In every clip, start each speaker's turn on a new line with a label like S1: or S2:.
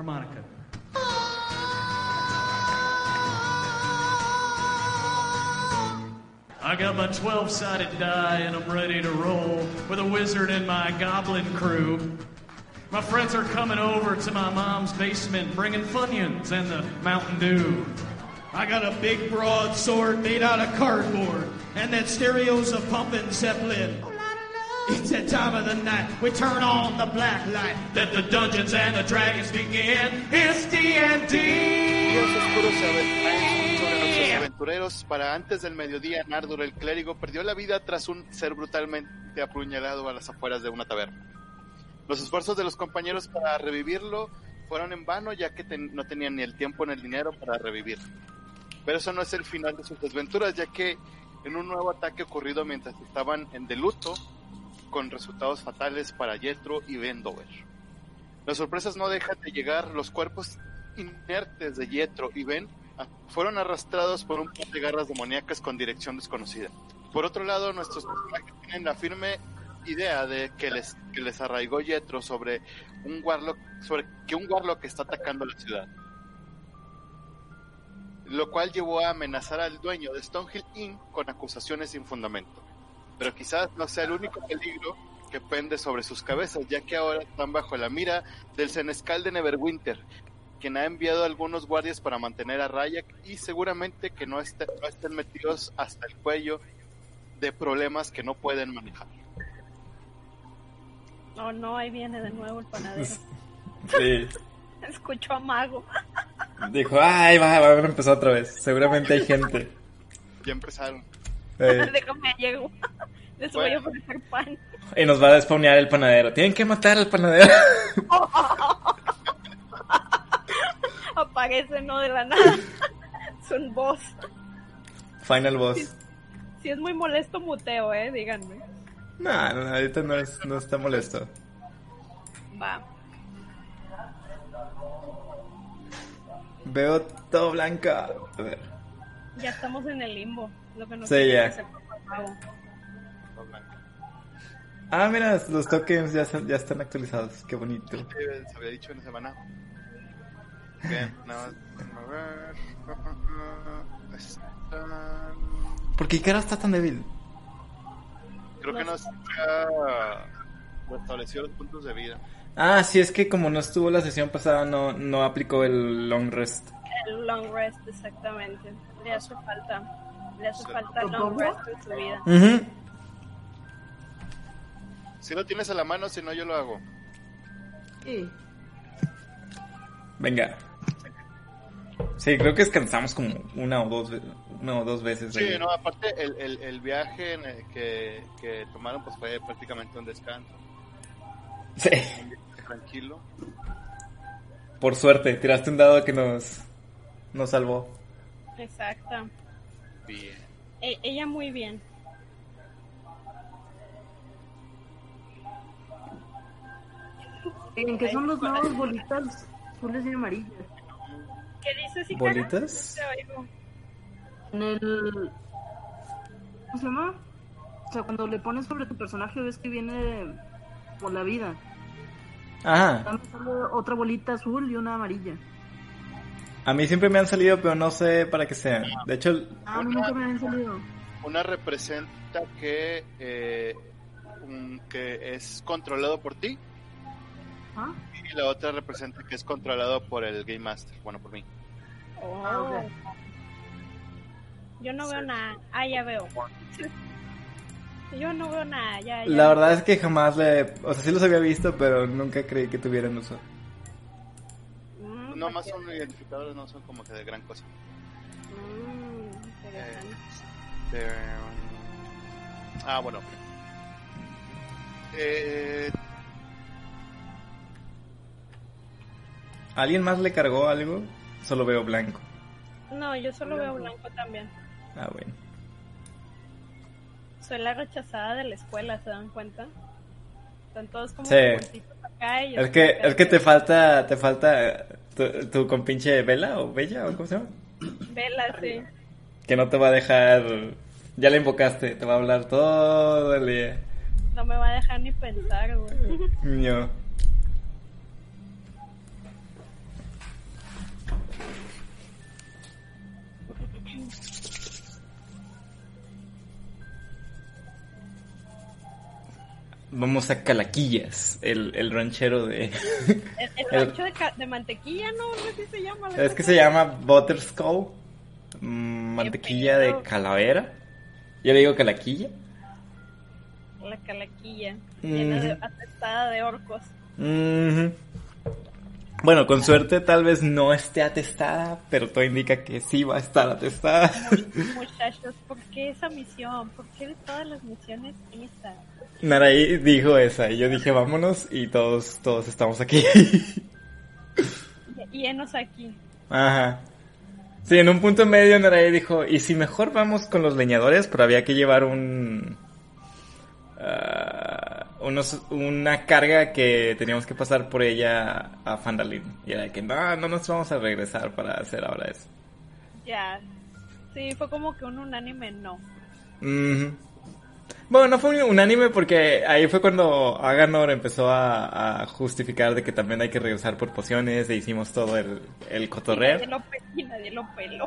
S1: harmonica. I got my 12 sided die and I'm ready to roll with a wizard and my goblin crew. My friends are coming over to my mom's basement bringing Funyuns and the Mountain Dew. I got a big broad sword made out of cardboard and that stereo's a pumping Zeppelin. It's time of the night we turn on the black light. Let the dungeons and the dragons begin. It's D&D.
S2: Aventureros. Para antes del mediodía, Nardur el clérigo perdió la vida tras un ser brutalmente apuñalado a las afueras de una taberna. Los esfuerzos de los compañeros para revivirlo fueron en vano, ya que ten- no tenían ni el tiempo ni el dinero para revivirlo. Pero eso no es el final de sus desventuras, ya que en un nuevo ataque ocurrido mientras estaban en de luto, con resultados fatales para Jethro y Vendover. Las sorpresas no dejan de llegar, los cuerpos inertes de Jethro y Ben fueron arrastrados por un par de garras demoníacas con dirección desconocida. Por otro lado, nuestros personajes tienen la firme idea de que les, que les arraigó Jethro sobre un warlock, sobre que un warlock está atacando la ciudad. Lo cual llevó a amenazar al dueño de Stonehill Inn con acusaciones sin fundamento. Pero quizás no sea el único peligro que pende sobre sus cabezas, ya que ahora están bajo la mira del senescal de Neverwinter, quien ha enviado algunos guardias para mantener a raya y seguramente que no, esté- no estén metidos hasta el cuello de problemas que no pueden manejar.
S3: Oh no, ahí viene de nuevo el panadero.
S4: Sí.
S3: Escucho a Mago.
S4: Dijo, ay, va, va a empezar otra vez. Seguramente hay gente.
S2: Ya empezaron.
S4: Eh,
S3: Déjame llego. Les voy a ofrecer pan.
S4: y nos va a despawnear el panadero. Tienen que matar al panadero.
S3: Aparece, no de la nada. Es un boss.
S4: Final boss.
S3: Si es muy molesto, muteo, eh, díganme.
S4: No, no, ahorita no, es, no está molesto.
S3: Va.
S4: Veo todo blanca. A ver.
S3: Ya estamos en el limbo. Lo que no
S4: Sí, ya.
S3: que se ponga bravo.
S4: Ah, mira, los tokens ya, ya están actualizados. Qué bonito.
S2: Sí, Se había dicho en semana. Bien, nada más. A ver. Están-
S4: ¿Por qué cara está tan débil?
S2: Creo que no se ha restablecido los puntos de vida.
S4: Ah, sí, es que como no estuvo la sesión pasada, no, no aplicó el long rest.
S3: El long rest, exactamente. Le hace falta. Le hace falta long rest en su vida.
S4: Ujú.
S2: Si lo tienes a la mano, si no, yo lo hago.
S5: Sí.
S4: Venga. Sí, creo que descansamos como una o dos, una o dos veces.
S2: Sí,
S4: ahí.
S2: no, aparte el, el, el viaje en el que, que tomaron pues fue prácticamente un descanso.
S4: Sí.
S2: Tranquilo.
S4: Por suerte, tiraste un dado que nos, nos salvó.
S3: Exacto.
S2: Bien.
S3: E- ella muy bien.
S5: ¿En qué son los nuevos bolitas azules y amarillas?
S3: ¿Qué dices?
S4: ¿Bolitas?
S5: En el... ¿Cómo se llama? O sea, cuando le pones sobre tu personaje ves que viene por la vida.
S4: Ajá.
S5: Otra bolita azul y una amarilla.
S4: A mí siempre me han salido, pero no sé para qué sean. De hecho,
S5: Ah, nunca me salido.
S2: Una representa que, eh, un- que es controlado por ti
S5: ¿Ah?
S2: y la otra representa que es controlado por el Game Master. Bueno, por mí.
S3: Oh.
S5: Ah.
S3: Yo no veo nada. Ah, ya veo. Yo no veo nada. Ya, ya.
S4: la verdad es que jamás le... O sea, sí los había visto, pero nunca creí que tuvieran uso.
S2: No más son identificadores, no son como que de gran cosa.
S3: Mm, interesante.
S2: Este, ah, bueno. Eh,
S4: ¿Alguien más le cargó algo? Solo veo blanco.
S3: No, yo solo veo blanco también.
S4: Ah, bueno.
S3: Soy la rechazada de la escuela, ¿se dan cuenta? Están todos como
S4: Sí.
S3: acá y
S4: Es que, es que te falta, te falta tu, tu compinche Vela o Bella o cómo se llama.
S3: Vela, sí.
S4: Que no te va a dejar, ya la invocaste, te va a hablar todo el día.
S3: No me va a dejar ni pensar, güey.
S4: Niño. Vamos a Calaquillas, el, el ranchero de...
S3: El, el rancho de, mantequilla, ¿no? No sé si se llama. la
S4: Es que
S3: cosa.
S4: se llama Butterskull, mm, mantequilla de calavera. Yo le digo Calaquilla.
S3: La calaquilla. Llena de atestada de orcos.
S4: Ujú. Bueno, con suerte tal vez no esté atestada, pero todo indica que sí va a estar atestada.
S3: Muchachos, ¿por qué esa misión? ¿Por qué de todas las misiones esa?
S4: Naraí dijo esa y yo dije vámonos y todos, todos estamos aquí.
S3: Y enos aquí.
S4: Ajá. Sí, en un punto medio Naraí dijo, ¿y si mejor vamos con los leñadores? Pero había que llevar un... ah, unos, una carga que teníamos que pasar por ella a Fandalin. Y era de que, no, no nos vamos a regresar para hacer ahora eso.
S3: Ya. Sí, fue como que un unánime no.
S4: Ujú. Bueno, no fue un unánime porque ahí fue cuando Aganor empezó a, a justificar de que también hay que regresar por pociones e hicimos todo el, el
S3: Y
S4: cotorreo.
S3: nadie lo, y nadie lo peló.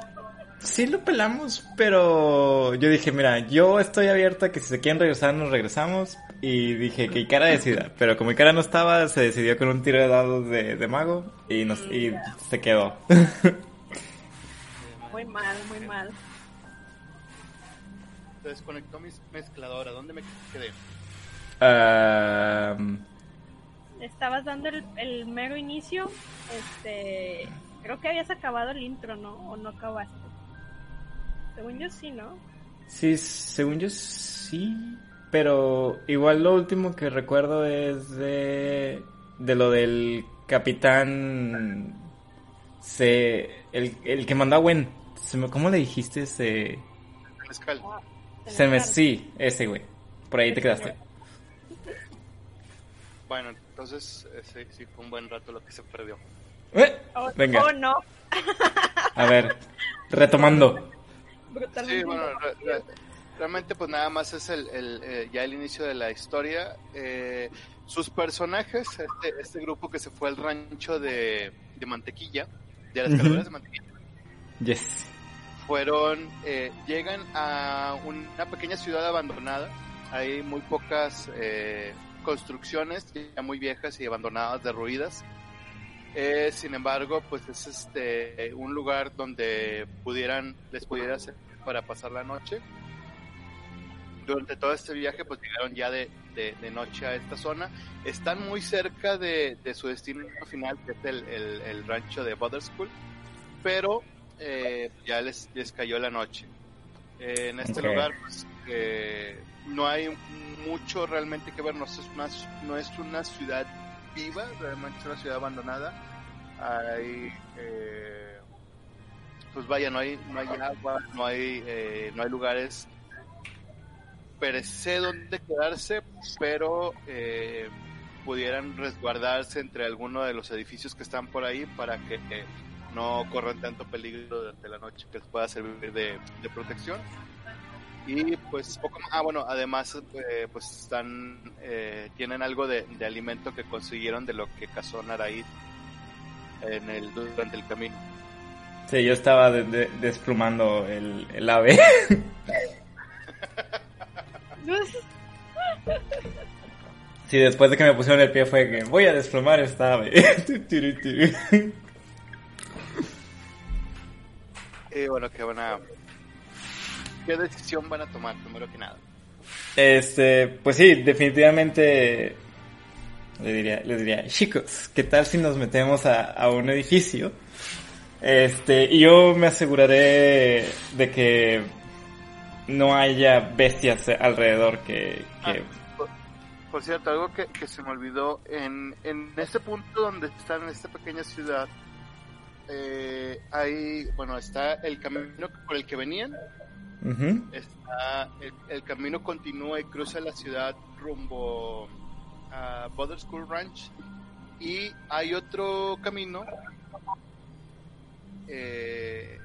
S4: Sí lo pelamos, pero yo dije, mira, yo estoy abierta que si se quieren regresar, nos regresamos. Y dije que Ikara decida, pero como Ikara no estaba, se decidió con un tiro de dados de, de mago y, nos, y se quedó.
S3: Muy mal, muy mal.
S2: Se desconectó mi mezcladora. ¿Dónde me quedé?
S4: Ah,
S3: Estabas dando el, el mero inicio. Este. Creo que habías acabado el intro, ¿no? ¿O no acabaste? Según yo sí, ¿no?
S4: Sí, según yo sí, pero igual lo último que recuerdo es de, de lo del capitán, se, el, el que mandó a Gwen, ¿cómo le dijiste? Se,
S2: Mezcal.
S4: Se me, sí, ese güey, por ahí te quedaste.
S2: Bueno, entonces sí, sí fue un buen rato lo que se perdió.
S4: Eh,
S3: Oh,
S4: Venga,
S3: oh, no.
S4: a ver, retomando.
S3: Brutalmente.
S2: Sí, bueno, re- re- realmente pues nada más es el, el, eh, ya el inicio de la historia. Eh, sus personajes, este, este grupo que se fue al rancho de, de Mantequilla, de las calaveras de Mantequilla,
S4: Yes.
S2: Fueron, eh, llegan a una pequeña ciudad abandonada. Hay muy pocas eh, construcciones, ya muy viejas y abandonadas, derruidas. Eh, sin embargo, pues es este un lugar donde pudieran, les pudiera hacer para pasar la noche. Durante todo este viaje, pues llegaron ya de, de, noche a esta zona. Están muy cerca de, de su destino final, que es el, el, rancho de Butterskull, pero eh, ya les, les cayó la noche. Eh, en este lugar, pues eh, no hay mucho realmente que ver, no es una, no es una ciudad viva, realmente es una ciudad abandonada. Hay, eh, pues vaya, no hay, no hay agua, no hay, eh, no hay lugares per se donde quedarse, pero eh, pudieran resguardarse entre alguno de los edificios que están por ahí para que no corran tanto peligro durante la noche que les pueda servir de, de protección. Y pues poco más, ah bueno, además eh, pues están, eh, tienen algo de, de alimento que consiguieron de lo que cazó Naraid en el, durante el camino.
S4: Sí, yo estaba de- de- desplumando el, el ave. Sí, después de que me pusieron el pie fue que voy a desplumar esta ave.
S2: Y bueno, que van a... ¿Qué decisión van a tomar primero que nada?
S4: Este, pues sí, definitivamente le diría, les diría, chicos, ¿qué tal si nos metemos a, a un edificio? Este, y yo me aseguraré de que no haya bestias alrededor que, que
S2: Por, por cierto, algo que, que se me olvidó, en, en este punto donde están en esta pequeña ciudad, eh, hay, bueno, está el camino por el que venían, está el, el camino continúa y cruza la ciudad rumbo a Butter School Ranch. Y hay otro camino eh,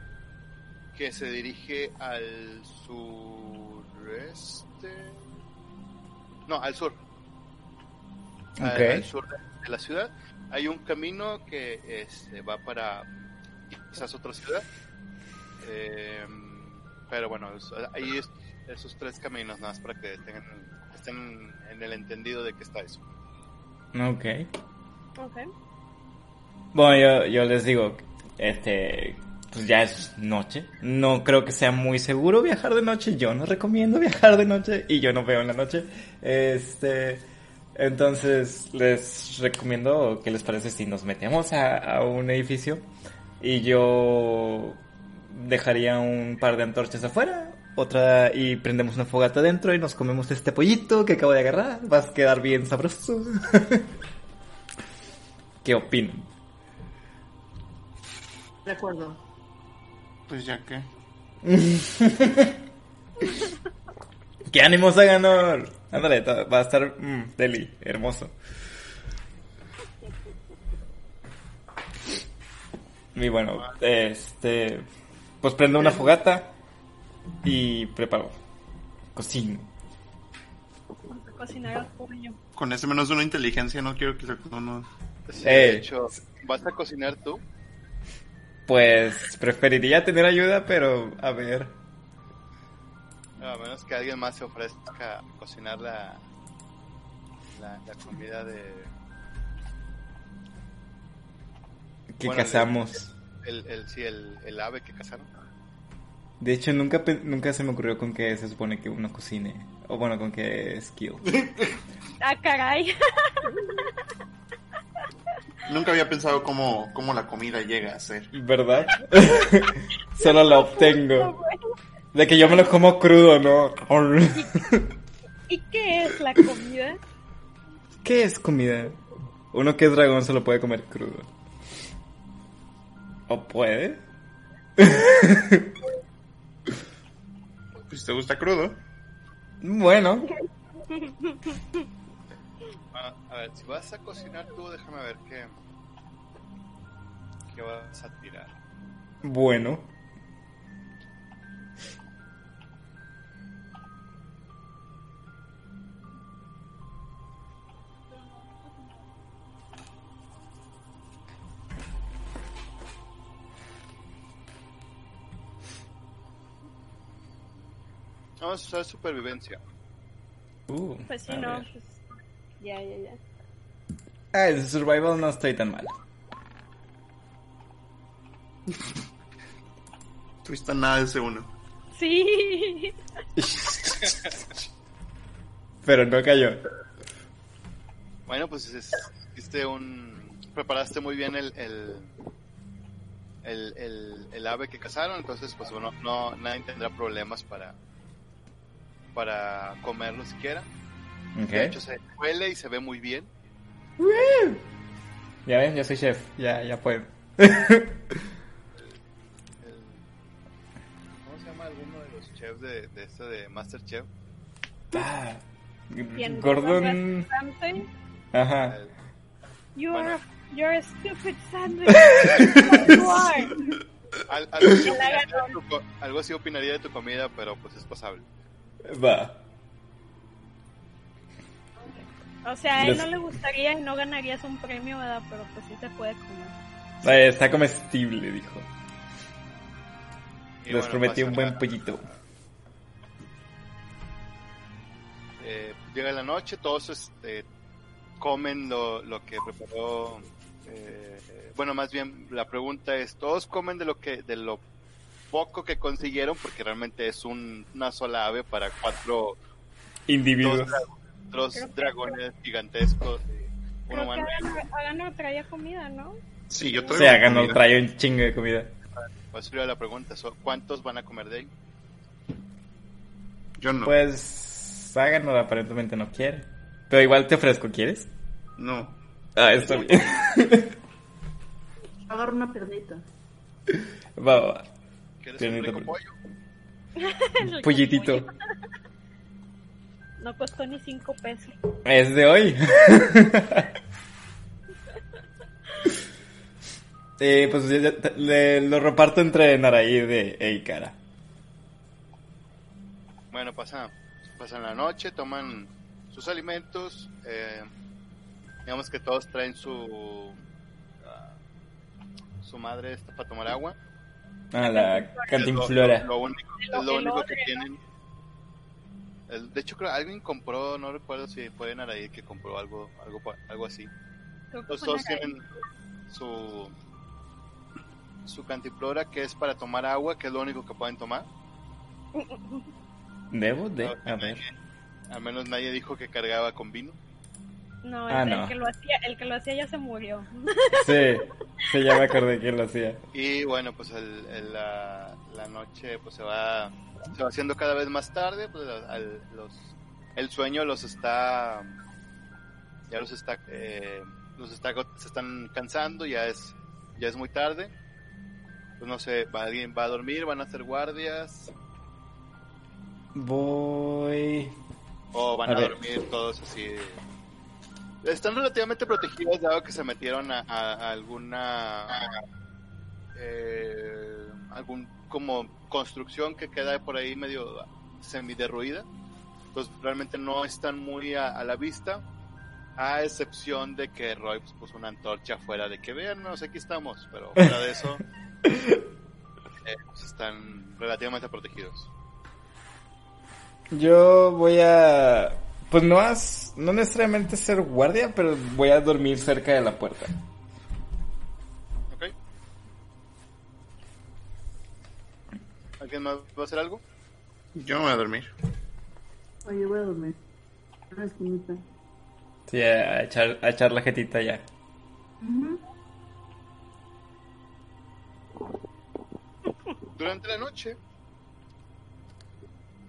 S2: que se dirige al sureste. No al sur. Al- sur de la ciudad hay un camino que este, va para quizás otra ciudad Eh, pero bueno, es- esos tres caminos nada más para que tengan, estén en el entendido de que está eso.
S4: Ok.
S3: Ok.
S4: Bueno, yo, yo les digo, este, pues ya es noche. No creo que sea muy seguro viajar de noche. Yo no recomiendo viajar de noche y yo no veo en la noche. Este, entonces les recomiendo que les parece si nos metemos a, a un edificio y yo dejaría un par de antorchas afuera, otra y prendemos una fogata dentro y nos comemos este pollito que acabo de agarrar. Va a quedar bien sabroso. ¿Qué opinan?
S5: De acuerdo.
S6: Pues ya que.
S4: ¡Qué ánimo ganador! Ándale, va a estar mm, deli, hermoso. Y bueno, este. Pues prendo una fogata y preparo. Cocino.
S3: Vamos a cocinar al pollo.
S6: Con ese menos de una inteligencia no quiero que se uno...
S2: Sí,
S4: Eh.
S2: de hecho, ¿vas a cocinar tú?
S4: Pues preferiría tener ayuda, pero a ver.
S2: A menos que alguien más se ofrezca a cocinar la, la, la comida de...
S4: ¿Qué
S2: Bueno,
S4: cazamos?
S2: El, el, sí, el, el ave que cazaron.
S4: De hecho, nunca, nunca se me ocurrió con que se supone que uno cocine. O bueno, con que skill.
S3: Ah, caray.
S6: Nunca había pensado cómo, cómo la comida llega a ser.
S4: ¿Verdad? Solo lo obtengo. De que yo me lo como crudo, ¿no?
S3: ¿Y qué es la comida?
S4: ¿Qué es comida? Uno que es dragón se lo puede comer crudo. ¿O puede?
S6: Pues te gusta crudo.
S4: Bueno.
S2: Ah, a ver, si vas a cocinar tú, déjame ver qué, qué vas a tirar.
S4: Bueno.
S2: Vamos a usar supervivencia.
S4: Uh,
S3: Pues sí,
S4: a
S3: no. Pues, ya, ya, ya.
S4: Ah, el survival no estoy tan mal.
S6: Tuviste nada de ese uno.
S3: Sí.
S4: Pero no cayó.
S2: Bueno, pues es, hiciste un... Preparaste muy bien el, el, el, el, el ave que cazaron, entonces pues bueno, no, nadie tendrá problemas para, para comerlo siquiera. De hecho se huele y se ve muy bien.
S4: Ya ven, ya soy chef. Ya, ya puedo.
S2: ¿Cómo se llama alguno de los chefs de, de este de Masterchef?
S4: Ah, Gordon. Ajá.
S3: You
S2: Bueno.
S3: are, you're a stupid sandwich. you are.
S2: al- algo, así
S3: Hola,
S2: opinaría de tu co- algo así opinaría de tu comida, pero pues es pasable.
S4: Va.
S3: O sea, a él no le gustaría y no ganarías un premio, ¿verdad? Pero pues sí se puede comer.
S4: Eh, Está comestible, dijo.
S2: Y
S4: Les
S2: bueno,
S4: prometí un buen pollito.
S2: eh, llega la noche, todos este, comen lo, lo que preparó. eh, bueno, más bien la pregunta es, todos comen de lo que de lo poco que consiguieron, porque realmente es un- una sola ave para cuatro
S4: Individuos.
S2: dos, dra- dos
S3: Creo que-
S2: dragones gigantescos. eh, un
S3: Creo que
S2: humano.
S3: Hagan, Hagan no traía comida, ¿no?
S6: Sí, yo
S4: O
S6: traigo
S4: sea, ganó,
S6: comida.
S4: trae un chingo de comida.
S2: Pues sería la pregunta, ¿cuántos van a comer de ahí?
S6: Yo no.
S4: Pues Háganlo aparentemente no quiere. Pero igual te ofrezco, ¿quieres?
S6: No.
S4: Ah, está bien.
S5: Agarro una piernita.
S4: va, va, va.
S2: ¿Quieres
S4: Tiene
S2: un rico pollo?
S4: Pollitito.
S3: No costó ni cinco pesos.
S4: Es de hoy. eh, pues ya- ya- le- lo reparto entre Naraid e Eikara.
S2: Bueno, pasan, pasan la noche, toman sus alimentos. eh, digamos que todos traen su ah, su madre esta para tomar agua.
S4: Ah, la
S2: Es lo-
S4: cantinflora.
S2: Lo, único,
S3: Lo
S2: es lo
S3: que
S2: único que tienen. de hecho, creo alguien compró, no recuerdo si fue Naraí que compró algo, algo, pa- algo así. Los
S3: fue
S2: dos
S3: Nagai.
S2: tienen su su cantiflora que es para tomar agua, que es lo único que pueden tomar.
S4: ¿Debo de? A ver.
S2: Al menos nadie dijo que cargaba con vino.
S3: No,
S4: Ah,
S3: el, que lo hacía, el que lo hacía ya se murió.
S4: Sí, sí, ya me acordé quién lo hacía.
S2: Y bueno, pues el- el- la, la noche pues se va, se va haciendo cada vez más tarde, pues al- los, el sueño los está, ya los está, eh, los está, se están cansando, ya es, ya es muy tarde. Pues no sé, va, alguien va a dormir, van a hacer guardias,
S4: Voy.
S2: o van
S4: A
S2: a, dormir todos así. Están relativamente protegidos dado que se metieron a, a- a alguna eh, algún como construcción que queda por ahí medio semiderruida. Entonces realmente no están muy a, a la vista, a excepción de que Roy pues, puso una antorcha afuera de que vean, no sé, aquí estamos, pero fuera de eso eh, pues, están relativamente protegidos.
S4: Yo voy a. Pues no, as- no necesariamente ser guardia, pero voy a dormir cerca de la puerta.
S2: ¿Ok? ¿Alguien más va a hacer algo?
S6: Yo me voy a dormir.
S5: Oye, voy a dormir. Una esquinita.
S4: Sí, a echar, a echar la jetita ya.
S2: Durante la noche,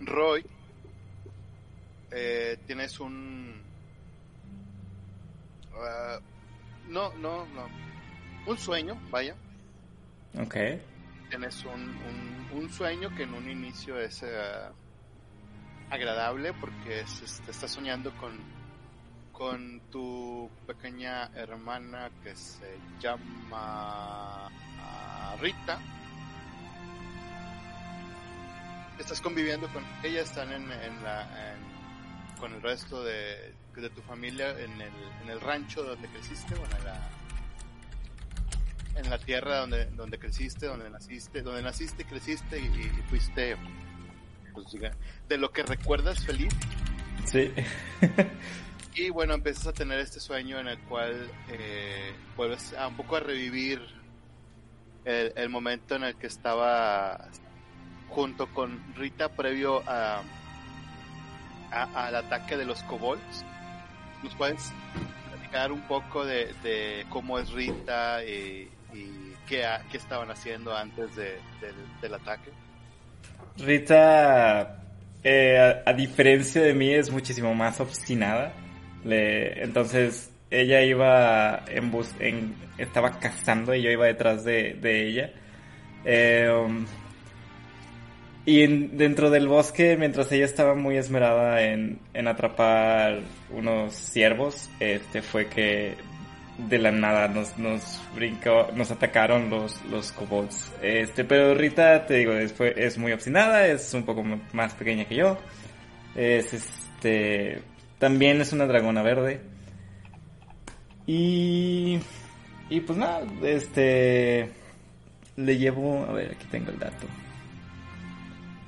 S2: Roy, eh, tienes un... ah, no, no, no. Un sueño, vaya.
S4: Ok.
S2: Tienes un, un, un sueño que en un inicio es eh, agradable porque es, este, estás soñando con, con tu pequeña hermana que se llama ah, Rita. Estás conviviendo con ella, están en, en la, en- con el resto de, de tu familia en el, en el rancho donde creciste, bueno, en la, en la tierra donde, donde creciste, donde naciste, donde naciste, creciste y, y fuiste, pues, de lo que recuerdas feliz.
S4: Sí.
S2: Y bueno, empiezas a tener este sueño en el cual eh, vuelves a un poco a revivir el, el momento en el que estaba junto con Rita previo a, al ataque de los kobolds. ¿Nos puedes platicar un poco de, de cómo es Rita y, qué, estaban haciendo antes de- del, ataque?
S4: Rita, eh, a, a diferencia de mí, es muchísimo más obstinada. Le, entonces, ella iba en bus, en, estaba cazando y yo iba detrás de, de ella. Eh, um, y en- dentro del bosque, mientras ella estaba muy esmerada en, en atrapar unos ciervos, este fue que de la nada nos, nos brincó, nos atacaron los, los kobolds. Este, pero Rita, te digo, es, es muy obstinada, es un poco más pequeña que yo. Es este, también es una dragona verde. Y, y pues nada, este, le llevo, a ver, aquí tengo el dato.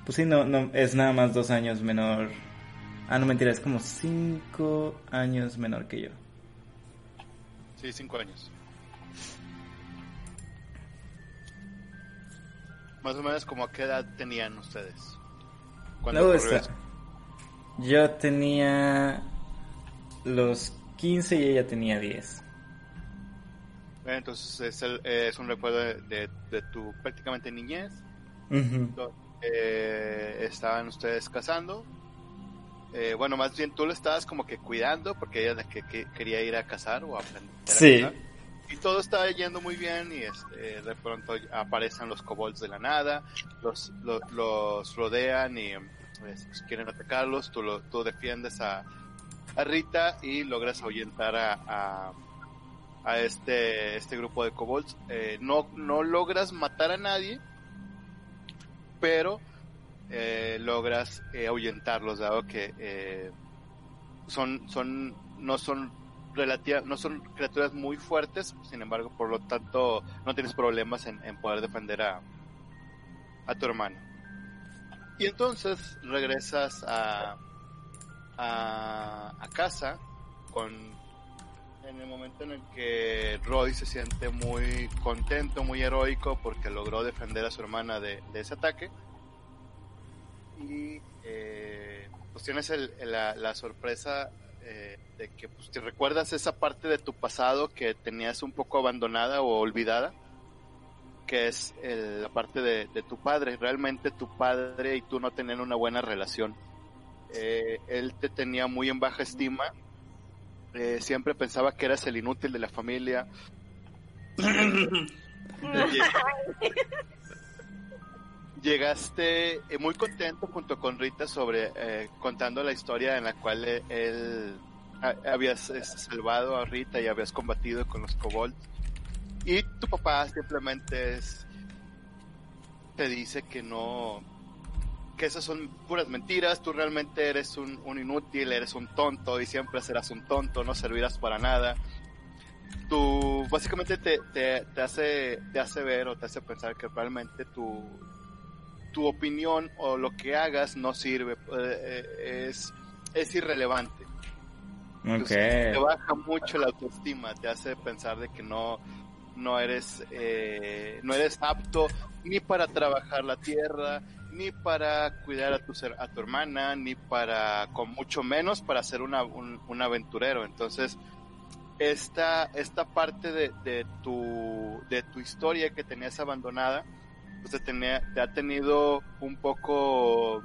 S4: Pues sí, no, no, es nada más dos años menor. Ah, no mentira, es como cinco años menor que yo.
S2: Sí, cinco años. Más o menos como a qué edad tenían ustedes. Cuando.
S4: Yo tenía los 15 y ella tenía 10.
S2: eso? Eh, Entonces es, el- es un recuerdo de, de- de tu prácticamente niñez.
S4: Ujú.
S2: Eh, estaban ustedes cazando. Eh, bueno, más bien tú lo estabas como que cuidando porque ella de que, que quería ir a cazar o a aprender a
S4: Sí.
S2: cazar. Y todo estaba yendo muy bien y este, de pronto aparecen los kobolds de la nada, los, lo- los, rodean y pues, quieren atacarlos, tú, lo, tú defiendes a, a Rita y logras ahuyentar a, a, a este, este grupo de kobolds. Eh, no, no logras matar a nadie, pero eh, logras eh, ahuyentarlos, dado que eh, son, son, no son relativa, no son criaturas muy fuertes, sin embargo, por lo tanto, no tienes problemas en, en poder defender a, a tu hermano. Y entonces regresas a, a, a casa con en el momento en el que Roy se siente muy contento, muy heroico porque logró defender a su hermana de, ese ataque. Y eh, pues tienes el- la, sorpresa eh, de que pues, te recuerdas esa parte de tu pasado que tenías un poco abandonada o olvidada, que es el- la parte de, de tu padre. Realmente tu padre y tú no tenían una buena relación. Eh, él te tenía muy en baja estima eh, siempre pensaba que eras el inútil de la familia. Llegaste eh, muy contento junto con Rita sobre eh, contando la historia en la cual él habías salvado a Rita y habías combatido con los kobolds. Y tu papá simplemente es, te dice que no, que esas son puras mentiras, tú realmente eres un, un inútil, eres un tonto y siempre serás un tonto, no servirás para nada. Tú básicamente te, te, te hace, te hace ver o te hace pensar que realmente tu, tu opinión o lo que hagas no sirve, eh, eh, es, es irrelevante. Entonces, te baja mucho la autoestima, te hace pensar de que no, no eres, eh, no eres apto ni para trabajar la tierra, ni para cuidar a tu, a tu hermana, ni para, con mucho menos, para ser un, aventurero. Entonces, esta, esta parte de, tu, de tu historia que tenías abandonada, pues te, tenía, te ha tenido un poco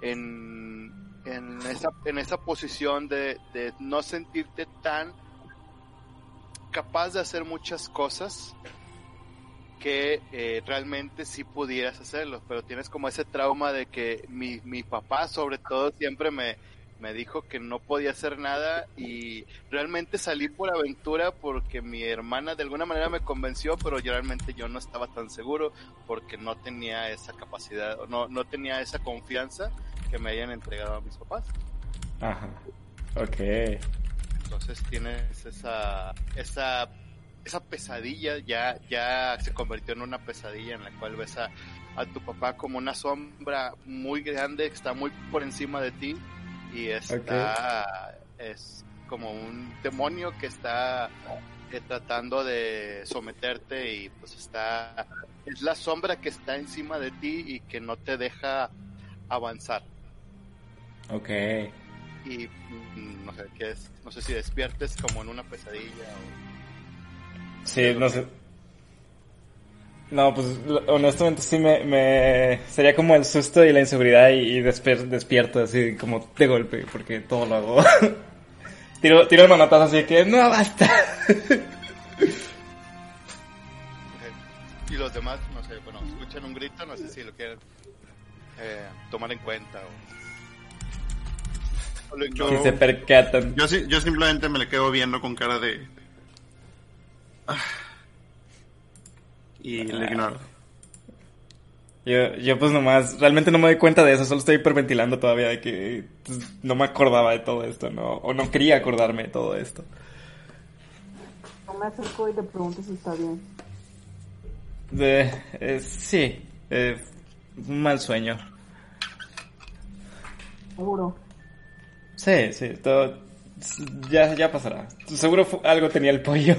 S2: en, en, esa, en esa posición de no sentirte tan capaz de hacer muchas cosas que eh, realmente sí pudieras hacerlo, pero tienes como ese trauma de que mi, mi papá sobre todo siempre me, me dijo que no podía hacer nada y realmente salí por aventura porque mi hermana de alguna manera me convenció, pero yo realmente yo no estaba tan seguro porque no tenía esa capacidad, no, no tenía esa confianza que me hayan entregado a mis papás.
S4: Ajá. Ok.
S2: Entonces tienes esa, esa, esa pesadilla, ya, ya se convirtió en una pesadilla en la cual ves a, a tu papá como una sombra muy grande que está muy por encima de ti y está, es como un demonio que está eh, tratando de someterte y pues está, es la sombra que está encima de ti y que no te deja avanzar
S4: Ok.
S2: y mm, no sé qué es, no sé si despiertes como en una pesadilla o
S4: Sí, no sé. No, pues honestamente sí me, me... Sería como el susto y la inseguridad y, y desper- despierto así como de golpe, porque todo lo hago. tiro, tiro el manotazo así que no basta.
S2: y los demás no sé bueno escuchan un grito no sé si lo quieren eh, tomar en cuenta o, o lo
S4: y
S2: ignoran.
S4: se percatan.
S6: Yo, yo simplemente me le quedo viendo con cara de... Ah. Y le ignoro.
S4: Yo, yo pues nomás, realmente no me doy cuenta de eso, solo estoy hiperventilando todavía de que pues, no me acordaba de todo esto, ¿no? O no quería acordarme de todo esto.
S5: Yo me acerco y le pregunto si está bien.
S4: De, eh, sí, eh, un mal sueño.
S5: Seguro.
S4: Sí, sí, todo, ya, ya pasará. Seguro algo tenía el pollo.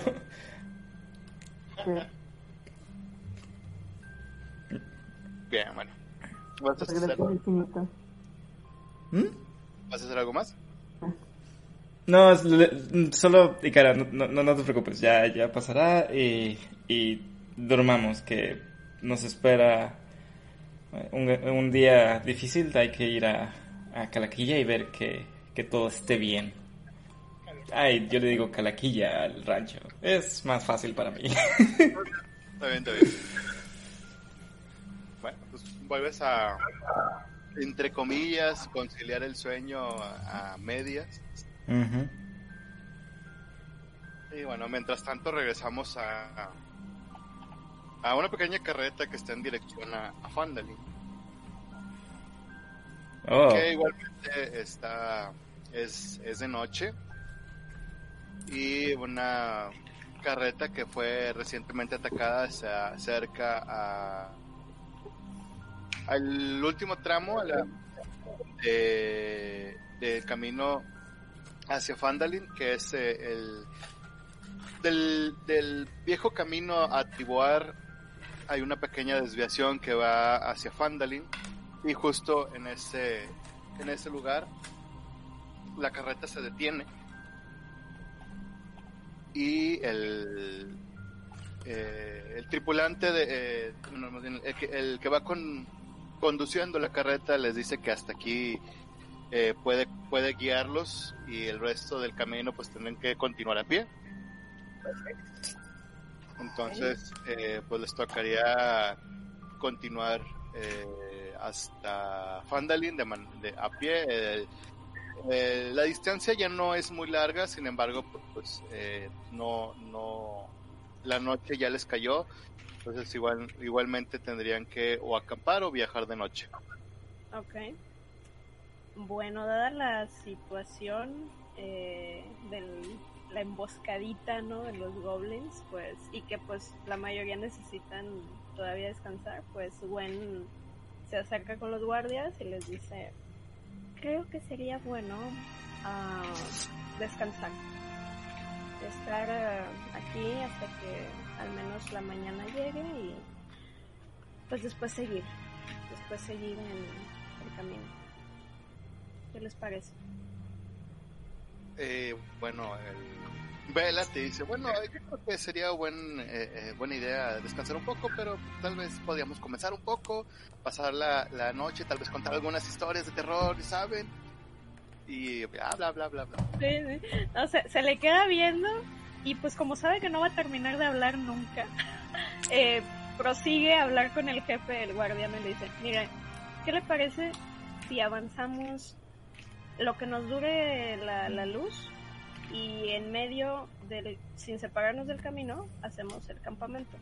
S2: Bien bueno ¿Vas a, hacer,
S5: infinita.
S4: ¿Mm?
S2: ¿Vas a hacer algo más?
S4: No, solo, Icara, no, no, no te preocupes, ya, ya pasará y, y dormamos, que nos espera un, un día difícil, hay que ir a, a Calaquilla y ver que, que todo esté bien. Ay, yo le digo Calaquilla al rancho, es más fácil para mí.
S2: Está bien, está bien. Bueno, pues vuelves a, entre comillas, conciliar el sueño a, a medias. Y bueno, mientras tanto regresamos a, a una pequeña carreta que está en dirección a, a Fandalin.
S4: Oh,
S2: que igualmente está es, es de noche y una carreta que fue recientemente atacada se acerca a al último tramo de, del camino hacia Fandalin, que es eh, el del, viejo camino a Tibuar hay una pequeña desviación que va hacia Fandalin y justo en ese en ese lugar la carreta se detiene y el eh, el tripulante de eh, el, que, el que va con conduciendo la carreta les dice que hasta aquí eh, puede puede guiarlos y el resto del camino pues tendrán que continuar a pie. Entonces eh, pues les tocaría continuar eh, hasta Fandalin de, man- de- a pie Eh, la distancia ya no es muy larga sin embargo pu- pues eh, no no la noche ya les cayó entonces igual igualmente tendrían que o acampar o viajar de noche
S3: Ok. Bueno, dada la situación eh, de la emboscadita, ¿no? De los goblins, pues, y que pues la mayoría necesitan todavía descansar, pues Gwen se acerca con los guardias y les dice, creo que sería bueno ah, descansar. Estar ah, aquí hasta que al menos la mañana llegue y pues después seguir. Después seguir en el camino. ¿Qué les parece?
S2: Eh, bueno, el Vela te dice, bueno, yo creo que sería buen, eh, eh, buena idea descansar un poco, pero tal vez podríamos comenzar un poco, pasar la, la noche, tal vez contar algunas historias de terror, ¿saben? Y bla, bla, bla, bla, bla.
S3: Sí, se le queda viendo y pues como sabe que no va a terminar de hablar nunca, eh, prosigue a hablar con el jefe del guardián y le dice, mira, ¿qué le parece si avanzamos lo que nos dure la, la luz y en medio del, sin separarnos del camino, hacemos el campamento?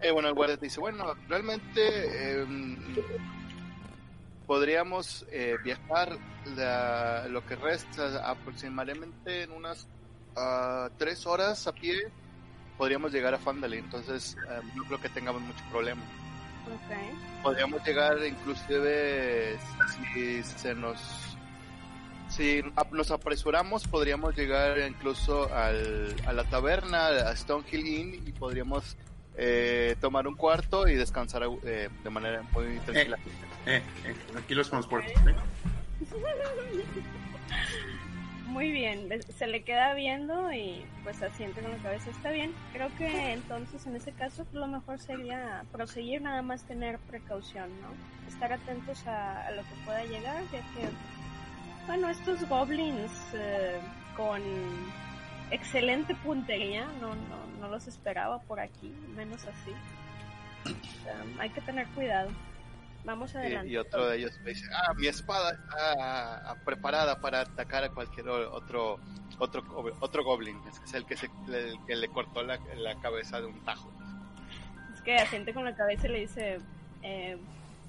S2: Eh, bueno, el guardia te dice, bueno, realmente em, podríamos eh, viajar la- lo que resta aproximadamente en unas ah, tres horas a pie. Podríamos llegar a Fandalin, entonces em, no creo que tengamos mucho problema.
S3: Ok.
S2: podríamos llegar inclusive si se nos si ap- nos apresuramos podríamos llegar incluso al, a la taberna a Stonehill Inn y podríamos eh, tomar un cuarto y descansar eh, de manera muy tranquila
S6: Eh, eh, aquí los transportes. ¿eh?
S3: Muy bien, se le queda viendo y pues asiente con la cabeza, está bien. Creo que entonces en ese caso lo mejor sería proseguir, nada más tener precaución, ¿no? Estar atentos a, a lo que pueda llegar, ya que, bueno, estos goblins eh, con excelente puntería, no, no, no los esperaba por aquí, menos así. Sea, hay que tener cuidado. Vamos adelante.
S2: y otro de ellos me dice ah mi espada está ah, preparada para atacar a cualquier otro otro otro goblin es que es el que se el que le cortó la, la cabeza de un tajo
S3: Es que asiente con la cabeza y le dice, eh,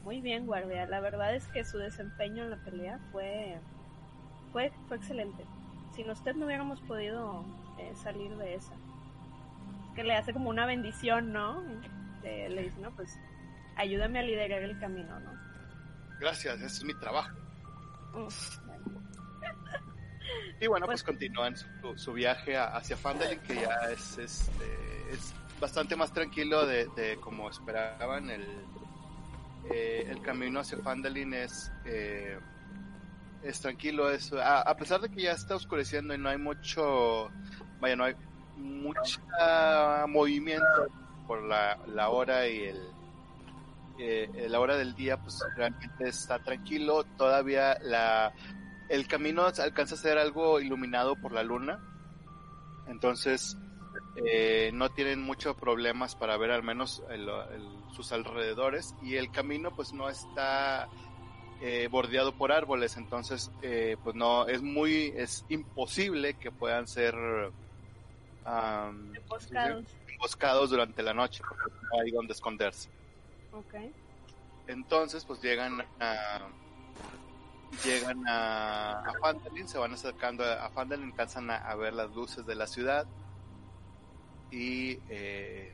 S3: muy bien guardia, la verdad es que su desempeño en la pelea fue, fue, fue excelente. Sin usted no hubiéramos podido eh, salir de esa. Que le hace como una bendición, ¿no? Eh, le dice, no, pues ayúdame a liderar el camino, ¿no?
S2: gracias ese es mi trabajo
S3: Mm, bueno.
S2: Y bueno,
S3: Pues-
S2: pues, continúan su, su viaje a- hacia Fandalin, que ya es, es, eh, es bastante más tranquilo de, de como esperaban. El, eh, el camino hacia Fandalin es, eh, es tranquilo. Es, a, a pesar de que ya está oscureciendo y no hay mucho, vaya, no hay mucho movimiento por la, la hora y el, eh, la hora del día, pues realmente está tranquilo. Todavía la, el camino alcanza a ser algo iluminado por la luna. Entonces, eh, no tienen muchos problemas para ver al menos el- sus alrededores. Y el camino, pues no está eh, bordeado por árboles. Entonces, eh, pues no, es muy, es imposible que puedan ser
S3: Emboscados.
S2: emboscados durante la noche, porque no hay donde esconderse.
S3: Ok.
S2: Entonces, pues llegan a llegan a, a Phandalin, se van acercando a, a Phandalin, alcanzan a, a ver las luces de la ciudad y eh,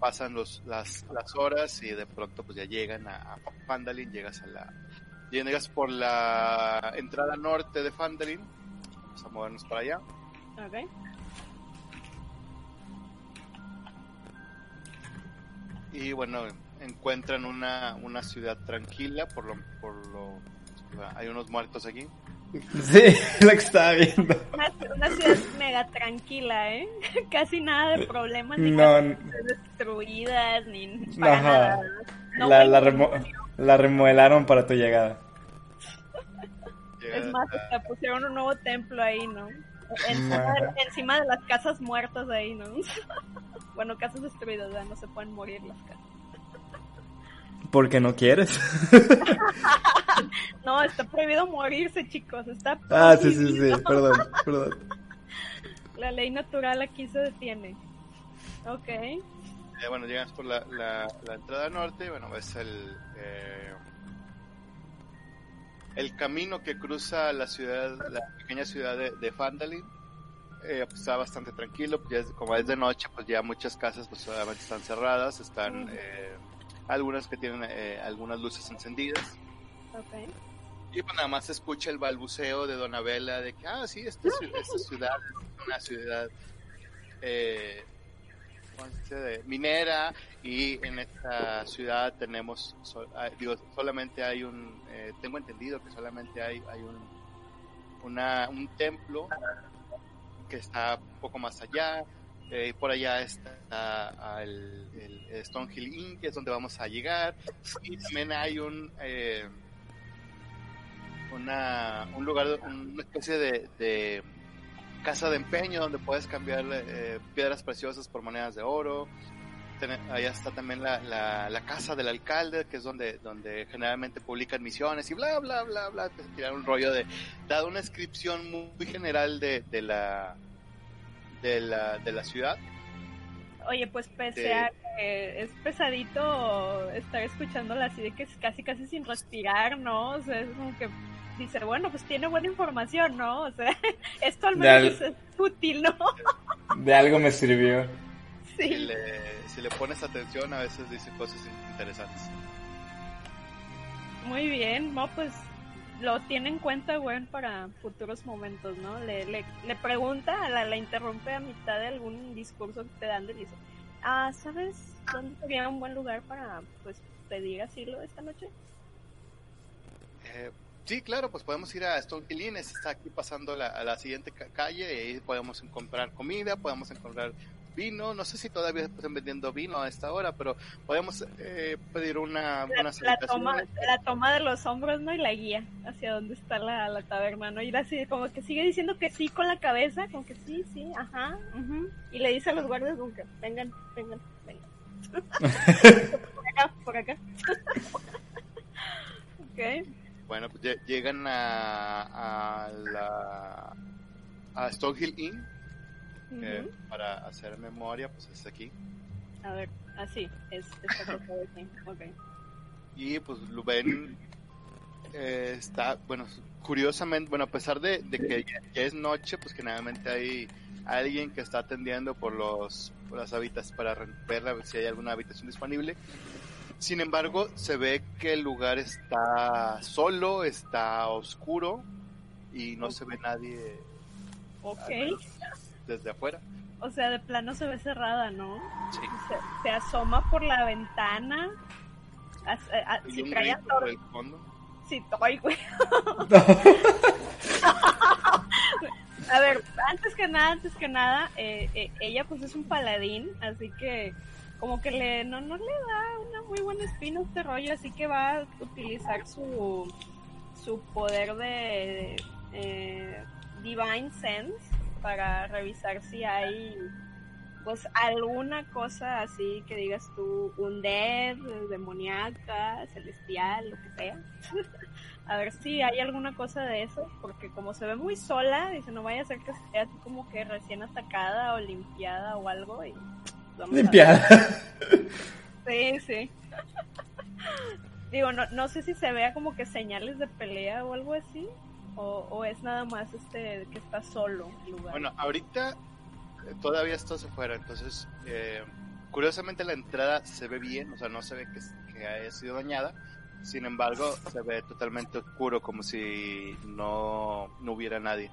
S2: pasan los, las, las horas y de pronto pues ya llegan a, a Phandalin, llegas a la Llegas por la entrada norte de Fandelin. Vamos a movernos para allá.
S3: Ok.
S2: Y bueno, encuentran una, una ciudad tranquila, por lo, por lo... Hay unos muertos aquí.
S4: Sí, lo que estaba viendo.
S3: Una, una ciudad mega tranquila, ¿eh? Casi nada de problemas, ni
S4: No,
S3: destruidas, ni para nada. No
S4: la, la, remo- la remodelaron para tu llegada.
S3: Es más, hasta pusieron un nuevo templo ahí, ¿no? Encima,
S4: Ajá.
S3: encima de las casas muertas ahí, ¿no? bueno, casas destruidas, ¿verdad? No se pueden morir las casas.
S4: Porque no quieres.
S3: No, está prohibido morirse, chicos. Está
S4: ah, sí, sí, sí.
S3: prohibido.
S4: Perdón, perdón.
S3: La ley natural aquí se detiene. Ok.
S2: Eh, bueno, llegas por la, la, la entrada norte, bueno, ves el, eh, el camino que cruza la ciudad, la pequeña ciudad de, de Fandalin. Eh, pues, está bastante tranquilo, pues, ya es- como es de noche, pues ya muchas casas pues solamente están cerradas, están
S3: Ujú.
S2: eh, algunas que tienen eh, algunas luces encendidas.
S3: Ok.
S2: Y pues nada más se escucha el balbuceo de Donabella de que, ah, sí, esta, esta ciudad es una ciudad eh, minera y en esta ciudad tenemos, so- ah, digo, solamente hay un, eh, tengo entendido que solamente hay, hay un, una, un templo que está un poco más allá. Eh, por allá está el, el Stonehill Inn, que es donde vamos a llegar. Y también hay un... eh, una, un lugar, una especie de, casa de empeño donde puedes cambiar eh, piedras preciosas por monedas de oro. Allá está también la, la, casa del alcalde, que es donde, donde generalmente publican misiones y bla, bla, bla, bla. Te tiran un rollo de, dado una descripción muy general de, de la, de la, de la ciudad.
S3: Oye, pues pese a que es pesadito estar escuchándola así de que es casi casi sin respirar, ¿no? O sea, es como que dice, bueno, pues tiene buena información, ¿no? O sea, esto al menos es útil, ¿no?
S4: De algo me sirvió.
S2: Si
S3: Sí.
S2: le, si le pones atención, a veces dice cosas interesantes.
S3: Muy bien, no, pues lo tiene en cuenta, güey, para futuros momentos, ¿no? Le, le, le pregunta, la, la interrumpe a mitad de algún discurso que te dan, le dice, ah, ¿sabes dónde sería un buen lugar para, pues, pedir asilo esta noche?
S2: Eh, sí, claro, pues podemos ir a Stone Inn, está aquí pasando la, a la siguiente ca- calle y ahí podemos comprar comida, podemos encontrar vino, no sé si todavía están vendiendo vino a esta hora, pero podemos eh, pedir una,
S3: La, toma, la toma de los hombros, ¿no? Y la guía hacia dónde está la, la taberna, ¿no? Y así, como que sigue diciendo que sí con la cabeza, como que sí, sí, ajá, ujú. Y le dice a los guardias como que, vengan, vengan, vengan. por acá, por acá. ok.
S2: Bueno, pues lle- llegan a, a la a Stone Que
S3: ujú.
S2: para hacer memoria, pues es aquí.
S3: A ver, así, es esta cosa de aquí, ok.
S2: y pues lo ven eh, está bueno curiosamente bueno a pesar de, de que ya, ya es noche pues generalmente hay alguien que está atendiendo por los por las habitas para ver si hay alguna habitación disponible sin embargo se ve que el lugar está solo está oscuro y no se ve nadie
S3: Ok.
S2: Desde afuera
S3: O sea, de plano se ve cerrada, ¿no?
S2: sí
S3: Se, se asoma por la ventana. a- a-
S2: y por
S3: antorcha-
S2: el fondo
S3: Sí, ay, güey. A ver, antes que nada, antes que nada, eh, eh, ella pues es un paladín, así que como que le no, no le da una muy buena espina a este rollo, así que va a utilizar su, su poder de eh, Divine Sense para revisar si hay pues alguna cosa así que digas tú, un dead, demoníaca, celestial, lo que sea. a ver si hay alguna cosa de eso, porque como se ve muy sola, dice, no vaya a ser que esté así como que recién atacada o limpiada o algo. Y.
S4: Limpiada.
S3: Sí, sí. Digo, no, no sé si se vea como que señales de pelea o algo así, o, o es nada más este que está solo el lugar.
S2: Bueno, ahorita eh, todavía está hacia afuera, entonces eh, curiosamente la entrada se ve bien, o sea, no se ve que, que haya sido dañada, Sin embargo, se ve totalmente oscuro, como si no, no hubiera nadie.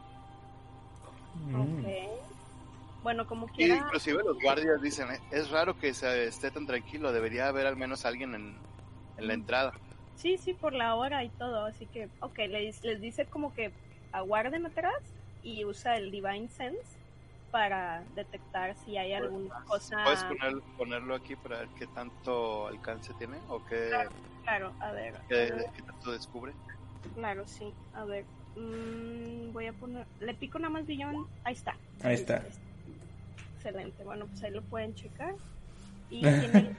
S4: Mm.
S3: Ok. Bueno, como
S2: Y
S3: quiera,
S2: inclusive los guardias dicen, "Eh, es raro que se esté tan tranquilo, debería haber al menos alguien en, en la entrada.
S3: Sí, sí, por la hora y todo, así que, ok, les, les dice como que aguarden atrás y usa el Divine Sense para detectar si hay alguna cosa.
S2: ¿Puedes poner- ponerlo aquí para ver qué tanto alcance tiene o qué,
S3: Claro, a ver.
S2: qué- qué tanto descubre?
S3: Claro, sí. A ver. mm, voy a poner. Le pico nada más billón. Ahí está.
S4: Ahí está.
S3: Excelente. Bueno, pues ahí lo pueden checar. Y tiene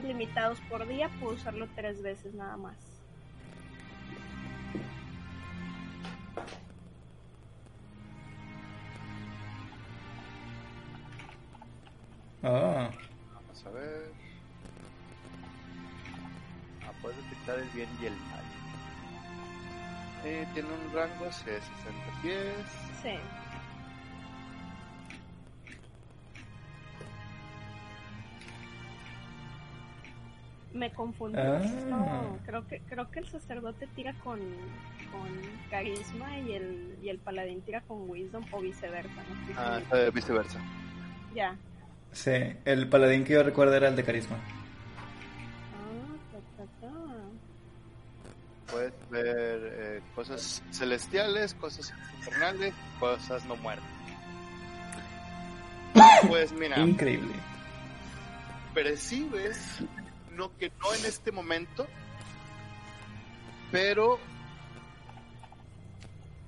S3: limitados por día. Puedo usarlo tres veces nada más.
S4: Ah,
S2: Vamos a ver. Ah, puedes detectar el bien y el mal. Eh, tiene un rango de 60 pies.
S3: Sí. Me confundí.
S4: Ah.
S3: No, creo que creo que el sacerdote tira con, con carisma y el, y el paladín tira con wisdom o viceversa. ¿no?
S2: Ah, eh, viceversa.
S3: Ya.
S4: sí, el paladín que yo recuerdo era el de carisma.
S3: Ah, ta, ta, ta.
S2: Puedes ver eh, cosas celestiales, cosas infernales, cosas no muertas. Pues mira,
S4: Increíble.
S2: percibes, no que no en este momento, pero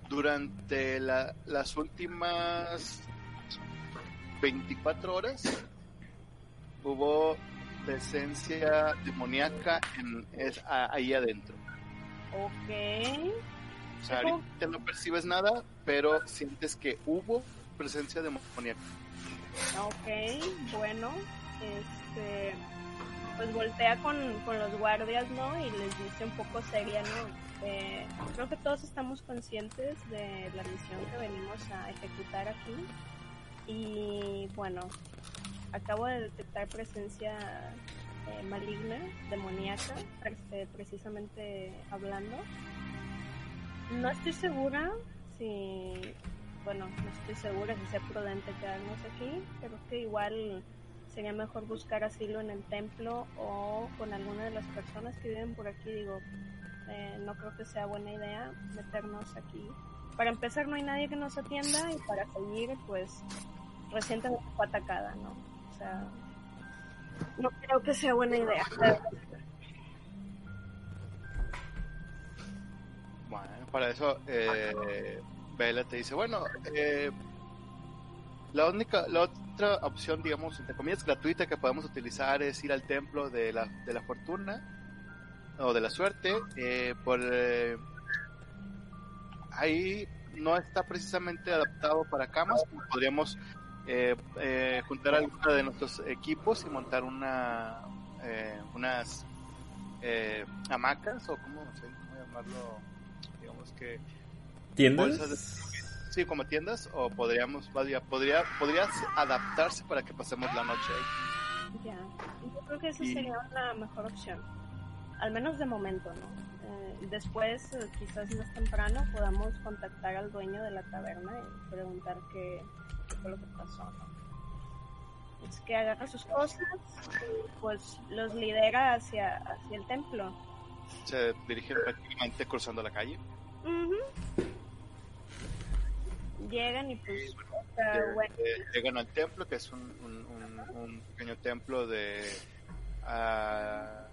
S2: durante la- las últimas 24 horas hubo presencia demoníaca en, es, a- ahí adentro.
S3: Ok.
S2: O sea, ahorita no percibes nada, pero sientes que hubo presencia demoníaca.
S3: Ok, bueno, este, pues voltea con, con los guardias, ¿no? Y les dice un poco seria, ¿no? Eh, creo que todos estamos conscientes de la misión que venimos a ejecutar aquí. Y bueno, acabo de detectar presencia eh, maligna, demoníaca, pre- precisamente hablando. No estoy segura si bueno, no estoy segura si sea prudente quedarnos aquí. Creo que igual sería mejor buscar asilo en el templo o con alguna de las personas que viven por aquí. Digo, eh, no creo que sea buena idea meternos aquí. Para empezar, no hay nadie que nos atienda y para seguir, pues, recientemente fue atacada, ¿no? O sea, no creo que sea buena idea.
S2: Bueno, para eso eh, Bella te dice, bueno, eh, la única, la otra opción, digamos, entre comillas, gratuita que podemos utilizar es ir al templo de la, de la fortuna o de la suerte. eh, por eh, ahí no está precisamente adaptado para camas, podríamos eh, eh, juntar alguno de nuestros equipos y montar una eh, unas eh, hamacas o cómo, no sé cómo llamarlo, digamos que
S4: ¿Tiendas?
S2: Sí como tiendas o podríamos podría podría podría adaptarse para que pasemos la noche ahí.
S3: Ya, yo creo que esa
S2: Y-
S3: sería una mejor opción. Al menos de momento, ¿no? Eh, después, eh, quizás más temprano, podamos contactar al dueño de la taberna y preguntar qué, qué fue lo que pasó, ¿no? Es que agarra sus cosas y pues los lidera hacia, hacia el templo.
S2: Se dirigen prácticamente cruzando la calle.
S3: Ujú. Llegan y pues, está bueno.
S2: eh, llegan al templo, que es un, un, un- un pequeño templo de a,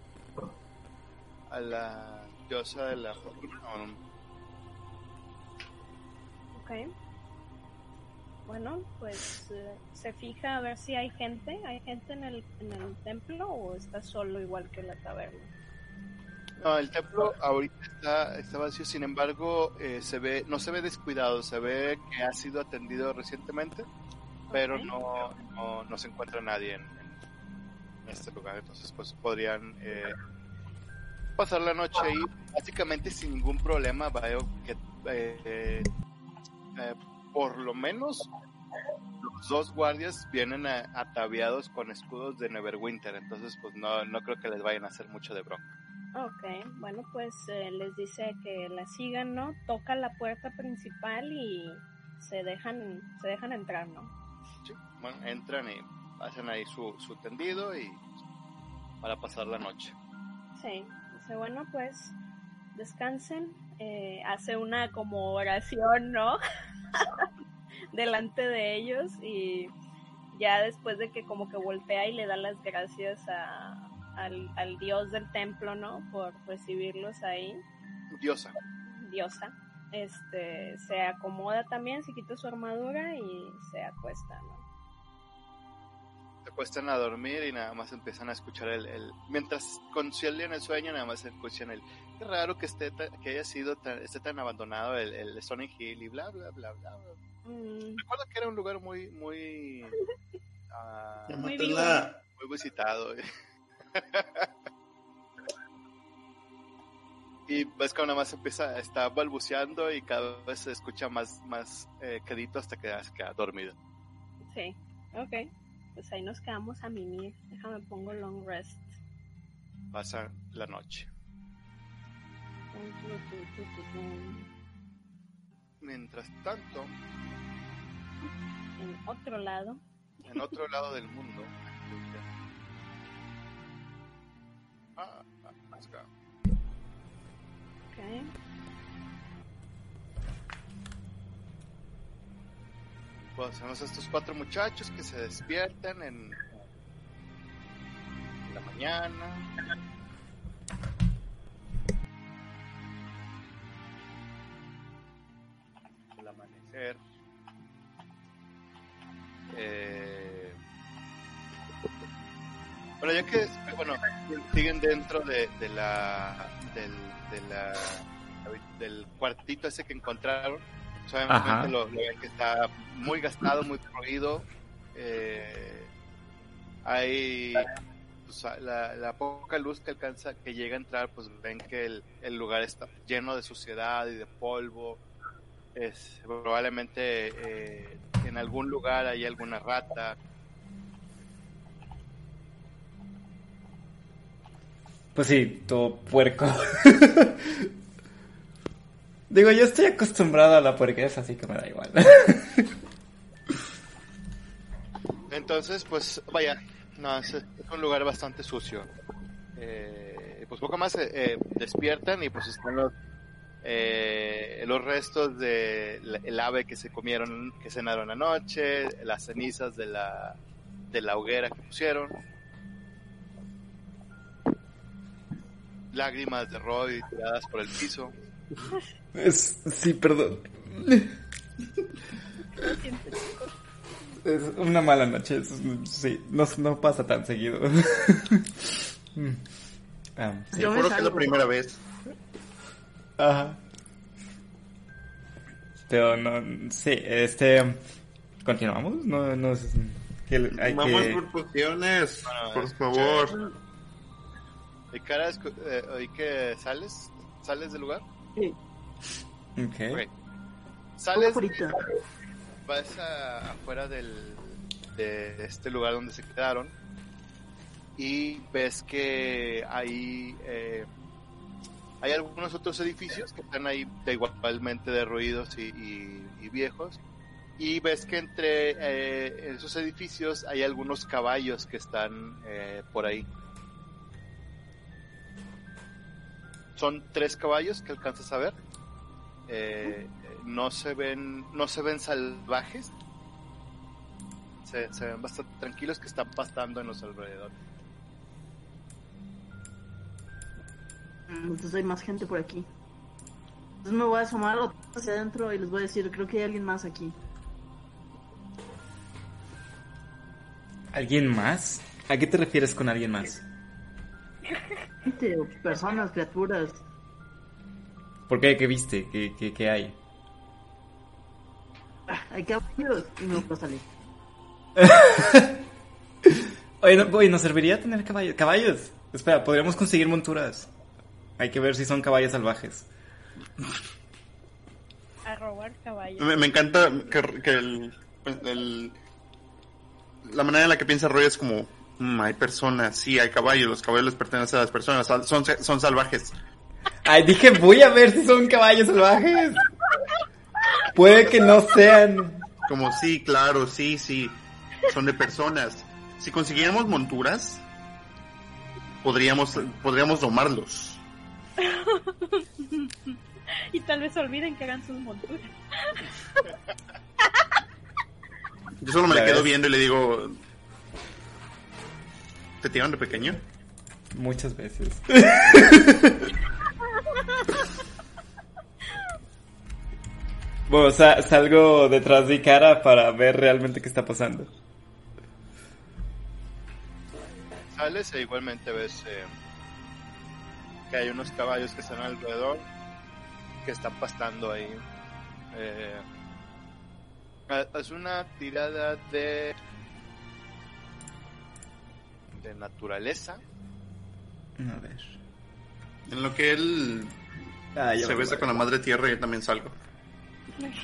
S2: a la diosa de la fortuna.
S3: Ok. Bueno, pues eh, se fija a ver si hay gente. ¿Hay gente en el, en el templo o está solo igual que la taberna?
S2: No, el templo ahorita está, está vacío, sin embargo, eh, se ve, no se ve descuidado, se ve que ha sido atendido recientemente, pero no, no, no se encuentra nadie en, este lugar, entonces pues podrían eh, pasar la noche ahí. Básicamente sin ningún problema, veo que eh, eh, por lo menos los dos guardias vienen eh, ataviados con escudos de Neverwinter, entonces pues no, no creo que les vayan a hacer mucho de bronca.
S3: Ok, bueno, pues eh, les dice que la sigan, ¿no? Toca la puerta principal y se dejan, se dejan entrar, ¿no?
S2: Sí, bueno, entran y hacen ahí su, su tendido y para pasar la noche.
S3: Sí, dice, bueno, pues descansen. Eh, hace una como oración, ¿no? Delante de ellos y ya después de que como que voltea y le da las gracias a, al, al dios del templo, ¿no? Por recibirlos ahí,
S2: Diosa.
S3: diosa. Este, se acomoda también, se quita su armadura y se acuesta, ¿no?
S2: Se acuestan a dormir y nada más empiezan a escuchar el... el... Mientras concilian el sueño, nada más escuchan el... Qué raro que esté ta- que haya sido tan, esté tan abandonado el, el Stony Hill y bla, bla, bla, bla. bla.
S3: Mm,
S2: Recuerdo que era un lugar muy, muy... ah,
S3: Muy
S2: muy visitado. Y ves que nada más empieza, está balbuceando y cada vez se escucha más, más eh, quedito hasta que se queda dormido.
S3: sí, ok. Pues ahí nos quedamos a mimir. Déjame pongo long rest.
S2: Pasa la noche. Mientras tanto,
S3: En otro lado,
S2: en otro lado del mundo.
S3: Ok.
S2: Pues a estos cuatro muchachos que se despiertan en la mañana. El amanecer. Eh, Bueno, ya que bueno, siguen dentro de, de la del, de la del cuartito ese que encontraron, obviamente
S4: Ajá.
S2: lo, lo ven que está muy gastado, muy corrido. Eh, hay pues, la, la poca luz que alcanza, que llega a entrar, pues ven que el, el lugar está lleno de suciedad y de polvo. Es probablemente eh, en algún lugar hay alguna rata.
S4: Pues sí, todo puerco. Digo, yo estoy acostumbrado a la puerquez, así que me da igual.
S2: Entonces, pues vaya, no, es, un lugar bastante sucio. Eh, pues poco más eh, eh, despiertan y pues están los, eh, los restos del el ave que se comieron, que cenaron anoche, las cenizas de la, de la hoguera que pusieron. Lágrimas de Roy tiradas por el piso.
S4: Es- sí, perdón. Es una mala noche, es- sí, no, no pasa tan seguido. Ah, sí.
S5: Yo
S6: Seguro que es la primera vez.
S4: Ajá. Pero no, sí, este, continuamos, no, no, es- que hay
S6: Vamos
S4: que,
S6: por
S2: Bueno,
S6: por
S2: escuché-
S6: favor.
S2: ¿Y cara, eh, oí que sales? ¿Sales del lugar?
S5: Sí,
S4: ok.
S2: Ok. Sales, vas a- afuera del, de este lugar donde se quedaron y ves que hay eh, hay algunos otros edificios que están ahí de igualmente derruidos y, y- y viejos y ves que entre eh, esos edificios hay algunos caballos que están eh, por ahí son tres caballos que alcanzas a ver eh, no se ven no se ven salvajes se, se ven bastante tranquilos que están pastando en los alrededores
S5: Mm, Entonces hay más gente por aquí. Entonces me voy a asomar hacia adentro y les voy a decir, creo que hay alguien más aquí.
S4: ¿Alguien más? ¿A qué te refieres con alguien más?
S5: Gente, o personas, criaturas.
S4: ¿Por qué? ¿Qué viste? ¿Qué, qué, qué hay?
S5: Ah, hay caballos y no puedo salir.
S4: Oye, no, oye, ¿nos serviría tener caballos? ¿Caballos? Espera, podríamos conseguir monturas. Hay que ver si son caballos salvajes.
S3: A robar caballos.
S6: Me, me encanta que, que el, el- la manera en la que piensa Roy es como Mm, hay personas, sí, hay caballos. Los caballos les pertenecen a las personas. Son, son salvajes.
S4: Ay, dije, voy a ver si son caballos salvajes. Puede que no sean.
S6: Como sí, claro, sí, sí. Son de personas. Si consiguiéramos monturas, podríamos, podríamos domarlos.
S3: Y tal vez olviden que hagan sus monturas.
S6: Yo solo me le quedo
S4: ves.
S6: viendo y le digo... ¿Te tiraron de pequeño?
S4: Muchas veces. bueno, sa- salgo detrás de cara para ver realmente qué está pasando.
S2: Sales e igualmente ves eh, que hay unos caballos que están alrededor, que están pastando ahí. Eh, es una tirada de de naturaleza.
S4: A ver.
S6: En lo que él
S4: Ah, ya
S6: se besa con la madre tierra, yo también salgo.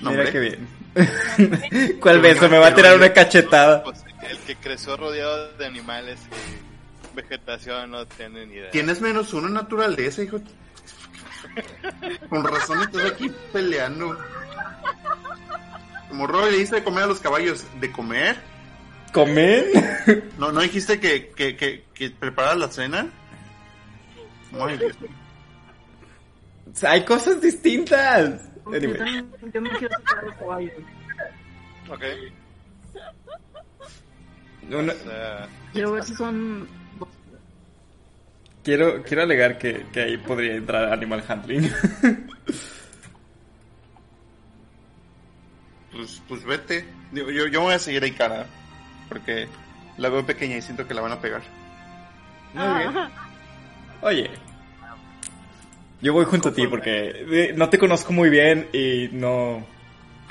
S6: No,
S4: Mira qué bien. ¿Cuál beso? Me va a tirar una cachetada.
S2: El que creció rodeado de animales y vegetación no tiene ni idea.
S6: Tienes menos uno en naturaleza, hijo. Con razón estás aquí peleando. Como Roy le dice de comer a los caballos, ¿de comer?
S4: ¿Comer?
S6: ¿No, no dijiste que, que, que, que preparas la cena? Dios mío.
S4: Hay cosas distintas.
S5: Yo también- yo me quiero sacar el caballo.
S2: Ok.
S4: Una-
S5: Quiero ver si son.
S4: quiero, quiero alegar que, que ahí podría entrar Animal Handling.
S6: Pues, pues vete. Digo, Yo, yo voy a seguir ahí cara. Porque la veo pequeña y siento que la van a pegar.
S4: Muy bien. Oye. Yo voy junto a ti porque eh, no te conozco muy bien y no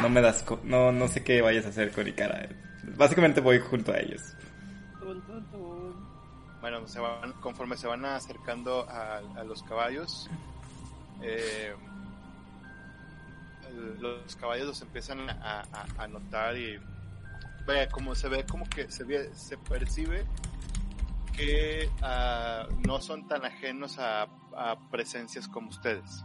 S4: no me das co- no no sé qué vayas a hacer con Ikara. Básicamente voy junto a ellos.
S2: Bueno, se van, conforme se van acercando a, a los caballos, eh, los caballos los empiezan a, a- a notar y vaya, como se ve, como que se ve, se percibe que ah, no son tan ajenos a, a presencias como ustedes.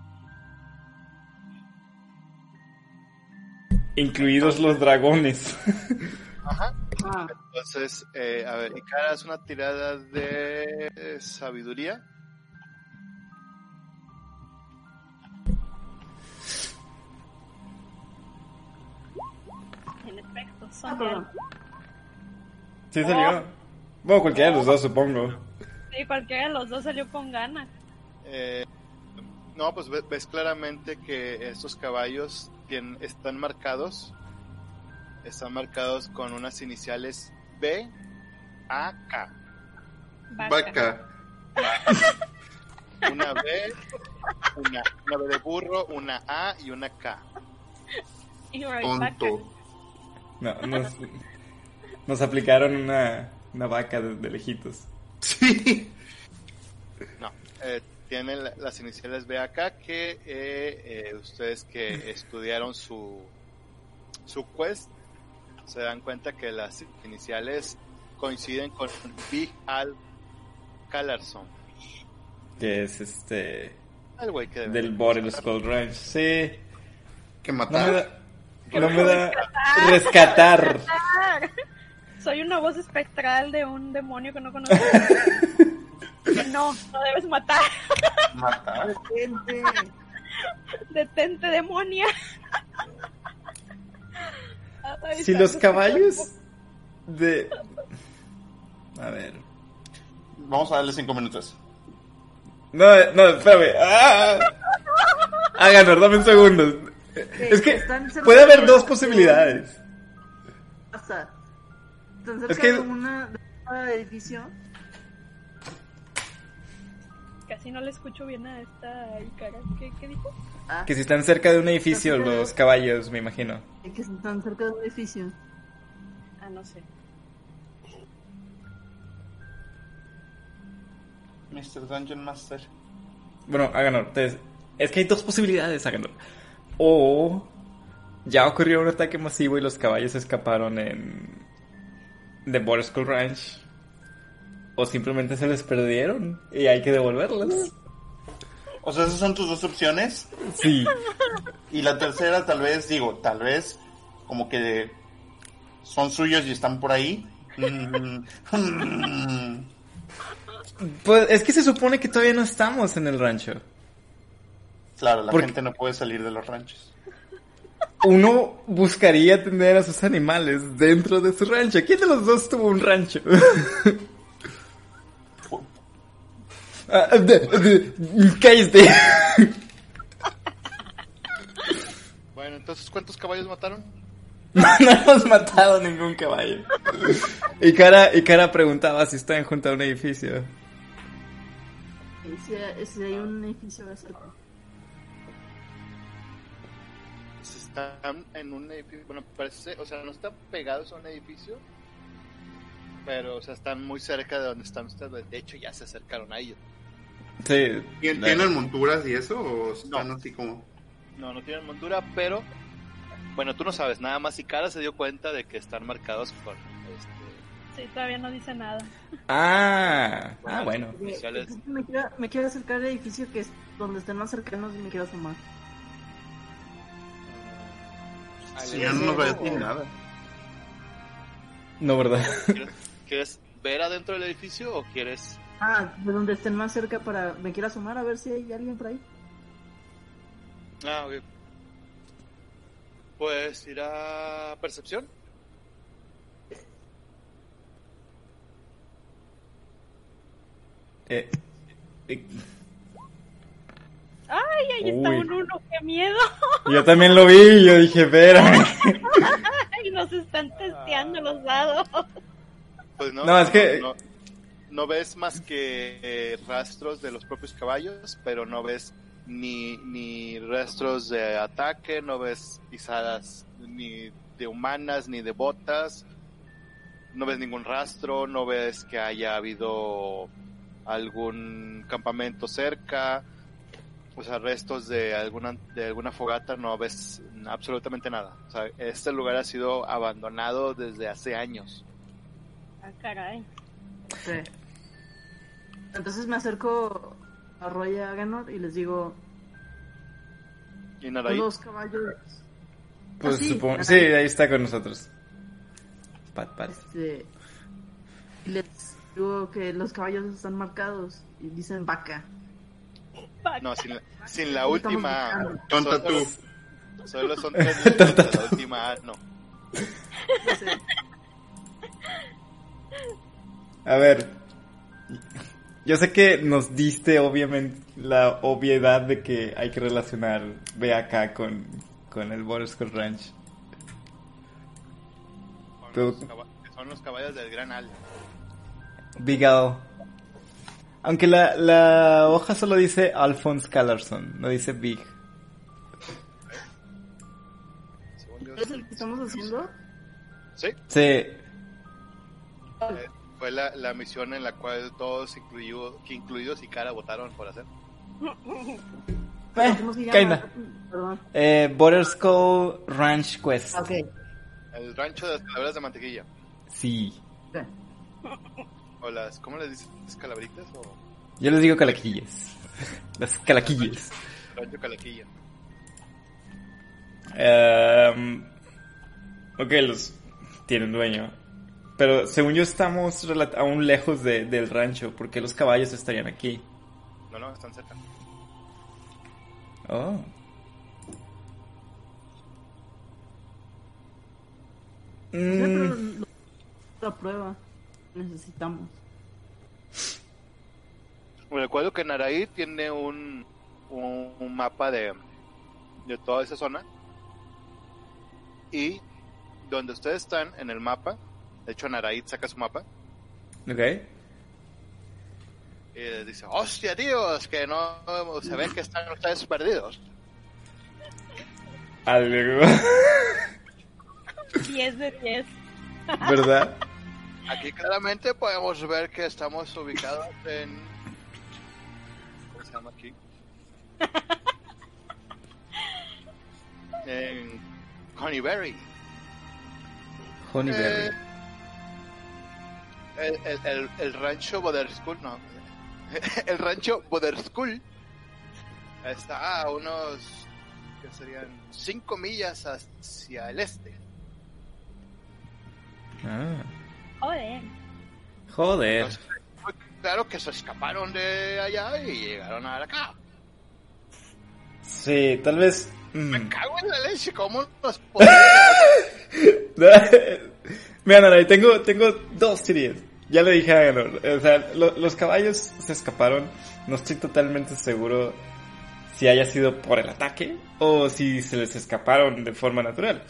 S4: Incluidos los dragones.
S2: Ajá.
S5: Ah,
S2: Entonces, eh, a ver, Ikara es una tirada de sabiduría.
S5: Ah.
S4: Sí salió. Bueno, cualquiera de los dos supongo.
S3: Sí, cualquiera de los dos salió con ganas.
S2: Eh, no, pues ve- ves claramente que estos caballos están marcados. Están marcados con unas iniciales B, A, K.
S6: Vaca.
S2: Una B, una, una B de burro, una A y una K.
S3: Y right back.
S6: Tonto.
S4: No, nos, nos aplicaron una, una vaca de, de lejitos.
S6: Sí.
S2: No, eh, tiene la- las iniciales B, A, K que eh, eh, ustedes que estudiaron su, su quest se dan cuenta que las iniciales coinciden con Big Al Calarson.
S4: Que es este.
S2: El güey que debe-
S4: Del Borel Skull Ranch. Sí.
S6: Que
S4: No me
S6: matar.
S4: da. No me da. Rescatar.
S3: Soy una voz espectral de un demonio que no conozco. Que no, no debes matar.
S6: Matar.
S5: Gente.
S3: Detente, demonia. Ay,
S4: Si los caballos de. A ver.
S6: Vamos a darle cinco minutos.
S4: No, no, espérame. ¡Ah! Háganos, dame un segundo. Es que puede haber dos posibilidades.
S5: Pasa. Están cerca
S4: Es que-
S5: de una de un edificio.
S3: Casi no le escucho bien a esta Ikara. ¿Qué, qué dijo?
S5: Ah,
S4: Que si están cerca de un edificio, los caballos, me imagino.
S5: que están cerca de un edificio.
S3: Ah, no sé.
S6: Mr. Dungeon Master.
S4: Bueno, entonces, Es que hay dos posibilidades, Háganos. O ya ocurrió un ataque masivo y los caballos escaparon en The Border School Ranch. o simplemente se les perdieron y hay que devolverlas.
S6: O sea, esas son tus dos opciones.
S4: Sí.
S6: Y la tercera, tal vez, digo, tal vez, como que son suyos y están por ahí. Mm, mm.
S4: Pues es que se supone que todavía no estamos en el rancho.
S6: Claro, la
S4: Porque-
S6: gente no puede salir de los ranchos.
S4: Uno buscaría atender a sus animales dentro de su rancho. ¿Quién de los dos tuvo un rancho? Ah, Cállate.
S2: Bueno, entonces, ¿cuántos caballos mataron?
S4: No, hemos matado ningún caballo. Y Cara, y Cara preguntaba si están junto a un edificio.
S5: Si, hay un edificio cerca.
S2: Están en un edificio, bueno, parece, o sea, no están pegados a un edificio, pero, o sea, están muy cerca de donde están ustedes. De hecho, ya se acercaron a ellos.
S4: Sí.
S6: ¿Tien- ¿Tienen monturas y eso? ¿O están así como.?
S2: No, no tienen montura, pero, bueno, tú no sabes, nada más si Cara se dio cuenta de que están marcados con, este,
S3: Sí, todavía no dice nada.
S4: Ah, ah, bueno.
S5: Me quiero, me quiero acercar al edificio que es donde estén más cercanos y me quiero asomar.
S6: Si ya no nos va a decir nada.
S4: No, ¿verdad?
S2: ¿Quieres, quieres ver adentro del edificio o quieres
S5: Ah, de donde estén más cerca para... Me quiero asomar a ver si hay alguien por ahí.
S2: Ah, ok. Pues irá percepción.
S4: Eh, eh,
S3: ¡Ay, ahí está
S4: Uy.
S3: un uno! ¡Qué miedo!
S4: yo también lo vi y yo dije, espérame.
S3: ¡Ay, nos están testeando los dados!
S2: Pues no,
S4: No, es que-
S2: no, no ves más que eh, rastros de los propios caballos, pero no ves ni, ni rastros de ataque, no ves pisadas ni de humanas ni de botas, no ves ningún rastro, no ves que haya habido algún campamento cerca, o sea, restos de alguna, de alguna fogata, no ves absolutamente nada. O sea, este lugar ha sido abandonado desde hace años.
S3: ¡Ah, caray!
S5: Sí. Entonces me acerco a Roy y a Ganor y les digo...
S2: Y Naraí,
S5: Los caballos...
S4: Pues
S5: Ah, sí,
S4: supongo. Sí, ahí está con nosotros. Pat, pat.
S5: Este, y les digo que los caballos están marcados y dicen vaca.
S2: No, sin la, sin la última A.
S6: Tonta tú.
S2: Solo son tres letras de la última A, no.
S4: A ver. Yo sé que nos diste obviamente la obviedad de que hay que relacionar acá con, con el Borderscore Ranch.
S2: Los, son los caballos del Gran Al.
S4: Big Al. Aunque la, la hoja solo dice Alphonse Callarson, no dice Big.
S5: ¿Es el que estamos haciendo?
S2: Sí,
S4: Sí.
S2: eh, fue la, la misión en la cual todos, incluido, que incluidos y Cara, votaron por hacer.
S4: Eh,
S5: ¿Cómo se llama?
S4: kinda.
S5: Perdón.
S4: Eh, Borderscore Ranch Quest.
S5: Ok.
S2: El rancho de las calaveras de mantequilla.
S4: Sí.
S5: ok.
S2: O las, ¿cómo les dices? ¿Calabritas o
S4: Yo les digo calaquillas. Las calaquillas.
S2: rancho calaquilla?
S4: Ehm, ok, los tienen dueño. Pero según yo estamos aún lejos de- del rancho, porque los caballos estarían aquí.
S2: No, no, están cerca.
S4: Oh. Mm,
S5: lo- la prueba necesitamos.
S2: Me recuerdo que Naraí tiene un, un, un mapa de, de toda esa zona. Y donde ustedes están en el mapa, de hecho Naraí saca su mapa
S4: ok.
S2: y les dice, hostia tíos, que no se ven que están ustedes perdidos.
S4: Algo.
S3: 10 de 10.
S4: ¿Verdad?
S2: Aquí claramente podemos ver que estamos ubicados en... ¿Cómo se llama aquí? En Honeyberry.
S4: Honeyberry.
S2: Eh, el, el, el, el rancho Boderskull, no. El rancho Boderskull está a unos, que serían 5 millas hacia el este.
S4: Ah,
S3: Joder.
S4: joder.
S2: Entonces, claro que se escaparon de allá y llegaron a acá.
S4: Sí, tal vez... mm.
S2: Me cago en la leche, ¿cómo podemos...
S4: Mira, Nanay, tengo, tengo dos teorías. Ya le dije a Ganor. O sea, lo- los caballos se escaparon. No estoy totalmente seguro si haya sido por el ataque o si se les escaparon de forma natural.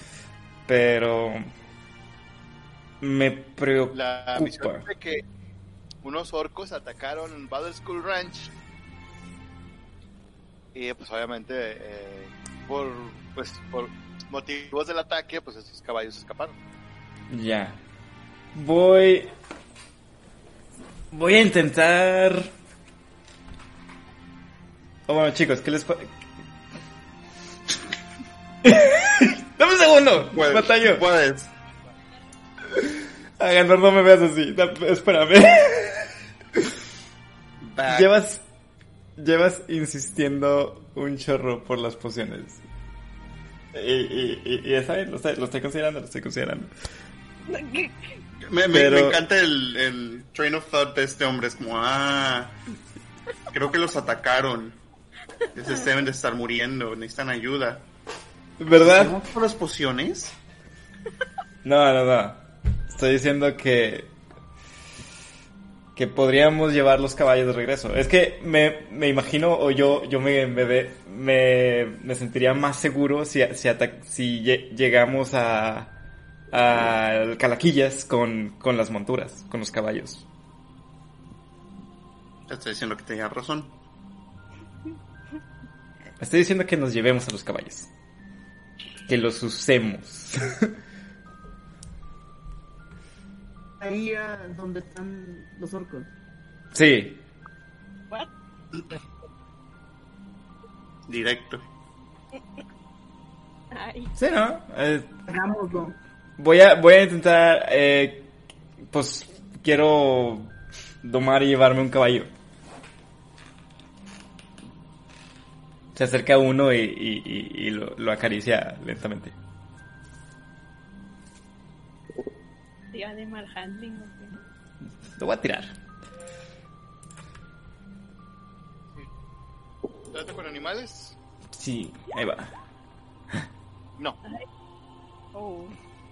S4: Pero me preocupa.
S2: La misión de que unos orcos atacaron Battle School Ranch y pues obviamente eh, por pues por motivos del ataque pues esos caballos escaparon.
S4: Ya. Voy. Voy a intentar. Oh, bueno, chicos, ¿qué les Dame un segundo.
S6: Puedes,
S4: Batallo.
S6: puedes.
S4: Ganor, no me veas así. Espérame.
S6: Back.
S4: llevas. Llevas insistiendo un chorro por las pociones. Y, y, y, y está bien, lo estoy, lo estoy considerando, lo estoy considerando.
S6: Me, me-
S4: Pero-
S6: me encanta el, el train of thought de este hombre. Es como, ah, creo que los atacaron. Entonces deben de estar muriendo, necesitan ayuda.
S4: ¿Verdad?
S6: ¿Hacemos por las pociones?
S4: No, no, no. Estoy diciendo que. que podríamos llevar los caballos de regreso. Es que me, me imagino, o yo, yo me, me, sentiría más seguro si, si, ata- si lle- llegamos a. a Calaquillas con, con las monturas, con los caballos.
S6: Estoy diciendo que tenía razón.
S4: Estoy diciendo que nos llevemos a los caballos. Que los usemos.
S5: Ahí a donde están los orcos.
S4: sí.
S3: What?
S6: Directo.
S3: Ay,
S4: Sí, ¿no? Eh,
S5: Hagámoslo.
S4: Voy a, voy a intentar, eh, pues quiero domar y llevarme un caballo. Se acerca uno y, y- y- y lo, lo acaricia lentamente.
S3: Tío, animal handling.
S4: Lo voy a tirar.
S2: ¿Trata con animales?
S4: Sí, ahí va.
S2: No.
S3: Oh,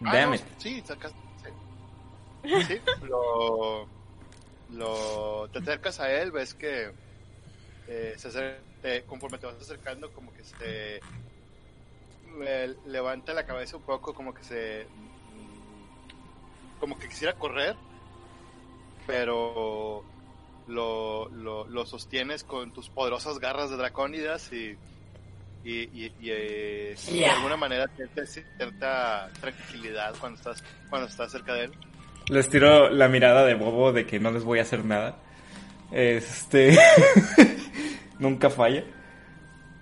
S2: Ah,
S4: Damn
S2: no,
S4: it.
S2: Sí, sacas. Sí. Sí, lo, lo. Te acercas a él, ves que. eh, se acer- eh, conforme te vas acercando, como que se. le- levanta la cabeza un poco, como que se. Como que quisiera correr, pero. Lo, lo, lo sostienes con tus poderosas garras de dracónidas y. Y, y, y, eh, de alguna manera sientes cierta tranquilidad cuando estás cuando estás cerca de él.
S4: Les tiro la mirada de bobo de que no les voy a hacer nada. Este. Nunca falla.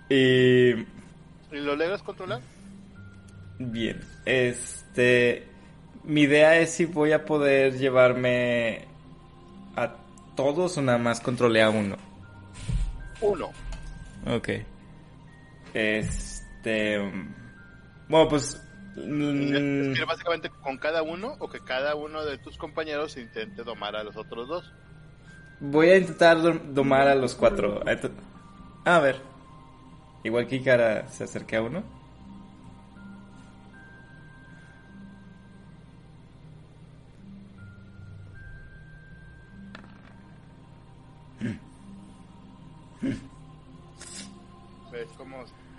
S4: Y.
S2: ¿Y lo logras controlar?
S4: Bien, este, mi idea es si voy a poder llevarme a todos o nada más controlé a uno.
S2: Uno.
S4: Ok. Este, mm, bueno, pues, mm,
S2: Es decir, básicamente con cada uno o que cada uno de tus compañeros intente domar a los otros dos.
S4: voy a intentar dom- domar a los cuatro. A ver, igual que Ikara se acerque a uno.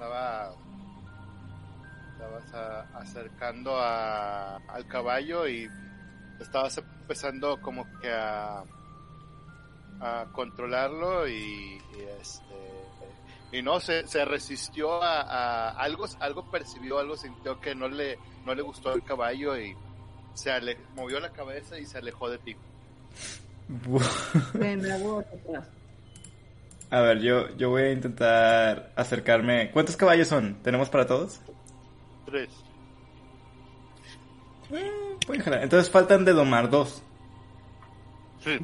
S2: Estaba estabas a- acercando a- al caballo y estabas empezando como que a a controlarlo y, y, este y no se, se resistió a, a algo algo percibió algo sintió que no le no le gustó el caballo y se ale- movió la cabeza y se alejó de ti
S5: atrás.
S4: A ver, yo, yo voy a intentar acercarme. ¿Cuántos caballos son? ¿Tenemos para todos?
S2: tres
S4: Voy a jalar. Entonces faltan de domar dos.
S6: Sí.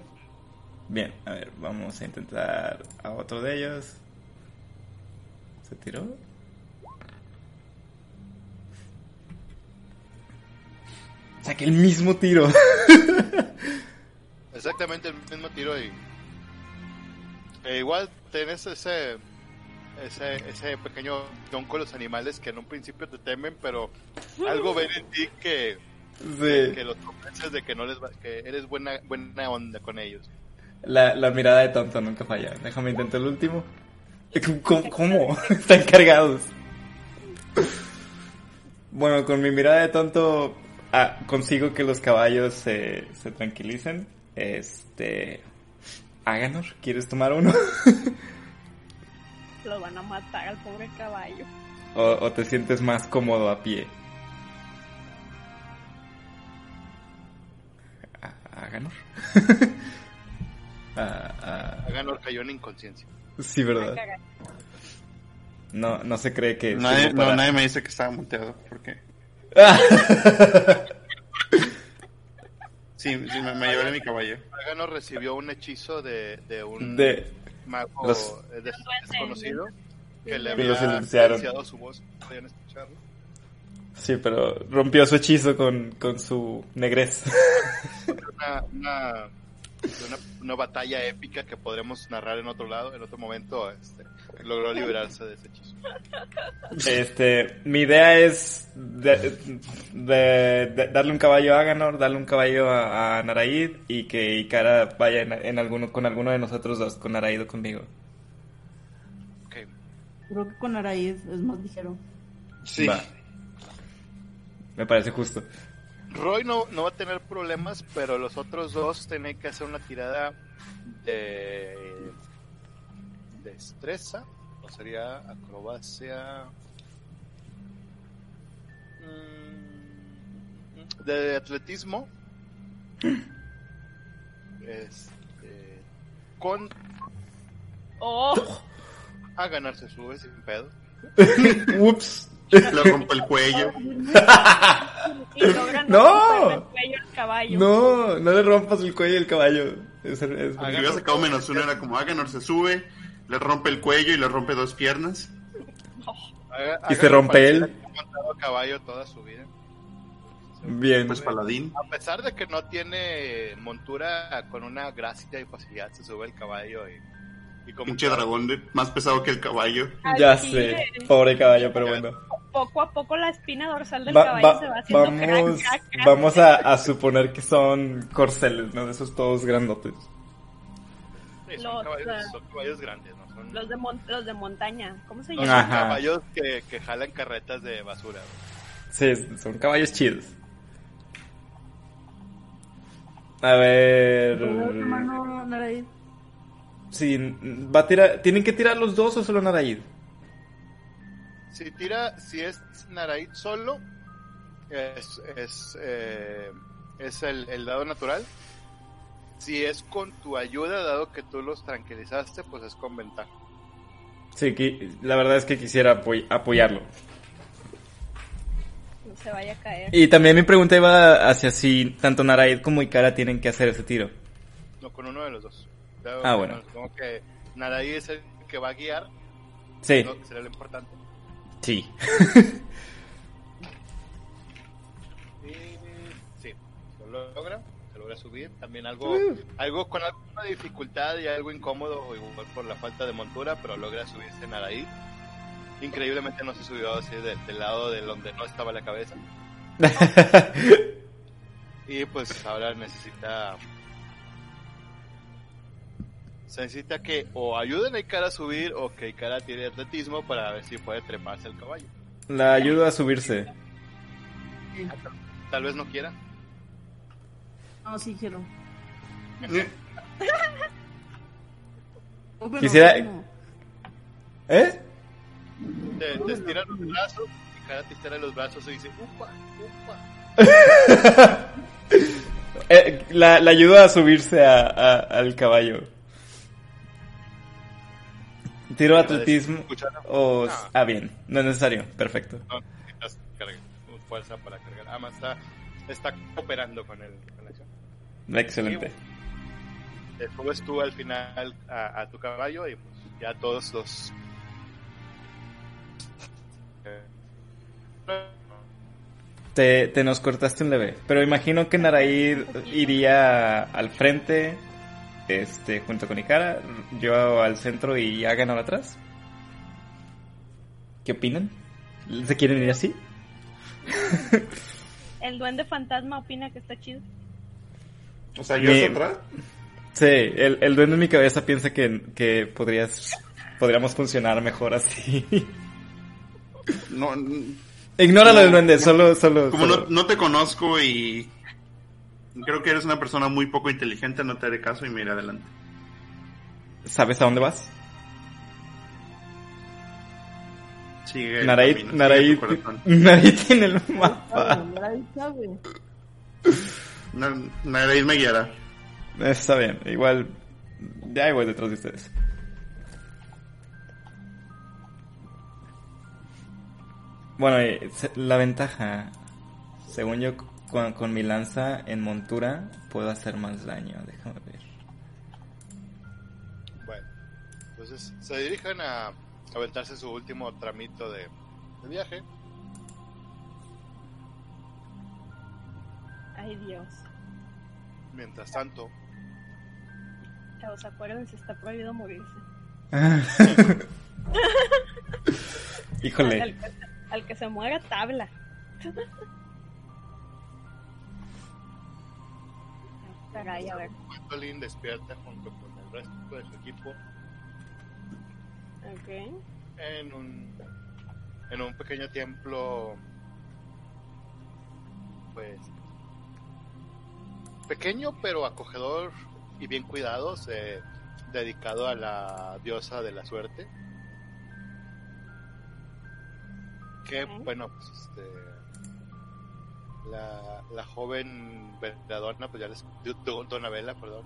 S4: Bien, a ver, vamos a intentar a otro de ellos. ¿Se tiró? Saqué el mismo tiro.
S2: Exactamente el mismo tiro y e igual tenés ese ese, ese pequeño don con los animales que en un principio te temen, pero algo ven en ti que,
S4: Sí.
S2: que los convences de que no les va- que eres buena buena onda con ellos.
S4: La, la mirada de tonto nunca falla. Déjame intentar el último. ¿Cómo? cómo? Están cargados. Bueno, con mi mirada de tonto ah, consigo que los caballos se, se tranquilicen. Este... Aganor, ¿quieres tomar uno?
S3: Lo van a matar al pobre caballo.
S4: o, o te sientes más cómodo a pie? Ah,
S2: Aganor cayó en inconsciencia.
S4: sí, ¿verdad? No, no se cree que...
S6: Nadie, no,
S4: para-
S6: nadie me dice que estaba muteado. ¿Por qué? Sí, sí me, me llevaré mi caballo.
S2: Aganor recibió un hechizo de, de un
S4: de...
S2: mago
S4: Los-
S2: eh, des- desconocido que le había
S4: silenciaron.
S2: silenciado su voz, podían escucharlo.
S4: Sí, pero rompió su hechizo con, con su negrez.
S2: Una, una, una, una batalla épica que podremos narrar en otro lado, en otro momento, este, logró liberarse de ese hechizo.
S4: Este, mi idea es de- de- de darle un caballo a Aganor, darle un caballo a, a Naraid y que Ikara vaya en, en alguno, con alguno de nosotros dos, con Naraid o conmigo.
S2: Ok.
S5: Creo que con Araíz es más ligero.
S6: Sí.
S4: Va. Me parece justo.
S2: Roy no, no va a tener problemas, pero los otros dos tienen que hacer una tirada de destreza, o sería acrobacia. mm, De atletismo. Este, con
S3: ¡Oh!
S2: a ganarse sube sin pedo.
S4: Ups.
S6: Le rompo el cuello.
S3: Y logran
S4: ¡No!
S3: el cuello al caballo.
S4: No, no le rompas el cuello al caballo. Es- es-
S6: Si hubiera sacado menos uno, era como Aganor se sube, le rompe el cuello y le rompe dos piernas.
S2: Haga-
S4: Y se rompe él.
S2: que ha montado a caballo toda su vida.
S4: Bien.
S6: Pues paladín.
S2: A pesar de que no tiene montura con una gracia y facilidad, se sube el caballo y, y como
S6: Pinche dragón de- más pesado que el caballo.
S3: Al
S4: Ya sé, pobre caballo, pero bueno.
S3: Poco a poco la espina dorsal del
S4: Va-
S3: caballo
S4: va-
S3: se va haciendo
S4: vamos
S3: crack, crack, crack.
S4: vamos a, a suponer que son corceles, ¿no? De esos todos grandotes.
S2: Sí, son,
S3: Los,
S2: caballos, son caballos grandes, ¿no? Son,
S3: Los de, mon- los de montaña. ¿Cómo se llama?
S2: son
S4: Ajá.
S2: caballos que, que jalan carretas de basura.
S4: Sí, son caballos chidos. A ver. Sí, va a tirar. ¿Tienen que tirar los dos o solo Naraid?
S2: Si tira, si es Naraid solo, es, es, eh, es el, el dado natural. Si es con tu ayuda, dado que tú los tranquilizaste, pues es con ventaja.
S4: Sí, que, la verdad es que quisiera apoy- apoyarlo.
S3: No se vaya a caer.
S4: Y también mi pregunta iba hacia si tanto Naraid como Ikara tienen que hacer ese tiro.
S2: No, con uno de los dos. Dado
S4: Ah, bueno.
S2: no- Como que Naraid es el que va a guiar,
S4: Sí,
S2: será lo importante.
S4: sí.
S2: Y sí, lo logra, se logra subir. También algo, algo con alguna dificultad y algo incómodo, por la falta de montura, pero logra subirse Naraí. Increíblemente no se subió así de- del lado de donde no estaba la cabeza. Y pues ahora necesita. Se necesita que o ayuden a Ikara a subir o que Ikara tire atletismo para ver si puede treparse el caballo.
S4: La ayuda a subirse.
S2: Tal vez no quiera.
S5: No, sí quiero.
S4: Quisiera-
S5: no.
S4: ¿Eh?
S2: Te, te estira los brazos, Ikara te estira los brazos y dice, upa, upa.
S4: Eh, la, la ayuda a subirse a, a- al caballo. ¿Tiro atletismo? O...
S2: No.
S4: Ah, bien. No es necesario. Perfecto.
S2: No necesitas cargar, fuerza para cargar. Además está, está cooperando con el con la acción.
S4: Excelente.
S2: te subes tú al final a, a tu caballo y pues ya todos los eh,
S4: Te, te nos cortaste un leve. Pero imagino que Naraid iría al frente, este, junto con Ikara, yo al centro y Hagan ahora atrás. ¿Qué opinan? ¿Se quieren ir así?
S3: El duende fantasma opina que está chido.
S6: O sea, yo hacia atrás.
S4: Sí, el, el duende en mi cabeza piensa que, que podrías, podríamos funcionar mejor así.
S6: No,
S4: Ignóralo
S6: No,
S4: del duende, solo, solo.
S6: como
S4: solo-
S6: no, no te conozco y creo que eres una persona muy poco inteligente, no te haré caso y me iré adelante.
S4: ¿Sabes a dónde vas?
S6: Sigue el
S4: Naraid,
S6: camino, sigue tu corazón.
S4: Naraid tiene el mapa.
S5: Naraid sabe.
S6: Na- Naraid me guiará.
S4: Está bien, igual. Ya voy detrás de ustedes. Bueno, eh, se- la ventaja, según yo, con, con mi lanza en montura puedo hacer más daño. Déjame ver.
S2: Bueno, entonces se dirigen a aventarse su último tramito de, de viaje.
S3: Ay, Dios.
S2: Mientras tanto,
S3: Chavos, acuérdense, está prohibido morirse.
S4: Híjole.
S3: Al, que, al que se muera, tabla. Caray, a ver.
S2: Despierta junto con el resto de su equipo
S3: Ok.
S2: en un en un pequeño templo pues pequeño pero acogedor y bien cuidado dedicado a la diosa de la suerte que
S3: Ok.
S2: bueno pues este la, la joven veladora pues ya les do- dona vela perdón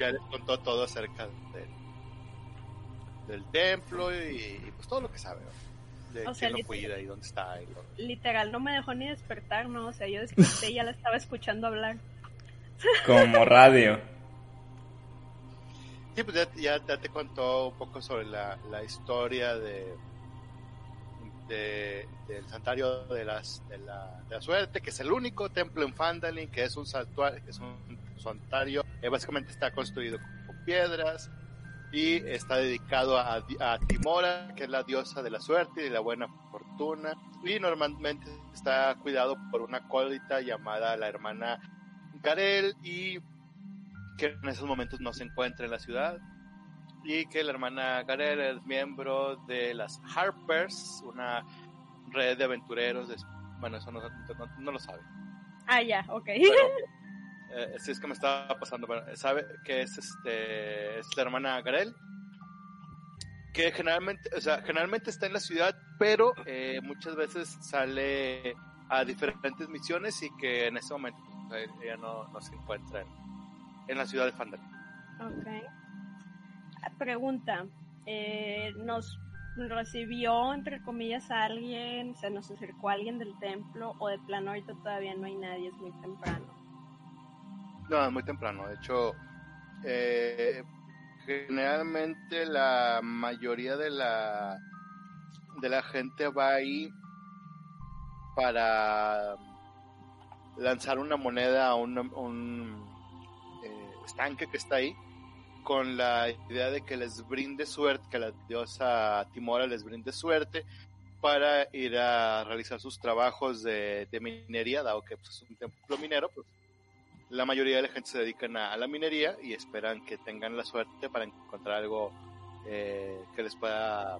S2: ya les contó todo acerca del del templo y, y, pues todo lo que sabe ¿no? de
S3: O sea,
S2: quién lo
S3: literal-
S2: cuida y dónde está y todo.
S3: Literal, no me dejó ni despertar, ¿no? O sea, yo desperté y ya la estaba escuchando hablar.
S4: Como radio.
S2: Sí, pues ya, ya- ya te contó un poco sobre la, la historia de, de- del santuario de, las, de, la, de la suerte, que es el único templo en Fandalin, que es un santuario, que es un santuario, básicamente está construido con piedras y está dedicado a, a Timora, que es la diosa de la suerte y de la buena fortuna, y normalmente está cuidado por una acólita llamada la hermana Garel y que en esos momentos no se encuentra en la ciudad y que la hermana Garel es miembro de las Harpers, una red de aventureros. De, bueno, eso no, no- no lo sabe.
S3: Ah, ya, ok.
S2: Pero eh, sí es que me estaba pasando. Bueno, sabe que es este es la hermana Garel que generalmente, o sea, generalmente está en la ciudad, pero eh, muchas veces sale a diferentes misiones y que en ese momento pues, ella no, no se encuentra en, en la ciudad de Fandal.
S3: Ok. Pregunta. Eh, ¿Nos recibió, entre comillas, a alguien? ¿Se nos acercó alguien del templo? ¿O de plano ahorita todavía no hay nadie? Es muy temprano.
S2: No, es muy temprano. De hecho, eh, generalmente la mayoría de la de la gente va ahí para lanzar una moneda a un, un, eh, estanque que está ahí con la idea de que les brinde suerte, que la diosa Timora les brinde suerte para ir a realizar sus trabajos de, minería, dado que pues, es un templo minero, pues la mayoría de la gente se dedican a, a la minería y esperan que tengan la suerte para encontrar algo eh, que les pueda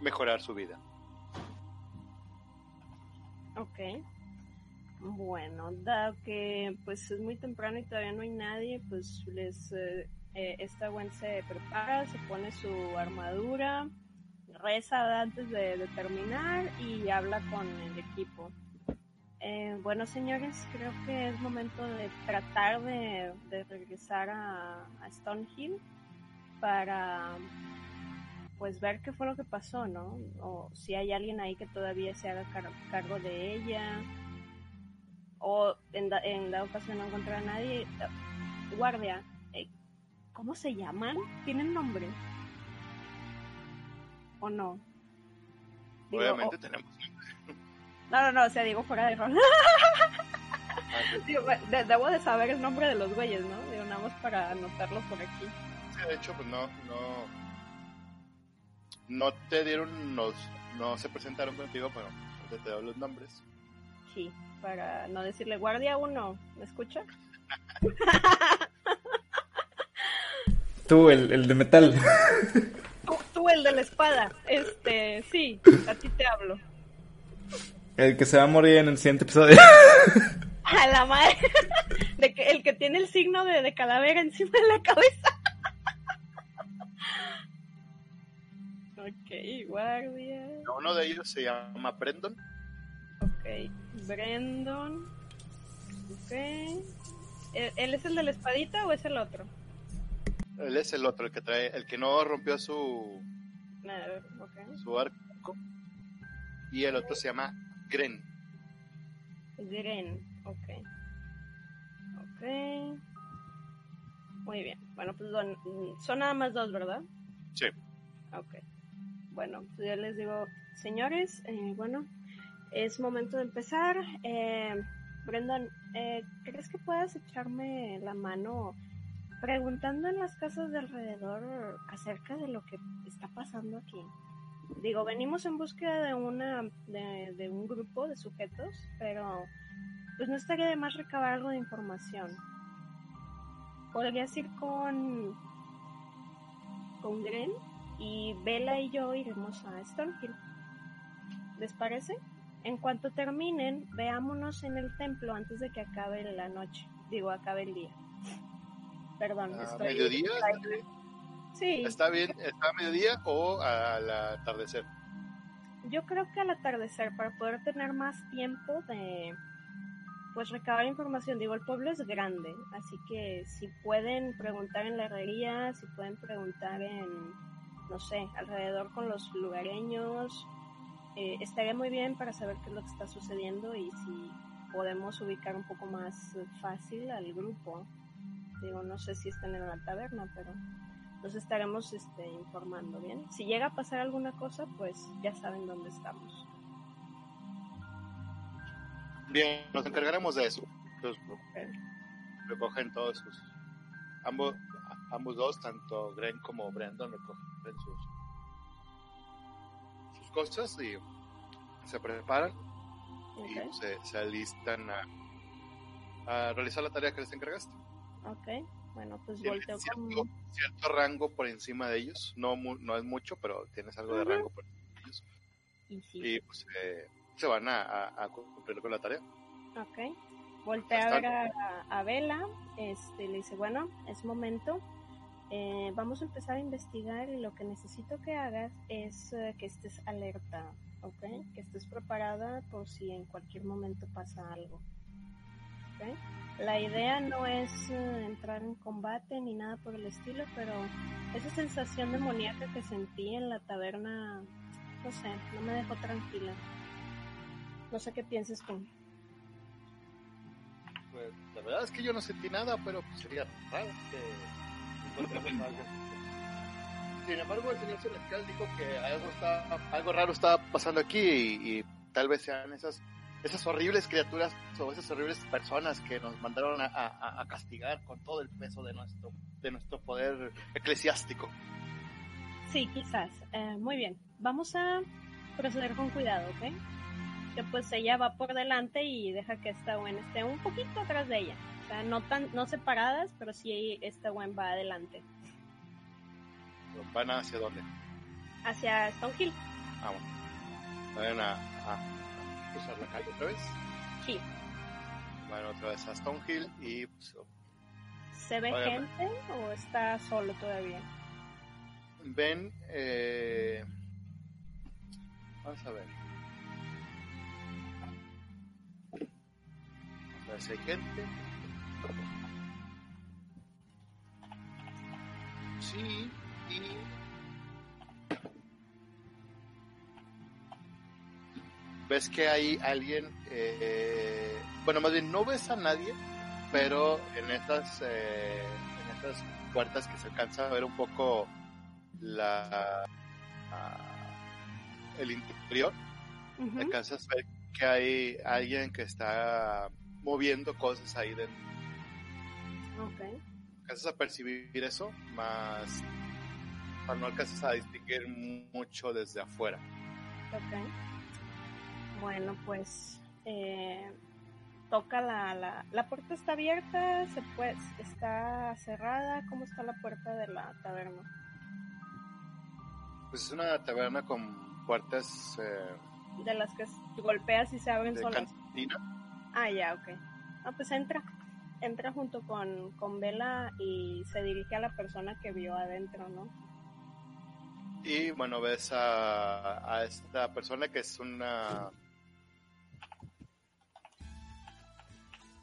S2: mejorar su vida.
S3: Ok. Bueno, dado que pues es muy temprano y todavía no hay nadie, pues les eh, eh, esta Gwen se prepara, se pone su armadura, reza antes de, terminar y habla con el equipo. Eh, bueno, señores, creo que es momento de tratar de, regresar a, a Stonehill para pues ver qué fue lo que pasó, ¿no? O si hay alguien ahí que todavía se haga car- cargo de ella. O en, da- en dado caso no encontrar a nadie, eh, guardia, ¿Cómo se llaman? ¿Tienen nombre? ¿O no? Digo,
S2: Obviamente
S3: o-
S2: tenemos.
S3: No, no, no, o sea, digo fuera de rol. Digo, de- debo de saber el nombre de los güeyes, ¿no? Digo, nada más para anotarlo por aquí.
S2: Sí, de hecho, pues no, no, no te dieron los, no se presentaron contigo, pero te doy los nombres.
S3: Sí, para no decirle guardia uno, ¿me escucha?
S4: Tú, el, el de metal.
S3: Tú, tú, el de la espada, este, sí, a ti te hablo.
S4: El que se va a morir en el siguiente episodio.
S3: A la madre, de que, el que tiene el signo de, de calavera encima de la cabeza. Ok, guardia.
S2: Uno de ellos se llama Brendon.
S3: Ok, Brandon. Ok. ¿Él, él es el de la espadita o es el otro?
S2: Él es el otro, el que trae, el que no rompió su, su arco. Y el otro se llama Gren.
S3: Gren, ok. Ok. Muy bien. Bueno, pues son, son nada más dos, ¿verdad?
S2: Sí.
S3: Ok. Bueno, pues yo les digo, señores, eh, bueno, es momento de empezar. Eh, Brendan, eh, ¿crees que puedas echarme la mano preguntando en las casas de alrededor acerca de lo que está pasando aquí? Digo, venimos en búsqueda de una de, de un grupo de sujetos, pero pues no estaría de más recabar algo de información. Podrías ir con con Gren y Bella y yo iremos a Stonehill. ¿Les parece? En cuanto terminen, veámonos en el templo antes de que acabe la noche. Digo, acabe el día. Perdón,
S2: ¿A
S3: estoy...
S2: mediodía?
S3: Sí,
S2: ¿Está bien? ¿Está a mediodía o al atardecer?
S3: yo creo que al atardecer, para poder tener más tiempo de pues recabar información. Digo, el pueblo es grande, así que si pueden preguntar en la herrería, si pueden preguntar en, no sé, alrededor con los lugareños, eh, estaría muy bien para saber qué es lo que está sucediendo y si podemos ubicar un poco más fácil al grupo. Digo, no sé si están en la taberna, pero nos estaremos este, informando bien. Si llega a pasar alguna cosa, pues ya saben dónde estamos.
S2: Bien, nos encargaremos de eso. Entonces, recogen todos sus. Ambos, ambos dos, tanto Gren como Brandon, recogen sus, sus cosas y se preparan y se, se alistan a, a realizar la tarea que les encargaste.
S3: Ok. Bueno, pues volteo
S2: cierto,
S3: con...
S2: cierto rango por encima de ellos, no, no es mucho, pero tienes algo de rango por encima de ellos.
S3: Y sí,
S2: Y pues eh, se van a, a- a cumplir con la tarea.
S3: ok. Voltea a ver a, a Vela, este, le dice, bueno, es momento. Eh, vamos a empezar a investigar y lo que necesito que hagas es eh, que estés alerta, ¿ok? Que estés preparada por si en cualquier momento pasa algo. ¿ok? La idea no es eh, entrar en combate ni nada por el estilo, pero esa sensación demoníaca que sentí en la taberna, no sé, no me dejó tranquila. No sé qué pienses tú.
S2: Pues, la verdad es que yo no sentí nada, pero pues, sería raro que. Sin embargo, el señor Celestial dijo que algo, está, algo raro estaba pasando aquí y, y tal vez sean esas, esas horribles criaturas o esas horribles personas que nos mandaron a, a- a castigar con todo el peso de nuestro, de nuestro poder eclesiástico.
S3: Sí, quizás. Eh, muy bien. Vamos a proceder con cuidado, ¿ok? Que pues ella va por delante y deja que esta Gwen esté un poquito atrás de ella. O sea, no tan, no separadas, pero sí esta Gwen va adelante.
S2: ¿Van hacia dónde?
S3: Hacia Stonehill.
S2: Ah, bueno. A- a cruzar la calle otra vez.
S3: Sí.
S2: Van otra vez a Stonehill y pues,
S3: ¿Se ve gente o está solo todavía?
S2: ven eh, vamos a ver a ver si hay gente sí y ves que hay alguien eh, bueno más bien no ves a nadie pero en estas eh, en estas puertas que se alcanza a ver un poco la ah, el interior.
S3: Ujú.
S2: Alcanzas a ver que hay alguien que está moviendo cosas ahí dentro.
S3: Ok.
S2: Alcanzas a percibir eso, más no alcanzas a distinguir mucho desde afuera.
S3: Ok. Bueno, pues eh, toca la, la, la puerta está abierta, se puede, está cerrada, ¿cómo está la puerta de la taberna?
S2: Pues es una taberna con puertas eh,
S3: De las que golpeas y se abren
S2: de
S3: solas.
S2: cantina.
S3: Ah, ya, ok. Ah, pues entra. Entra junto con, con Vela y se dirige a la persona que vio adentro, ¿no?
S2: Y bueno, ves a, a esta persona que es una...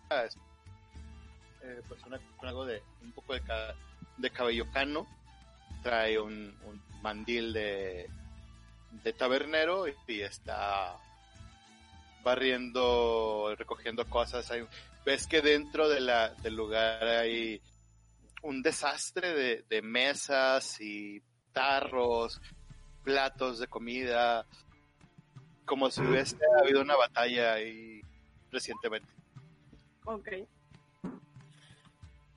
S2: eh, persona con algo de un poco de, de cabello cano, trae un, un mandil de, de tabernero y, está barriendo, recogiendo cosas. Ves que dentro de del lugar hay un desastre de, de mesas y tarros, platos de comida, como si hubiese habido una batalla ahí recientemente.
S3: Ok.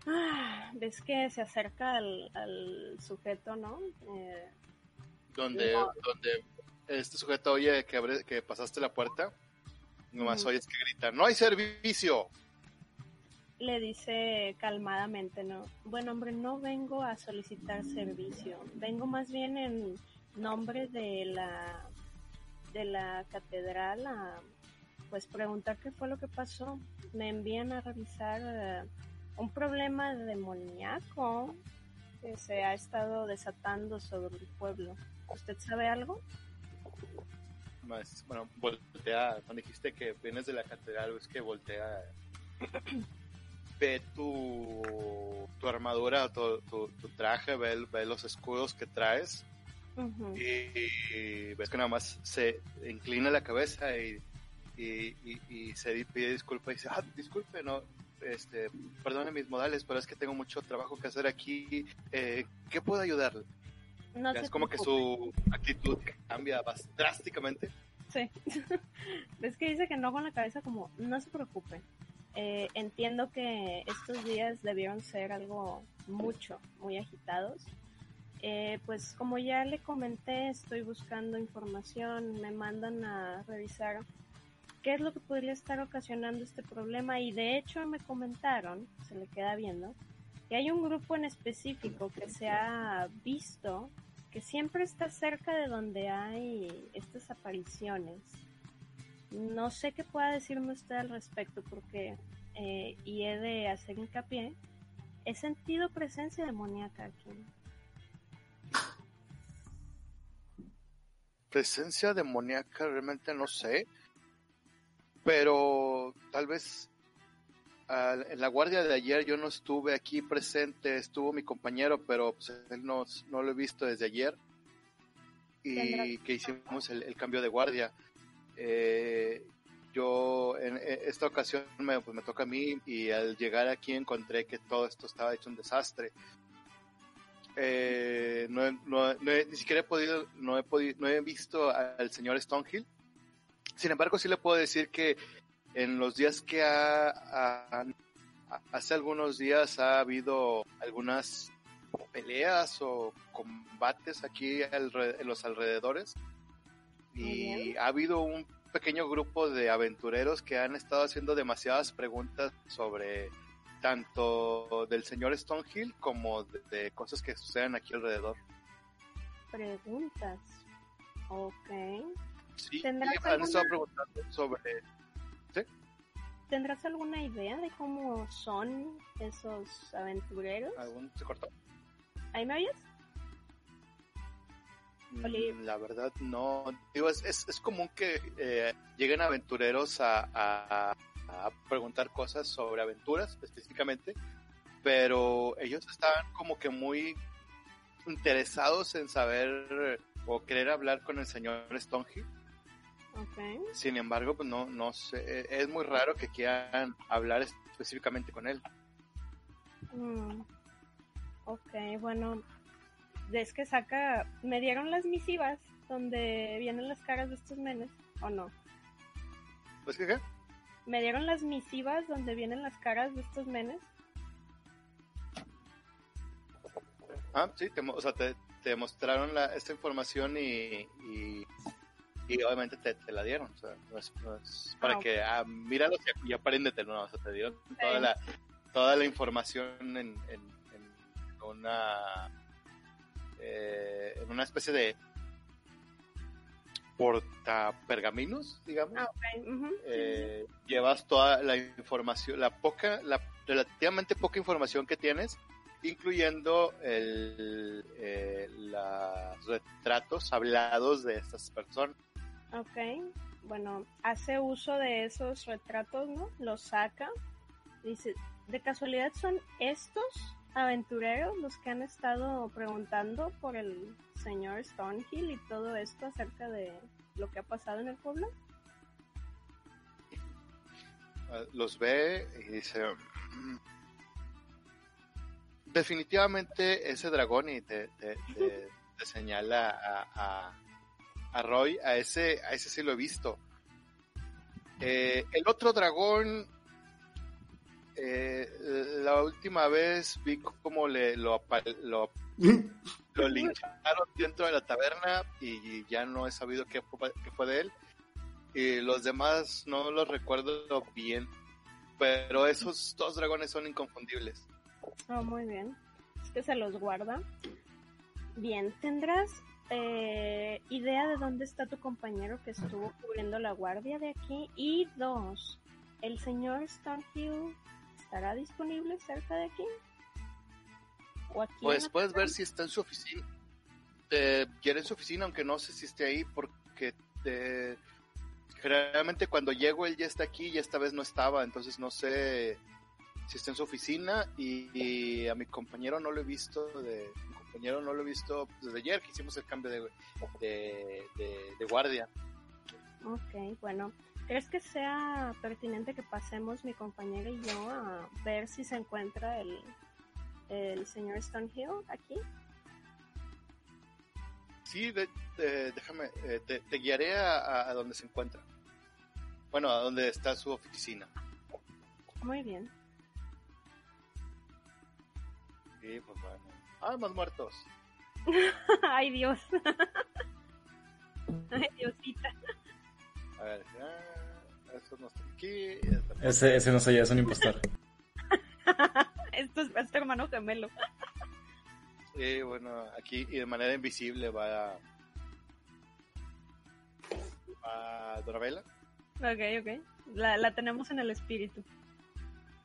S3: Ah, ves que se acerca al, al sujeto, ¿no? Eh,
S2: Donde,
S3: No.
S2: donde este sujeto oye que, abre, que pasaste la puerta, nomás
S3: Ujú.
S2: oyes que grita, ¡No hay servicio!
S3: le dice calmadamente, ¿no? Bueno, hombre, no vengo a solicitar servicio. Vengo más bien en nombre de la de la catedral a pues preguntar qué fue lo que pasó. Me envían a revisar eh, un problema demoníaco que se ha estado desatando sobre el pueblo. ¿Usted sabe algo?
S2: Más, bueno, voltea, cuando dijiste que vienes de la catedral, ves que voltea, ve tu, tu armadura, tu, tu, tu traje, ve, ve los escudos que traes
S3: Ujú.
S2: y ves que nada más se inclina la cabeza y, y, y, y se pide disculpa y dice, ah, disculpe, no, este, perdone mis modales, pero es que tengo mucho trabajo que hacer aquí, eh, ¿qué puedo ayudarle?
S3: No
S2: es como que su actitud cambia drásticamente.
S3: Sí. es que dice que no con la cabeza como, no se preocupe. Eh, entiendo que estos días debieron ser algo mucho, muy agitados. Eh, pues como ya le comenté, estoy buscando información, me mandan a revisar qué es lo que podría estar ocasionando este problema y de hecho me comentaron, se le queda viendo, que hay un grupo en específico que se ha visto que siempre está cerca de donde hay estas apariciones. No sé qué pueda decirme usted al respecto porque, eh, y he de hacer hincapié, he sentido presencia demoníaca aquí.
S2: presencia demoníaca realmente no sé, pero tal vez al- en la guardia de ayer yo no estuve aquí presente, estuvo mi compañero, pero pues, él no, no lo he visto desde ayer y que hicimos el, el cambio de guardia. Eh, yo en en esta ocasión me, pues, me toca a mí y al llegar aquí encontré que todo esto estaba hecho un desastre. Eh, no, no no ni siquiera he podido, no he podido, no he visto al señor Stonehill. Sin embargo, sí le puedo decir que en los días que ha, ha- ha- hace algunos días ha habido algunas peleas o combates aquí en los alrededores y ha habido un pequeño grupo de aventureros que han estado haciendo demasiadas preguntas sobre tanto del señor Stonehill como de, de cosas que suceden aquí alrededor.
S3: Preguntas. Ok.
S2: Sí,
S3: ¿Tendrás alguna-
S2: preguntando sobre
S3: ¿Tendrás alguna idea de cómo son esos aventureros?
S2: algún se cortó.
S3: ¿Ahí me oyes?
S2: Mm. La verdad no. Digo, es, es, es común que eh, lleguen aventureros a, a, a preguntar cosas sobre aventuras específicamente, pero ellos estaban como que muy interesados en saber o querer hablar con el señor Stonehill.
S3: Ok.
S2: Sin embargo, pues no, no sé, es muy raro que quieran hablar específicamente con él.
S3: Mm. Ok, bueno, es que saca, me dieron las misivas donde vienen las caras de estos menes, ¿o no?
S2: Pues que qué?
S3: Me dieron las misivas donde vienen las caras de estos menes.
S2: Ah, sí, te, o sea, te, te mostraron la, esta información y, y, y obviamente te, te la dieron. O sea, no es, no es para
S3: Ah, ok.
S2: que, ah, míralo y, y apréndete, no, o sea, te dieron toda la, toda la información en, en, en una, eh, en una especie de portapergaminos, digamos.
S3: Ah, sí, sí.
S2: Eh, llevas toda la información, la poca, la relativamente poca información que tienes, incluyendo el, eh, los retratos hablados de estas personas.
S3: Ok, bueno, hace uso de esos retratos, ¿no? Los saca. Dice, ¿de casualidad son estos aventureros los que han estado preguntando por el señor Stonehill y todo esto acerca de lo que ha pasado en el pueblo?
S2: Eh, Los ve y dice, "Mm, definitivamente ese dragón y te, señala a- a Roy, a ese, a ese sí lo he visto. Eh, el otro dragón, eh, la última vez vi cómo le lo, lo, lo lincharon dentro de la taberna y ya no he sabido qué fue, qué fue de él. Y los demás no los recuerdo bien, pero esos dos dragones son inconfundibles.
S3: Oh, muy bien. Es que se los guarda. Bien, ¿tendrás eh, idea de dónde está tu compañero que estuvo cubriendo la guardia de aquí? Y dos, ¿el señor Starhill estará disponible cerca de aquí? ¿O aquí
S2: Pues puedes ver si está en su oficina. Eh, quiere en su oficina, aunque no sé si esté ahí, porque eh, generalmente cuando llego él ya está aquí y esta vez no estaba, entonces no sé si está en su oficina y, y a mi compañero no lo he visto de compañero no lo he visto desde ayer que hicimos el cambio de, de, de- de guardia.
S3: Ok, bueno. ¿Crees que sea pertinente que pasemos mi compañera y yo a ver si se encuentra el, el señor Stonehill aquí?
S2: Sí, de- de- déjame, eh, te, te guiaré a, a- a donde se encuentra. Bueno, a donde está su oficina.
S3: Muy bien.
S2: Sí, pues bueno. Ah, más muertos.
S3: Ay, Dios. Ay, Diosita.
S2: A ver, ah, eso no está aquí. está
S4: Ese, ese no sé, ya es un impostor.
S3: Esto es este hermano gemelo.
S2: Sí, bueno, aquí y de manera invisible va. Va Dorabella.
S3: Ok, ok. La, la tenemos en el espíritu.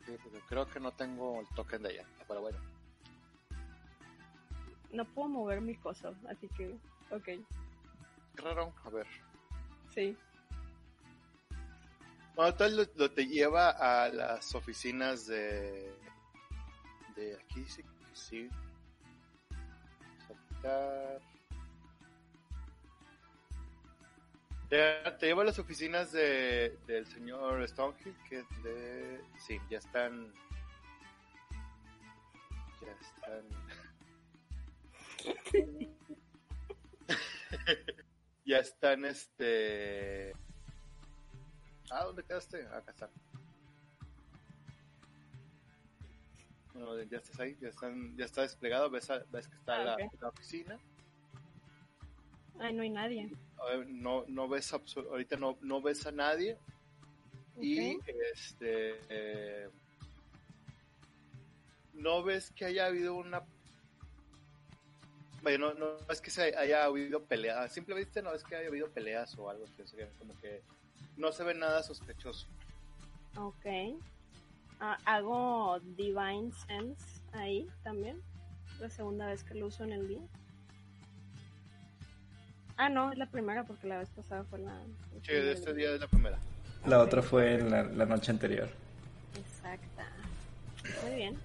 S2: Sí, porque creo que no tengo el token de ella, pero bueno.
S3: No puedo mover mi coso, así que, ok.
S2: Raro, a ver.
S3: Sí.
S2: Bueno, tal lo, lo te lleva a las oficinas de. De aquí, sí, sí. Saltar. Te, te lleva a las oficinas de, del señor Stonehill, que de. Sí, ya están. Ya están. ya están, este. Ah, ¿dónde quedaste? Acá está. Bueno, ya estás ahí, ya, están, ya está desplegado, ves, a- ves que está
S3: Ah,
S2: la, la oficina.
S3: Ay, no hay nadie.
S2: Ver, no, no ves ahorita no, no ves a nadie y este eh, no ves que haya habido una Vaya, no, no es que se haya habido peleas, simplemente no es que haya habido peleas o algo que o sea, como que no se ve nada sospechoso.
S3: Ok. Ah, hago Divine Sense ahí también. La segunda vez que lo uso en el día. Ah, no, es la primera porque la vez pasada fue la...
S2: Sí, de este día es la primera.
S4: La
S3: Ok.
S4: otra fue en la, la noche anterior.
S3: Exacta. Muy bien.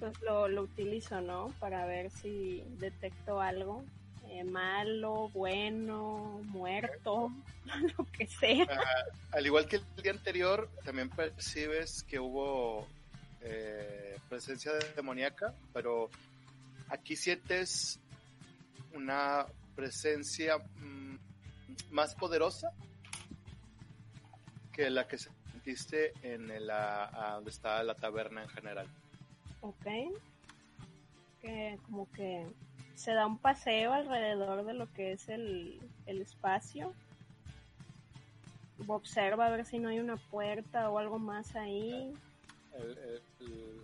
S3: Pues lo, lo utilizo, ¿no? Para ver si detecto algo eh, malo, bueno, muerto, lo que sea.
S2: Ah, al igual que el día anterior, también percibes que hubo eh, presencia demoníaca, pero aquí sientes una presencia mm, más poderosa que la que sentiste en el, a- a donde está la taberna en general.
S3: Ok. Que como que se da un paseo alrededor de lo que es el, el espacio. Observa a ver si no hay una puerta o algo más ahí.
S2: El, el-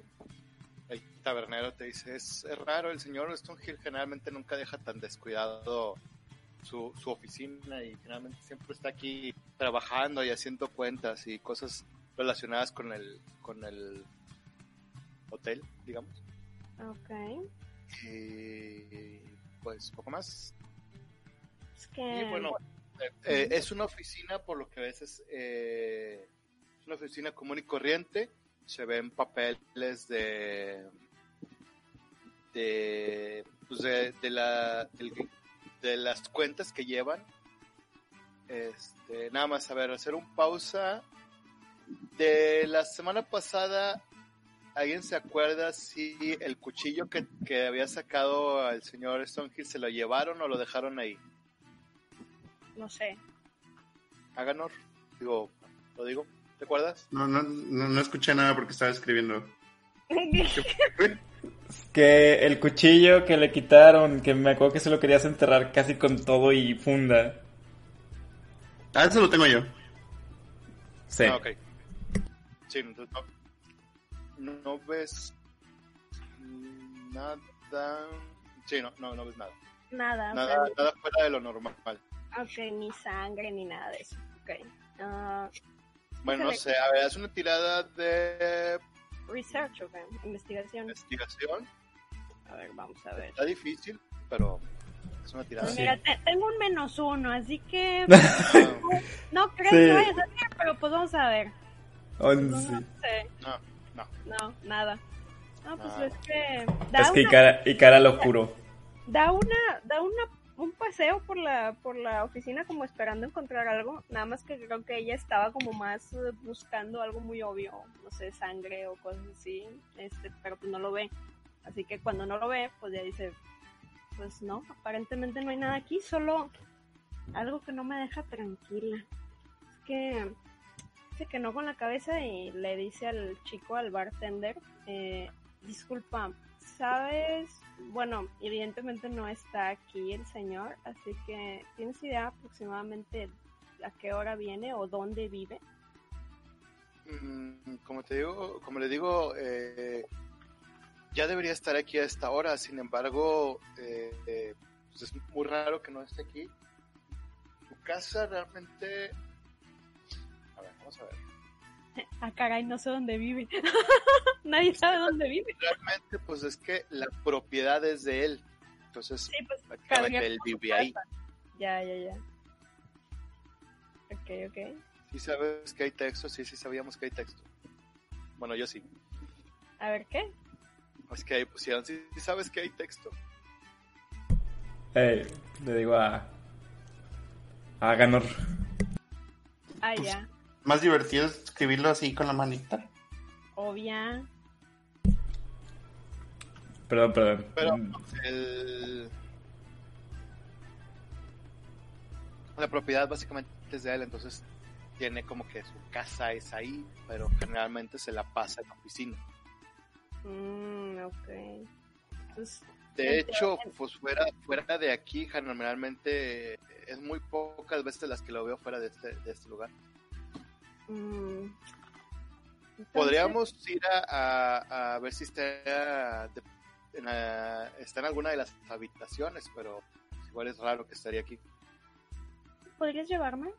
S2: tabernero te dice, es, es raro, el señor Stonehill generalmente nunca deja tan descuidado su, su oficina y generalmente siempre está aquí trabajando y haciendo cuentas y cosas relacionadas con el, con el hotel, digamos.
S3: Ok.
S2: Y pues poco más.
S3: Es que...
S2: Y bueno, eh, eh, es una oficina, por lo que a veces eh, es una oficina común y corriente. Se ven papeles de de pues de, de la del- de las cuentas que llevan. Este, nada más a ver, hacer un pausa. De la semana pasada, ¿alguien se acuerda si el cuchillo que, que había sacado al señor Stonehill se lo llevaron o lo dejaron ahí?
S3: No sé.
S2: Haganor. Digo, lo digo. ¿Te acuerdas?
S6: No, no, no, no escuché nada porque estaba escribiendo.
S4: Que el cuchillo que le quitaron, que me acuerdo que se lo querías enterrar casi con todo y funda.
S6: Ah, eso lo tengo yo.
S4: Sí.
S2: Ah, ok. Sí, entonces no, no ves nada. Sí, no, no, no ves nada.
S3: Nada.
S2: Nada,
S3: sea,
S2: nada fuera de lo normal.
S3: ok, ni sangre ni nada de eso. Ok. Ah,
S2: Bueno, no sé, a ver, haz una tirada de
S3: research, ok. Investigación.
S2: investigación.
S3: A ver, vamos a ver.
S2: Está difícil, pero es una tirada.
S3: Pues mira, te- tengo un menos uno, así que no creo
S4: Sí.
S3: que vaya a salir, pero pues vamos a ver. No,
S4: Once.
S3: no sé.
S2: No, no.
S3: Nada. No, pues
S2: Ah.
S3: es que da
S4: Es que
S3: una,
S4: Ikara, Ikara lo juró.
S3: da una, da una, un paseo por la, por la oficina como esperando encontrar algo, nada más que creo que ella estaba como más eh, buscando algo muy obvio, no sé, sangre o cosas así, este, pero pues no lo ve. Así que cuando no lo ve, pues ya dice, pues no, aparentemente no hay nada aquí, solo algo que no me deja tranquila. Es que dice que no con la cabeza y le dice al chico, al bartender, eh, disculpa, ¿sabes? Bueno, evidentemente no está aquí el señor, así que ¿tienes idea aproximadamente a qué hora viene o dónde vive?
S2: Mm, como te digo, como le digo, eh, ya debería estar aquí a esta hora. Sin embargo, eh, eh, pues es muy raro que no esté aquí. Su casa realmente. Vamos a ver.
S3: Ah, caray, no sé dónde vive. Nadie sabe dónde vive.
S2: Realmente, pues es que la propiedad es de él. Entonces,
S3: Sí, pues
S2: prácticamente él vive ahí.
S3: Ya, ya, ya. Ok, ok.
S2: ¿Sí sabes que hay texto? Sí, sí sabíamos que hay texto. Bueno, yo sí.
S3: A ver, ¿qué?
S2: Es que ahí pusieron, sí, sí sabes que hay texto.
S4: Eh, le digo a. A Ganor.
S3: Ah,
S6: Pues-
S3: ya.
S6: Más divertido es escribirlo así con la manita.
S3: Obvia.
S4: Perdón, perdón.
S2: Pero
S4: Mm,
S2: el... La propiedad básicamente es de él, entonces tiene como que su casa es ahí, pero generalmente se la pasa en la oficina.
S3: Mm, ok. Entonces,
S2: De hecho, pues fuera, fuera de aquí, generalmente es muy pocas veces las que lo veo fuera de este, de este lugar.
S3: Mm, entonces-
S2: Podríamos ir a, a- a ver si está, en la- está en alguna de las habitaciones, pero igual es raro que estaría aquí.
S3: ¿Podrías llevarme?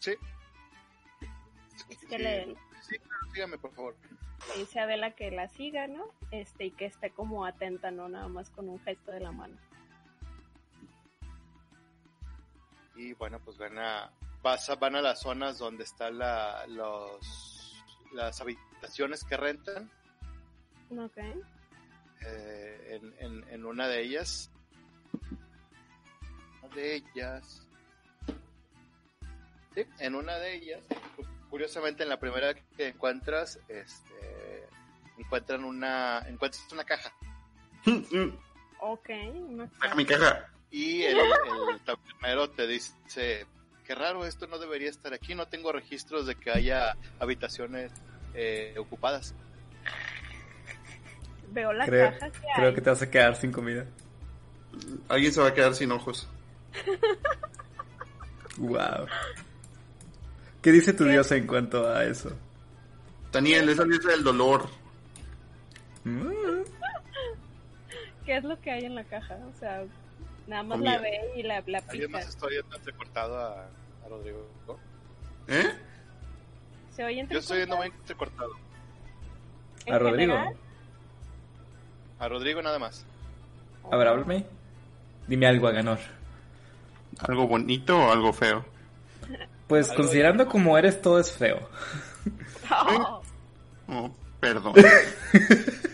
S2: Sí.
S3: Que le,
S2: Sí, claro, sígame, por favor.
S3: le dice a Vela que la siga, ¿no? Este, y que esté como atenta, no nada más con un gesto de la mano.
S2: Y bueno, pues van a, vas a- van a las zonas donde están la, los, las habitaciones que rentan.
S3: Ok.
S2: eh, en, en, en una de ellas. Una de ellas. Sí, en una de ellas. cu- Curiosamente, en la primera que encuentras, este, encuentran una, encuentras una caja
S3: Ok, una
S6: Saca mi caja.
S2: y el, el tabernero te dice, qué raro, esto no debería estar aquí, no tengo registros de que haya habitaciones eh, ocupadas.
S3: Veo la
S4: Creo,
S3: caja que
S4: creo
S3: hay.
S4: que te vas a quedar sin comida.
S6: Alguien se va a quedar sin ojos.
S4: Wow. ¿Qué dice tu dios en cuanto a eso?
S6: Daniel, esa dice del dolor.
S4: Mm,
S3: ¿Qué es lo que hay en la caja? O sea, nada más la ve y la, la
S2: ¿Alguien
S3: pica.
S2: más está oyendo entrecortado a, a Rodrigo?
S6: ¿Eh?
S3: ¿Se oye entre
S2: Yo estoy oyendo muy entrecortado.
S4: ¿A Rodrigo?
S2: A Rodrigo nada más.
S4: A ver, háblame. Dime algo, Aganor.
S6: ¿Algo bonito o algo feo?
S4: Pues
S2: Algo
S4: considerando como eres, todo es feo.
S3: Oh,
S6: Oh, perdón.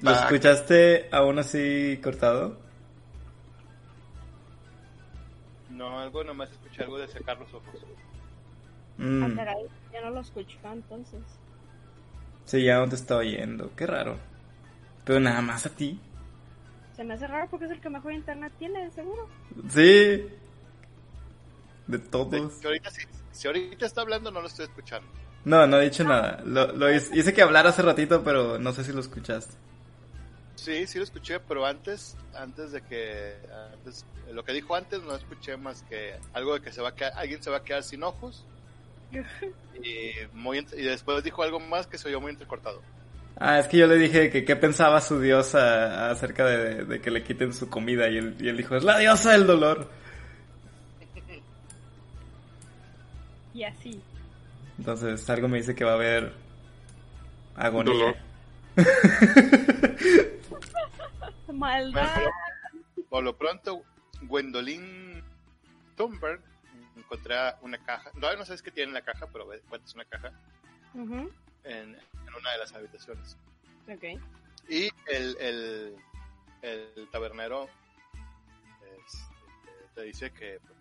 S4: ¿Lo escuchaste aún así cortado?
S2: No, algo nomás escuché algo de secar los ojos.
S4: Mm,
S3: ah, caray, ya no lo escucho entonces.
S4: sí, ya no te está oyendo. Qué raro. Pero nada más a ti.
S3: Se me hace raro porque es el que mejor internet tiene, de seguro.
S4: Sí. De
S2: De-
S4: todos.
S2: Si ahorita, si, si ahorita está hablando, no lo estoy escuchando.
S4: No, no he dicho nada. Lo, lo hice, hice que hablar hace ratito, pero no sé si lo escuchaste.
S2: Sí, sí lo escuché, pero antes, antes de que, antes, lo que dijo antes no escuché más que algo de que se va a quedar, alguien se va a quedar sin ojos. y, muy, y después dijo algo más que se oyó muy entrecortado.
S4: Ah, es que yo le dije que qué pensaba su diosa acerca de, de que le quiten su comida y él, y él dijo, es la diosa del dolor.
S3: Y así.
S4: Entonces algo me dice que va a haber agonía.
S6: Dolor.
S3: Maldad.
S2: Por lo pronto, Gwendolyn Thunberg encontré una caja. Todavía no sabes qué tiene en la caja, pero encuentras una caja en, en una de las habitaciones.
S3: Ok.
S2: Y el, el, el tabernero este, te dice que pues,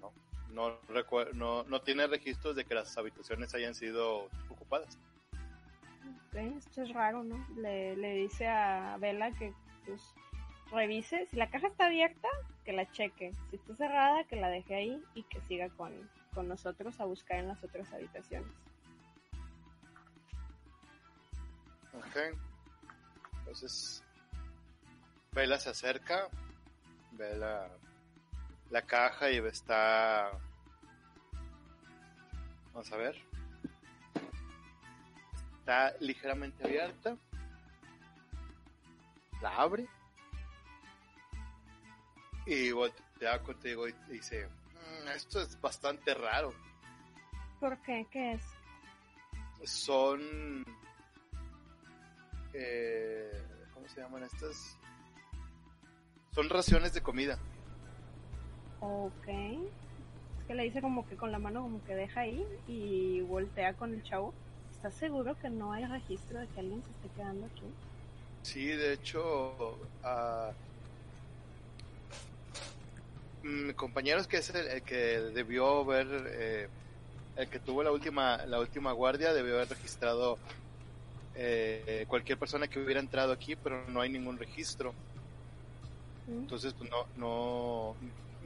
S2: no, no, no, no tiene registros de que las habitaciones hayan sido ocupadas.
S3: Ok, esto es raro, ¿no? Le, le dice a Vela que pues revise. Si la caja está abierta, que la cheque. Si está cerrada, que la deje ahí y que siga con, con nosotros a buscar en las otras habitaciones.
S2: Ok. Entonces, Vela se acerca, ve la, la caja y está... Vamos a ver. Está ligeramente abierta. La abre. Y voltea contigo y dice, "Mm, esto es bastante raro.
S3: ¿Por qué? ¿Qué es?
S2: son eh, ¿cómo se llaman estas? Son raciones de comida.
S3: Ok. Es que le dice como que con la mano como que deja ahí y voltea con el chavo. ¿Estás seguro que no hay registro de que alguien se esté quedando aquí?
S2: Sí, de hecho, ah, mi compañero es que es el, el que debió ver, eh, el que tuvo la última, la última guardia, debió haber registrado eh, cualquier persona que hubiera entrado aquí, pero no hay ningún registro.
S3: ¿Mm?
S2: Entonces, pues no, no,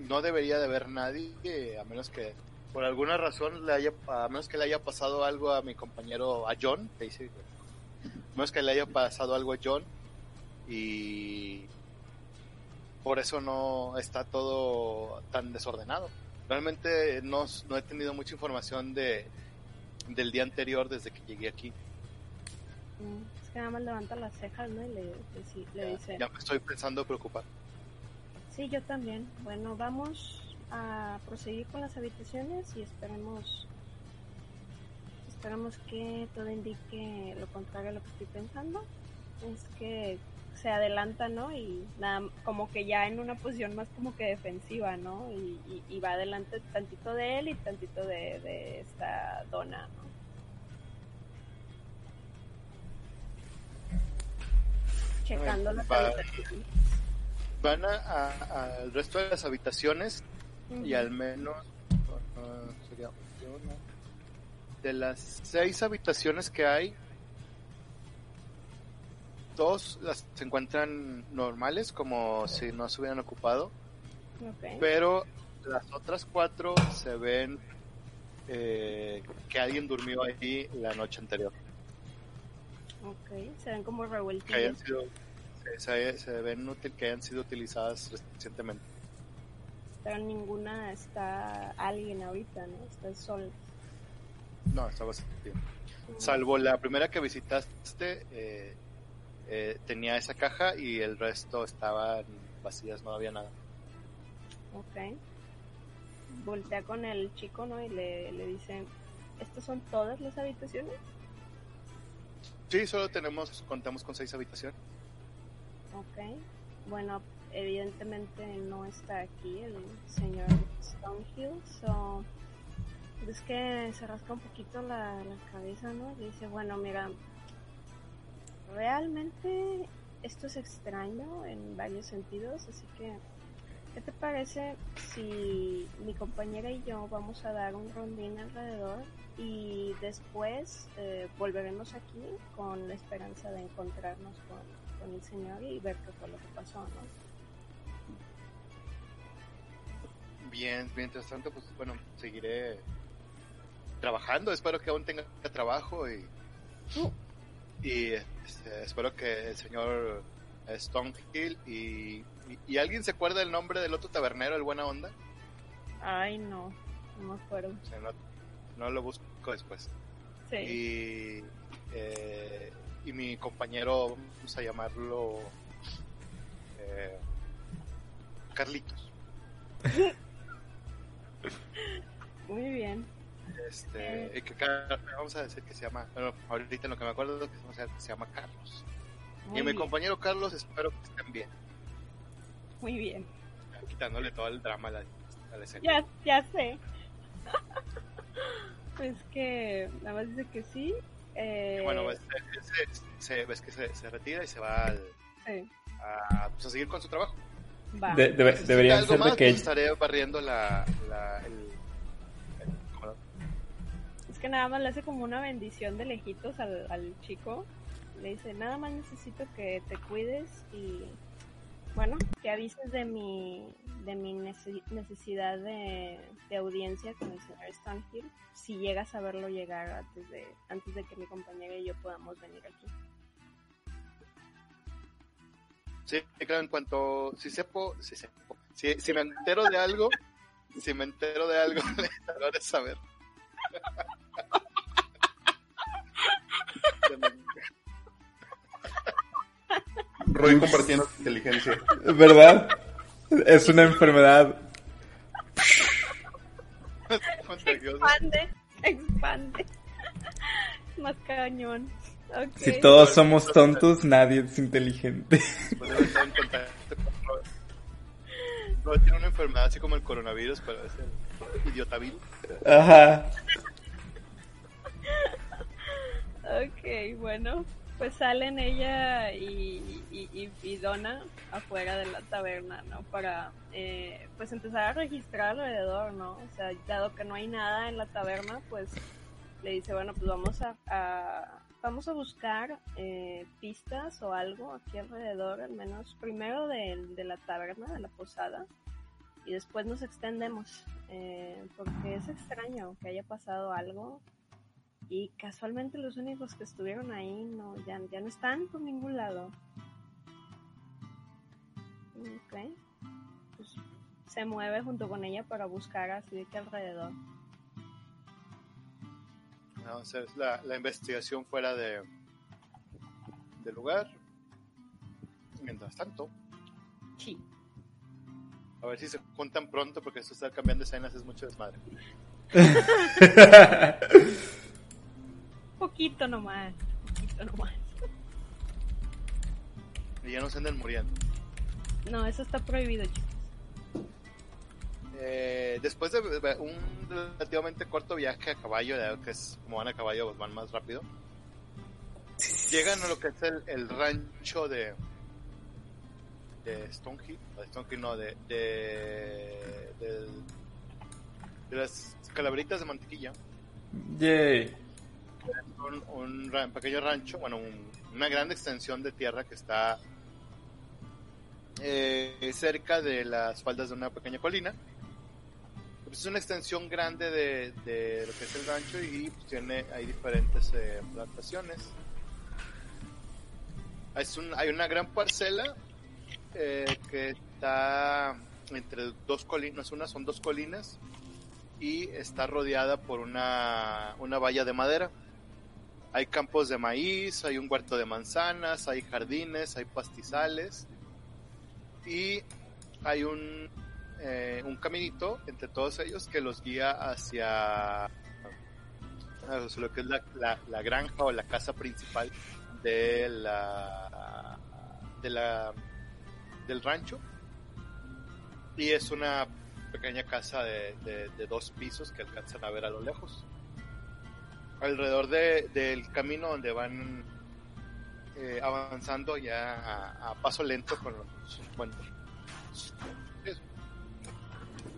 S2: no debería de haber nadie, a menos que por alguna razón le haya, a menos que le haya pasado algo a mi compañero, a John, dice, a menos que le haya pasado algo a John y por eso no está todo tan desordenado. Realmente no, no he tenido mucha información de del día anterior desde que llegué aquí.
S3: Mm, Es que nada más levanta las cejas, ¿no? Y le, le- le dice...
S2: Ya me estoy pensando preocupar.
S3: Sí, yo también. Bueno, vamos a proseguir con las habitaciones y esperemos esperemos que todo indique lo contrario a lo que estoy pensando. Es que se adelanta, ¿no? Y nada, como que ya en una posición más como que defensiva, ¿no? Y, y- y va adelante tantito de él y tantito de, de esta dona, ¿no? Checando las
S2: Va.
S3: habitaciones.
S2: Van al resto de las habitaciones y al menos uh, sería uno, de las seis habitaciones que hay, dos las se encuentran normales, como si no se hubieran ocupado,
S3: Ok.
S2: pero las otras cuatro se ven eh, que alguien durmió ahí la noche anterior.
S3: Ok. Se ven como
S2: sido, se, ven útil que hayan sido utilizadas recientemente.
S3: Pero ninguna está alguien ahorita, ¿no? Está sola.
S2: No, estaba bien. Salvo la primera que visitaste, eh, eh, tenía esa caja y el resto estaban vacías, no había nada.
S3: Ok. Voltea con el chico, ¿no? Y le, le dice, ¿estas son todas las habitaciones?
S2: Sí, solo tenemos, contamos con seis habitaciones.
S3: Ok. Bueno, evidentemente no está aquí el señor Stonehill, so... Es que se rasca un poquito la, la cabeza, ¿no? Y dice, bueno, mira, realmente esto es extraño en varios sentidos, así que, ¿qué te parece si mi compañera y yo vamos a dar un rondín alrededor y después eh, volveremos aquí con la esperanza de encontrarnos con, con el señor y ver qué fue lo que pasó, ¿no?
S2: Bien, mientras tanto, pues bueno, seguiré trabajando. Espero que aún tenga trabajo y, y este, espero que el señor Stonehill y, y, y alguien se acuerda del nombre del otro tabernero, el Buena Onda.
S3: Ay, no, no me acuerdo.
S2: O sea, no, no lo busco después.
S3: Sí,
S2: y, eh, y mi compañero, vamos a llamarlo eh, Carlitos.
S3: muy bien.
S2: Este, y que vamos a decir que se llama, bueno, ahorita en lo que me acuerdo que vamos a decir que se llama Carlos.
S3: Muy
S2: y mi
S3: bien,
S2: compañero Carlos, espero que estén bien,
S3: muy bien.
S2: quitándole todo el drama a la, a la escena.
S3: Ya, ya sé. es que nada más dice que sí. Eh,
S2: Y bueno, ves, se- se- ves que se, se retira y se va al-
S3: sí,
S2: a, pues, a seguir con su trabajo.
S3: va.
S4: De-
S2: Si
S4: deberían ser de que
S2: pues, estaré barriendo la, la- el, el- ¿cómo
S3: Es que nada más le hace como una bendición de lejitos al, chico. Le dice, nada más necesito que te cuides y bueno, que avises de mi, de mi nece- necesidad de, audiencia con el señor Stonehill si llegas a verlo llegar antes de, antes de que mi compañera y yo podamos venir aquí.
S2: Sí, claro, en cuanto, si sepo, si sepo, si, si me entero de algo, si me entero de algo, le haré saber.
S6: Roy compartiendo su inteligencia.
S4: ¿Verdad? Es una enfermedad.
S3: Expande, expande. Más cañón. Ok.
S4: Si todos somos tontos, nadie es inteligente.
S2: Robert tiene una enfermedad así como el coronavirus, pero es el idiotavirus.
S4: Ajá.
S3: Ok, bueno, pues salen ella y, y, y- y Donna afuera de la taberna, ¿no? Para, eh, pues empezar a registrar alrededor, ¿no? O sea, dado que no hay nada en la taberna, pues le dice, bueno, pues vamos a, a- vamos a buscar eh, pistas o algo aquí alrededor, al menos primero de, de la taberna, de la posada, y después nos extendemos, eh, porque es extraño que haya pasado algo y casualmente los únicos que estuvieron ahí no, ya, ya no están por ningún lado. Ok. Pues se mueve junto con ella para buscar así de que alrededor.
S2: Vamos a hacer la, la investigación fuera de del lugar. Mientras tanto,
S3: Sí.
S2: a ver si se juntan pronto porque esto estar cambiando escenas es mucho desmadre.
S3: Poquito nomás. Poquito nomás.
S2: Y ya no se anden muriendo.
S3: No, eso está prohibido, chicos.
S2: Eh, después de un relativamente corto viaje a caballo, que es como van a caballo, pues van más rápido. Llegan a lo que es el, el rancho de de Stonehill, de Stonehill no, de de, del- de las calaveritas de mantequilla.
S4: Yay.
S2: un, un pequeño rancho, bueno, un- una gran extensión de tierra que está eh, cerca de las faldas de una pequeña colina. Pues es una extensión grande de, de lo que es el rancho y pues, tiene hay diferentes eh, plantaciones. Es un- hay una gran parcela eh, que está entre dos colinas, una son dos colinas y está rodeada por una, una valla de madera. Hay campos de maíz, hay un huerto de manzanas, hay jardines, hay pastizales y hay un, eh, un caminito entre todos ellos que los guía hacia lo que es la, la- granja o la casa principal de la, de la del rancho. Y es una pequeña casa de, de- dos pisos que alcanzan a ver a lo lejos. Alrededor de- del camino donde van eh, avanzando ya a, a paso lento con los bueno,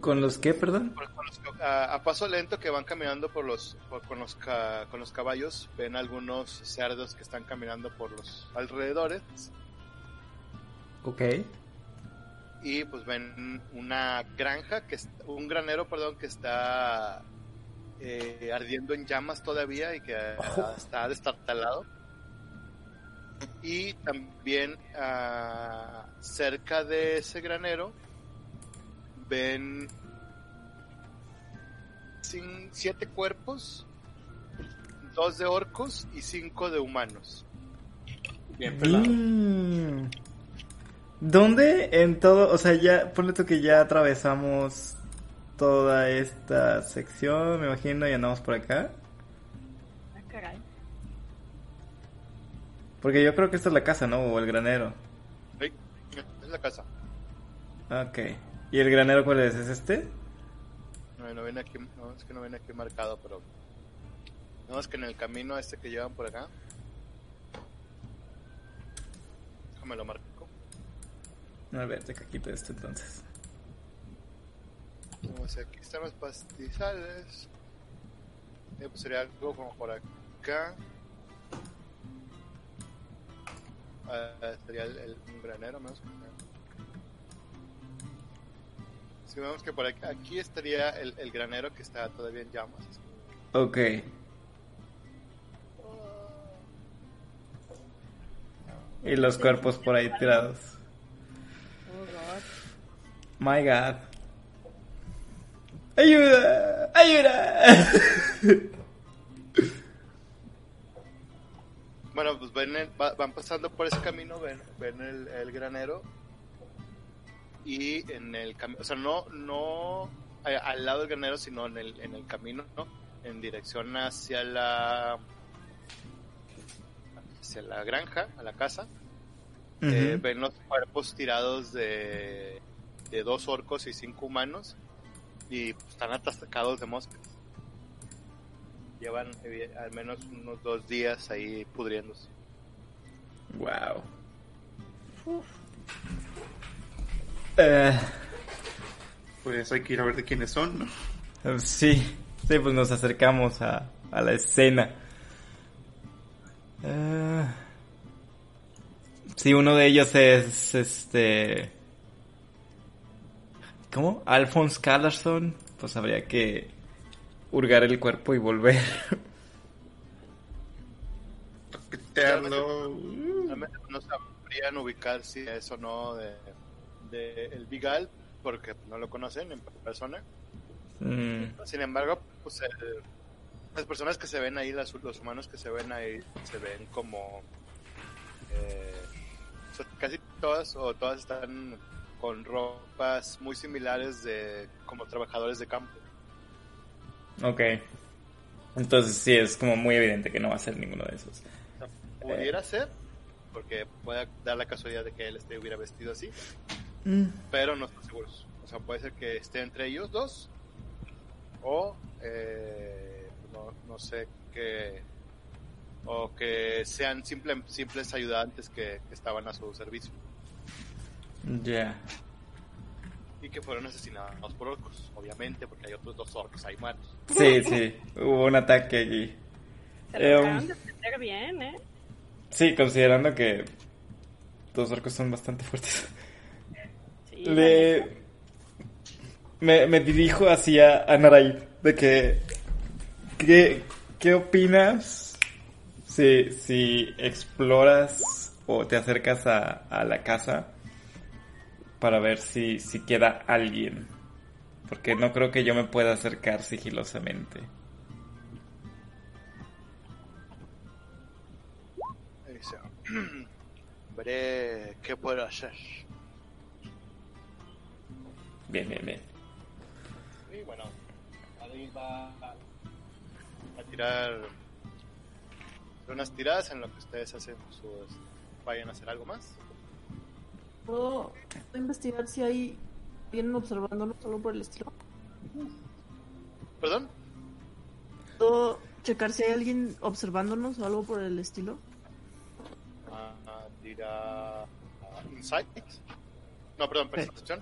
S4: ¿Con los qué, perdón?
S2: con- con los- a, a paso lento que van caminando por los por- con los ca- con los caballos ven algunos cerdos que están caminando por los alrededores
S4: Ok.
S2: y pues ven una granja que un granero perdón que está eh, ardiendo en llamas todavía y que está destartalado y también ah, cerca de ese granero ven siete cuerpos dos de orcos y cinco de humanos
S6: Bien pelado.
S4: Mm. ¿Dónde en todo, o sea, ya, ponle tú que ya atravesamos toda esta sección, me imagino, y andamos por acá?
S3: Ah, caray.
S4: Porque yo creo que esta es la casa, ¿no? O el granero.
S2: Ey, es la casa
S4: Ok. ¿Y el granero cuál es? ¿Es este?
S2: No, no viene aquí, no, es que no viene aquí marcado, pero no es que en el camino este que llevan por acá, déjame lo marco.
S4: A ver, te quito esto entonces.
S2: No sé, aquí están los pastizales. Eh, pues sería algo como por acá. Ah, sería el, el- un granero, menos que Si vemos que por aquí, aquí estaría el, el granero que está todavía en llamas.
S4: Ok. Y los cuerpos por ahí tirados.
S3: Oh, God.
S4: My God. ¡Ayuda! ¡Ayuda!
S2: Bueno, pues ven el- va- van pasando por ese camino, ven, ven el, el granero y en el camino, o sea, no, no al lado del granero, sino en el, en el camino, ¿no? En dirección hacia la hacia la granja, a la casa, eh, ven los cuerpos tirados de, de dos orcos y cinco humanos y pues, están atacados de moscas. Llevan eh, al menos unos dos días ahí pudriéndose.
S4: Wow. Eh,
S6: Pues hay que ir a ver de quiénes son, ¿no?
S4: sí, sí, pues nos acercamos a, a la escena. Eh, sí, uno de ellos es este. ¿Cómo? Alphonse Callerson. Pues habría que hurgar el cuerpo y volver.
S6: Toquetearlo.
S2: Realmente no sabrían ubicar si es o no de, de el Vigal, porque no lo conocen en persona.
S4: Mm,
S2: Sin embargo, pues el- las personas que se ven ahí, las- los humanos que se ven ahí, se ven como eh, casi todas o todas están con ropas muy similares de como trabajadores de campo.
S4: ok. Entonces sí, es como muy evidente que no va a ser ninguno de esos.
S2: O sea, pudiera ser, porque puede dar la casualidad de que él este hubiera vestido así,
S4: Mm,
S2: pero no estoy seguro. O sea, puede ser que esté entre ellos dos o eh, no, no sé qué o que sean simple- simples ayudantes que, que estaban a su servicio.
S4: Ya.
S2: y que fueron asesinados por orcos, obviamente, porque hay otros dos orcos ahí muertos.
S4: Sí, sí, hubo un ataque allí.
S3: Se
S4: Eh,
S3: lo
S4: um,
S3: acaban de defender bien, ¿eh?
S4: Sí, considerando que los orcos son bastante fuertes. Le... Me, me dirijo hacia Anarai de que... ¿Qué, qué opinas si, si exploras o te acercas a, a la casa para ver si, si queda alguien? Porque no creo que yo me pueda acercar sigilosamente.
S2: Dice, veré qué puedo hacer.
S4: Bien, bien, bien.
S2: Y bueno, ahí va a, a tirar unas tiradas en lo que ustedes hacen sus... Vayan a hacer algo más.
S5: ¿Puedo investigar si hay alguien observándonos algo por el estilo?
S2: ¿Perdón?
S5: ¿Puedo checar si hay alguien observándonos o algo por el estilo?
S2: Ah, tira ah, Insight. No, perdón, percepción.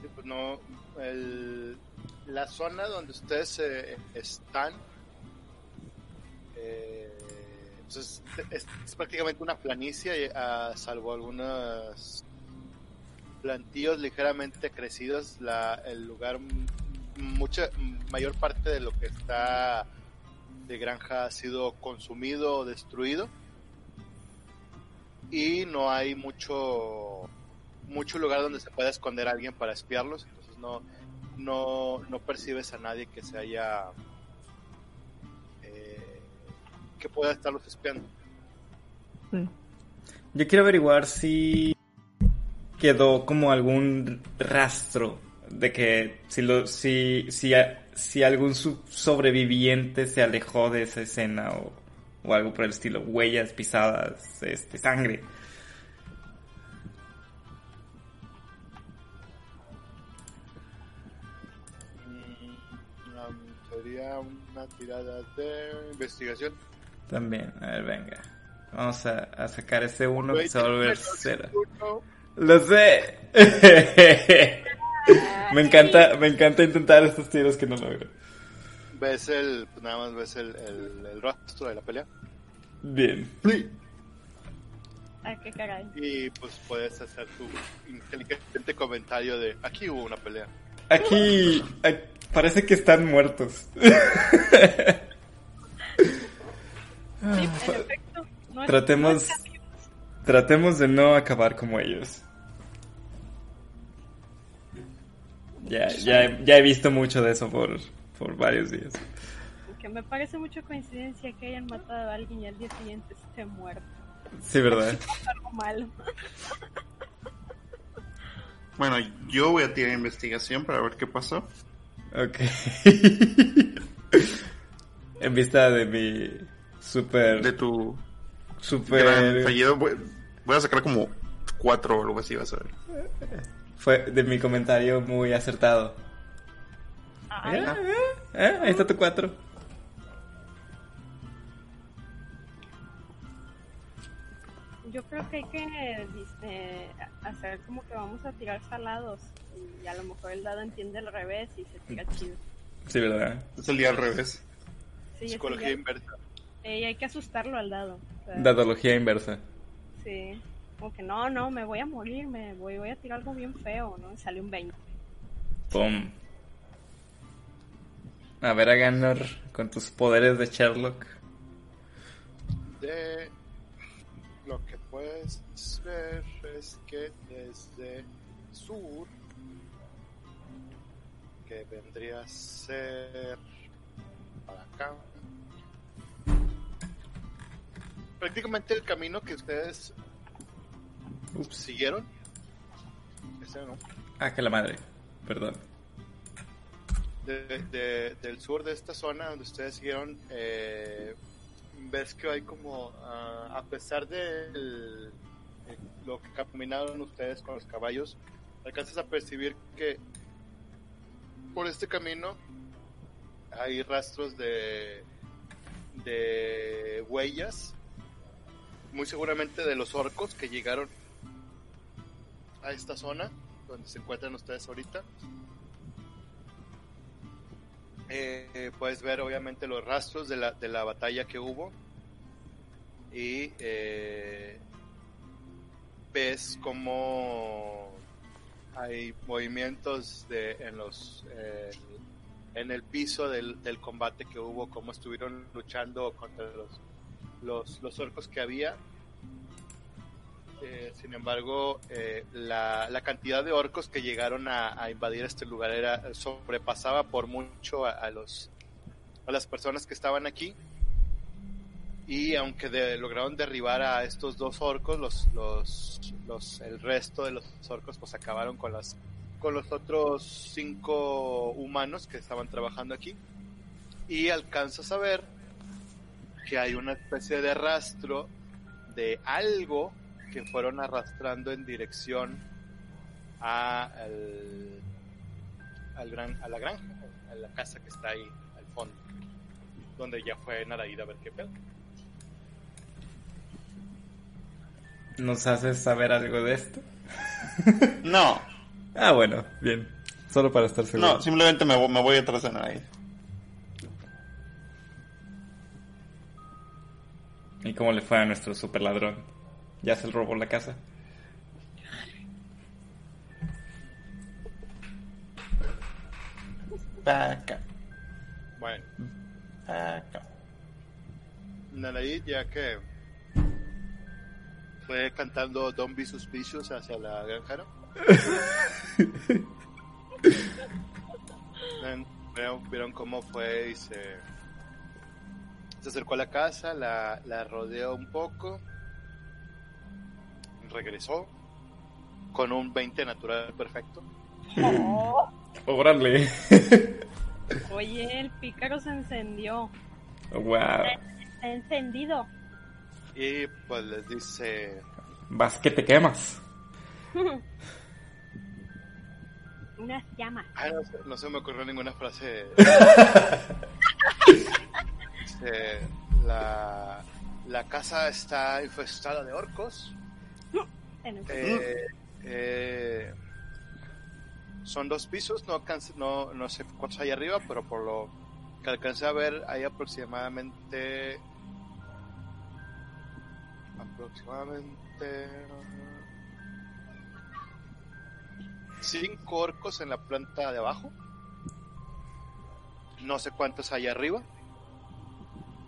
S2: Sí, pues no, la zona donde ustedes eh, están eh, pues es, es- prácticamente una planicie, ah, salvo algunos plantíos ligeramente crecidos, la, el lugar, mucha mayor parte de lo que está de granja ha sido consumido o destruido. Y no hay mucho mucho lugar donde se pueda esconder a alguien para espiarlos, entonces no no, no percibes a nadie que se haya eh, que pueda estarlos espiando.
S4: Yo quiero averiguar si quedó como algún rastro de que si lo si si, si algún sobreviviente se alejó de esa escena o, o algo por el estilo, huellas, pisadas, este sangre.
S2: Mm, sería una tirada de investigación.
S4: También, a ver, venga. Vamos a, a sacar ese uno que se va a volver cero. Lo sé. me encanta, me encanta intentar estos tiros que no logro.
S2: Ves el, pues nada más ves el, el, el rastro de la pelea
S4: Bien.
S3: Ah, qué caray.
S2: y pues puedes hacer tu inteligente comentario de aquí hubo una pelea.
S4: Aquí, parece que están muertos.
S3: Sí, en efecto. No es-
S4: Tratemos,
S3: no
S4: tratemos de no acabar como ellos. Ya, ya, ya he visto mucho de eso por, por varios días.
S3: Que me parece mucho coincidencia que hayan matado a alguien y al día siguiente esté muerto.
S4: Sí, ¿verdad?
S3: Algo malo.
S6: Bueno, yo voy a tirar investigación para ver qué pasó.
S4: Ok. en vista de mi super,
S6: De tu gran
S4: super,
S6: fallido, voy, voy a sacar como cuatro o algo así, vas a ver.
S4: Fue de mi comentario muy acertado.
S3: Ay,
S4: ¿Eh? ¿Eh? Ahí está tu cuatro.
S3: yo creo que hay que este, hacer como que vamos a tirar salados. Y a lo mejor el dado entiende al revés y se tira chido.
S4: Sí, ¿verdad?
S6: Es el día al revés.
S3: Sí,
S2: Psicología inversa.
S3: eh, hay que asustarlo al dado. o sea,
S4: Dadología inversa.
S3: Sí. Como que no, no, me voy a morir, me voy, voy a tirar algo bien feo, ¿no? Y sale un 20.
S4: Pum. A ver, Aganor, con tus poderes de Sherlock.
S2: De lo que puedes ver es que desde sur, que vendría a ser para acá, prácticamente el camino que ustedes
S4: Ups.
S2: siguieron, ese no,
S4: Ah, que la madre. Perdón.
S2: de- de- del sur de esta zona donde ustedes siguieron, eh, ves que hay como, ah, a pesar de el- eh, lo que caminaron ustedes con los caballos, alcanzas a percibir que por este camino hay rastros de, de huellas, muy seguramente de los orcos que llegaron a esta zona donde se encuentran ustedes ahorita. Eh, puedes ver obviamente los rastros de la, de la batalla que hubo y eh, ves como hay movimientos de, en los eh, en el piso del, del combate que hubo, cómo estuvieron luchando contra los, los, los orcos que había. Eh, sin embargo, eh, la, cantidad de orcos que llegaron a, invadir este lugar era sobrepasaba por mucho a, los a las personas que estaban aquí. Y aunque lograron derribar a estos dos orcos, los, los, los, el resto de los orcos pues acabaron con las con los otros cinco humanos que estaban trabajando aquí. Y alcanzas a ver que hay una especie de rastro de algo que fueron arrastrando en dirección a, al, al gran, a la granja, a la casa que está ahí al fondo, donde ya fue Naraída a ver qué pedo.
S4: ¿Nos haces saber algo de esto?
S6: No,
S4: Ah, bueno, bien. Solo para estar seguro.
S6: no, simplemente me, me voy atrás de nadie.
S4: ¿Y cómo le fue a nuestro super ladrón? ¿Ya se robó la casa?
S6: Paca,
S2: Bueno,
S6: paca.
S2: Naraid ya que fue cantando Don't Be Suspicious hacia la granja, vieron cómo fue y se, se acercó a la casa, la, la rodeó un poco, regresó con un 20 natural perfecto.
S3: Oh,
S4: ¡Órale!
S3: oye, el pícaro se encendió.
S4: ¡Wow!
S3: Está encendido.
S2: Y pues les dice,
S4: Vas que te quemas.
S3: Unas llamas.
S2: Ay, no, se- no se me ocurrió ninguna frase. Dice, la, la casa está infestada de orcos. Eh, eh, son dos pisos, no, alcancé- no, no sé cuántos hay arriba, pero por lo que alcancé a ver hay aproximadamente aproximadamente cinco orcos en la planta de abajo. No sé cuántos hay arriba.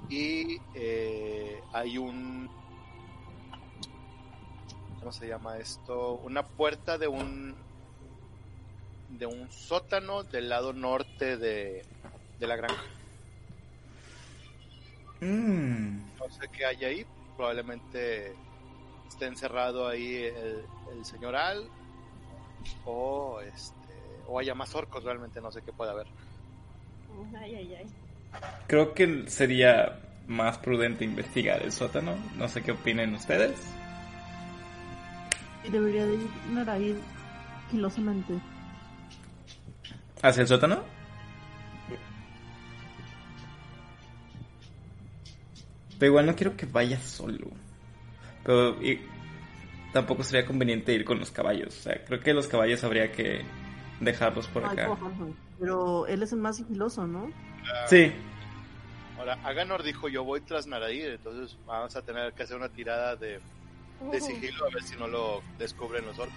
S2: Y eh, hay un ¿cómo se llama esto? Una puerta de un de un sótano del lado norte de, de la granja.
S4: Mm.
S2: No sé qué hay ahí, probablemente esté encerrado ahí el, el señor Al o este o haya más orcos, realmente no sé qué puede haber.
S3: Ay, ay, ay.
S4: Creo que sería más prudente investigar el sótano. No sé qué opinen ustedes.
S5: Y debería de ir Naraid filosamente.
S4: ¿Hacia el sótano? Pero igual no quiero que vaya solo. Pero y- tampoco sería conveniente ir con los caballos. O sea, creo que los caballos habría que dejarlos por
S5: Ay,
S4: acá.
S5: Pero él es el más sigiloso, ¿no?
S4: Sí,
S2: Ahora, Aganor dijo yo voy tras Naradir, entonces vamos a tener que hacer una tirada de, de sigilo a ver si no lo descubren los orcos.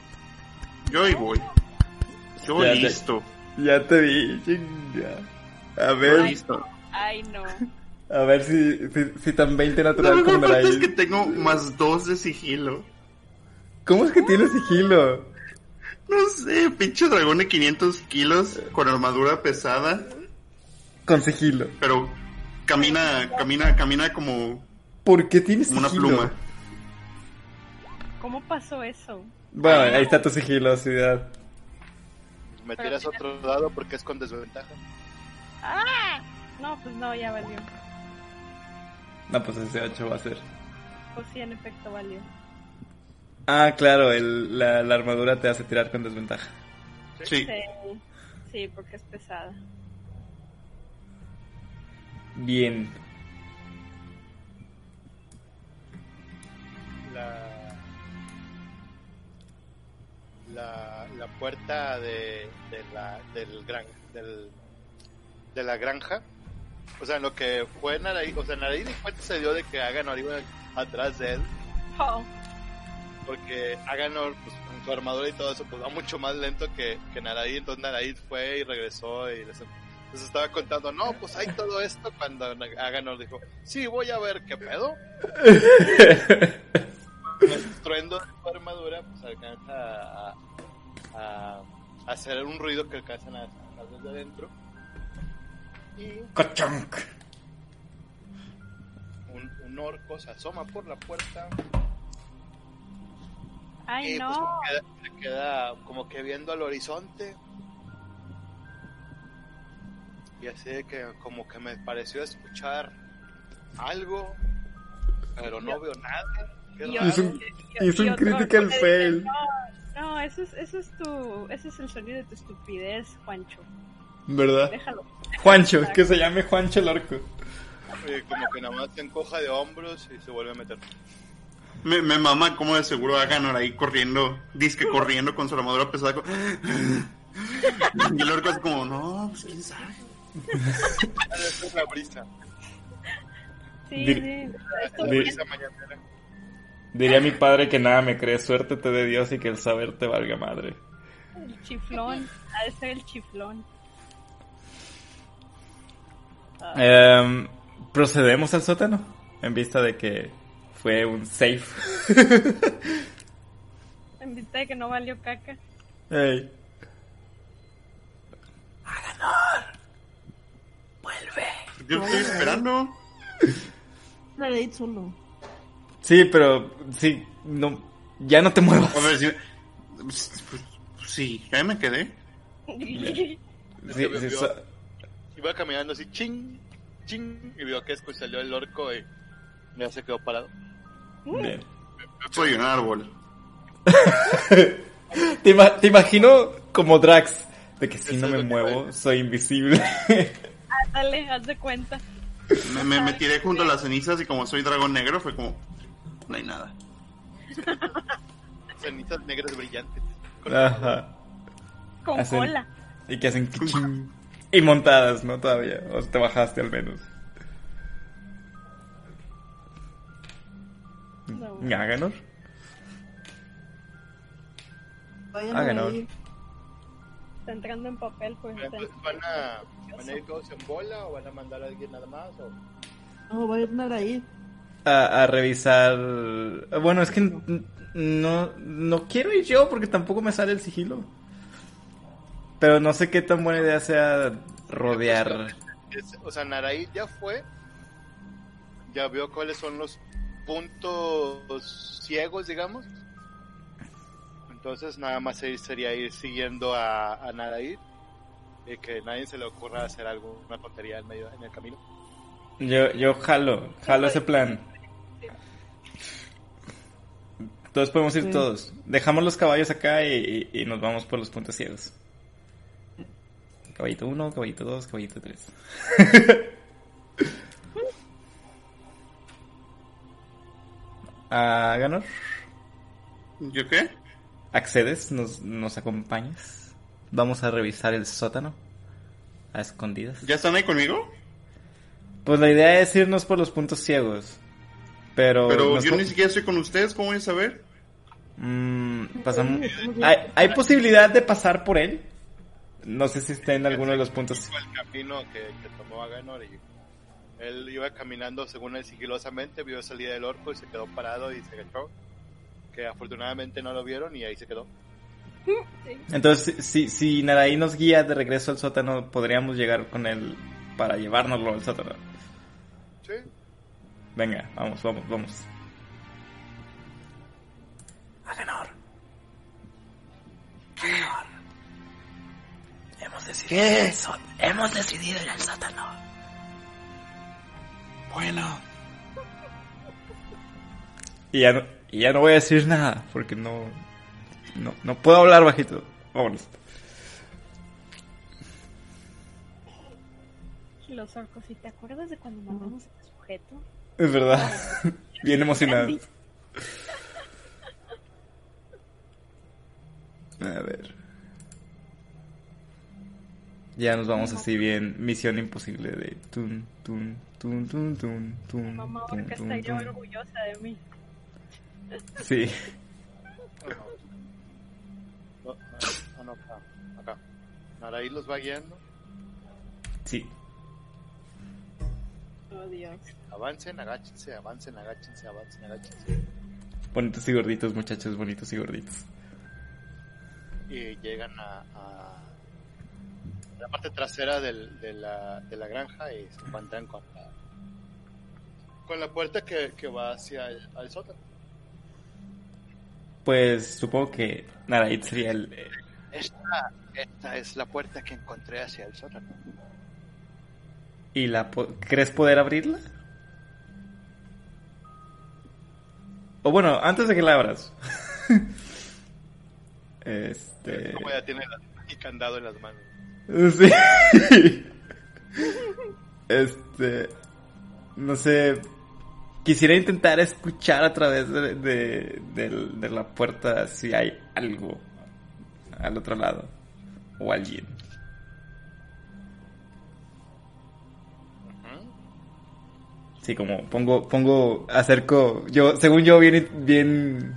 S6: Yo ahí voy. Yo
S4: Ya te-
S6: listo.
S4: ya te vi, chinga. A ver,
S6: listo.
S3: Ay, no.
S4: a ver si, si, si tan 20
S6: La
S4: natural como
S6: mejor parte es que tengo más dos de sigilo.
S4: ¿Cómo es que tienes sigilo?
S6: No sé, pinche dragón de 500 kilos con armadura pesada,
S4: Con sigilo.
S6: pero camina, camina, camina como,
S4: ¿Por qué tienes
S6: como una pluma.
S3: ¿Cómo pasó eso?
S4: Bueno, ahí está tu sigilosidad.
S2: Me tiras otro dado porque es con desventaja.
S3: ¡Ah! No, pues no, ya valió.
S4: No, pues ese 8 va a ser.
S3: Pues sí, en efecto valió.
S4: Ah, claro, el, la, la armadura te hace tirar con desventaja.
S6: Sí.
S3: Sí, sí, porque es pesada.
S4: Bien.
S2: La, la puerta de, de la, del gran, del, de la granja. O sea, en lo que fue Naraí, o sea, Naraí ni cuenta se dio de que Aganor iba atrás de él,
S3: Oh,
S2: porque Aganor, pues, con su armadura y todo eso, pues va mucho más lento que, que Naraí, entonces Naraí fue y regresó y les, les estaba contando, no, pues hay todo esto, cuando Aganor dijo, sí, voy a ver qué pedo. el estruendo de su armadura pues alcanza a, a- a hacer un ruido que alcanzan a sacar desde adentro. Y un, un orco se asoma por la puerta.
S3: Ay,
S2: y pues,
S3: no.
S2: se, queda, se queda como que viendo al horizonte. Y así de que como que me pareció escuchar algo pero no veo nada
S3: Y.
S4: Es un-
S3: y-
S4: es un
S3: y otro
S4: critical
S3: dice,
S4: fail.
S3: No, no, eso es, eso es tu, ese es el sonido de tu estupidez, Juancho.
S4: ¿Verdad?
S3: Déjalo.
S4: Juancho, que se llame Juancho el orco.
S2: Y como que nada más se encoja de hombros y se vuelve a meter
S6: Me, me mama como de seguro hagan ahí corriendo, disque corriendo con su armadura pesada. co- Y el orco es como, no, pues quién sabe.
S2: Esa es la brisa
S3: Sí, sí.
S2: la
S3: Esto-
S2: brisa mañanera
S4: Diría mi padre que nada me cree, suerte te dé Dios y que el saber te valga madre.
S3: El chiflón. Ha de ser el chiflón.
S4: Em, procedemos al sótano en vista de que fue un safe.
S3: en vista de que no valió caca.
S4: Ey.
S6: Yo estoy esperando.
S5: Naraid solo.
S4: Sí, pero sí, no, ya no te muevas.
S6: A ver si. pues, pues, sí, ya me quedé.
S4: Sí, sí, so-
S2: Iba caminando así, ching, ching, y vio que después salió el orco y ya se quedó parado.
S4: bien.
S6: Soy un árbol.
S4: Te, ima- te imagino como Drax, de que si no me muevo, soy invisible.
S3: Dale, haz de cuenta.
S6: Me, me, me tiré junto a las cenizas y como soy dragón negro fue como, no hay nada.
S2: Cenizas negras brillantes.
S4: Ajá.
S3: Con
S4: Hacen-
S3: cola.
S4: Y que hacen kichín. Y montadas, ¿no? Todavía. O te bajaste al menos. Ganó.
S5: ir.
S3: Está entrando en papel, pues.
S2: ¿Van a, ¿Van a ir todos en bola o van a mandar a alguien nada más? O...
S5: No, va a ir Naraid.
S4: A, a revisar. Bueno, es que no, no quiero ir yo porque tampoco me sale el sigilo. Pero no sé qué tan buena idea sea rodear.
S2: O sea, Naraí ya fue, ya vio cuáles son los puntos ciegos, digamos. Entonces nada más se- sería ir siguiendo a, a Naraí y que nadie se le ocurra hacer alguna tontería en medio en el camino.
S4: Yo, yo jalo, jalo ese plan. Todos podemos ir
S5: Sí.
S4: todos. Dejamos los caballos acá y, y- y nos vamos por los puntos ciegos. Caballito 1, caballito 2, caballito 3. Ah, Ganor,
S6: ¿Yo qué?
S4: accedes, nos, nos acompañas. Vamos a revisar el sótano. A escondidas.
S6: ¿Ya están ahí conmigo?
S4: Pues la idea es irnos por los puntos ciegos. Pero,
S6: Pero yo ni siquiera estoy con ustedes, ¿cómo voy a saber?
S4: Mm, pasamos... ¿Hay, hay posibilidad de pasar por él? No sé si está en alguno de los puntos.
S2: El camino que, que tomó Aganor y él iba caminando según él sigilosamente, vio salida del orco y se quedó parado y se agachó. Que afortunadamente no lo vieron y ahí se quedó.
S4: Entonces, si, si Naraí nos guía de regreso al sótano, podríamos llegar con él para llevárnoslo al sótano.
S2: Sí.
S4: Venga, vamos, vamos, vamos. Agenor. Agenor. Hemos decidido, ir al só- hemos decidido ir al sótano.
S6: Bueno.
S4: Y ya no, y ya no voy a decir nada, porque no, no, no puedo hablar bajito. Vámonos.
S3: Los orcos, ¿y te acuerdas de cuando matamos a ese sujeto?
S4: Es verdad. Bien emocionado. A ver. Ya nos vamos así bien. Misión imposible de tun, tun, tun, tun, tun, tun.
S3: Mamá,
S4: tun, tun, tun,
S3: orgullosa de mí.
S4: Sí.
S2: Ah, no, acá. Naraí los va guiando.
S4: Sí.
S3: Dios.
S2: Avancen, agáchense, avancen, agáchense, avancen, agáchense.
S4: Bonitos y gorditos, muchachos, bonitos y gorditos.
S2: Y llegan a, a la parte trasera del- de, la, de la granja y se encuentran con la, con la puerta que, que va hacia el al sótano.
S4: Pues supongo que Narait sería el. eh,
S2: Esta, esta es la puerta que encontré hacia el sótano.
S4: ¿Y la po- crees poder abrirla? O bueno, antes de que la abras. este.
S2: Como ya tiene el candado en las manos.
S4: Sí. Este. No sé. Quisiera intentar escuchar a través de, de, de la puerta si hay algo al otro lado. O alguien. Sí, como pongo, pongo, acerco, yo, según yo, bien, bien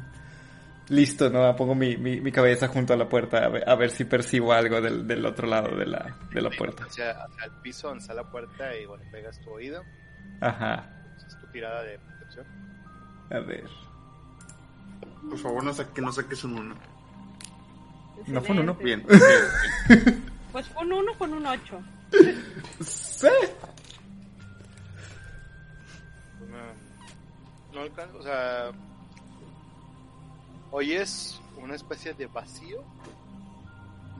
S4: listo, ¿no? Pongo mi, mi, mi cabeza junto a la puerta a ver, a ver si percibo algo del, del otro lado de la, de la puerta.
S2: Hacia, hacia el piso donde está la puerta y bueno, pegas tu oído.
S4: Ajá.
S2: Es tu tirada de protección.
S4: A ver.
S6: Por favor, no, saque, no saques un uno.
S4: No fue un uno.
S3: Excelente.
S6: Bien, bien.
S3: Pues fue un 1 con un 8.
S4: Sí.
S2: No, alcanzo, o sea, oyes una especie de vacío,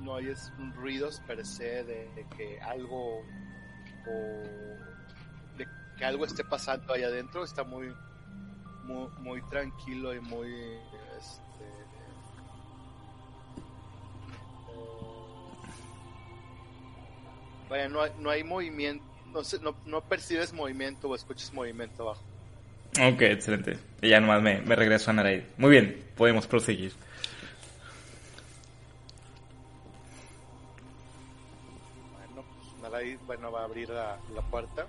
S2: no oyes ruidos per se de, que algo o de que algo esté pasando ahí adentro, está muy muy, tranquilo y muy este, vaya, no hay, no hay movimiento, no, sé, no, no percibes movimiento o escuchas movimiento abajo.
S4: Ok, excelente. Y ya nomás me, me regreso a Naray. Muy bien, podemos proseguir.
S2: Bueno, pues Narai bueno, va a abrir la, la puerta,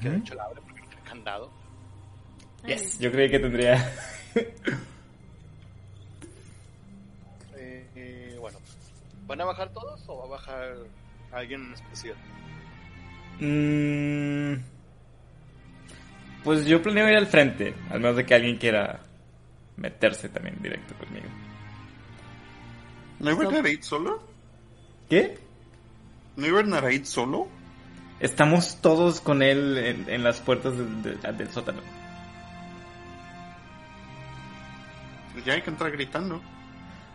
S2: que de hecho la abre porque no tiene candado.
S4: Yes, yo creí que tendría.
S2: Eh, eh, bueno, ¿van a bajar todos o va a bajar alguien en especial?
S4: Mm, pues yo planeo ir al frente, al menos de que alguien quiera meterse también directo conmigo.
S6: ¿No iba Naraid solo?
S4: ¿Qué?
S6: ¿No iba Naraid solo?
S4: Estamos todos con él en, en las puertas del, sótano.
S6: Ya hay que entrar gritando.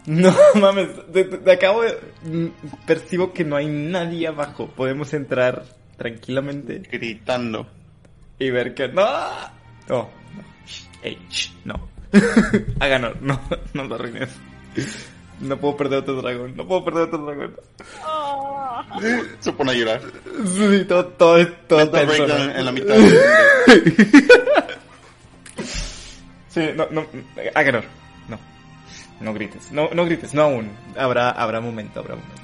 S4: No mames, de, de- de acabo de. mm, Percibo que no hay nadie abajo. Podemos entrar tranquilamente
S6: Gritando.
S4: Y ver que. ¡No! No, no. Shh, ey, shh, no. Háganos, no, no lo arruines. No puedo perder otro dragón, no puedo perder otro dragón.
S6: Se pone a llorar.
S4: Sí, todo, todo, todo tenso, ¿no?
S6: en la mitad.
S4: Sí, no, no, Agenor, no. No grites, no, no grites, no aún. Habrá, habrá momento, habrá momento.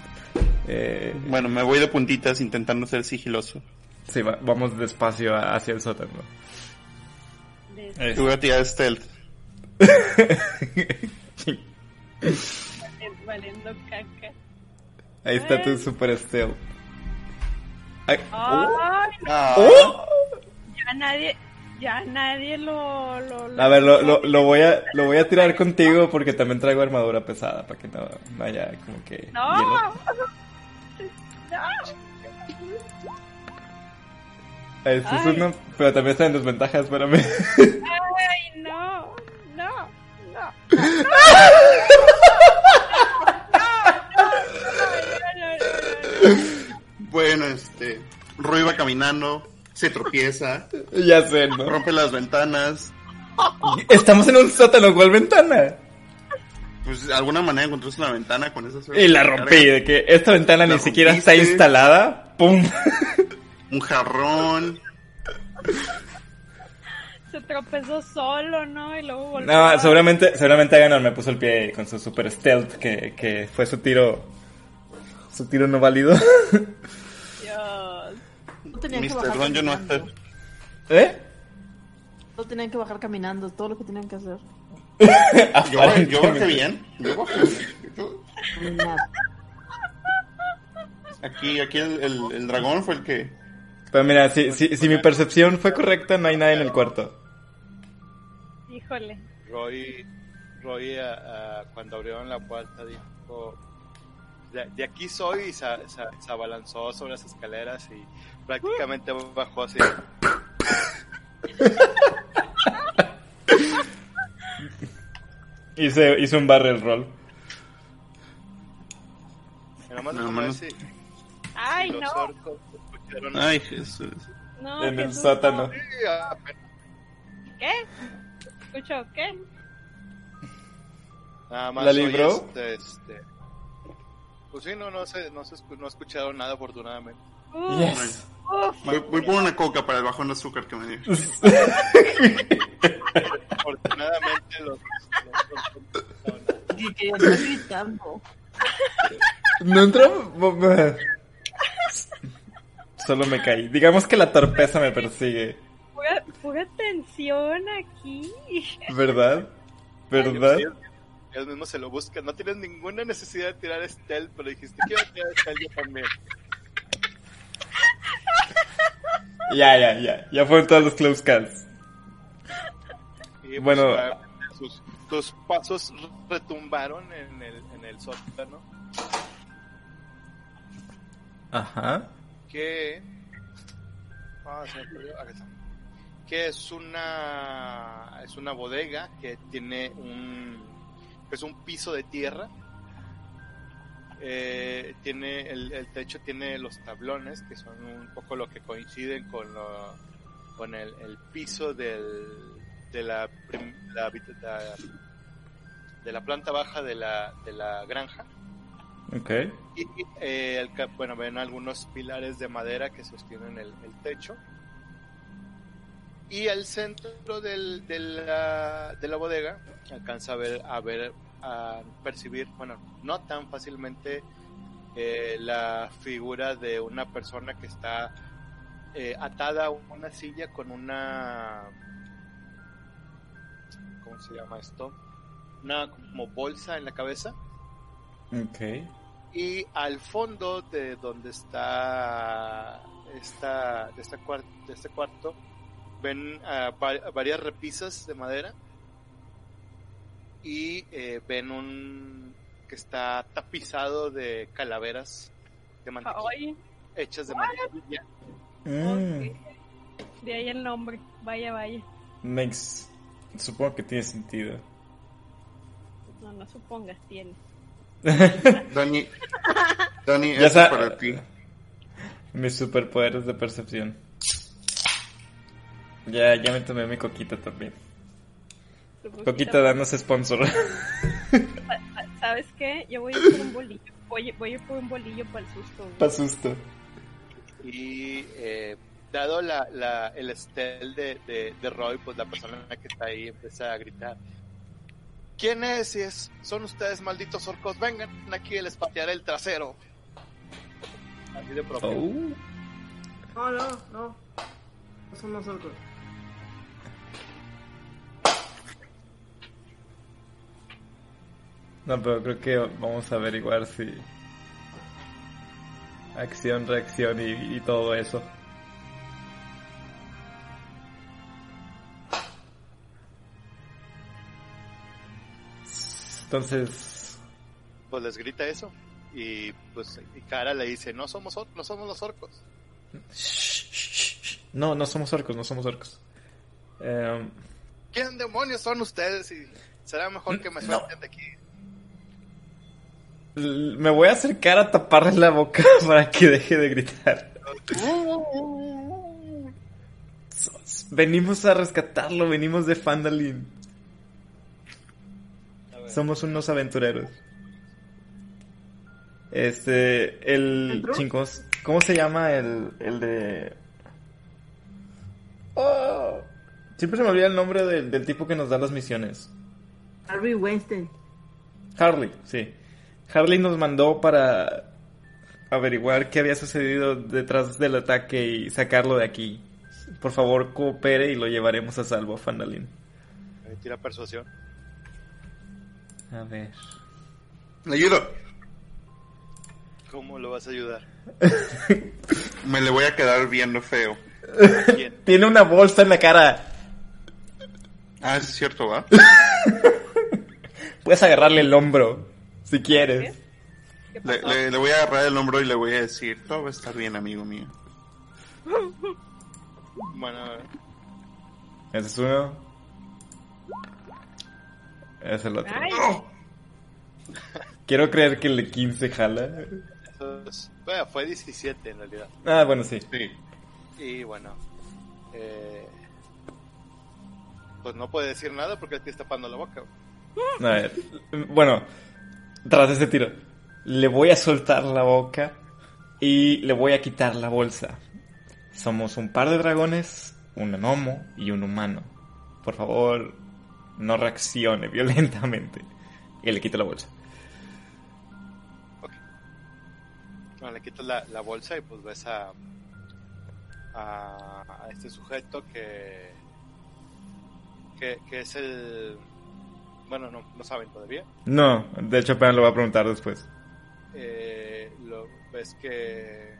S4: Eh,
S6: Bueno, me voy de puntitas intentando ser sigiloso.
S4: Sí, va- vamos despacio hacia el sótano.
S6: Te voy a tirar stealth.
S3: valiendo caca.
S4: Ahí está tu super stealth. Ay,
S3: no,
S6: Ah,
S4: ¡Oh!
S3: ya nadie, ya nadie lo, lo, lo-
S4: A ver, lo, lo, lo voy a, lo voy a tirar contigo porque también traigo armadura pesada para que no, no haya como que
S3: No,
S4: hielo. Esto es una, pero también está en desventaja, espérame.
S3: ay, no, no, no.
S6: Bueno, este. Roy va caminando, se tropieza,
S4: ya sé, ¿no?
S6: rompe las ventanas.
S4: Estamos en un sótano, ¿cuál ventana?
S6: Pues de alguna manera encontraste una ventana con esa suerte
S4: Y la rompí, de que esta ventana
S6: La
S4: ni siquiera está instalada. ¡Pum!
S6: Un jarrón.
S3: Se tropezó solo, ¿no? Y luego volvió.
S4: No,
S3: a-
S4: seguramente, seguramente Aganor me puso el pie con su super stealth, que, que fue su tiro. Su tiro no válido.
S3: Dios.
S5: No tenían que bajar
S6: Dungeon
S5: caminando.
S6: Master.
S4: ¿Eh?
S5: No tenían que bajar caminando, todo lo que tenían que hacer.
S6: Yo, bajé- yo bajé bien. Yo bajé yo-
S5: Caminar.
S6: Aquí, aquí el, el, el dragón fue el que.
S4: Pero mira, si, si, si mi percepción fue correcta, no hay nadie en el cuarto.
S3: Híjole.
S2: Roy, Roy ah, ah, cuando abrieron la puerta dijo, de, de aquí soy y se, se- se abalanzó sobre las escaleras y prácticamente bajó así.
S4: Hice, hice un barrel roll.
S2: Nomás
S6: No, mano.
S2: si-
S3: Ay,
S2: si
S3: no.
S2: orcos
S6: Ay, Jesús.
S3: No,
S4: En el sótano.
S2: Apenas.
S3: ¿Qué? ¿Escucho qué?
S2: Nada más
S4: ¿La libró?
S2: Este, este, Pues sí, no, no, sé, no, se no he escuchado nada afortunadamente.
S4: Yes.
S6: Voy, voy por una coca para el bajón de azúcar que me dio.
S2: Afortunadamente los... los- los- no,
S5: Y que está gritando.
S4: No entró. Solo me caí. Digamos que la torpeza me persigue.
S3: Pura, pura tensión aquí.
S4: ¿Verdad? ¿Verdad?
S2: Ellos, ellos mismos se lo buscan. No tienes ninguna necesidad de tirar stealth, pero dijiste, quiero tirar stealth yo también.
S4: Ya, ya, ya. Ya fueron todos los close calls.
S2: Y pues,
S4: Bueno.
S2: obviamente sus, tus pasos retumbaron en el, en el sótano.
S4: Ajá.
S2: Que. Ah. Que es una. Es una bodega que tiene un. Es un piso de tierra. Eh, tiene el, techo tiene los tablones que son un poco lo que coinciden con lo- con el, el piso del, de la, la- de la planta baja de la, de la granja
S4: Ok.
S2: y eh, el bueno, ven algunos pilares de madera que sostienen el, el techo. Y al centro del, de, la, de la bodega alcanza a ver, a ver, a percibir, bueno, no tan fácilmente eh, la figura de una persona que está eh, atada a una silla con una, ¿cómo se llama esto? Una como bolsa en la cabeza
S4: Ok.
S2: Y al fondo de donde está esta, de, esta de este cuarto ven ah, va- varias repisas de madera y eh, ven un que está tapizado de calaveras de mantequilla,
S3: Ay,
S2: hechas de mantequilla.
S4: Mm,
S3: de ahí el nombre. Vaya, vaya.
S4: makes. Supongo que tiene sentido.
S3: No, no supongas, tiene.
S6: Dani, Dani, eso es para ti.
S4: Mis superpoderes de percepción. Ya, ya me tomé mi coquita también.
S3: Tu poquita-
S4: Coquita, danos sponsor.
S3: ¿Sabes qué? Yo voy a ir por un bolillo. Voy, voy a ir por un bolillo para el susto. güey.
S4: Pa' susto.
S2: y eh, dado la, la, el estel de, de, de Roy, pues la persona que está ahí empieza a gritar. ¿Quién es? Y es, son ustedes malditos orcos, vengan aquí, les patearé el trasero. Así de propio.
S4: Oh.
S5: No, no, no. No son nosotros.
S4: No, pero creo que vamos a averiguar si. Acción, reacción y, y todo eso. Entonces.
S2: Pues les grita eso. Y pues y Cara le dice, no somos, or- no somos los orcos.
S4: No, no somos orcos, no somos orcos. Em,
S2: ¿Quién demonios son ustedes? Y será mejor que me suelten de aquí.
S4: me voy a acercar a taparle la boca para que deje de gritar. Venimos a rescatarlo, venimos de Fandalin. Somos unos aventureros. Este, el chingos, ¿cómo se llama el, el de... Oh, Siempre se me olvida el nombre del, del tipo que nos da las misiones.
S5: Harvey Weinstein.
S4: Harley, sí. Harley nos mandó para averiguar qué había sucedido detrás del ataque y sacarlo de aquí. Por favor, coopere y lo llevaremos a salvo a Fandalin.
S2: Tira persuasión.
S4: A ver.
S6: Le ayudo.
S2: ¿Cómo lo vas a ayudar?
S6: Me le voy a quedar viendo feo.
S2: ¿A quién?
S4: Tiene una bolsa en la cara.
S6: Ah, es cierto, ¿va?
S4: Puedes agarrarle el hombro, si quieres.
S3: ¿Qué
S6: Le,
S3: pasó?
S6: le- le voy a agarrar el hombro y le voy a decir, todo va a estar bien, amigo mío.
S2: Bueno,
S4: Ese es uno. Ese es el otro.
S3: Ay,
S4: Quiero creer que el de 15 jala.
S2: eso es- bueno, fue 17 en realidad.
S4: Ah, bueno, sí.
S6: Sí.
S2: Y bueno, eh, pues no puede decir nada porque te está tapando la boca.
S4: A ver. Bueno, tras ese tiro, le voy a soltar la boca y le voy a quitar la bolsa. Somos un par de dragones, un gnomo y un humano. Por favor, no reaccione violentamente. Y le quito la bolsa.
S2: Bueno, le quitas la, la bolsa y pues ves a, a, a este sujeto que, que, que es el... Bueno, no, no saben todavía.
S4: No, de hecho apenas lo voy a preguntar después.
S2: Eh, lo, ves que...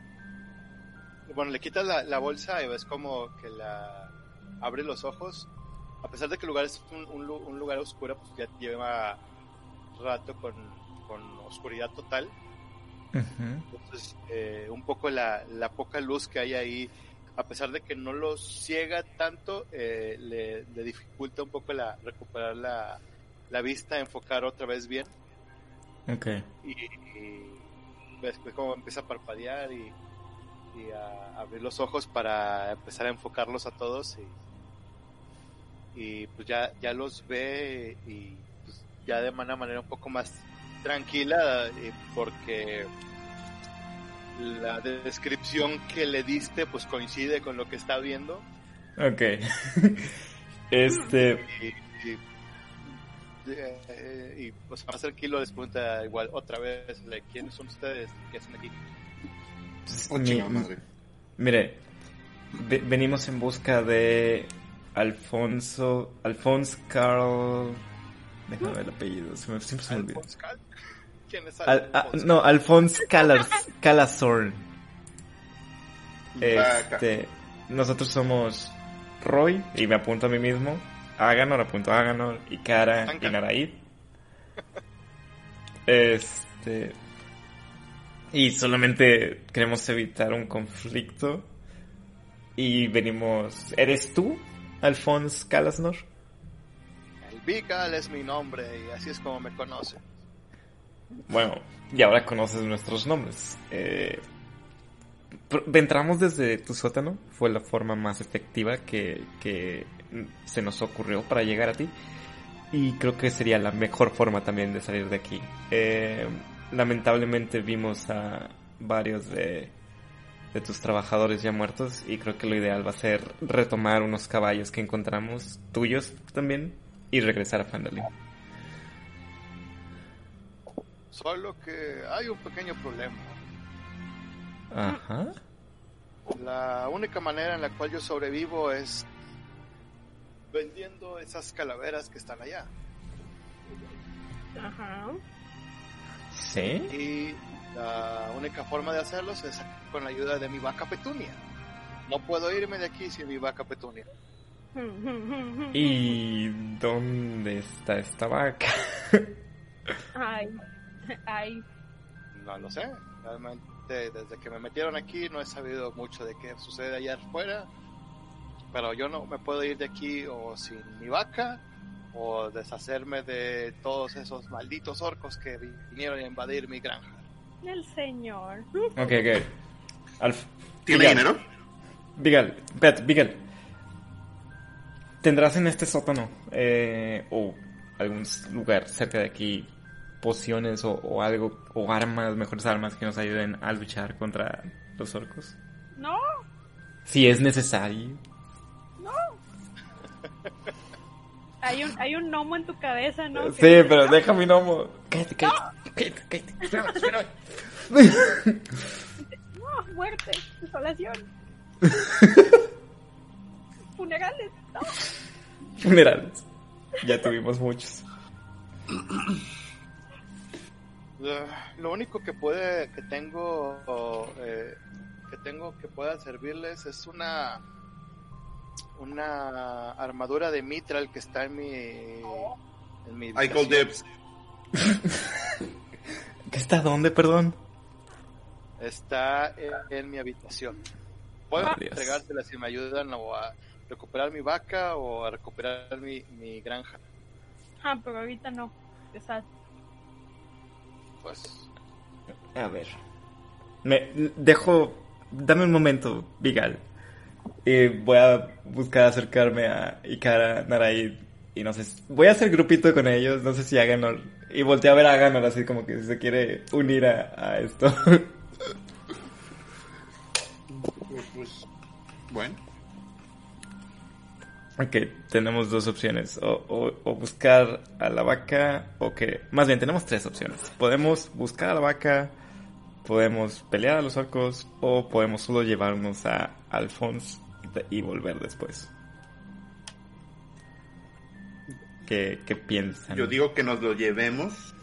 S2: Bueno, le quitas la, la bolsa y ves como que la... Abre los ojos. A pesar de que el lugar es un, un lu- un lugar oscuro, pues ya lleva rato con, con oscuridad total. Entonces, eh, un poco la, la poca luz que hay ahí, a pesar de que no lo ciega tanto, eh, le, le dificulta un poco la, recuperar la, la vista, enfocar otra vez bien.
S4: Ok.
S2: Y, y ves como empieza a parpadear y, y a abrir los ojos para empezar a enfocarlos a todos. Y, y pues ya, ya los ve y pues, ya de una manera un poco más tranquila eh, porque la descripción que le diste pues coincide con lo que está viendo
S4: Ok. este.
S2: y, y, eh, y, pues más tranquilo les pregunta igual otra vez like, quiénes son ustedes qué hacen aquí
S6: Oh,
S4: mi-
S6: madre.
S4: Mire, ve- venimos en busca de Alfonso. Alfonso Carl. Déjame ver el apellido, se me, siempre se me olvida.
S2: Quién es
S4: Al- ah, no, Calazorn.
S6: Vaca.
S4: Este, nosotros somos Roy, y me apunto a mí mismo. Aganor, apunto a Aganor, y Kara y. Naraid. Este. Y solamente queremos evitar un conflicto. Y venimos. ¿Eres tú, Alphonse Calasnor?
S2: El Vical es mi nombre y así es como me conoce.
S4: Bueno, y ahora conoces nuestros nombres. Eh, entramos desde tu sótano, fue la forma más efectiva que, que se nos ocurrió para llegar a ti. Y creo que sería la mejor forma también de salir de aquí. Eh, lamentablemente vimos a varios de, de tus trabajadores ya muertos y creo que lo ideal va a ser retomar unos caballos que encontramos, tuyos también, y regresar a Fandalin.
S2: Solo que hay un pequeño problema.
S4: Ajá.
S2: La única manera en la cual yo sobrevivo es vendiendo esas calaveras que están allá.
S3: Ajá.
S4: ¿Sí?
S2: Y la única forma de hacerlos es con la ayuda de mi vaca Petunia. No puedo irme de aquí sin mi vaca Petunia.
S4: ¿Y dónde está esta vaca?
S3: Ay, ay.
S2: No lo sé. Realmente desde que me metieron aquí no he sabido mucho de qué sucede allá afuera. Pero yo no me puedo ir de aquí o sin mi vaca o deshacerme de todos esos malditos orcos que vi- vinieron a invadir mi granja.
S3: El señor.
S4: Ok, ok. Alf,
S6: ¿Tiene dinero?
S4: Vigal, Vigal. ¿Tendrás en este sótano eh, o algún lugar cerca de aquí pociones o, o algo, o armas, mejores armas que nos ayuden a luchar contra los orcos?
S3: No,
S4: Si es necesario.
S3: Hay un, hay un gnomo en tu cabeza, ¿no?
S4: Sí,
S3: Que-
S4: pero deja mi gnomo. Cállate, cállate, cállate, cállate. Espérame, espérame.
S3: No, muerte, desolación. Funerales, no.
S4: Funerales. Ya tuvimos muchos.
S2: Ah, Lo único que puede, que tengo, eh, que tengo que pueda servirles es una, una armadura de mitral que está en mi, en mi
S6: I call dibs.
S4: ¿Qué está dónde, perdón?
S2: Está en, en mi habitación. Puedo
S4: Ah,
S2: entregártela si me ayudan o a recuperar mi vaca o a recuperar mi, mi granja.
S3: Ah, pero ahorita no. Exacto.
S2: Pues
S4: A ver. Me dejo. Dame un momento, Vigal. Y voy a buscar acercarme a Ikara, Naraid. Y no sé. si- Voy a hacer grupito con ellos. No sé si Aganor. Y volteé a ver a Aganor así como que se quiere unir a, a esto.
S6: Pues, bueno.
S4: ok, tenemos dos opciones. O, o- o buscar a la vaca. O que. Más bien, tenemos tres opciones. Podemos buscar a la vaca. Podemos pelear a los orcos. O podemos solo llevarnos a Alphonse y volver después. ¿Qué, qué piensan?
S6: Yo digo que nos lo llevemos,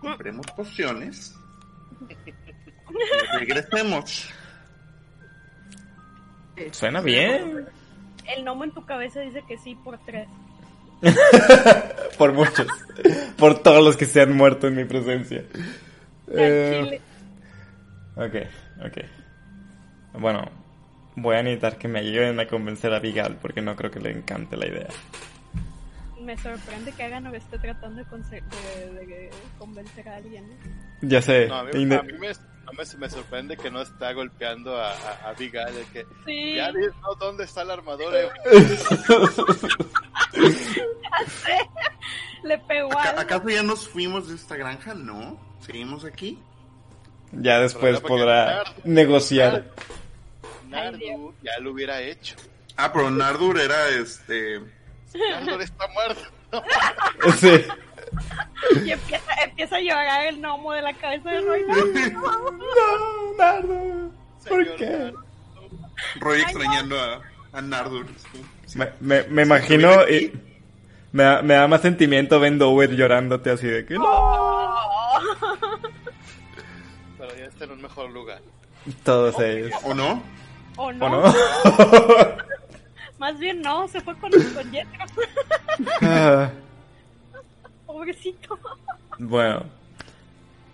S6: compremos pociones y regresemos.
S4: Suena bien.
S3: El gnomo en tu cabeza dice que sí por tres.
S4: Por muchos. Por todos los que se han muerto en mi presencia. Eh. Ok, ok. Bueno, voy a necesitar que me ayuden a convencer a Vigal porque no creo que le encante la idea.
S3: Me sorprende que Aganor esté tratando de, conse- de- de convencer a alguien. ¿no?
S4: Ya sé.
S2: no, a mí, a mí me, no me, me sorprende que no está golpeando a, a, a Big Al, de que
S3: Sí,
S2: ya dinos dónde está la armadura.
S3: le pegó
S6: Aca-
S3: algo.
S6: ¿Acaso ya nos fuimos de esta granja? No. ¿Seguimos aquí?
S4: Ya después podrá negociar.
S2: Nardu ya lo hubiera hecho.
S6: Ah, pero Nardur era este.
S2: Nardu está muerto.
S4: Sí.
S3: Y empieza, empieza a llorar el gnomo de la cabeza de Roy.
S4: No, Nardo. ¿Por
S2: Señor
S4: qué?
S2: Nardu.
S6: Roy extrañando a, a Nardur. sí.
S4: Me, me, me imagino y me da, me da más sentimiento Vendover llorándote así de que no.
S2: En un mejor lugar.
S4: Todos ellos.
S6: ¿O no?
S3: ¿O no?
S4: ¿O no?
S3: Más bien no, se fue con, con Jethro.
S4: Ah,
S3: Pobrecito.
S4: bueno.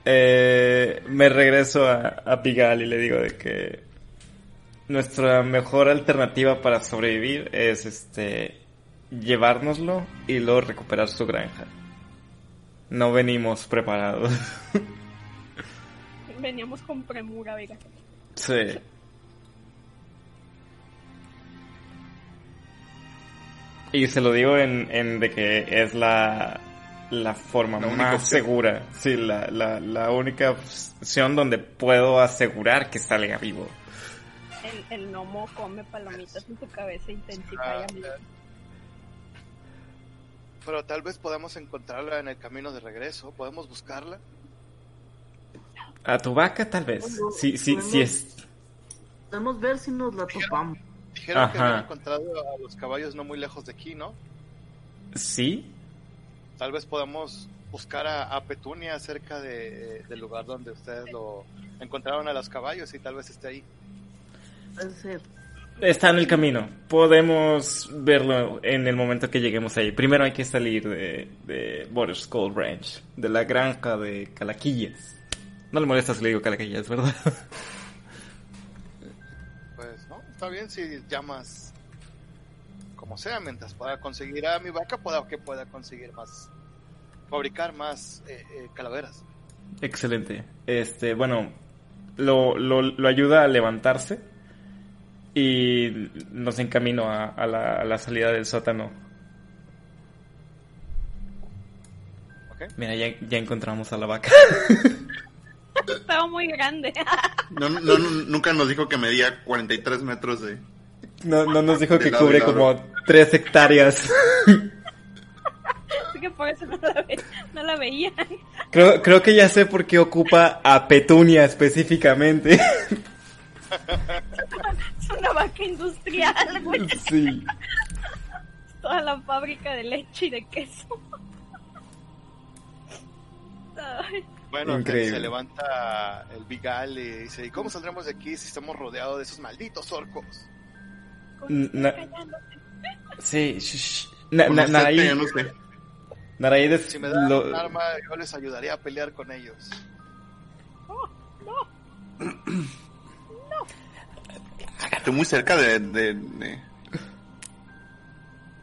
S4: Eh, me regreso a, a Pigal y le digo de que nuestra mejor alternativa para sobrevivir es este llevárnoslo y luego recuperar su granja. No venimos preparados.
S3: Veníamos con premura, venga.
S4: sí. Y se lo digo en, en de que es la, la forma
S6: La
S4: más
S6: opción.
S4: segura. Sí, la, la, la única opción donde puedo asegurar que salga vivo.
S3: El, el gnomo come palomitas en tu cabeza intensifica
S2: Ah,
S3: ya mismo.
S2: Pero tal vez podamos encontrarla en el camino de regreso. Podemos buscarla.
S4: A tu vaca tal vez.
S5: Bueno,
S4: Sí, sí,
S5: bueno.
S4: sí es.
S5: Podemos ver si nos la topamos.
S2: Dijeron que
S4: Ajá.
S2: habían encontrado a los caballos no muy lejos de aquí, ¿no?
S4: Sí.
S2: Tal vez podamos buscar a, a Petunia cerca de, del lugar donde ustedes lo encontraron a los caballos y tal vez esté ahí.
S5: Puede ser.
S4: Está en el camino. Podemos verlo en el momento que lleguemos ahí. Primero hay que salir de, de Skull Ranch, de la granja de Calaquillas. No le molesta si le digo Calaquillas, ¿verdad?
S2: Pues no, está bien si llamas como sea, mientras pueda conseguir a mi vaca, pueda que pueda conseguir más, fabricar más eh, eh, calaveras.
S4: Excelente. Este, bueno, lo, lo, lo ayuda a levantarse y nos encamino a, a la, a la salida del sótano.
S2: ¿Ok?
S4: Mira, ya, ya encontramos a la vaca.
S3: Estaba muy grande.
S6: No, no, no, nunca nos dijo que medía 43 metros de.
S4: No, no nos dijo que cubre como tres hectáreas.
S3: creo que por eso no la, ve, no la veían.
S4: Creo, creo que ya sé por qué ocupa a Petunia específicamente.
S3: Es una vaca industrial, güey.
S4: Sí.
S3: Toda la fábrica de leche y de queso. Ay,
S2: Bueno, se-
S4: Increíble.
S2: se levanta el Vigal y dice, ¿y cómo saldremos de aquí si estamos rodeados de esos malditos orcos?
S4: Na-. Sí, Na- na- Naraí,
S6: no.
S4: Naraí
S2: Si me dan
S4: lo-
S2: un arma, yo les ayudaría a pelear con ellos.
S6: Estoy muy cerca de... de, de-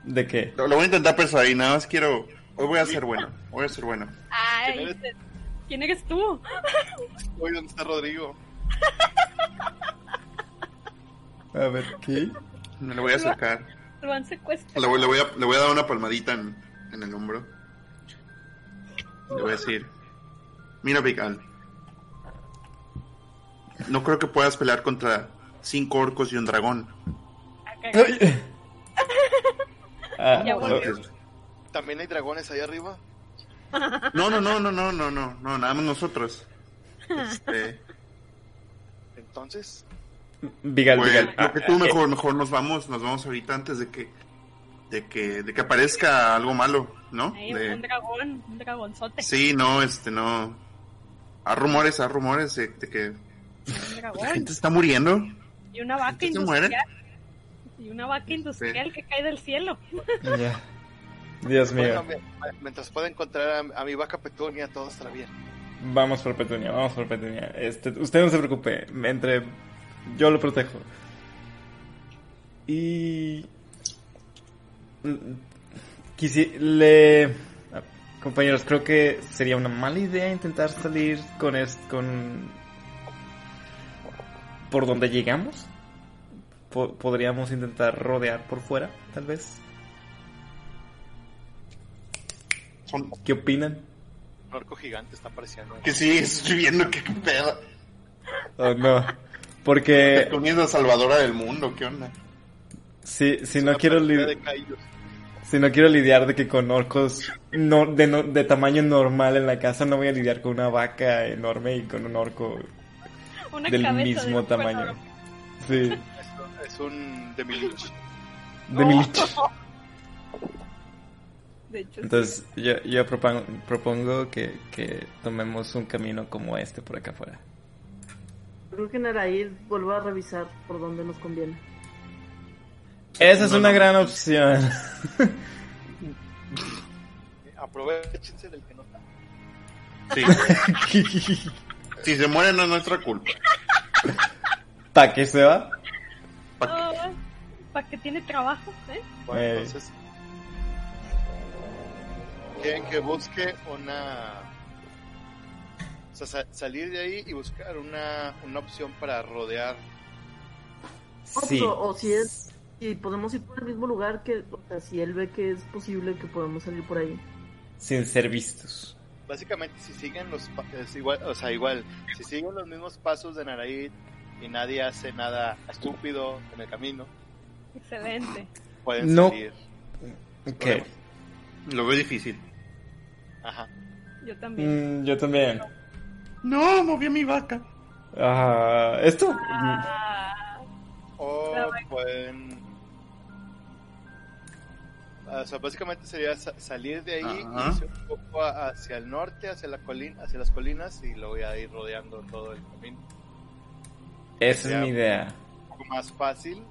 S4: ¿De qué?
S6: Lo, lo voy a intentar persuadir, nada más quiero... Hoy voy a ser bueno, voy a ser bueno.
S3: Ay,
S2: ¿Quién eres?
S3: ¿quién eres tú?
S2: Oye, ¿dónde está Rodrigo?
S4: A ver, ¿qué?
S6: Me lo voy a acercar.
S3: Lo han secuestrado.
S6: Le voy, le voy a, le voy a dar una palmadita en, en el hombro. Le voy a decir... Mira, Vigal. No creo que puedas pelear contra cinco orcos y un dragón.
S3: Ah.
S2: ¿También hay dragones ahí arriba?
S6: No, no, no, no, no, no, no, no, nada más nosotros. Este,
S2: Entonces,
S4: Vigal,
S6: pues,
S4: Vigal.
S6: lo que
S4: Ah,
S6: tú
S4: eh,
S6: mejor, mejor nos vamos, nos vamos ahorita antes de que, de que, de que aparezca algo malo, ¿no?
S3: Ay,
S6: De-
S3: un dragón, un dragonzote.
S6: sí, no, este, no. Hay rumores, hay rumores de, de que
S3: Un
S6: la gente está muriendo.
S3: Y una vaca industrial. Y una vaca industrial que cae del cielo.
S4: Ya. Dios mío.
S2: mi- mientras pueda encontrar a, a mi vaca Petunia, todo estará bien.
S4: Vamos por Petunia, vamos por Petunia. Este, usted no se preocupe, entre yo lo protejo. Y quisi le compañeros, creo que sería una mala idea intentar salir con es con por donde llegamos. Po- podríamos intentar rodear por fuera, tal vez.
S6: Son,
S4: ¿Qué opinan?
S2: Un orco gigante está apareciendo.
S6: que sí, estoy viendo que qué pedo.
S4: Oh, no. Porque
S6: Comiendo salvadora del mundo, ¿qué onda?
S4: si, si
S2: Es
S4: no quiero
S2: partida
S4: li-
S2: de caillos.
S4: Si no quiero lidiar de que con orcos no, de, no- de tamaño normal en la casa, no voy a lidiar con una vaca enorme y con un orco
S3: Una
S4: del
S3: de
S4: mismo
S3: un
S4: tamaño. Sí,
S2: Es, es un Demilich.
S4: de mi lich.
S3: De hecho, sí.
S4: Entonces yo, yo propongo, propongo que, que tomemos un camino como este por acá afuera.
S5: Creo que Naraid vuelva a revisar por dónde nos conviene.
S4: Esa es
S6: No,
S4: una
S6: no.
S4: gran opción.
S2: Aprovechense del que no está.
S6: Sí. si se muere no es nuestra culpa.
S4: ¿Para qué se va?
S3: ¿Para Ah, que tiene trabajo? ¿eh?
S2: Bueno,
S4: Eh.
S2: entonces. Quieren que busque una. O sea, sa- salir de ahí y buscar una, una opción para rodear.
S5: O,
S4: Sí.
S5: o- o si es, si podemos ir por el mismo lugar que, o sea, si él ve que es posible que podamos salir por ahí.
S4: Sin ser vistos.
S2: Básicamente, si siguen los. pa- Es igual, o sea, igual. Si siguen los mismos pasos de Naraid y nadie hace nada estúpido en el camino,
S3: Excelente.
S2: pueden
S4: No.
S2: salir.
S4: Ok.
S6: Lo veo difícil.
S2: Ajá.
S3: Yo también.
S4: Mm, yo también.
S6: No, moví a mi vaca.
S4: Ah, esto.
S3: Ah,
S2: O
S3: Pero-
S2: pueden. O sea, básicamente sería sa- salir de ahí,
S6: Ajá.
S2: irse un poco hacia el norte, hacia la colina, hacia las colinas y luego ya ir rodeando todo el camino.
S4: Esa es mi idea.
S2: Un poco más fácil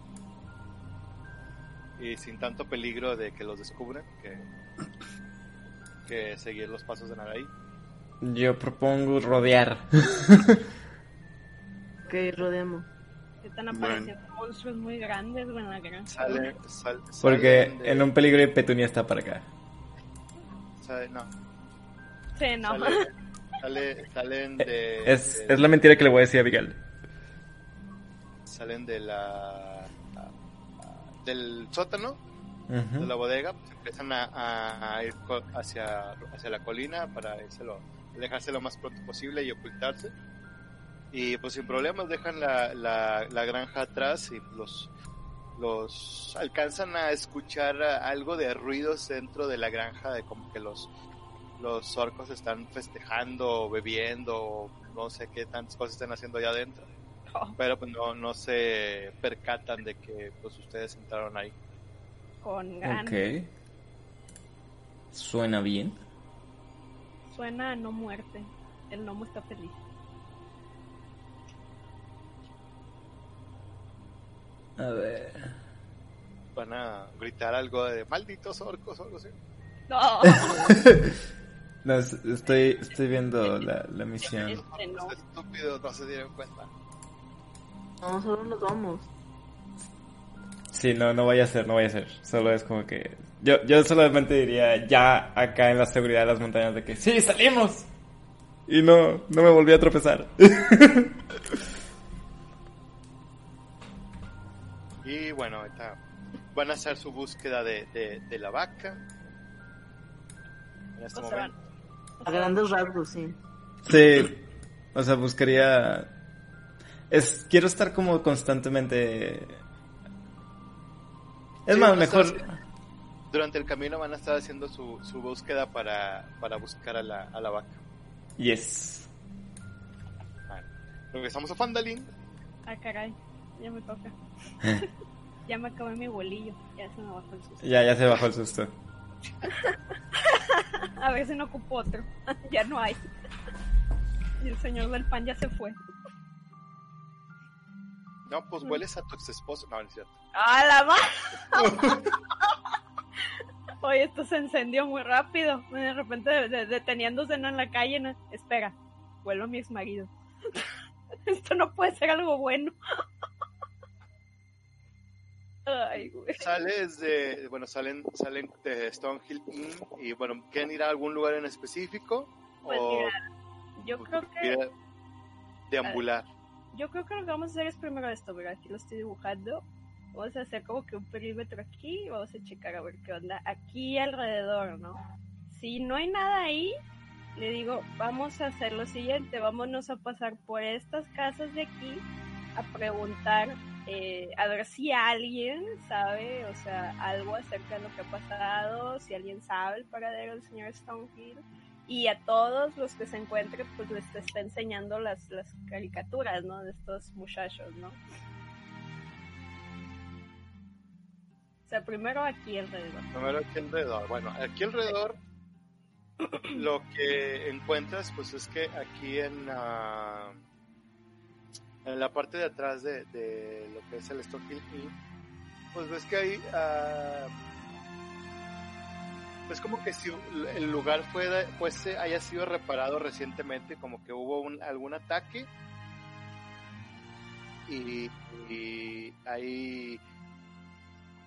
S2: y sin tanto peligro de que los descubran que, que seguir los pasos de Naraí.
S4: Yo propongo rodear.
S5: Ok, rodeamos.
S3: están apareciendo monstruos muy grandes en la granja.
S2: Sale, sal-
S4: Porque
S2: de-
S4: en un peligro de Petunia está para acá.
S2: sale- no,
S3: Sí, no.
S2: sale- sale- salen de,
S4: Es,
S2: de-
S4: es la mentira que le voy a decir a Abigail.
S2: salen de la del sótano De la bodega pues empiezan a, ir hacia, hacia la colina para írselo- alejarse lo más pronto posible y ocultarse y pues sin problemas dejan la, la, la granja atrás y los los alcanzan a escuchar algo de ruidos dentro de la granja de como que los los orcos están festejando, bebiendo, no sé qué tantas cosas están haciendo allá adentro.
S3: Oh,
S2: Pero pues no, no se percatan de que pues ustedes entraron ahí.
S3: Con.
S4: Ok. Suena bien.
S3: Suena a no muerte. El gnomo está feliz.
S4: A ver.
S2: Van a gritar algo de malditos orcos o algo así.
S3: No,
S4: No, es- estoy, estoy viendo la, la misión.
S3: este no.
S2: Estúpidos no se dieron cuenta.
S5: No, solo nos vamos.
S4: Sí, no, no vaya a ser, no vaya a ser. Solo es como que... Yo, yo solamente diría ya acá en la seguridad de las montañas de que ¡Sí, salimos! Y no, no me volví a tropezar.
S2: Y bueno, ahorita van a hacer su búsqueda de, de, de la vaca. En este
S3: O sea,
S2: momento.
S5: A grandes rasgos, sí.
S4: Sí, o sea, buscaría... Es, quiero estar como constantemente... Es
S2: Sí,
S4: más,
S2: estar
S4: mejor...
S2: Durante el camino van a estar haciendo su, su búsqueda para, para buscar a la, a la vaca.
S4: Yes.
S2: Bueno, regresamos a Fandalin.
S3: Ah, caray. Ya me toca. ya me acabé mi bolillo. Ya se me bajó el susto.
S4: Ya, ya se bajó el susto.
S3: A ver si no ocupo otro. ya no hay. Y el señor del pan ya se fue.
S2: No, pues hueles a tu ex esposo. No, no es cierto.
S3: ¡A la ma- Oye, esto se encendió muy rápido. De repente de- de- deteniéndose ¿no? en la calle. ¿no? Espera, vuelvo a mi ex marido. esto no puede ser algo bueno. Ay, güey.
S2: Sales de, bueno, salen, salen de Stonehill Inn y bueno, ¿quieren ir a algún lugar en específico?
S3: Pues
S2: o
S3: mira, yo creo que
S2: deambular?
S3: yo creo que lo que vamos a hacer es primero esto, mira, aquí lo estoy dibujando. Vamos a hacer como que un perímetro aquí vamos a checar a ver qué onda aquí alrededor, ¿no? Si no hay nada ahí, le digo, vamos a hacer lo siguiente, vámonos a pasar por estas casas de aquí a preguntar, eh, a ver si alguien sabe, o sea, algo acerca de lo que ha pasado, si alguien sabe el paradero del señor Stonehill y a todos los que se encuentren, pues les está enseñando las, las caricaturas, ¿no? De estos muchachos, ¿no? O sea, primero aquí alrededor.
S2: Primero aquí alrededor. Bueno, aquí alrededor lo que encuentras pues es que aquí en, ah, en la parte de atrás de, de lo que es el Stonehill Inn, pues ves que hay ah, pues como que si el lugar fue, pues haya sido reparado recientemente, como que hubo un, algún ataque y, y hay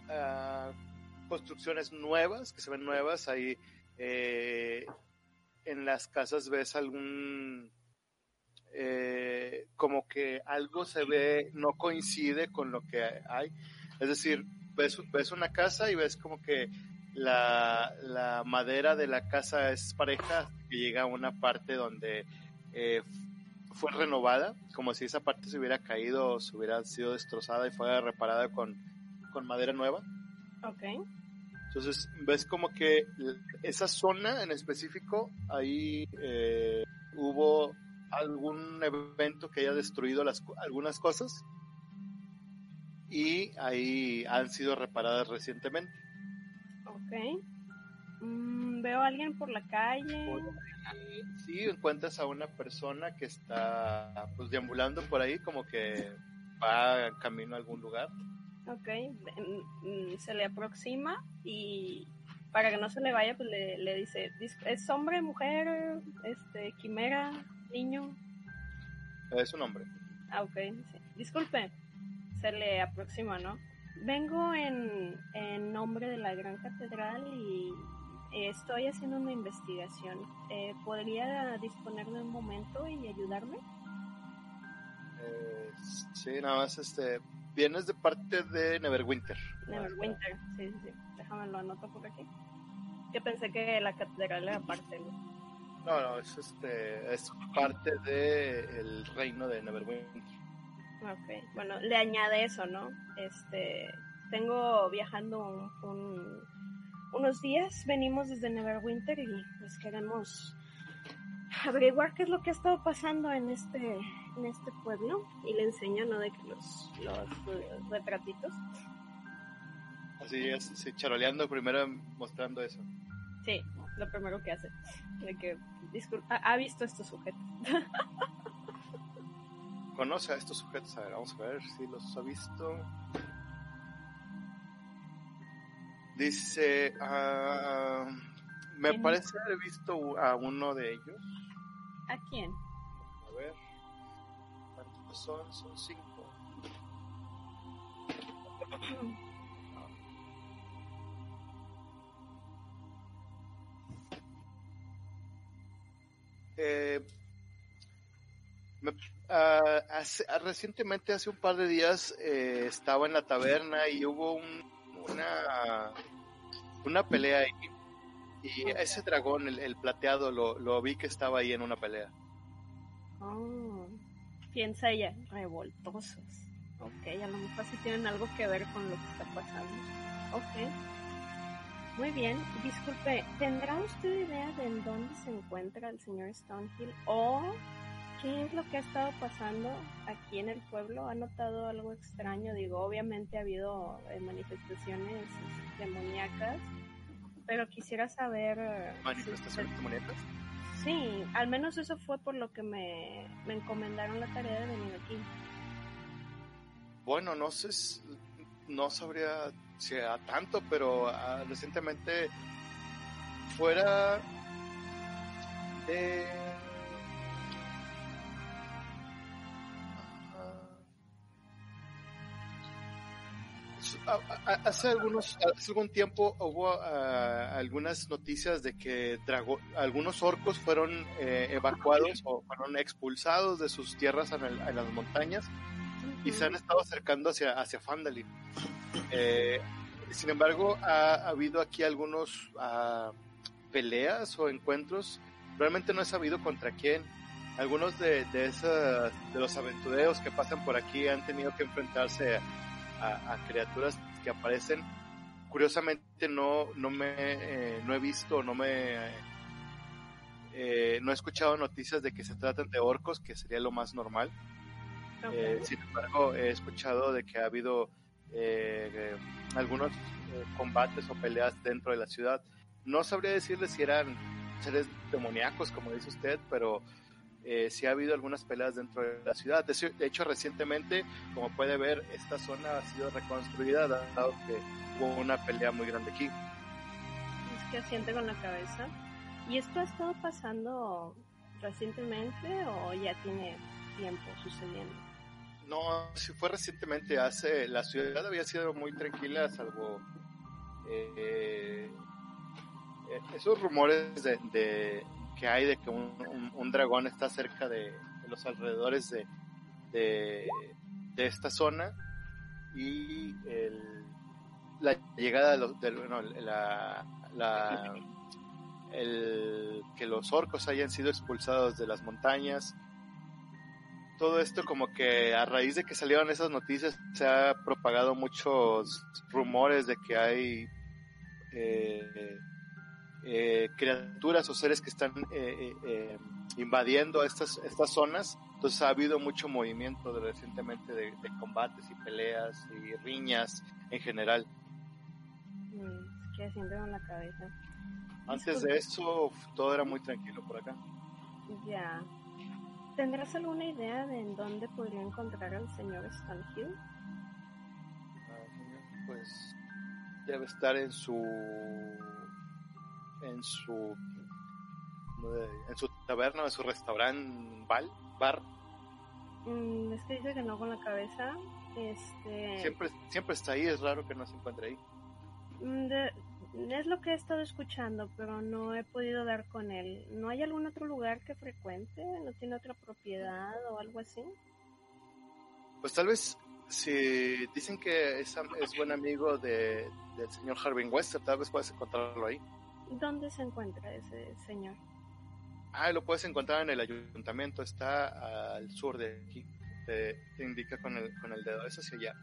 S2: ah, construcciones nuevas, que se ven nuevas, hay eh, en las casas ves algún eh, como que algo se ve no coincide con lo que hay. Es decir ves, ves una casa y ves como que la, la madera de la casa es pareja que llega a una parte donde eh, fue renovada como si esa parte se hubiera caído o se hubiera sido destrozada y fuera reparada con, con madera nueva
S3: Ok.
S2: entonces, ves como que esa zona en específico, ahí eh, hubo algún evento que haya destruido las, algunas cosas y ahí han sido reparadas recientemente.
S3: Ok. Mm, veo a alguien por la calle.
S2: Sí encuentras a una persona que está pues deambulando por ahí como que va camino a algún lugar.
S3: Ok. Mm, Se le aproxima y para que no se le vaya, pues le, le dice, "Dis- ¿es hombre, mujer, este, quimera, niño?
S2: Es un hombre.
S3: Ah, ok. sí. Disculpe, se le aproxima, ¿no? Vengo en, en nombre de la Gran Catedral y estoy haciendo una investigación. Eh, ¿Podría disponer de un momento y ayudarme?
S2: Eh, sí, nada más este... Vienes de parte de Neverwinter.
S3: Neverwinter, sí, sí, sí. Déjame lo anoto por aquí. Que pensé que la catedral era parte, ¿no?
S2: No, no, es este es parte del reino de Neverwinter.
S3: Ok, bueno, le añade eso, ¿no? Este, tengo viajando un, un- unos días, venimos desde Neverwinter y pues queremos averiguar qué es lo que ha estado pasando en este en este pueblo y le enseño no de que los, los, retratitos
S2: Así es, sí, charoleando primero mostrando eso.
S3: sí lo primero que hace de que disculpa ha visto estos sujetos
S2: Conoce a estos sujetos, a ver, vamos a ver si los ha visto. Dice, ah, me parece haber visto a uno de ellos.
S3: a quién
S2: A ver, ¿cuántos son? Son cinco. Eh, ah, hace- ah, recientemente, hace un par de días, eh, estaba en la taberna y hubo un- una, una pelea ahí. Y ese dragón, el, el plateado, lo, lo vi que estaba ahí en una pelea.
S3: Oh, piensa ella, revoltosos. Ok, a lo mejor sí tienen algo que ver con lo que está pasando. Ok. Muy bien, disculpe, ¿tendrá usted idea de en dónde se encuentra el señor Stonehill o qué es lo que ha estado pasando aquí en el pueblo? ¿Ha notado algo extraño? Digo, obviamente ha habido eh, manifestaciones demoníacas, pero quisiera saber... eh, si
S2: Manifestaciones
S3: usted-
S2: demoníacas.
S3: Sí, al menos eso fue por lo que me, me encomendaron la tarea de venir aquí.
S2: Bueno, no sé, no sabría si a tanto, pero ah, recientemente fuera de... Hace algunos, hace algún tiempo hubo ah, algunas noticias de que drago- algunos orcos fueron eh, evacuados o fueron expulsados de sus tierras en, el- en las montañas y se han estado acercando hacia, hacia Fandalin. Eh, sin embargo, ha, habido aquí algunos ah, peleas o encuentros. Realmente no he sabido contra quién. Algunos de, de, esas, de los aventureros que pasan por aquí han tenido que enfrentarse a, a criaturas que aparecen. Curiosamente no, no me eh, no he visto, no me eh, no he escuchado noticias de que se tratan de orcos, que sería lo más normal. Eh, sin embargo, he escuchado de que ha habido algunos combates o peleas dentro de la ciudad. No sabría decirle si eran seres demoníacos, como dice usted, pero eh, sí ha habido algunas peleas dentro de la ciudad. De hecho- recientemente, como puede ver, esta zona ha sido reconstruida, dado que hubo una pelea muy grande aquí.
S3: Es que asiente con la cabeza. ¿Y esto ha estado pasando recientemente o ya tiene tiempo sucediendo?
S2: No, si fue recientemente, hace, la ciudad había sido muy tranquila, salvo eh, eh, esos rumores de, de que hay de que un, dragón está cerca de, los alrededores de, de, esta zona y el, la llegada de los, bueno, la, la, el, que los orcos hayan sido expulsados de las montañas. Todo esto como que a raíz de que salieron esas noticias se ha propagado muchos rumores de que hay eh, eh, criaturas o seres que están eh, eh, eh, invadiendo estas, estas zonas. Entonces ha habido mucho movimiento de, recientemente de, de combates y peleas y riñas en general.
S3: Mm, Es que asiente con la cabeza.
S2: Antes de eso todo era muy tranquilo por acá.
S3: Ya. ¿Tendrás alguna idea de en dónde podría encontrar al señor Stonehill?
S2: Ah, Pues debe estar en su en su en su taberna, en su restaurante bar, bar.
S3: Mm, es que dice que no con la cabeza. Este.
S2: Siempre, siempre está ahí, es raro que no se encuentre ahí.
S3: Mm, de- es lo que he estado escuchando, pero no he podido dar con él. ¿No hay algún otro lugar que frecuente? ¿No tiene otra propiedad o algo así?
S2: Pues tal vez si dicen que es, es buen amigo de, del señor Harvin Wester, tal vez puedes encontrarlo ahí.
S3: ¿Dónde se encuentra ese señor?
S2: Ah, lo puedes encontrar en el ayuntamiento, está al sur de aquí. Te, te indica con el, con el dedo, es hacia allá.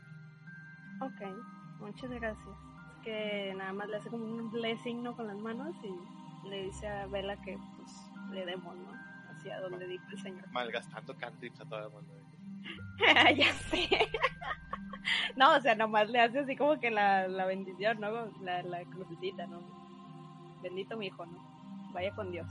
S3: Ok. Muchas gracias. Es que nada más le hace como un blessing ¿no? con las manos y le dice a Vela que pues le demos, ¿no? Hacia donde dijo el señor.
S2: Malgastando cantrips a todo el mundo.
S3: ya sé. no, o sea, nomás le hace así como que la, la bendición, ¿no? La, la crucecita, ¿no? Bendito mi hijo, ¿no? Vaya con Dios.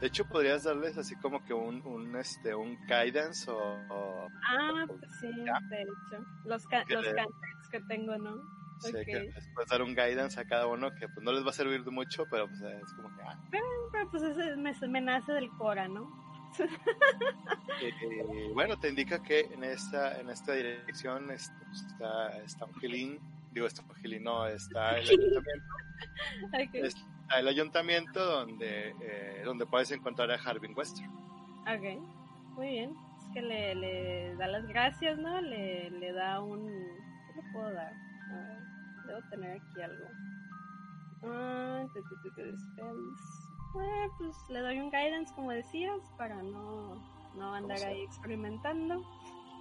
S2: De hecho, podrías darles así como que un, un, este, un guidance o... o-
S3: Ah, pues sí,
S2: Ya.
S3: de hecho. Los, ca
S2: Que
S3: los
S2: le-
S3: cantrips que tengo, ¿no?
S2: sí,
S3: Ok.
S2: que les puedes dar un guidance a cada uno que pues no les va a servir de mucho, pero pues es como que... ah,
S3: Pero pues ese me, me nace del Cora, ¿no?
S2: Eh, bueno, te indica que en esta, en esta dirección este, pues, está, está un gilín, digo, está un gilín, no, está el ayuntamiento,
S3: Ok.
S2: Está el ayuntamiento donde, eh, donde puedes encontrar a Harvin Wester.
S3: Ok, muy bien. Es que le, le da las gracias, ¿no? Le, le da un... ¿Qué le puedo dar? A ver, debo tener aquí algo. Ah. Eh, pues le doy un guidance, como decías, para no, no andar ahí experimentando.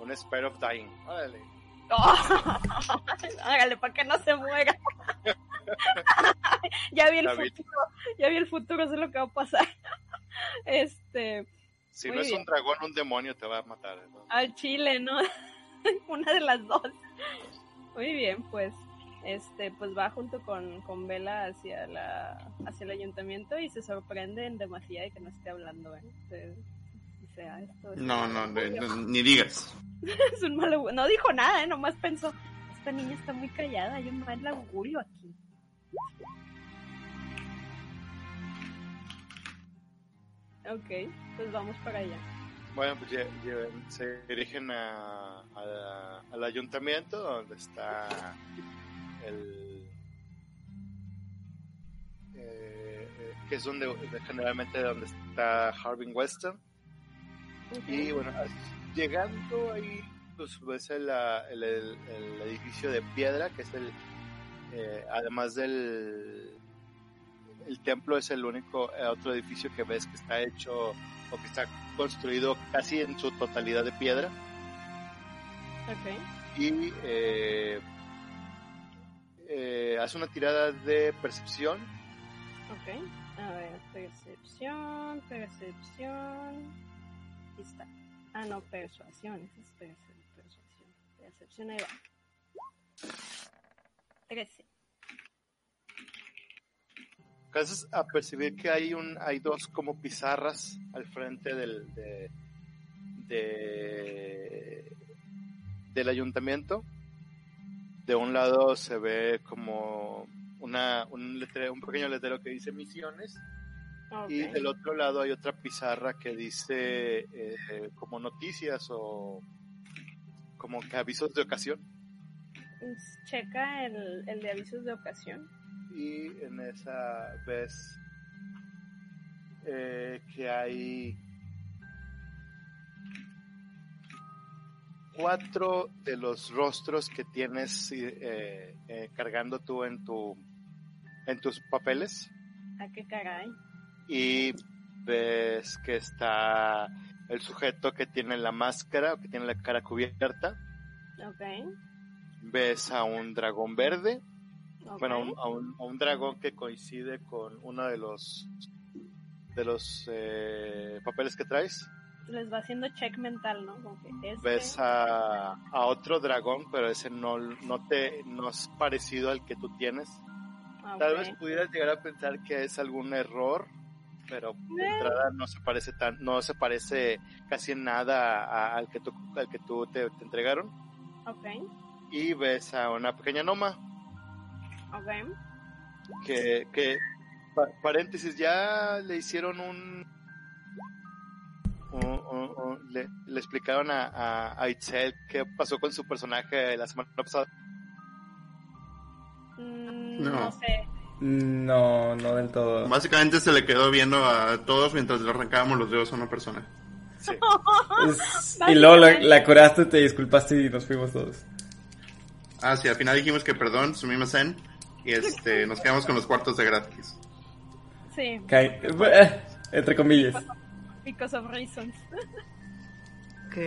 S2: Un Spare of Dying, órale.
S3: Hágale para que no se muera. ya vi el
S2: David.
S3: futuro, ya vi el futuro, sé lo que va a pasar. Este,
S2: Si no es
S3: bien.
S2: un dragón, un demonio te va a matar. ¿no?
S3: al chile, ¿no? Una de las dos. Muy bien, pues, este, pues va junto con, con Vela hacia la, hacia el ayuntamiento y se sorprende en demasía de que no esté hablando, ¿eh? Sea, esto es-
S6: No, no, no, no, ni digas.
S3: es un mal augurio. No dijo nada, ¿eh? Nomás pensó, esta niña está muy callada, hay un mal augurio aquí. Ok, pues vamos para allá.
S2: Bueno, pues lle- lle- se dirigen a, a- al ayuntamiento donde está el... eh, eh, que es donde generalmente donde está Harbin Western. Y bueno, llegando ahí, pues ves el, el, el- el edificio de piedra, que es el, eh, además del el templo, es el único eh, otro edificio que ves que está hecho o que está construido casi en su totalidad de piedra.
S3: Ok.
S2: Y eh, eh, hace una tirada de percepción.
S3: Ok, a ver, percepción, percepción. Ah, no, persuasión, es persuasión. Percepción, ahí va. 13.
S2: Alcanzas a percibir que hay un hay dos como pizarras al frente del de, de- del ayuntamiento. De un lado se ve como una un un pequeño letrero que dice misiones Y del otro lado hay otra pizarra que dice eh, como noticias o como que avisos de ocasión.
S3: Checa el, el de avisos de ocasión.
S2: y en esa ves eh, que hay cuatro de los rostros que tienes eh, eh, cargando tú en tu en tus papeles
S3: ¿A qué caray?
S2: Y ves que está el sujeto que tiene la máscara o que tiene la cara cubierta
S3: Ok.
S2: ves a un dragón verde
S3: ok.
S2: bueno, a un, a un- dragón que coincide con uno de los de los eh, papeles que traes.
S3: Les va haciendo check mental, ¿no? Como que este...
S2: Ves a, a otro dragón, pero ese no, no te no es parecido al que tú tienes.
S3: Ah,
S2: Tal vez pudieras llegar a pensar que es algún error, pero de
S3: Eh.
S2: entrada no se parece tan, no se parece casi en nada a- al que tú, al que tú te, te entregaron.
S3: Ok,
S2: Y ves a una pequeña noma
S3: ok.
S2: que, que pa- paréntesis, ya le hicieron un, un- un- un- le, le explicaron a, a, a Itzel qué pasó con su personaje la semana pasada.
S3: Mm,
S6: No.
S3: no sé.
S4: No, no del todo.
S6: Básicamente se le quedó viendo a todos mientras le arrancábamos los dedos a una persona.
S2: Sí.
S4: Es- y luego la, la curaste, te disculpaste y nos fuimos todos.
S6: Ah, sí, al final dijimos que perdón, sumimasen. Y este, nos quedamos con los cuartos de gratis.
S3: Sí,
S4: eh, Entre comillas.
S3: because of reasons.
S5: Ok.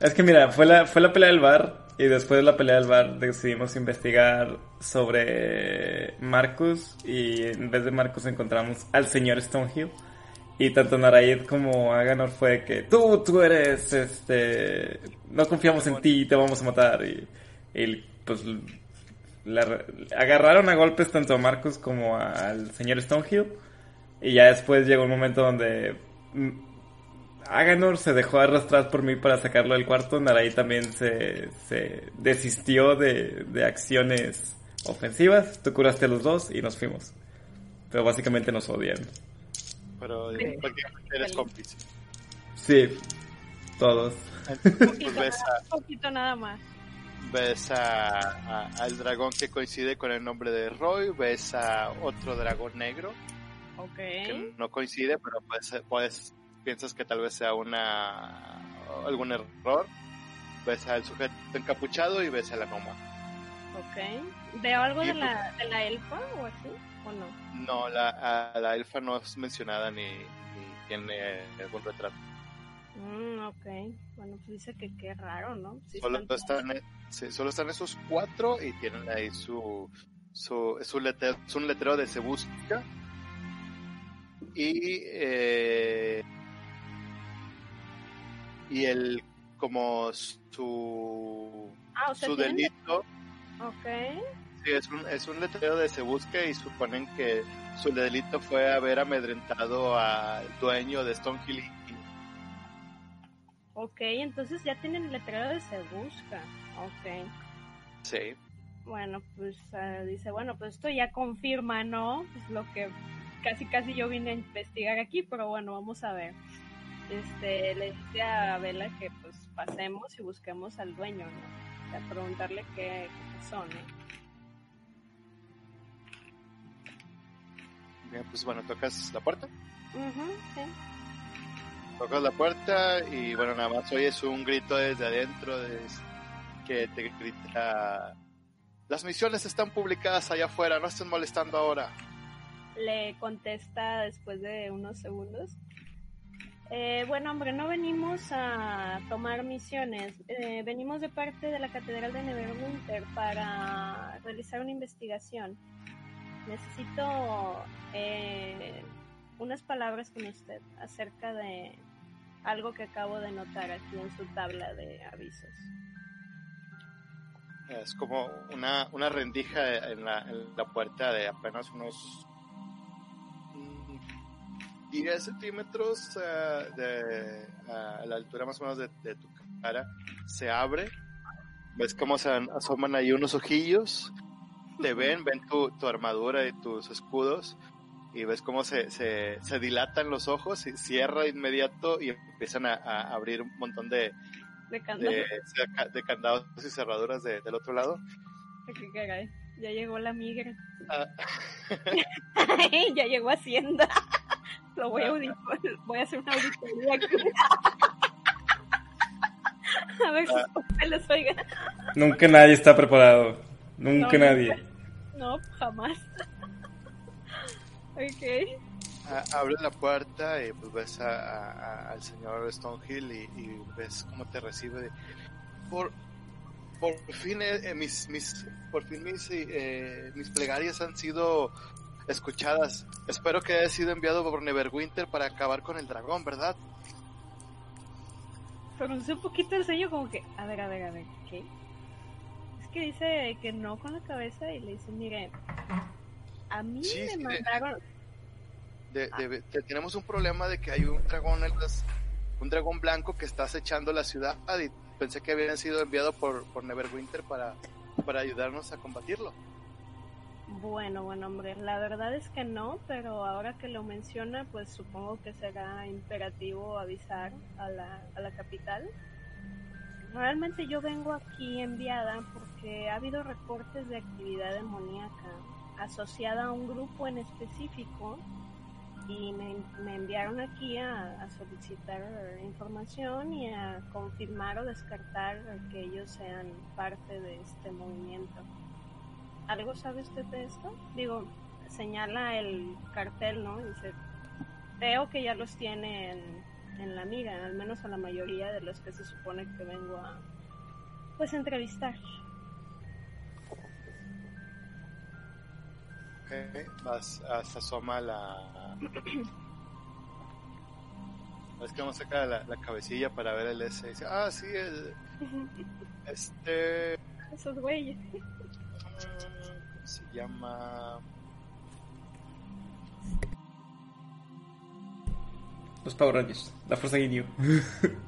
S4: Es que mira, fue la, fue la pelea del bar Y después de la pelea del bar decidimos investigar sobre Marcus y en vez de Marcus encontramos al señor Stonehill. Y tanto Naraid como Aganor fue que tú, tú eres, este, no confiamos en ti, te vamos a matar. Y, pues agarraron a golpes tanto a Marcus como al señor Stonehill. Y ya después llegó un momento donde Aganor se dejó arrastrar por mí para sacarlo del cuarto. Narai también se, se desistió de, de acciones ofensivas. Tú curaste a los dos y nos fuimos. Pero básicamente nos odian.
S2: Pero
S3: Sí.
S2: prácticamente eres cómplice.
S4: Sí, todos.
S2: Entonces,
S3: Poquito,
S2: pues ves,
S3: nada,
S2: a-
S3: poquito nada más.
S2: ves a, a- al dragón que coincide con el nombre de Roy, ves a otro dragón negro
S3: Ok.
S2: que no coincide, pero puedes, puedes piensas que tal vez sea una algún error. Ves al sujeto encapuchado y ves a la noma.
S3: Ok. ¿Veo algo de la, de la elfa o así? ¿O no?
S2: No, la, a la elfa no es mencionada ni, ni tiene algún retrato.
S3: Mm, ok. Bueno, pues dice que qué raro, ¿no?
S2: Solo
S3: están-
S2: están, sí, solo están esos cuatro y tienen ahí su, su, su letrero, es un letrero de se busca. Y, eh, y el, como su,
S3: Ah,
S2: su delito,
S3: Ok.
S2: sí, es un, es un letrero de se busca y suponen que su delito fue haber amedrentado al dueño de Stonehill
S3: Ok, entonces ya tienen el letrero de se busca. Ok.
S2: sí.
S3: Bueno, pues ah, dice, bueno, pues esto ya confirma, ¿no? Pues lo que casi casi yo vine a investigar aquí, pero bueno, vamos a ver. Este, le dice a Vela que pues pasemos y busquemos al dueño, ¿no? A preguntarle qué, qué pasó, ¿no?
S2: Bien, pues bueno, tocas la puerta.
S3: Ujú, sí.
S2: Tocas la puerta y bueno, nada más oyes un grito desde adentro que te grita... Las misiones están publicadas allá afuera, no estén molestando ahora.
S3: Le contesta después de unos segundos. Eh, bueno, hombre, no venimos a tomar misiones. Eh, venimos de parte de la Catedral de Neverwinter para realizar una investigación. Necesito eh, unas palabras con usted acerca de algo que acabo de notar aquí en su tabla de avisos.
S2: Es como una, una rendija en la, en la puerta de apenas unos 10 centímetros de a la altura más o menos de, de tu cara. Se abre, ves cómo se an- asoman ahí unos ojillos, te ven, ven tu, tu armadura y tus escudos. Y ves cómo se, se, se dilatan los ojos y cierra de inmediato y empiezan a, a abrir un montón de,
S3: De candado.
S2: de, de candados y cerraduras de- del otro lado.
S3: Qué caray. Ya llegó la migra.
S2: Ah,
S3: ya llegó Hacienda. Lo voy a voy a hacer una auditoría aquí. A ver sus papeles, oiga.
S4: Nunca nadie está preparado. Nunca
S3: No,
S4: nadie.
S3: No, jamás. Ok.
S2: a- abre la puerta y pues ves a- a- a- al señor Stonehill y, y ves cómo te recibe. de, por, por fin eh, eh, mis, mis, por fin mis, eh, mis plegarias han sido escuchadas. Espero que haya sido enviado por Neverwinter para acabar con el dragón, ¿verdad?
S3: Pronunció un poquito el sello como que, a ver, a ver, a ver, ¿qué? Es que dice que no con la cabeza y le dice, mire, a mí
S2: Sí,
S3: me
S2: de-
S3: mandaron...
S2: De- de- de- tenemos un problema de que hay un dragón en las- un dragón blanco que está acechando la ciudad y pensé que habían sido enviado por, por Neverwinter para, para ayudarnos a combatirlo.
S3: Bueno, bueno, hombre, la verdad es que no, pero ahora que lo menciona, pues supongo que será imperativo avisar a la, a la capital. Realmente yo vengo aquí enviada porque ha habido reportes de actividad demoníaca asociada a un grupo en específico y me, me enviaron aquí a, a solicitar información y a confirmar o descartar que ellos sean parte de este movimiento. ¿Algo sabe usted de esto? Digo, señala el cartel, ¿no? Dice, veo que ya los tiene en, en la mira, al menos a la mayoría de los que se supone que vengo a, pues entrevistar.
S2: Ok, vas, se asoma la... Es que vamos a sacar la, la cabecilla para ver el S. Dice, ah, sí, el, este...
S3: Esos güeyes.
S2: ¿Cómo se llama?
S4: Los Power Rangers, la fuerza guiño.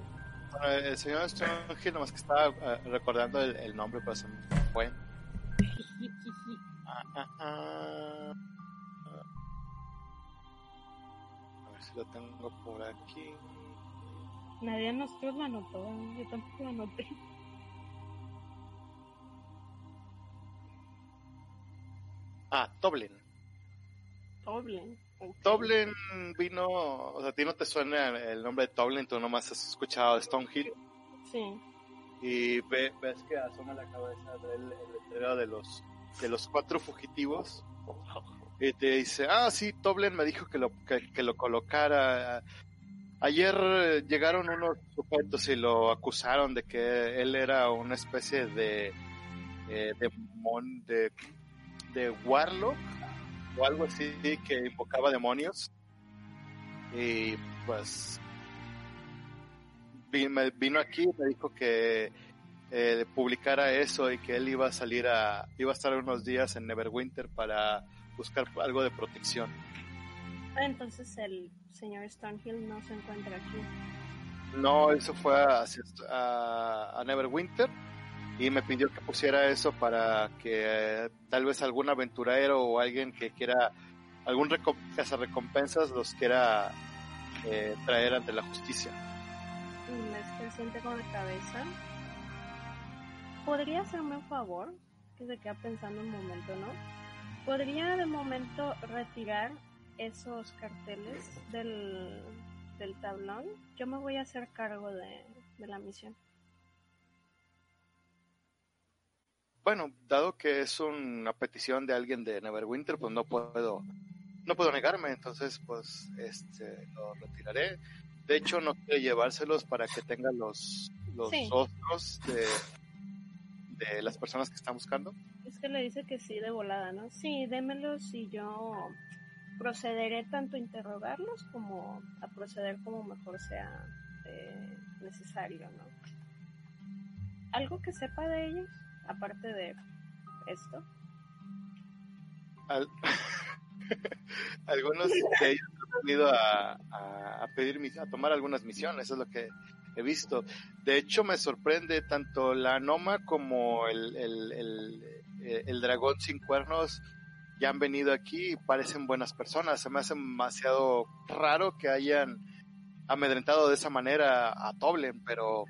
S2: Bueno, el señor Stronghill, nomás que estaba eh, recordando el, el nombre, pero se me fue. Ah, ah, ah. A ver si lo tengo por aquí.
S3: Nadie de nosotros lo anotó, yo tampoco lo anoté.
S2: Ah, Toblin.
S3: Toblen. ok.
S2: Toblin vino, o sea, a ti no te suena el nombre de Toblin, tú nomás has escuchado de Stonehill
S3: Sí.
S2: y ve- ves que asoma la cabeza del el letrero de los, de los cuatro fugitivos y te dice, ah, sí, Toblin me dijo que lo, que, que lo colocara. Ayer llegaron unos sujetos y lo acusaron de que él era una especie de, eh, de, mon- de, de warlock o algo así que invocaba demonios. Y pues me vino aquí y me dijo que eh, publicara eso y que él iba a salir a, iba a estar unos días en Neverwinter para buscar algo de protección.
S3: Ah, Entonces el señor Stonehill no se encuentra aquí.
S2: No, eso fue a, a, a Neverwinter y me pidió que pusiera eso para que eh, tal vez algún aventurero o alguien que quiera, algún reco- recompensas los quiera eh, traer ante la justicia.
S3: Él siente con la cabeza. ¿Podría hacerme un favor? Que se queda pensando un momento, ¿no? ¿Podría de momento retirar esos carteles del, del tablón? Yo me voy a hacer cargo de, de la misión.
S2: Bueno, dado que es una petición de alguien de Neverwinter, pues no puedo, no puedo negarme, entonces pues este lo retiraré. De hecho, no quiero llevárselos para que tengan los, los
S3: Sí.
S2: de, de las personas que están buscando.
S3: Es que le dice que sí de volada, ¿no? Sí, démelos y yo procederé tanto a interrogarlos como a proceder como mejor sea eh, necesario, ¿no? ¿Algo que sepa de ellos, aparte de esto?
S2: Al- algunos de ellos han venido a, a, a pedir mis- a tomar algunas misiones, eso es lo que he visto. De hecho, me sorprende tanto la Noma como el, el, el, eh, el dragón sin cuernos ya han venido aquí y parecen buenas personas. Se me hace demasiado raro que hayan amedrentado de esa manera a Toblen, pero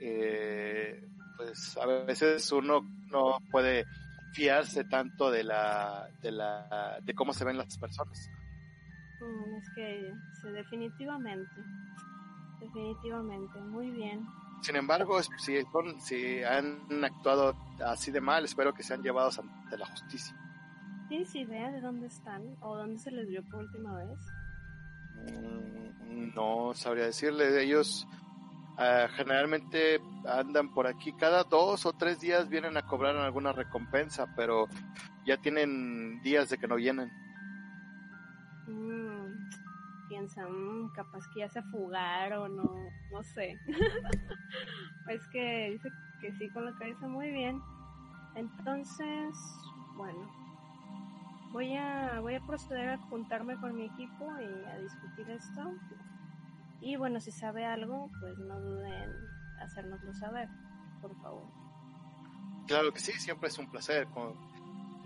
S2: eh, pues a veces uno no puede fiarse tanto de la de la de cómo se ven las personas.
S3: Mm, es que sí, definitivamente, definitivamente, muy bien.
S2: Sin embargo, si son, si han actuado así de mal, espero que sean llevados ante la justicia.
S3: ¿Tienes idea de dónde están o dónde se les vio por última vez?
S2: Mm, No sabría decirle. Ellos ah, generalmente andan por aquí cada dos o tres días vienen a cobrar alguna recompensa, pero ya tienen días de que no vienen.
S3: Mm, piensan, mm, capaz que ya se fugaron no sé. es que dice que sí con la cabeza muy bien. Entonces, bueno, voy a, voy a proceder a juntarme con mi equipo y a discutir esto. Y bueno, si sabe algo, pues no duden en hacérnoslo saber, por favor.
S2: Claro que sí, siempre es un placer con-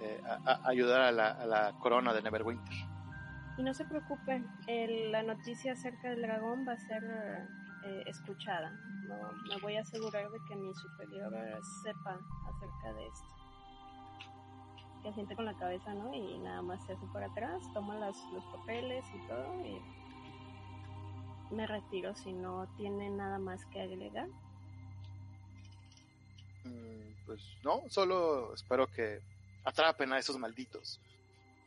S2: eh, a- a- ayudar a la, a la corona de Neverwinter.
S3: Y no se preocupen, el- la noticia acerca del dragón va a ser eh, escuchada. No, me voy a asegurar de que mi superior sepa acerca de esto. Que siente con la cabeza, ¿no? Y nada más se hace para atrás, toma las, los papeles y todo y me retiro si no tiene nada más que agregar.
S2: Mm, Pues no, solo espero que atrapen a esos malditos.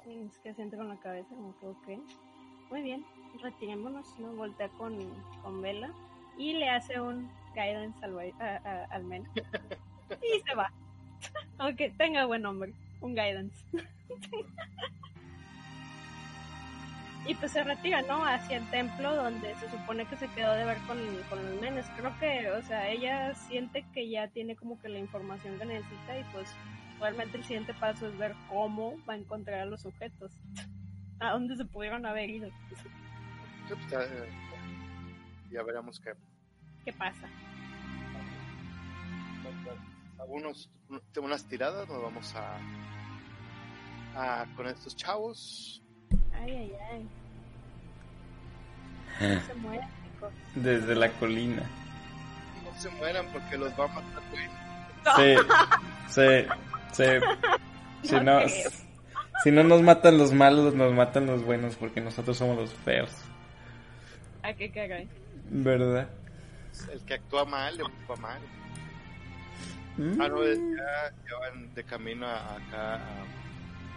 S3: Es que siente con la cabeza, como que ok. Muy bien, retirémonos, ¿no? Voltea con, con Vela y le hace un guidance al, güey- a- a- al men. Y se va. Aunque tenga buen nombre, un guidance. Y pues se retira, ¿no? Hacia el templo donde se supone que se quedó de ver con, con los nenes. Creo que, o sea, ella siente que ya tiene como que la información que necesita y pues realmente el siguiente paso es ver cómo va a encontrar a los sujetos. A dónde se pudieron haber ido.
S2: Sí, pues, ya, eh, ya veremos qué.
S3: ¿Qué pasa?
S2: Algunos, unas tiradas nos vamos a, a con estos chavos.
S3: Ay, ay, ay. No se mueren, chicos.
S4: Desde la colina.
S2: No se mueran porque los va a matar, güey.
S4: Sí, sí, sí. Si
S3: No
S4: si no nos matan los malos, nos matan los buenos porque nosotros somos los feos.
S3: ¿A qué caray?
S4: ¿Verdad?
S2: El que actúa mal, le actúa mal.
S4: Mm.
S2: Ah, no, ya, ya van de camino a- acá a,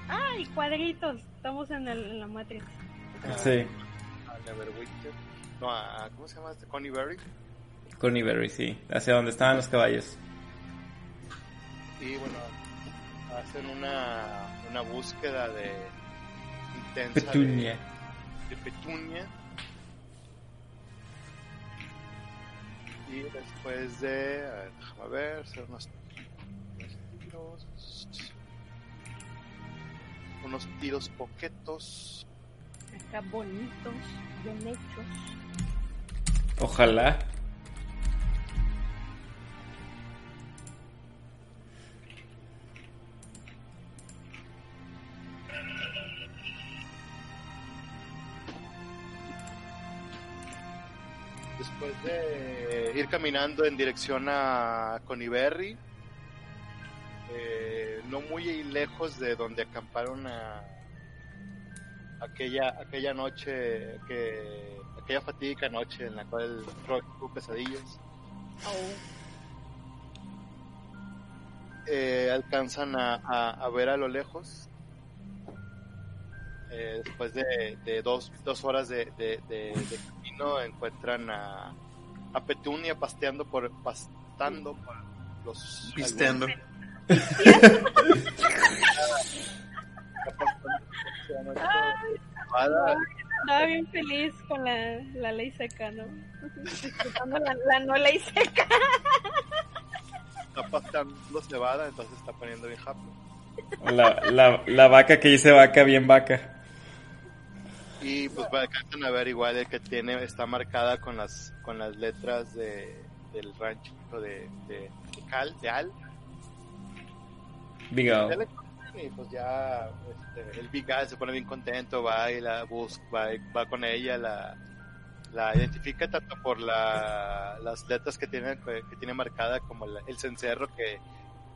S3: ¡Ay, cuadritos! Estamos en, el, en la Matrix.
S4: Sí,
S2: a Neverwinter. No, a, ¿cómo se llama este? Connie Berry.
S4: Connie Berry, sí. Hacia donde estaban los caballos.
S2: Y bueno, hacen una, una búsqueda de intensa de-
S4: Petunia.
S2: de Petunia. Y después de, a ver, déjame ver, hacer unos, unos tiros, unos tiros poquetos.
S3: Acá bonitos, bien hechos.
S4: Ojalá.
S2: Después de ir caminando en dirección a Coniberry, eh, no muy lejos de donde acamparon a aquella aquella noche que aquella fatídica noche en la cual Roy tuvo pesadillas
S3: Oh,
S2: eh, alcanzan a, a- a ver a lo lejos Eh, después de, de dos, dos horas de, de- de- de camino encuentran a, a Petunia pasteando por pastando por los
S6: Pisteando.
S3: Estaba bien feliz con la, la ley seca, ¿no? Disfrutando la, la no ley seca.
S2: está pastando cebada, entonces está poniendo bien happy.
S4: La, la, la vaca que dice vaca, bien vaca.
S2: Y pues alcanzan a ver igual el que tiene, está marcada con las con las letras de, del rancho de, de, de Cal, de Al. Conocen y pues ya este, el Big se pone bien contento, va y la busca, va, y- va con ella, la, la identifica tanto por la, las letras que tiene, que tiene marcada como la- el cencerro que,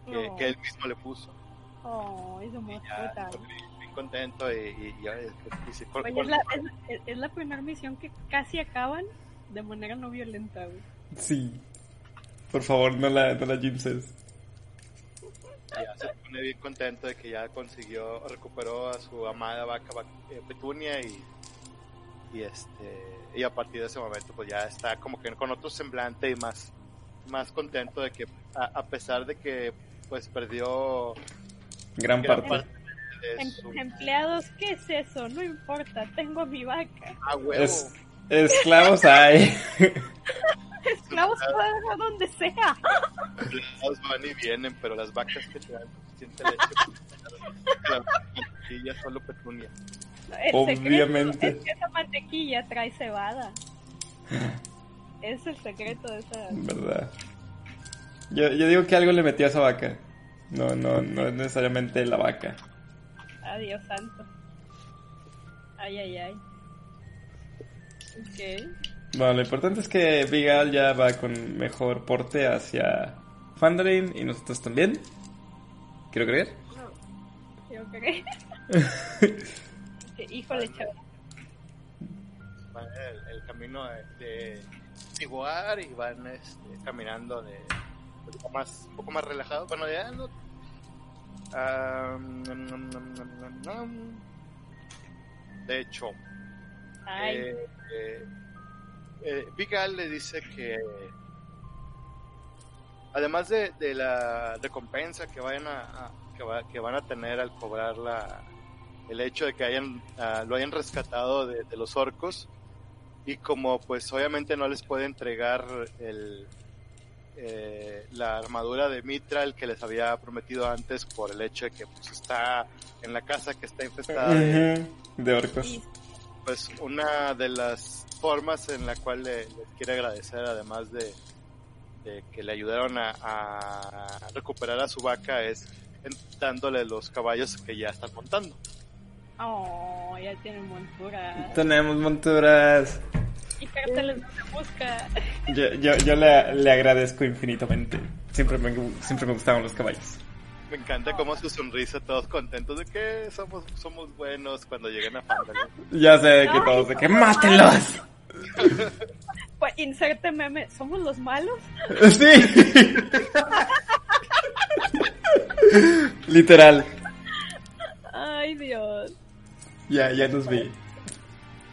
S2: que,
S3: No.
S2: que él mismo le puso.
S3: Oh, es
S2: pues, bien, bien contento y, y, y ya, y se- por-
S3: Oye,
S2: por-
S3: es la, es, es la primera misión que casi acaban de manera no violenta, güey.
S4: sí. Por favor, no la, no la jinxes.
S2: ya se pone bien contento de que ya consiguió, recuperó a su amada vaca, vaca- eh, Petunia y, y este y a partir de ese momento pues ya está como que con otro semblante y más más contento de que a, a pesar de que pues perdió
S4: Gran
S2: gran
S4: parte.
S2: parte de
S3: Em-
S2: su
S3: Empleados, ¿qué es eso? No importa, tengo a mi vaca.
S2: ah, huevo,
S4: Es, esclavos hay.
S3: Esclavos pueden ir a donde sea.
S2: los van y vienen pero las vacas que te dan suficiente leche la mantequilla solo Petunia
S3: El
S4: Obviamente.
S3: es que esa mantequilla trae cebada. Es el secreto de esa.
S4: ¿Verdad? Yo, yo digo que algo le metió a esa vaca. No, no, no es necesariamente la vaca.
S3: Adiós, santo. Ay, ay, ay. Ok.
S4: Bueno, lo importante es que Vigal ya va con mejor porte hacia Fandarin y nosotros también. Quiero creer.
S3: Yo creo. Que, Híjole, chaval.
S2: van el, el camino de, de Iguar y van este, caminando de un poco más un poco más relajado bueno ya no Ah, nom, nom, nom, nom, nom, nom. de hecho
S3: Ay,
S2: eh, eh, eh, le dice que además de, de la recompensa que vayan a, a- que, va- que van a tener al cobrar la el hecho de que hayan ah, lo hayan rescatado de, de los orcos y como pues obviamente no les puede entregar el eh, la armadura de Mitral que les había prometido antes por el hecho de que pues está en la casa que está infestada de,
S4: orcos.
S2: Pues una de las formas en la cual le, les quiere agradecer, además de, de que le ayudaron a, a recuperar a su vaca, es dándole los caballos que ya están montando.
S3: Oh, ya tienen montura.
S4: Tenemos monturas.
S3: Y carteles de busca.
S4: Yo, yo, yo le, le agradezco infinitamente. Siempre me, siempre me gustaban los caballos.
S2: Me encanta cómo su sonrisa, todos contentos de que somos, somos buenos cuando lleguen a Fandalin.
S4: Ya sé que todos de que ¡mátenlos!
S3: Pues inserte meme, ¿somos los malos?
S4: Sí. Literal.
S3: Ay, Dios.
S4: Ya, ya nos vi.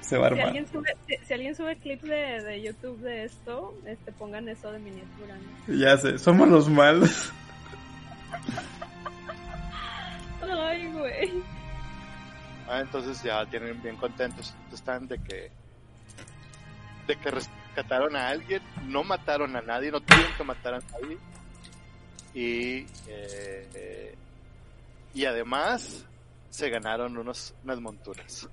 S4: Se va a
S3: Si
S4: armar.
S3: alguien sube, si, si alguien sube clips de, de YouTube de esto, este pongan eso de miniatura. ¿no?
S4: Ya sé, somos los malos.
S3: Ay, güey.
S2: Ah, entonces ya tienen bien contentos. Están de que de que rescataron a alguien, no mataron a nadie, no tuvieron que matar a nadie. Y eh, y además se ganaron unos unas monturas.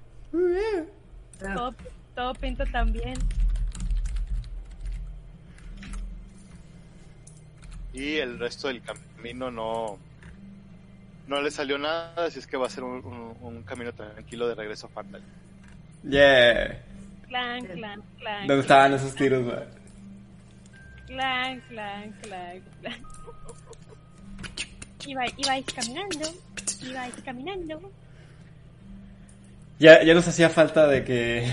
S3: Todo, todo pinta tan bien.
S2: Y el resto del camino no no le salió nada, así es que va a ser un, un- un camino tranquilo de regreso a Fandal.
S4: Yeah.
S3: Clan, clan, clan.
S4: ¿Dónde estaban esos tiros, güey?
S3: Clan, clan, clan, clan. Iba, ibais caminando, ibais caminando.
S4: Ya, ya nos hacía falta de que...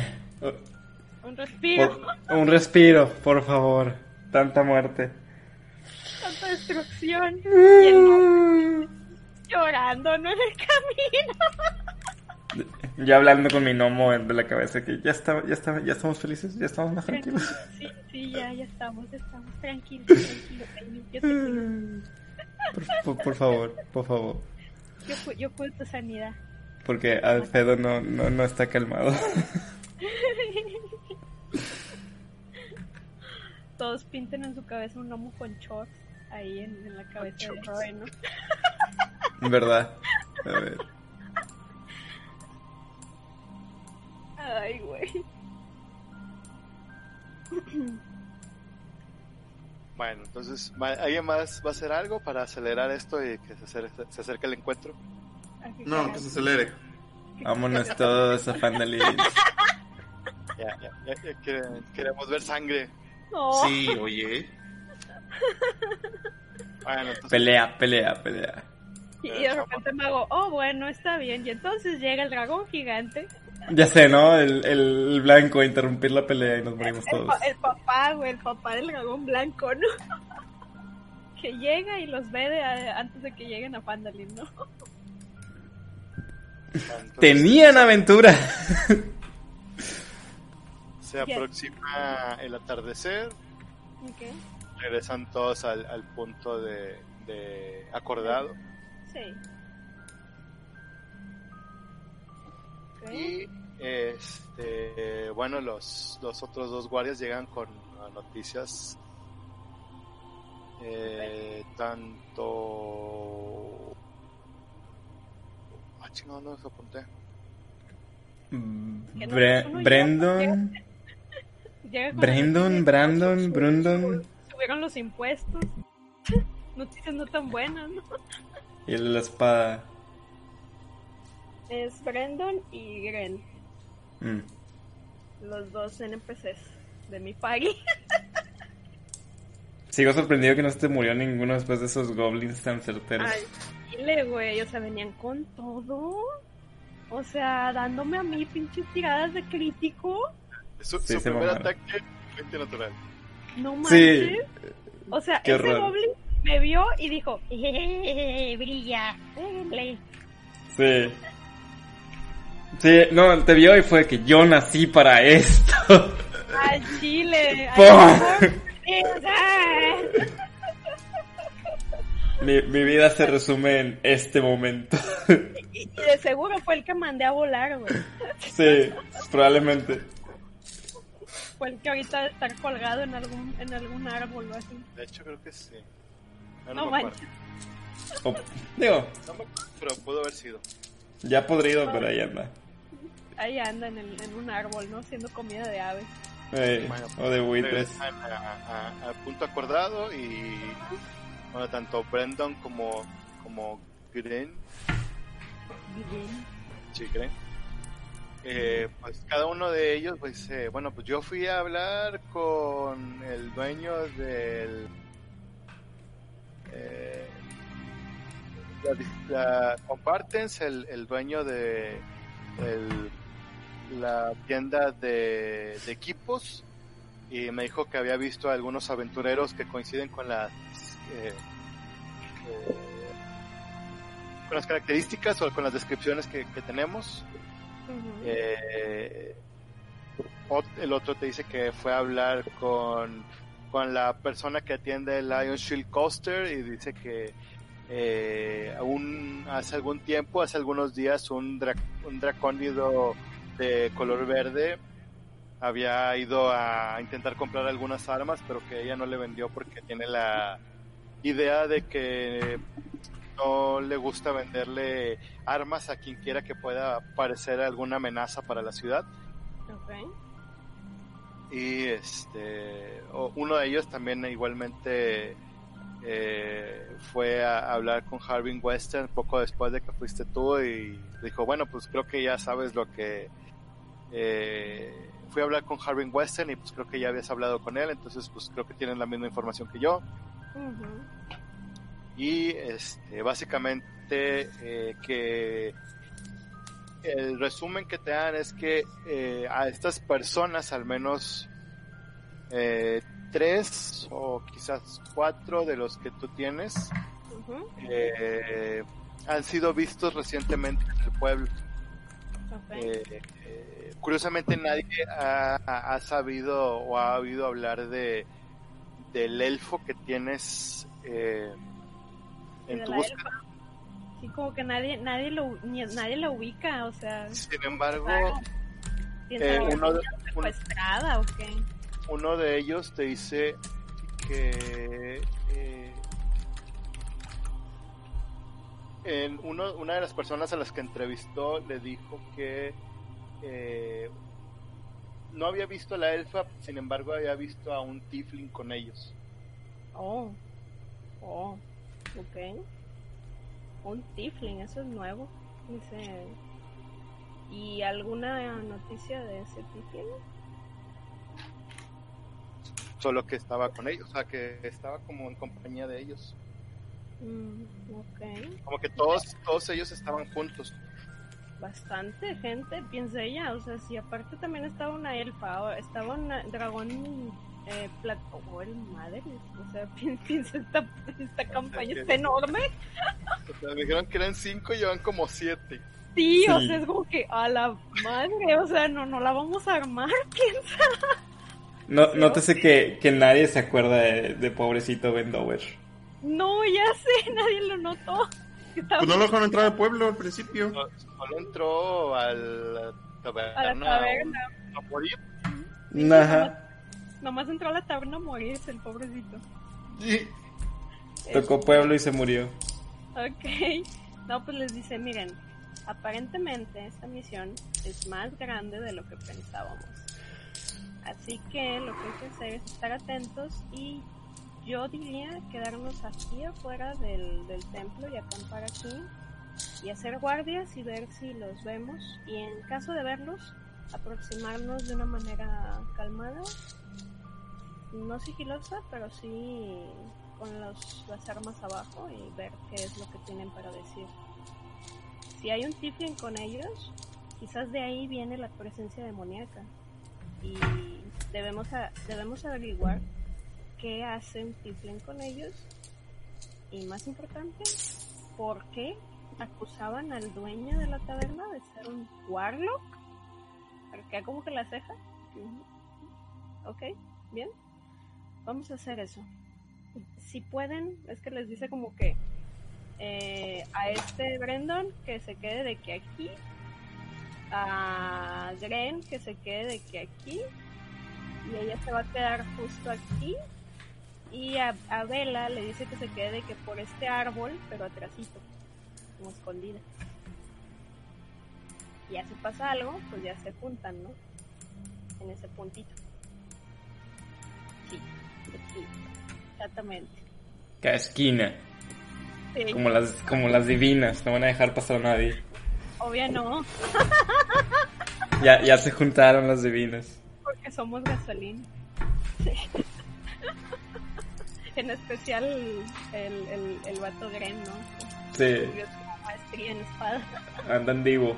S3: Un respiro,
S4: por- un respiro, por favor. Tanta muerte.
S3: tanta destrucción. Y el llorando, ¿no? En el camino.
S4: Ya hablando con mi gnomo de la cabeza que ya está, ya está, ya estamos felices, ya estamos más tranquilos.
S3: Sí, sí, ya, ya estamos, estamos tranquilos, tranquilos.
S4: Por, por- por favor, por favor.
S3: yo, yo cuido tu sanidad.
S4: Porque Alfredo no, no, no está calmado.
S3: Todos pinten en su cabeza un gnomo con shorts ahí en, en la cabeza de Roy, ¿no?
S4: ¿Verdad? A ver.
S3: Ay, güey.
S2: Bueno, entonces, ¿va- ¿alguien más va a hacer algo para acelerar esto y que se acerque, se acerque el encuentro?
S6: No,
S3: que-
S6: se acelere.
S4: Vámonos todos a Fandalin.
S2: Ya, ya, ya, ya quere- queremos ver sangre.
S3: No.
S6: Sí, oye.
S2: Bueno, entonces,
S4: Pelea, pelea, pelea.
S3: Y, y de repente me hago, oh, bueno, está bien. Y entonces llega el dragón gigante.
S4: Ya sé, ¿no? El, el blanco a interrumpir la pelea y nos morimos
S3: El,
S4: todos.
S3: el papá, güey, el papá del dragón blanco, ¿no? que llega y los ve de- antes de que lleguen a Fandalin, ¿no?
S2: entonces
S4: Tenían aventura.
S2: se aproxima el atardecer,
S3: Ok,
S2: regresan todos al, al punto de, de acordado
S3: sí. Ok.
S2: Este bueno los, los otros dos guardias llegan con noticias eh, tanto ah chingado no los apunté
S4: Bre-
S3: uno ya-
S4: Brandon, Brandon, Brandon, Brandon
S3: Subieron los impuestos. Noticias no tan buenas, ¿no?
S4: y la espada.
S3: Es Brandon y Gren,
S4: Mm.
S3: los dos NPCs de mi party.
S4: Sigo sorprendido que no se te murió ninguno después de esos goblins tan certeros.
S3: Ay, dile, güey, o sea, venían con todo. O sea, dándome a mí pinches tiradas de crítico.
S2: su,
S4: Sí,
S2: su primer
S4: mamaron.
S2: ataque 20 natural
S3: No manches.
S4: Sí,
S3: O sea,
S4: Qué
S3: ese
S4: horror.
S3: goblin me vio y dijo, "Eh, brilla, déjenle".
S4: sí. Sí, no, te vio y fue que yo nací para esto.
S3: Al chile.
S4: Mi, mi vida se resume en este momento.
S3: Y, y de seguro fue el que mandé a volar, güey.
S4: sí, probablemente.
S3: Fue el que ahorita estar colgado en algún, en algún árbol o así.
S2: De hecho, creo que sí. No,
S3: No
S2: me
S3: manches.
S2: acuerdo.
S4: O- digo,
S2: No me acuerdo, pero pudo haber sido.
S4: Ya podrido, pero ahí anda.
S3: Ahí anda en, el- en un árbol, ¿no? Siendo comida de aves.
S4: Eh,
S2: Bueno,
S4: o de buitres.
S2: regresan a- a- al punto acordado y bueno, tanto Brandon como como Gren,
S3: Bien.
S2: sí, Gren, eh, pues cada uno de ellos, pues eh, bueno, pues yo fui a hablar con el dueño del eh, la, la el, el dueño de el- la tienda de, de equipos y me dijo que había visto a algunos aventureros que coinciden con las eh, eh, con las características o con las descripciones que, que tenemos. Eh, el otro te dice que fue a hablar con, con la persona que atiende el Lion Shield Coaster y dice que eh, aún hace algún tiempo, hace algunos días, un, dra- un dracónido de color verde había ido a intentar comprar algunas armas, pero que ella no le vendió porque tiene la idea de que no le gusta venderle armas a quien quiera que pueda parecer alguna amenaza para la ciudad. Y este, uno de ellos también igualmente eh, fue a hablar con Harvin Western poco después de que fuiste tú y dijo, bueno, pues creo que ya sabes lo que... Eh, fui a hablar con Harvin Western y pues creo que ya habías hablado con él, entonces pues creo que tienen la misma información que yo. Y este, básicamente eh, que el resumen que te dan es que eh, a estas personas al menos eh, tres o quizás cuatro de los que tú tienes eh, han sido vistos recientemente en el pueblo. Eh, eh, curiosamente nadie ha, sabido o ha oído hablar de del elfo que tienes eh, en tu búsqueda.
S3: elfa. Sí, como que nadie, nadie lo, ni- nadie la ubica, o sea,
S2: Sin embargo,
S3: ¿tiene
S2: eh, uno, de,
S3: secuestrada o qué?
S2: Uno de ellos te dice que eh, en uno, una de las personas a las que entrevistó le dijo que eh, no había visto a la elfa, sin embargo había visto a un tiefling con ellos.
S3: Oh, oh, ok. Un tiefling, eso es nuevo. Dice, ¿y alguna noticia de ese tiefling?
S2: Solo que estaba con ellos, o sea que estaba como en compañía de ellos.
S3: Mm, ok,
S2: Como que todos, todos ellos estaban juntos.
S3: bastante gente, piensa ella, o sea, si aparte también estaba una elfa, o estaba un dragón eh, oh, el madre, o sea, pi- piensa esta, esta campaña está enorme.
S2: O sea, me dijeron que eran cinco y llevan como siete.
S3: Sí, o sea, es como que a la madre, o sea, no, no la vamos a armar, piensa.
S4: No, nótese que, que nadie se acuerda de, de pobrecito Vendover.
S3: No, ya sé, nadie lo notó.
S6: Pues no lo dejaron entrar al pueblo al principio.
S2: Solo solo entró al taberna,
S3: a la taberna.
S2: a morir.
S4: Ajá.
S3: Nomás entró a la taberna a morirse el pobrecito.
S4: Tocó pueblo y se murió.
S3: Ok. No, pues les dice, miren, aparentemente esta misión es más grande de lo que pensábamos. Así que lo que hay que hacer es estar atentos y yo diría quedarnos aquí afuera del, del templo y acampar aquí y hacer guardias y ver si los vemos y en caso de verlos aproximarnos de una manera calmada, no sigilosa, pero sí con las armas abajo y ver qué es lo que tienen para decir. Si hay un tiefling con ellos, quizás de ahí viene la presencia demoníaca y debemos a- debemos averiguar qué hace un tiefling con ellos y más importante, por qué acusaban al dueño de la taberna de ser un warlock. Porque como que la ceja. Ok, bien. Vamos a hacer eso. si pueden, es que les dice como que eh, a este Brandon que se quede de que aquí, a Gren que se quede de que aquí, y ella se va a quedar justo aquí, y a, a Bella le dice que se quede de que por este árbol, pero atrasito, como escondida. Y ya si pasa algo, pues ya se juntan, ¿no? En ese puntito. Sí, sí, exactamente.
S4: Cada esquina.
S3: Sí,
S4: Como las, como las divinas. No van a dejar pasar a nadie.
S3: obvio no,
S4: Ya, ya se juntaron las divinas.
S3: porque somos gasolina. Sí. en especial el, el, el vato Gren, ¿no?
S4: Sí,
S3: maestría en espada.
S4: andan divo.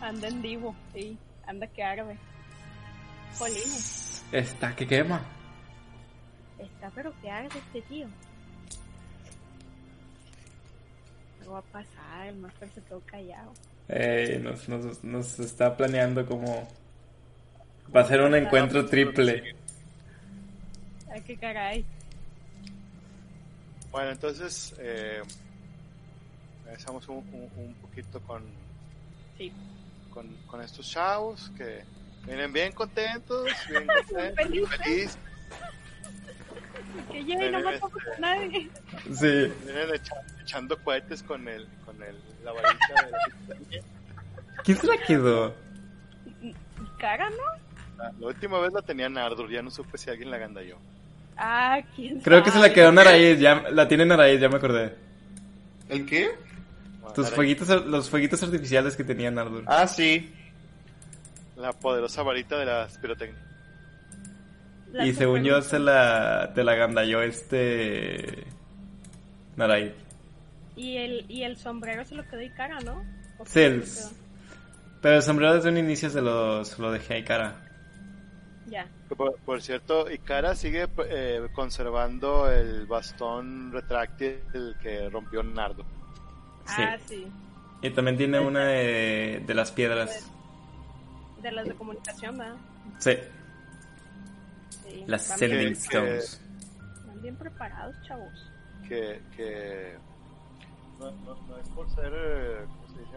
S3: Anda en vivo, sí. Anda que arde. Jolines.
S4: Está que quema.
S3: Está pero que arde este tío. No va a pasar, el máster se quedó callado.
S4: Eh, nos, nos, nos está planeando como... Va a ser un encuentro triple.
S3: Ay, qué caray.
S2: Bueno, entonces eh, empezamos un, un, un poquito con,
S3: Sí.
S2: con, con estos chavos que vienen bien contentos, bien contentos,
S3: Felices. Que llegue y no matamos a nadie.
S4: Sí.
S2: vienen echa- echando cohetes con el, con el, la varita de la.
S4: ¿Quién se la quedó?
S3: Cara, ¿no?
S2: La, la última vez la tenía Nardur, ya no supe si alguien la gandalló.
S3: Ah, quién
S4: Creo que se la quedó Naraíz. Ya, la tiene Naraíz, ya me acordé.
S6: ¿El qué?
S4: Tus fueguitos, los fueguitos artificiales que tenía Nardur.
S6: Ah, sí.
S2: La poderosa varita de las pirotecnia.
S3: La
S4: y según yo se la, te la gandalló este... Naraíz.
S3: Y el, y el sombrero se lo quedó y cara, ¿no? ¿O
S4: Sí, el-? Pero el sombrero desde un inicio se lo, se lo dejé ahí cara.
S3: Ya.
S2: Por, por cierto, Ikara sigue eh, conservando el bastón retráctil que rompió Nardo.
S4: Sí.
S3: Ah, sí.
S4: Y también tiene una de, de las piedras.
S3: De las de comunicación, ¿verdad?
S4: Sí,
S3: Sí.
S4: las Sending Stones.
S3: van bien preparados, chavos.
S2: que, que no, no, no es por ser, eh, ¿cómo se dice?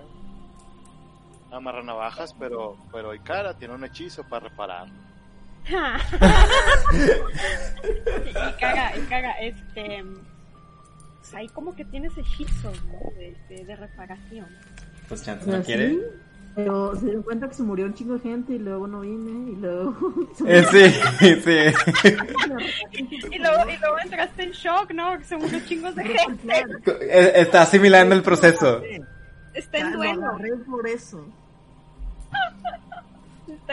S2: Amarranavajas, pero, pero Ikara tiene un hechizo para reparar.
S3: y caga, y caga, este. pues ahí como que tienes hechizos, ¿no? De, de, de reparación.
S4: Pues chance
S5: O sea,
S4: no quiere.
S5: sí, pero se dio cuenta que se murió un chingo de gente y luego no vine y luego...
S4: Eh, sí, sí.
S3: Y luego, y luego entraste en shock, ¿no? Que se murió chingos de gente.
S4: Eh, Está asimilando el proceso.
S3: Está en
S5: lo
S3: duelo.
S5: por eso.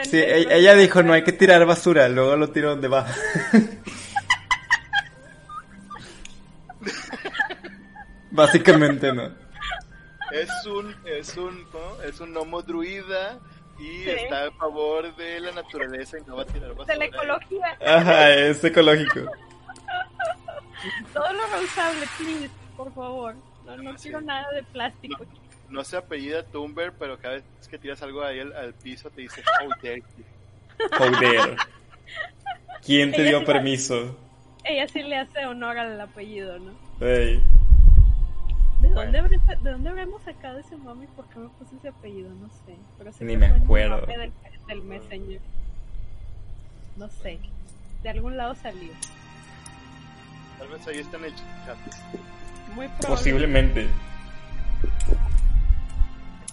S4: Sí, e- ella dijo no hay que tirar basura, luego lo tiró donde va. Básicamente no.
S2: Es un, es un, ¿cómo? es un gnomo druida y
S3: Sí.
S2: está a favor de la naturaleza y no va a tirar basura.
S3: De la ecología.
S4: Ajá, es ecológico.
S3: Todo lo reusable, please, por favor. No, no
S2: Sí.
S3: quiero nada de plástico.
S2: No se apellida Tumber, pero cada vez que tiras algo ahí al, al piso te dice how dare you".
S4: Joder. ¿Quién te
S3: Ella
S4: dio
S3: sí
S4: permiso?
S3: Ella sí le hace honor al apellido, ¿no?
S4: Ey.
S3: ¿De
S2: Bueno.
S3: dónde, habré- ¿De dónde habremos sacado ese mami? ¿Por qué me puse ese apellido? No sé. Pero sé
S4: Ni me acuerdo.
S3: Del, del Messenger. No sé. De algún lado salió.
S2: Tal vez ahí está en el chat.
S3: Muy probable.
S4: Posiblemente.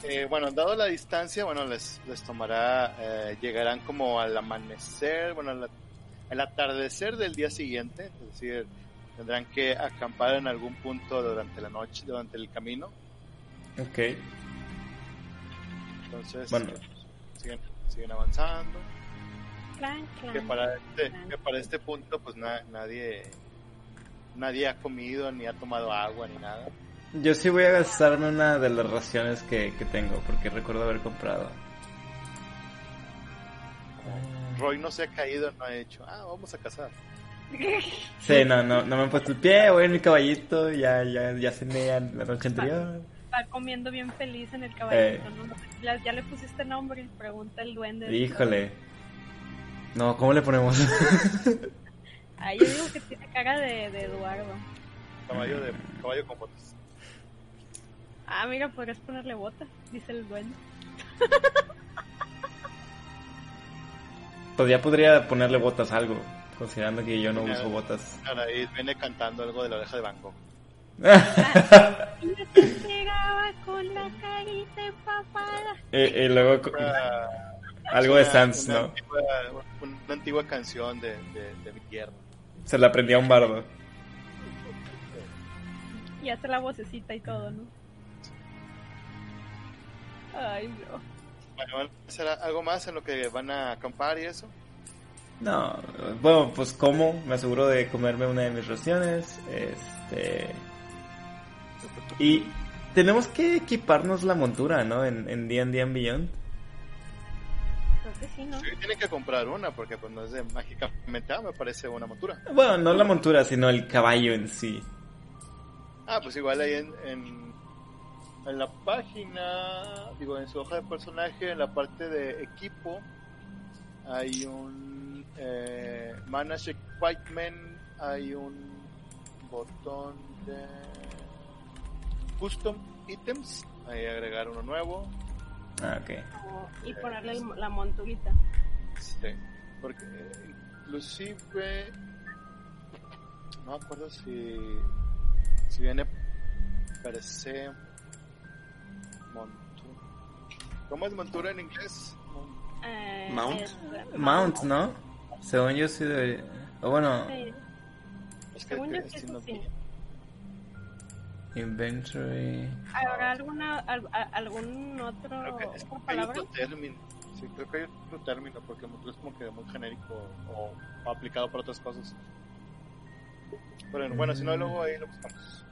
S2: Eh, bueno, dado la distancia, bueno, les, les tomará, eh, llegarán como al amanecer, bueno, al, al atardecer del día siguiente, es decir, tendrán que acampar en algún punto durante la noche, durante el camino.
S4: Ok.
S2: Entonces,
S4: Bueno.
S2: pues, siguen, siguen avanzando.
S3: Clan, clan.
S2: Que para este, que para este punto, pues na- nadie, nadie ha comido, ni ha tomado agua, ni nada.
S4: Yo sí voy a gastarme una de las raciones que, que tengo, porque recuerdo haber comprado.
S2: Roy no se ha caído, no ha dicho, ah, vamos a cazar.
S4: Sí, no, no, no me han puesto el pie, voy en mi caballito, ya, ya, ya cené la noche anterior.
S3: Está comiendo bien feliz en el caballito,
S4: Eh.
S3: ¿no? Ya, ya le pusiste nombre, pregunta el duende.
S4: Híjole. No, ¿cómo le ponemos?
S3: Ah, yo digo que tiene cara de, de Eduardo.
S2: Caballo de caballo con botas.
S3: Ah, mira, podrías ponerle botas, dice el.
S4: Pues ya podría ponerle botas a algo, considerando que yo no uso botas.
S2: Ahora, y viene cantando algo de la oreja de Van Gogh.
S3: Y me pegaba con la carita empapada.
S4: y, y luego algo de Sans,
S2: una
S4: ¿no?
S2: Antigua, una antigua canción de, de, de mi tierra.
S4: Se la aprendía a un bardo.
S3: Y hace la vocecita y todo, ¿no? Ay, no.
S2: Bueno, ¿van a hacer algo más en lo que van a acampar y eso?
S4: No, bueno, pues como, me aseguro de comerme una de mis raciones, este... Y tenemos que equiparnos la montura, ¿no? En en D&D and Beyond.
S3: Creo que sí, ¿no?
S2: Sí, tienen que comprar una porque pues no es de mágicamente, ah, me parece una montura.
S4: Bueno, no la montura, sino el caballo en sí.
S2: Ah, pues igual ahí en, en, en la página, digo, en su hoja de personaje, en la parte de equipo, hay un eh, Manage Equipment, hay un botón de Custom Items, ahí agregar uno nuevo,
S4: Ah, ok.
S3: Como- Y ponerle el- la monturita.
S2: Sí, porque eh, inclusive no me acuerdo si si viene per se montura. ¿Cómo es montura en inglés?
S3: Eh,
S6: Mount.
S3: es-
S4: Mount, ¿no? Según yo sí debería... O bueno,
S3: Sí.
S2: Es que,
S3: Según
S2: que
S3: yo sí,
S2: no
S4: inventory...
S3: ¿Habrá alguna, al- a- algún otro,
S2: creo que, es
S3: otra
S2: que hay
S3: palabra?
S2: otro término. Sí, creo que hay otro término porque es como que muy genérico o aplicado para otras cosas. Pero bueno, si no, luego ahí lo buscamos.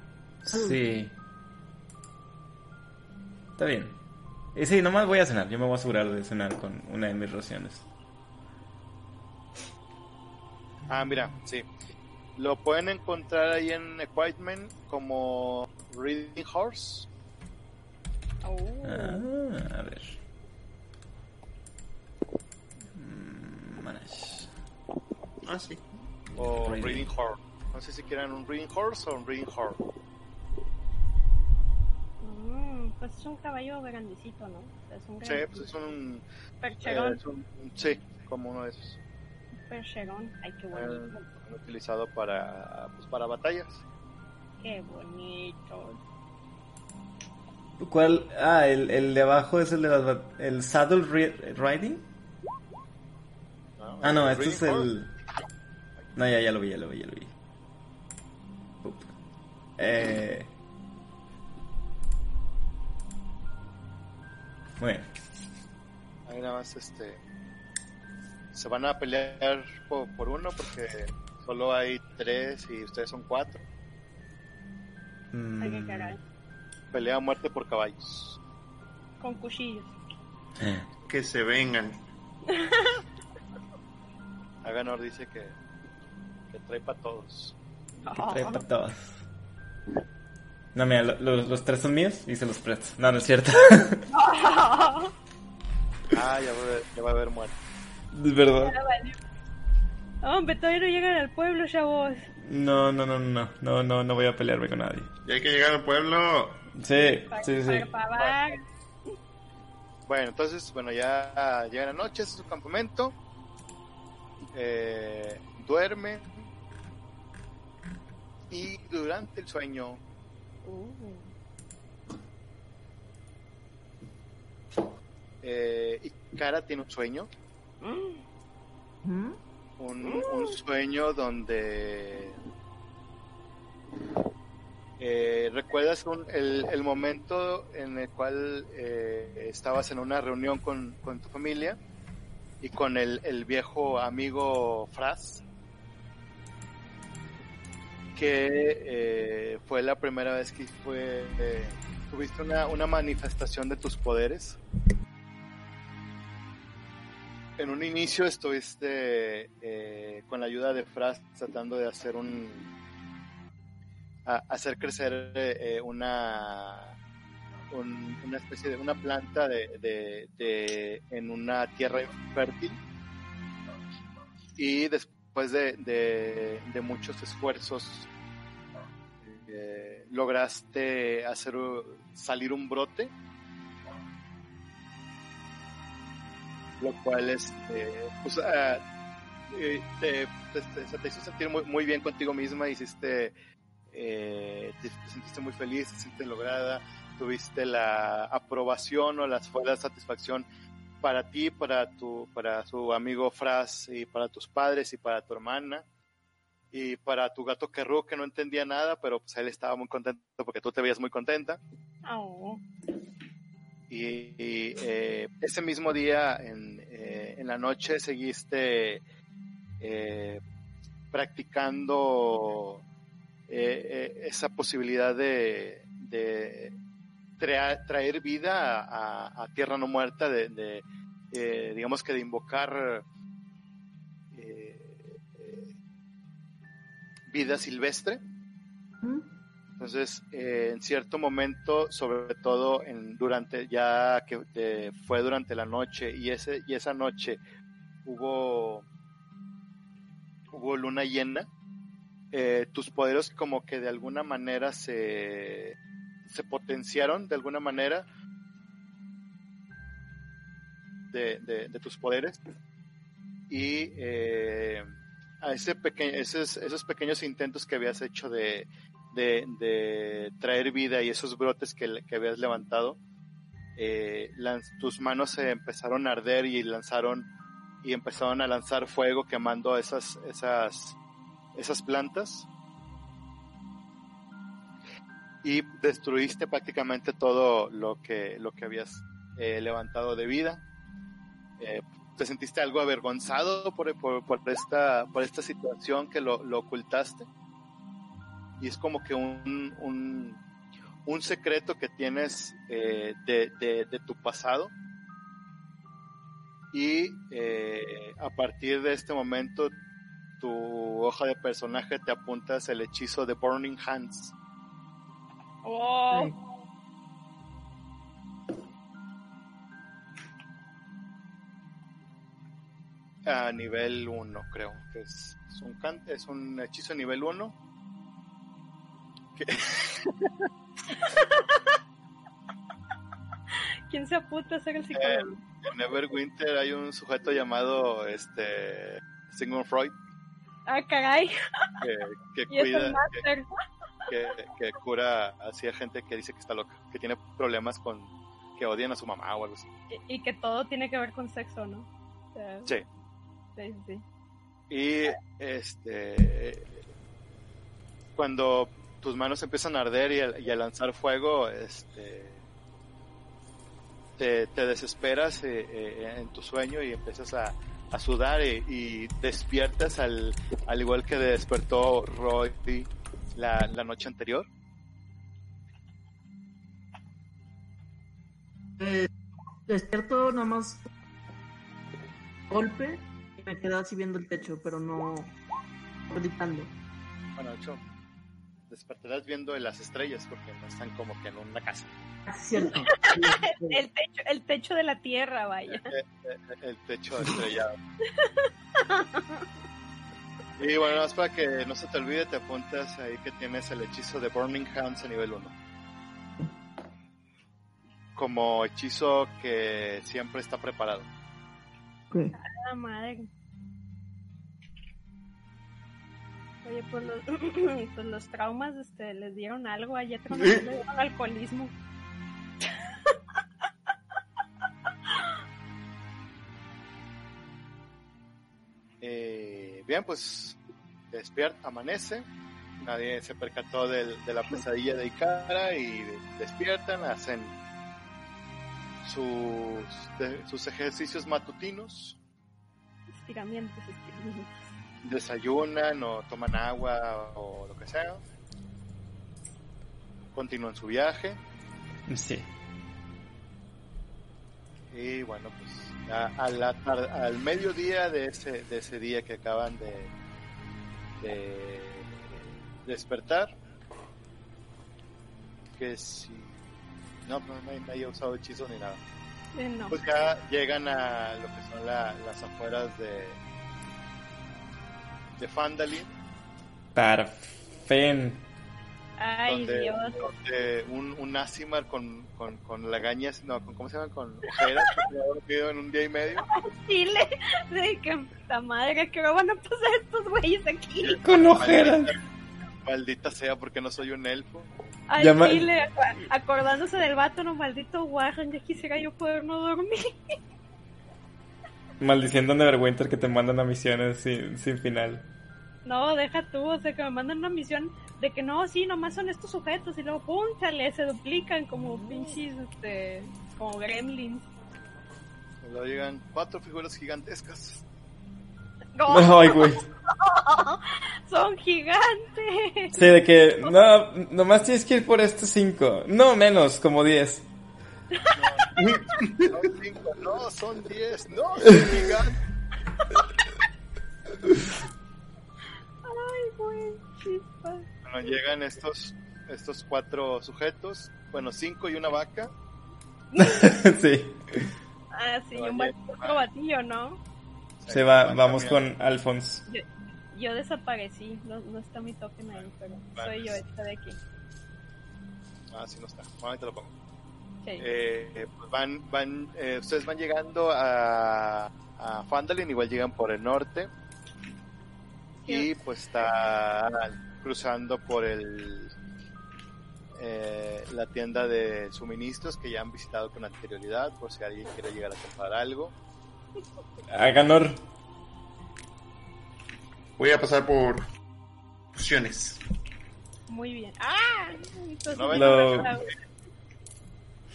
S4: Sí. Está bien. Y sí, nomás voy a cenar. Yo me voy a asegurar de cenar con una de mis raciones.
S2: Ah, mira, sí. Lo pueden encontrar ahí en Equipment como Reading Horse.
S3: Oh.
S4: Ah, a ver. Mm, manage.
S6: Ah, sí.
S2: o
S4: Reading.
S2: Reading Horse. No sé si quieran un Reading Horse o un Reading Horse.
S3: Mm, pues es un caballo grandecito, ¿no? O sea, es un
S2: Sí,
S3: gran
S2: pues es un,
S3: percherón.
S2: eh, es un- Sí, como uno de esos.
S3: Percherón. Ay, qué
S2: Eh,
S3: bonito.
S2: utilizado para, pues, para batallas.
S3: Qué bonito.
S4: ¿Cuál? Ah, el, el de abajo es el de las... ¿El Saddle ri- Riding?
S2: ¿no?
S4: Ah, no,
S2: El
S4: este es el... No, ya, ya lo vi, ya lo vi, ya lo vi. Up. Eh... Muy bien.
S2: Ahí nada más este. Se van a pelear por, por uno porque solo hay tres y ustedes son cuatro.
S3: Ay, qué
S4: Mm,
S3: caray.
S2: Pelea a muerte por caballos.
S3: Con cuchillos.
S6: Que se vengan.
S2: Aganor dice que, que trae para todos.
S4: Trae para todos. No, mira, lo- lo- los tres son míos y se los presto. No, no es cierto.
S2: Ah, ya va a haber, ya va a haber muerte.
S4: Es verdad.
S3: Hombre, todavía no llegan al pueblo, chavos.
S4: No, no, no, no, no, no, no voy a pelearme con nadie.
S6: Ya hay que llegar al pueblo.
S4: Sí,
S3: Para,
S4: sí, sí.
S3: para,
S2: Bueno, entonces, bueno, ya llega la noche, es su campamento. Eh, duermen. Y durante el sueño,
S3: Uh,
S2: eh, Ikara tiene un sueño.
S5: ¿Mm?
S2: un, sueño donde eh, recuerdas un- el, el momento en el cual eh, estabas en una reunión con, tu familia y con el, viejo amigo Fraz que eh, fue la primera vez que fue eh, tuviste una manifestación de tus poderes en un inicio estuviste eh, con la ayuda de Fraz tratando de hacer un hacer crecer eh, una un- una especie de una planta de, de- en una tierra infértil y después de, de, muchos esfuerzos eh, lograste hacer salir un brote lo cual este pues ah, eh, te, te- te- hizo sentir muy, muy bien contigo misma hiciste eh, te, te sentiste muy feliz te sentiste lograda tuviste la aprobación o las fue la satisfacción para ti para tu para su amigo Fras y para tus padres y para tu hermana y para tu gato Kerru que no entendía nada pero pues él estaba muy contento porque tú te veías muy contenta.
S3: Oh,
S2: y, eh, ese mismo día en, eh, en la noche seguiste eh, practicando eh, esa posibilidad de, traer vida a, tierra no muerta, de, digamos que de invocar vida silvestre. Entonces, eh, en cierto momento, sobre todo en, durante ya que eh, fue durante la noche y ese y esa noche hubo hubo luna llena, eh, tus poderes como que de alguna manera se se potenciaron de alguna manera de, de- tus poderes. Y a ese pequeño esos, esos pequeños intentos que habías hecho de de, traer vida y esos brotes que, que habías levantado, eh, tus manos se empezaron a arder y lanzaron y empezaron a lanzar fuego quemando esas esas esas plantas y destruiste prácticamente todo lo que lo que habías eh, levantado de vida. Eh, te sentiste algo avergonzado por, por, esta por esta situación que lo ocultaste y es como que un, un, un secreto que tienes eh, de, de, de tu pasado. Y eh, a partir de este momento tu hoja de personaje te apuntas el hechizo de Burning Hands.
S3: Oh,
S5: Sí.
S2: a nivel 1 creo que es, es un es un hechizo nivel 1
S3: ¿quién se apunta a ser el psicólogo?
S2: en Neverwinter hay un sujeto llamado este Sigmund Freud
S3: Ah, caray,
S2: que, cuida que-
S3: máster.
S2: que, que cura así a gente que dice que está loca, que tiene problemas con que odian a su mamá o algo así.
S3: Y, y que todo tiene que ver con sexo, ¿no? O sea,
S2: Sí.
S3: sí, sí.
S2: Y este cuando tus manos empiezan a arder y a, y a lanzar fuego, este te, te desesperas eh, eh, en tu sueño y empiezas a, a sudar y, y despiertas al, al igual que despertó Roy la, la noche anterior.
S5: Eh, despierto nada más golpe y me quedo así viendo el techo, pero no gritando.
S2: Bueno, hecho, despertarás viendo las estrellas porque no están como que en una casa.
S5: Cierto.
S3: El techo, el techo de la tierra, vaya.
S2: El techo estrellado. Y bueno, más para que no se te olvide, te apuntas ahí que tienes el hechizo de Burning Hands a nivel 1. Como hechizo que siempre está preparado.
S3: Ah, madre. Oye, pues los, pues los traumas este, les dieron algo a Jetro, ¿no? le dieron alcoholismo.
S2: Eh, bien, pues despierta, amanece. Nadie se percató del- de la pesadilla de Ikara y despiertan, hacen sus, de- sus ejercicios matutinos,
S3: Estiramientos, estiramientos.
S2: Desayunan o toman agua o lo que sea. Continúan su viaje
S4: Sí.
S2: y bueno, pues a, a la tar- al mediodía de ese, de ese día que acaban de, de despertar, que si no, no, no, nadie ha usado hechizo ni nada.
S3: Eh, no.
S2: Pues ya llegan a lo que son la- las afueras de de Fandalin,
S4: Parfen.
S3: Ay,
S2: donde,
S3: Dios.
S2: donde un, un Asimar con, con, con lagañas, no, con, ¿cómo se llama? Con ojeras, que me ha dormido en un día y medio.
S3: Chile. De que puta madre, que me van a pasar estos güeyes aquí.
S4: Con ojeras.
S2: Maldita sea, porque no soy un elfo.
S3: Ay,
S4: Llama-
S3: Chile, ac- acordándose del vato, no maldito Warren, ya quisiera yo poder no dormir.
S4: Maldiciendo a Neverwinter que te mandan a misiones sin, sin final.
S3: No, deja tú, o sea, que me mandan una misión de que no, sí, nomás son estos sujetos y luego, pum, chale, se duplican como pinches, este, como gremlins.
S2: Luego llegan cuatro figuras gigantescas.
S3: No,
S4: Ay, güey.
S3: son gigantes.
S4: Sí, de que, no, nomás tienes que ir por estos cinco. No, menos, como diez.
S2: Son cinco, no, son diez, no, son gigantes.
S3: Ay, güey, chispa.
S2: Bueno, llegan estos, estos cuatro sujetos, bueno, cinco y una vaca.
S4: sí.
S3: Ah, sí,
S2: Oye,
S3: un otro batillo, ¿no?
S4: Se va, vamos con Alphonse.
S3: Yo, yo desaparecí, no, no está mi token ahí, pero soy yo esta de aquí.
S2: Ah, sí, no está. Bueno, ahorita lo pongo.
S3: Sí.
S2: Eh, eh, pues van, van, eh, ustedes van llegando a, a Fandalin, igual llegan por el norte. Y pues está cruzando por el eh, la tienda de suministros que ya han visitado con anterioridad, por si alguien quiere llegar a comprar algo.
S4: Aganor.
S6: Voy a pasar por fusiones.
S3: Muy bien. ¡Ah! Entonces,
S2: No
S3: no
S4: Lo-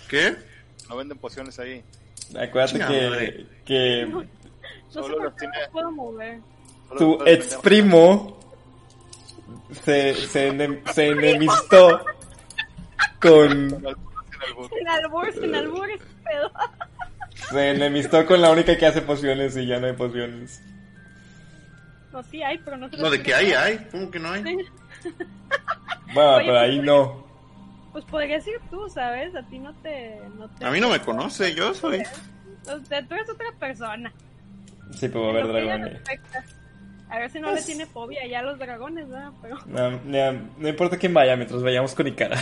S6: ¿Qué?
S2: No venden pociones ahí.
S4: Acuérdate que, que
S3: no sé
S2: Solo
S3: por
S2: los tiene-
S3: no puedo mover.
S4: Tu ex primo se, se, enem- se enemistó con
S2: Sin albur.
S3: Sin albur, sin albur, ese pedo.
S4: se enemistó con la única que hace pociones y ya no hay pociones.
S3: No, sí hay, pero no
S6: No, de que hay, hay. ¿Cómo que no hay?
S4: Bueno, pero ahí no.
S3: Pues podrías ir tú, ¿sabes? A ti no te... No te
S6: A mí no me conoce, yo soy.
S3: O sea, tú eres otra persona.
S4: Sí, pero va a haber dragones.
S3: A ver si no
S4: Pues-
S3: le tiene fobia ya a los dragones, ¿verdad? Pero...
S4: No, no, no importa quién vaya mientras vayamos con Ikara.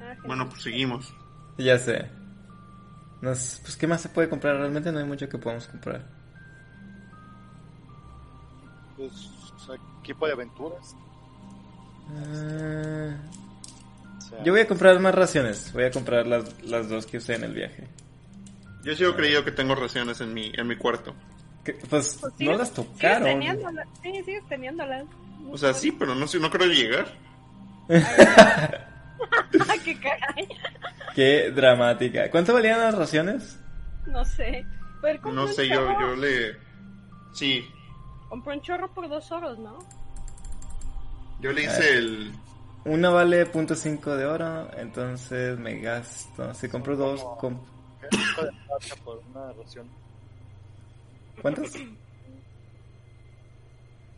S3: Ah,
S6: Bueno, pues seguimos.
S4: ya sé. Nos, pues, ¿qué más se puede comprar? Realmente no hay mucho que podamos comprar.
S2: Pues, equipo de aventuras. O sea,
S4: yo voy a comprar más raciones. Voy a comprar las, las dos que usé en el viaje.
S6: Yo sigo creyendo que tengo raciones en mi, en mi cuarto.
S4: Que, pues,
S3: Pues
S4: no las
S3: Sigues
S4: tocaron.
S3: teniéndolas. Sí, sigues teniéndolas.
S6: O sea, sí, pero no no creo llegar.
S3: ¡Qué caray!
S4: Qué dramática. ¿Cuánto valían las raciones?
S3: No sé.
S6: No sé, yo, yo le... Sí,
S3: Compré un chorro por dos oros, ¿no?
S6: yo le hice el...
S4: Una vale .5 de oro, entonces me gasto. Si compro dos, com-
S2: ¿qué tipo de plata por una ración?
S4: ¿cuántos?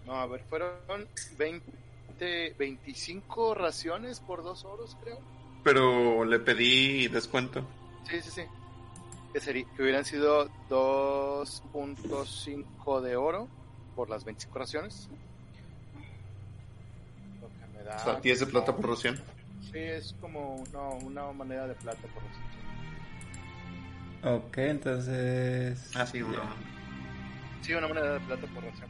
S2: No, a ver, fueron 20, 25 raciones por dos oros, creo.
S6: Pero le pedí descuento.
S2: Sí, sí, sí. Que, sería, que hubieran sido 2.5 de oro por las 25 raciones. Lo que me da.
S6: O sea, 10 de plata por ración.
S2: Sí, es como no, una moneda de plata por ración.
S4: Ok, entonces...
S6: Ah, sí, bueno.
S2: Sí, una moneda de plata por ración.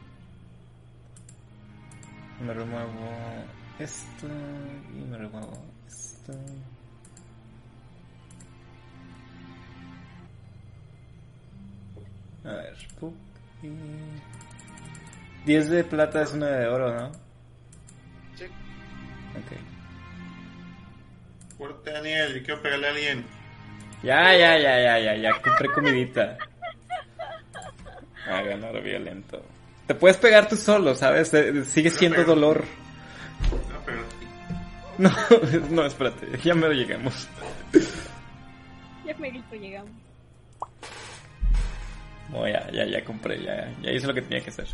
S4: Me remuevo esto y me remuevo esto. A ver, pup, y... 10 de plata es una de oro, ¿no?
S2: Sí.
S4: Ok.
S6: Fuerte, Daniel, yo quiero pegarle a alguien.
S4: Ya, ya, ya, ya, ya, ya, compré comidita. A ganar violento. Te puedes pegar tú solo, ¿sabes? Eh, Sigue siendo dolor.
S6: No, pero.
S4: No, no, espérate, ya me lo lleguemos.
S3: Ya me grito, llegamos.
S4: No, ya, ya, ya compré, ya, ya hice lo que tenía que hacer.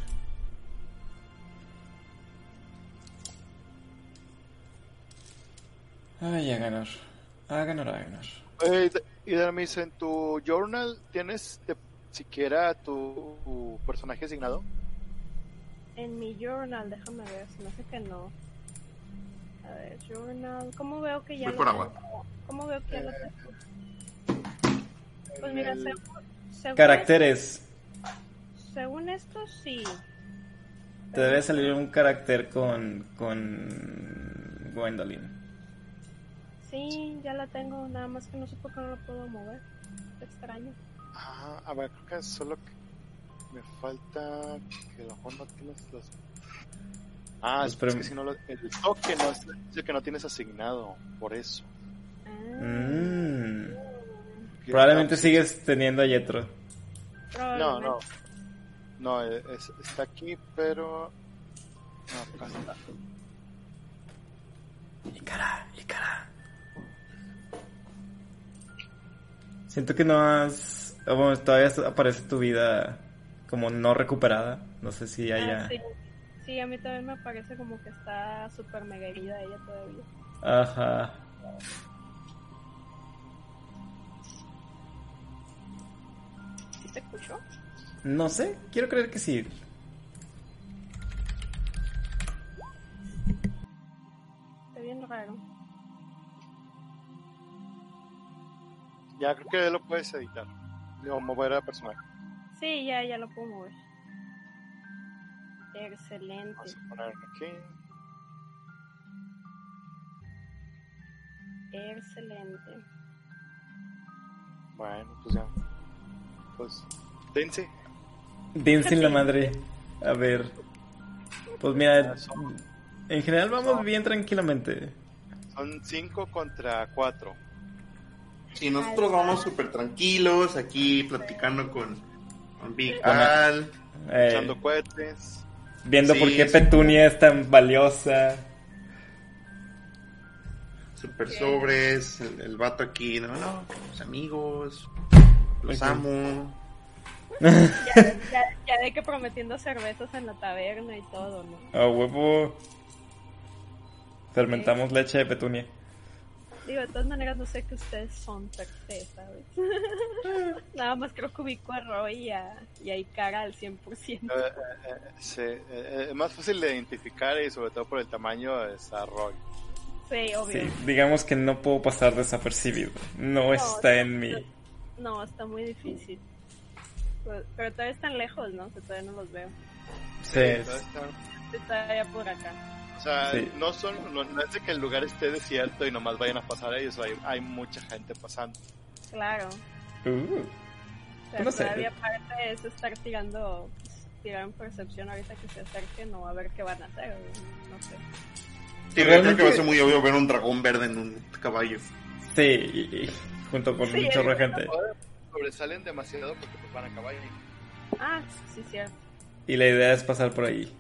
S4: Ay, a ganar. A ganar, a ganar.
S2: Eh, de- Y Dermis, en tu journal tienes de- siquiera tu, tu personaje asignado.
S3: En mi journal, déjame ver, se me hace que no. A ver, journal. ¿Cómo veo que ya
S6: Voy
S3: lo
S6: por
S3: tengo?
S6: agua.
S3: ¿Cómo veo que ya lo tengo? Pues mira,
S2: El-
S3: según, según
S4: Caracteres.
S3: esto- según esto, sí.
S4: Te debe salir un carácter con, con Gwendolyn.
S3: Sí, ya la tengo, nada más que no sé por qué no lo puedo mover. Qué extraño.
S2: Ah, a ver, creo que solo que me falta que a lo mejor no tienes los... Ah, es, es que si no lo... El toque no es es el que no tienes asignado, por eso.
S3: Ah,
S4: Mm. Probablemente sigues teniendo a Yetro.
S2: No, no. No, es- es- está aquí, pero... No, acá está.
S4: Icara, Icara. Siento que no has. Bueno, todavía aparece tu vida como no recuperada. No sé si
S3: Ah,
S4: haya.
S3: sí. Sí, a mí también me parece como que está súper mega herida ella todavía.
S4: Ajá.
S3: ¿Sí te escuchó?
S4: No sé, quiero creer que sí.
S3: Está bien raro.
S2: Ya creo que lo puedes editar. O mover a personaje.
S3: Sí, ya, ya lo puedo mover. Excelente.
S2: Vamos a ponerlo aquí.
S3: Excelente.
S2: Bueno, pues ya. Pues, dense.
S4: Dancing la madre. A ver. Pues mira, en general vamos bien tranquilamente.
S2: Son 5 contra 4.
S6: Sí, nosotros vamos súper tranquilos aquí platicando con, con Big Al.
S4: Eh,
S2: Echando cohetes.
S4: viendo
S6: Sí,
S4: por qué
S6: sí.
S4: Petunia es tan valiosa.
S6: Super sobres, el, el vato aquí, no, no, los amigos, los amo.
S3: Ya, ya, ya de que prometiendo cervezas en la taberna y todo, ¿no?
S4: A huevo. Fermentamos leche de Petunia.
S3: Digo, de todas maneras no sé que ustedes son per se, ¿sabes? Nada más creo que ubico a Roy y a, y a Ikara al 100%.
S2: Eh, eh, eh, sí, eh, eh, es más fácil de identificar y sobre todo por el tamaño es a Roy.
S3: Sí, obvio.
S4: Sí, digamos que no puedo pasar desapercibido. No está en mí.
S3: No, está muy difícil. Pero, pero todavía están lejos, ¿no? O sea, todavía no los veo.
S4: Sí,
S2: Entonces, está-
S3: Está allá por acá.
S2: O sea,
S4: Sí.
S2: no son, no, no es de que el lugar esté desierto y nomás vayan a pasar ellos, hay, hay mucha gente pasando.
S3: Claro.
S4: Uh,
S3: O sea,
S4: No sé.
S3: todavía aparte de eso estar tirando, pues, tirar en percepción ahorita que se acerquen o a ver qué van a hacer. No sé.
S6: Sí,
S4: Realmente-
S6: creo que va a ser muy obvio ver un dragón verde en un caballo.
S4: sí, y- y junto con
S3: Sí,
S4: un chorro de gente.
S2: Sobresalen demasiado porque pues van a caballo.
S3: Ah, sí, cierto.
S4: Y la idea es pasar por ahí.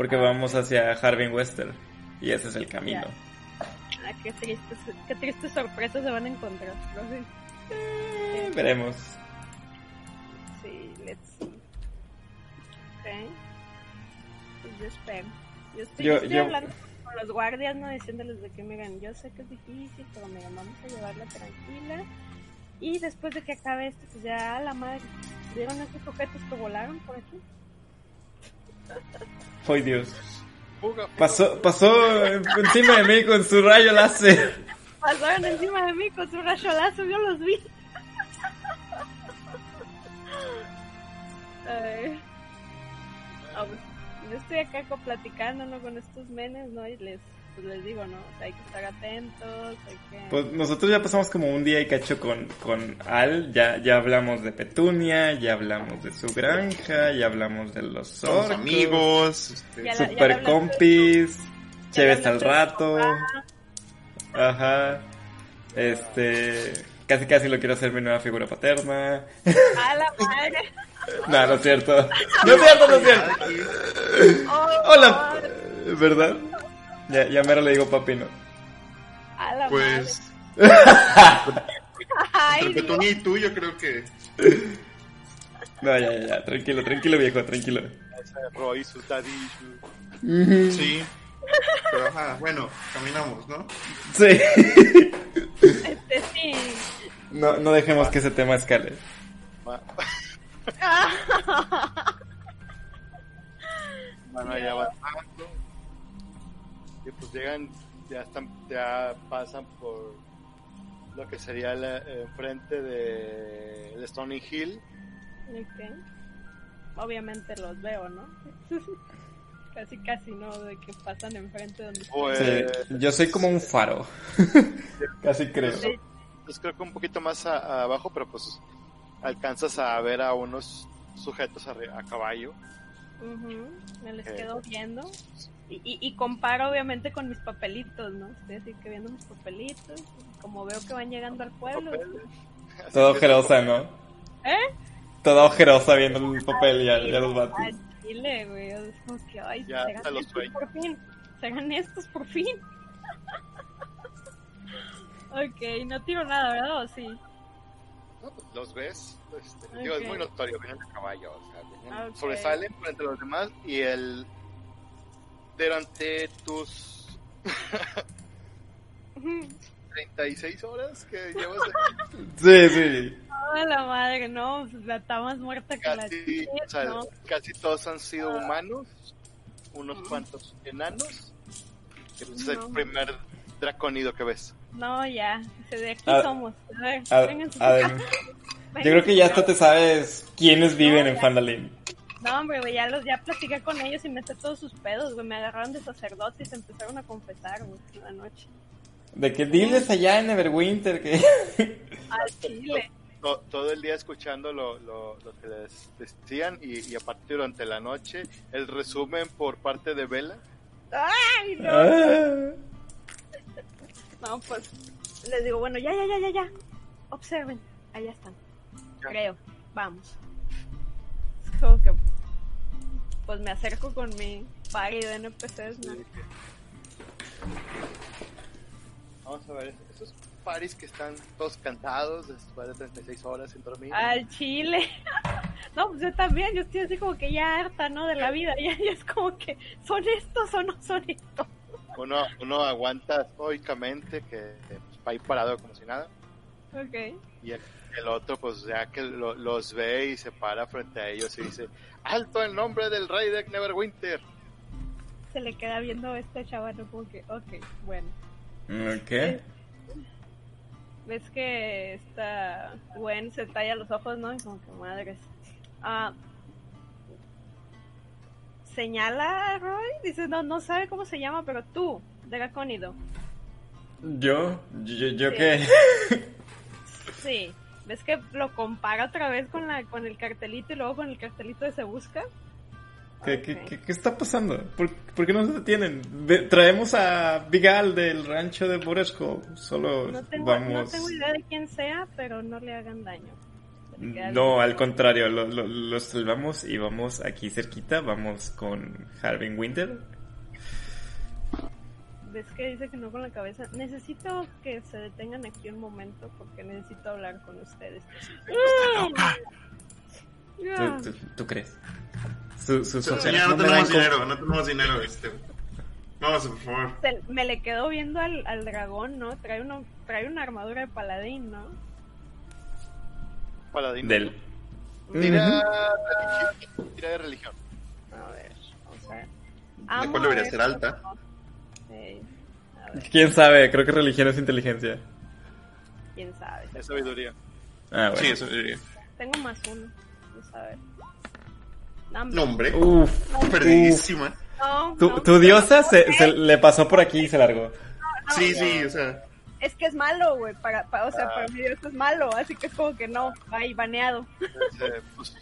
S4: Porque vamos hacia Harvin Wester. Y ese es el camino.
S3: Ah, qué tristes, qué tristes sorpresas se van a encontrar. ¿no? Sí.
S4: Eh, veremos.
S3: Sí, let's see. Ok. Pues yo espero. Yo estoy,
S4: Yo-
S3: yo estoy
S4: yo-
S3: hablando con los guardias, ¿no? Diciéndoles de que, miren, yo sé que es difícil, pero miren, vamos a llevarla tranquila. Y después de que acabe esto, pues ya a la madre. ¿Vieron esos objetos que volaron por aquí?
S4: ¡Ay, Dios! Pasó, pasó encima de mí con su rayo láser.
S3: Pasaron encima de mí con su rayo láser, yo los vi. Ay. Ah, pues, yo estoy acá platicando ¿no? con estos menes, ¿no? Y les, pues les digo, ¿no? O sea, hay que estar atentos, hay que...
S4: Pues nosotros ya pasamos como un día y cacho con, con Al. Ya, ya hablamos de Petunia, ya hablamos de su granja, ya hablamos de los orcos.
S6: amigos. este,
S3: la-
S4: Super compis. Chéves al rato.
S3: papá.
S4: Ajá. Este. Casi casi lo quiero hacer mi nueva figura paterna.
S3: A la madre.
S4: no, no es cierto. No es cierto, no es cierto. Hola. ¿Verdad? Ya, ya mero le digo papi, ¿no?
S3: A la
S6: Pues.
S3: Ay,
S6: entre. Petunia y tú, yo creo que.
S4: No, ya, ya, ya. Tranquilo, tranquilo, viejo, tranquilo.
S2: Ese Roy, su daddy issue.
S6: Sí. Pero ajá, bueno, caminamos, ¿no?
S4: Sí.
S3: Este sí.
S4: No, no dejemos que ese tema escale.
S2: Va- Van allá avanzando. Y pues llegan, ya están, ya pasan por lo que sería la, eh, enfrente de el Stony Hill.
S3: Ok. Obviamente los veo, ¿no? casi, casi, ¿no? De que pasan enfrente donde.
S2: Pues,
S4: Sí, yo soy como un faro. Casi creo.
S2: pues creo que un poquito más a- abajo, pero pues alcanzas a ver a unos sujetos a caballo.
S3: Me les
S2: Eh.
S3: quedo viendo. Y, y, y comparo obviamente con mis papelitos, ¿no? Estoy así que viendo mis papelitos. Como veo que van llegando al pueblo.
S2: Que-
S4: ojerosa, ¿no?
S3: ¿Eh?
S4: Toda ojerosa viendo el papel y a, y a los.
S3: Al chile, güey. Es como que, ay,
S2: Ya hasta los
S3: estos
S2: sueños.
S3: por fin. Serán estos por fin. ok, no tiro nada, ¿verdad? ¿O sí?
S2: No, pues, los ves, este, digo, es muy notorio, vienen a caballo, o sea, vienen-
S3: Ok.
S2: sobresalen por entre los demás y el durante tus 36 horas que llevas aquí,
S4: Sí, sí.
S3: Toda la madre, no, pues, la está más muerta que la
S2: casi, o sea,
S3: ¿no?
S2: casi todos han sido
S3: Ah.
S2: humanos, unos cuantos enanos, que pues, es
S3: No.
S2: el primer draconido que ves.
S3: No, ya, de aquí
S4: Ah,
S3: somos. A ver,
S4: A- adem-
S3: vengan
S4: yo creo que ya hasta te sabes quiénes viven
S3: No,
S4: en. Fandalin.
S3: No, hombre, güey, ya, los, ya platiqué con ellos y me sé todos sus pedos, güey. Me agarraron de sacerdote y se empezaron a confesar, güey, en la noche.
S4: De que diles allá en Everwinter que...
S3: Al chile.
S2: To- todo el día escuchando lo, lo, lo que les decían y, y aparte durante la noche el resumen por parte de Vela
S3: ¡Ay, no!
S4: Ah.
S3: No, pues les digo, bueno, ya, ya, ya, ya, ya. Observen, allá están.
S2: Ya.
S3: Creo, vamos. Es como que, pues me acerco con mi party de NPCs, ¿no?
S2: Vamos a ver, esos paris que están todos cansados después de 36 horas sin dormir.
S3: Al chile. No, pues yo también, yo estoy así como que ya harta, ¿no? De la vida. Ya, ya es como que, ¿son estos o no son estos?
S2: Uno, uno aguanta estoicamente que que, pues, va ahí parado como si nada.
S3: Ok.
S2: Y el, el otro, pues ya que lo- los ve y se para frente a ellos y dice: ¡Alto en nombre del rey de Neverwinter!
S3: Se le queda viendo este chaval, ¿no? como que, ok, bueno.
S4: ¿Qué?
S3: Ves que esta Gwen se talla los ojos, ¿no? Y como que madres. Ah, señala a Roy, dice, no, no sabe cómo se llama, pero tú, Dracónido.
S4: ¿Yo? ¿Yo, yo
S3: Sí.
S4: qué?
S3: Sí. ¿Ves que lo compara otra vez con la con el cartelito y luego con el cartelito de Se Busca?
S4: ¿Qué, qué,
S3: Ok.
S4: qué- qué está pasando? ¿Por, por qué no se detienen? Ve- traemos a Vigal del rancho de Boresco. Solo
S3: No tengo,
S4: vamos...
S3: no tengo idea de quién sea, pero no le hagan daño.
S4: No, al contrario, lo, lo- los salvamos y vamos aquí cerquita, vamos con Harvin Winter.
S3: ¿Ves que dice que no con la cabeza? Necesito que se detengan aquí un momento porque necesito hablar con ustedes.
S4: ¿Tú, tú, tú crees? Su, su, su-
S6: Ya
S4: me
S6: no tenemos dinero, no tenemos dinero. Este. Vamos, por favor.
S3: Se- me le quedo viendo al, al dragón, ¿no? Trae, uno, trae una armadura de paladín, ¿no?
S2: Paladín.
S4: Del...
S2: Tira, tira de religión.
S3: A ver, vamos a ver.
S6: ¿De
S3: Amo
S6: cuál debería ser alta?
S3: Sí. A ver,
S4: ¿Quién sabe? Creo que religión es inteligencia.
S3: quién sabe.
S2: Es sabiduría.
S4: Ah, bueno.
S6: Sí, eso diría.
S3: Tengo más uno. Vamos a ver.
S6: Nombre.
S4: Uf,
S6: Perdidísima.
S3: no,
S4: Tu,
S3: no,
S4: tu diosa
S3: no,
S4: se,
S3: ¿eh?
S4: se le pasó por aquí y se largó.
S6: Sí, sí, o sea.
S3: Es que es malo, güey. Para, para, o sea,
S2: Ah.
S3: para mi diosa es malo. Así que es como que no. Ahí, baneado.
S2: Eh, pues,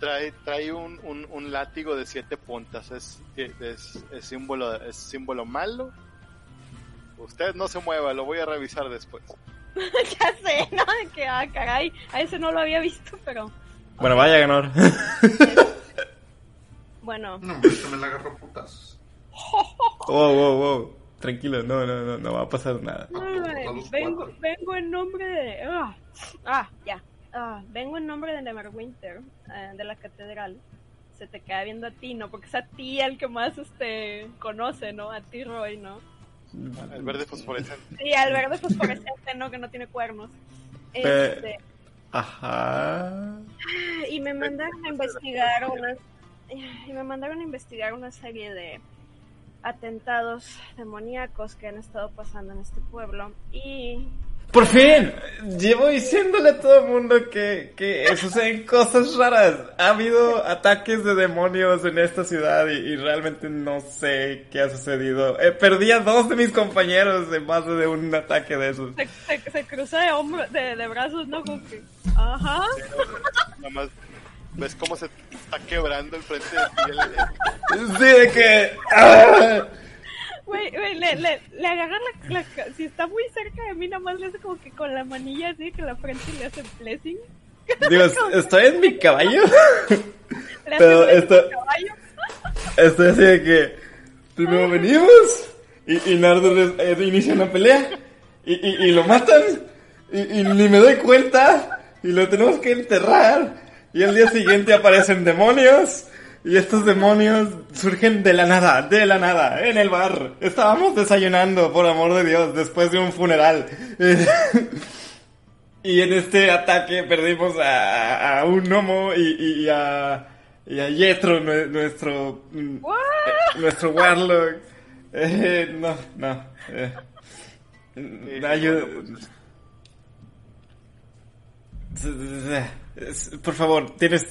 S2: trae trae un, un, un látigo de siete puntas. Es, es, es símbolo, es símbolo malo. Usted no se mueva, lo voy a revisar después.
S3: ya sé, ¿no? De que, ah, caray. A ese no lo había visto, pero.
S4: Bueno, vaya a ganar.
S3: Bueno,
S6: No, hombre, se me la agarró putazos.
S4: wow, wow, wow. Tranquilo, no, no, no, no va a pasar nada.
S3: Vengo, vengo en nombre de. Ah, ah, ya. Ah, vengo en nombre de Neverwinter, eh, de la catedral. Se te queda viendo a ti, ¿no? Porque es a ti el que más este conoce, ¿no? A ti, Roy, ¿no?
S2: El verde fosforescente.
S3: Sí, al verde fosforescente, ¿no? Que no tiene cuernos. Este,
S4: Ajá.
S3: y me mandaron a investigar unas y me mandaron a investigar una serie de atentados demoníacos que han estado pasando en este pueblo y
S4: Por fin, llevo diciéndole a todo el mundo que, que suceden cosas raras. Ha habido ataques de demonios en esta ciudad y, y realmente no sé qué ha sucedido. Eh, perdí a dos de mis compañeros en base de un ataque de esos.
S3: se, se, se cruza de hombro, de, de brazos, ¿no? Como que, ajá.
S2: Nada más ves cómo se está quebrando el frente de ti.
S4: Sí, de que... ¡ah!
S3: Güey, güey, le, le, le agarra la, la Si está muy cerca de mí, nada más le hace como que con la manilla así, que la frente le hace blessing.
S4: Digo, estoy en mi caballo.
S3: Le
S4: Pero esto-
S3: al caballo.
S4: Estoy así de que primero venimos y, y Nardo eh, inicia una pelea y, y, y lo matan y, y ni me doy cuenta y lo tenemos que enterrar y al día siguiente aparecen demonios y estos demonios surgen de la nada, de la nada, en el bar. Estábamos desayunando, por amor de Dios, después de un funeral. Y en este ataque perdimos a, a un gnomo y, y a, y a Yetro, nue- nuestro, mm,
S3: What?
S4: nuestro warlock. Eh, no, no. eh. Ayuda- Por favor, tienes,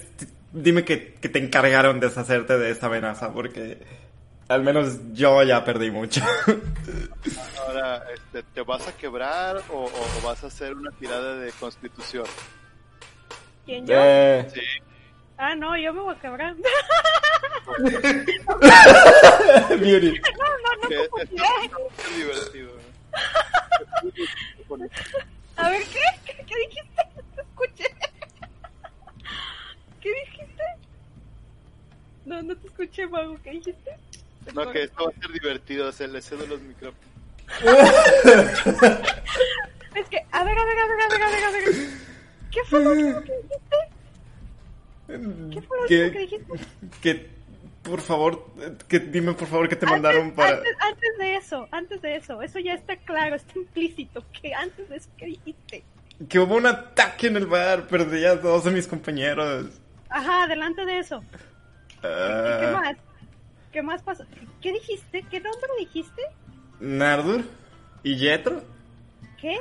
S4: dime que, que te encargaron de deshacerte de esta amenaza, porque al menos yo ya perdí mucho.
S2: Ahora, este, ¿te vas a quebrar o, vas a hacer una tirada de constitución?
S3: ¿Quién yo?
S4: Eh,
S2: Sí.
S3: Ah, no, yo me voy a quebrar.
S4: Beauty.
S2: que está muy divertido.
S3: A ver, ¿qué? ¿Qué, qué dijiste? No te escuché. ¿Qué dijiste? No, no te escuché, Mago. ¿Qué dijiste?
S2: No, que esto va a ser divertido, se le cedo los micrófonos.
S3: Es que, a ver, a ver, a ver, a ver, a ver, a ver. ¿Qué fue lo último que dijiste? ¿Qué fue lo
S4: Que-
S3: último que dijiste?
S4: que por favor, que dime por favor que te mandaron para
S3: antes, antes de eso, antes de eso, eso ya está claro, está implícito. que antes de eso, ¿qué dijiste?
S4: que hubo un ataque en el bar, perdí a dos de mis compañeros.
S3: Ajá, adelante de eso. ¿Qué
S4: Ah,
S3: más? ¿Qué más pasó? ¿Qué dijiste? ¿Qué nombre dijiste?
S4: Nardur y Jetro.
S3: ¿Qué?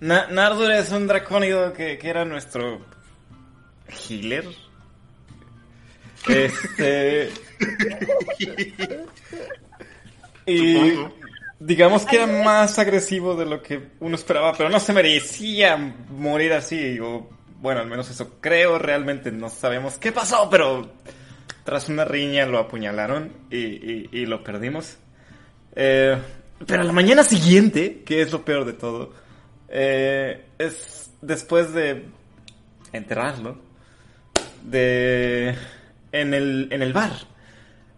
S4: Na- Nardur es un dracónido que, que era nuestro healer. Este. y digamos que era más agresivo de lo que uno esperaba, pero no se merecía morir así. O, bueno, al menos eso creo. Realmente no sabemos qué pasó, pero tras una riña lo apuñalaron y, y- lo perdimos. Eh, pero a la mañana siguiente, que es lo peor de todo, eh, es después de enterrarlo, de en el, en el bar,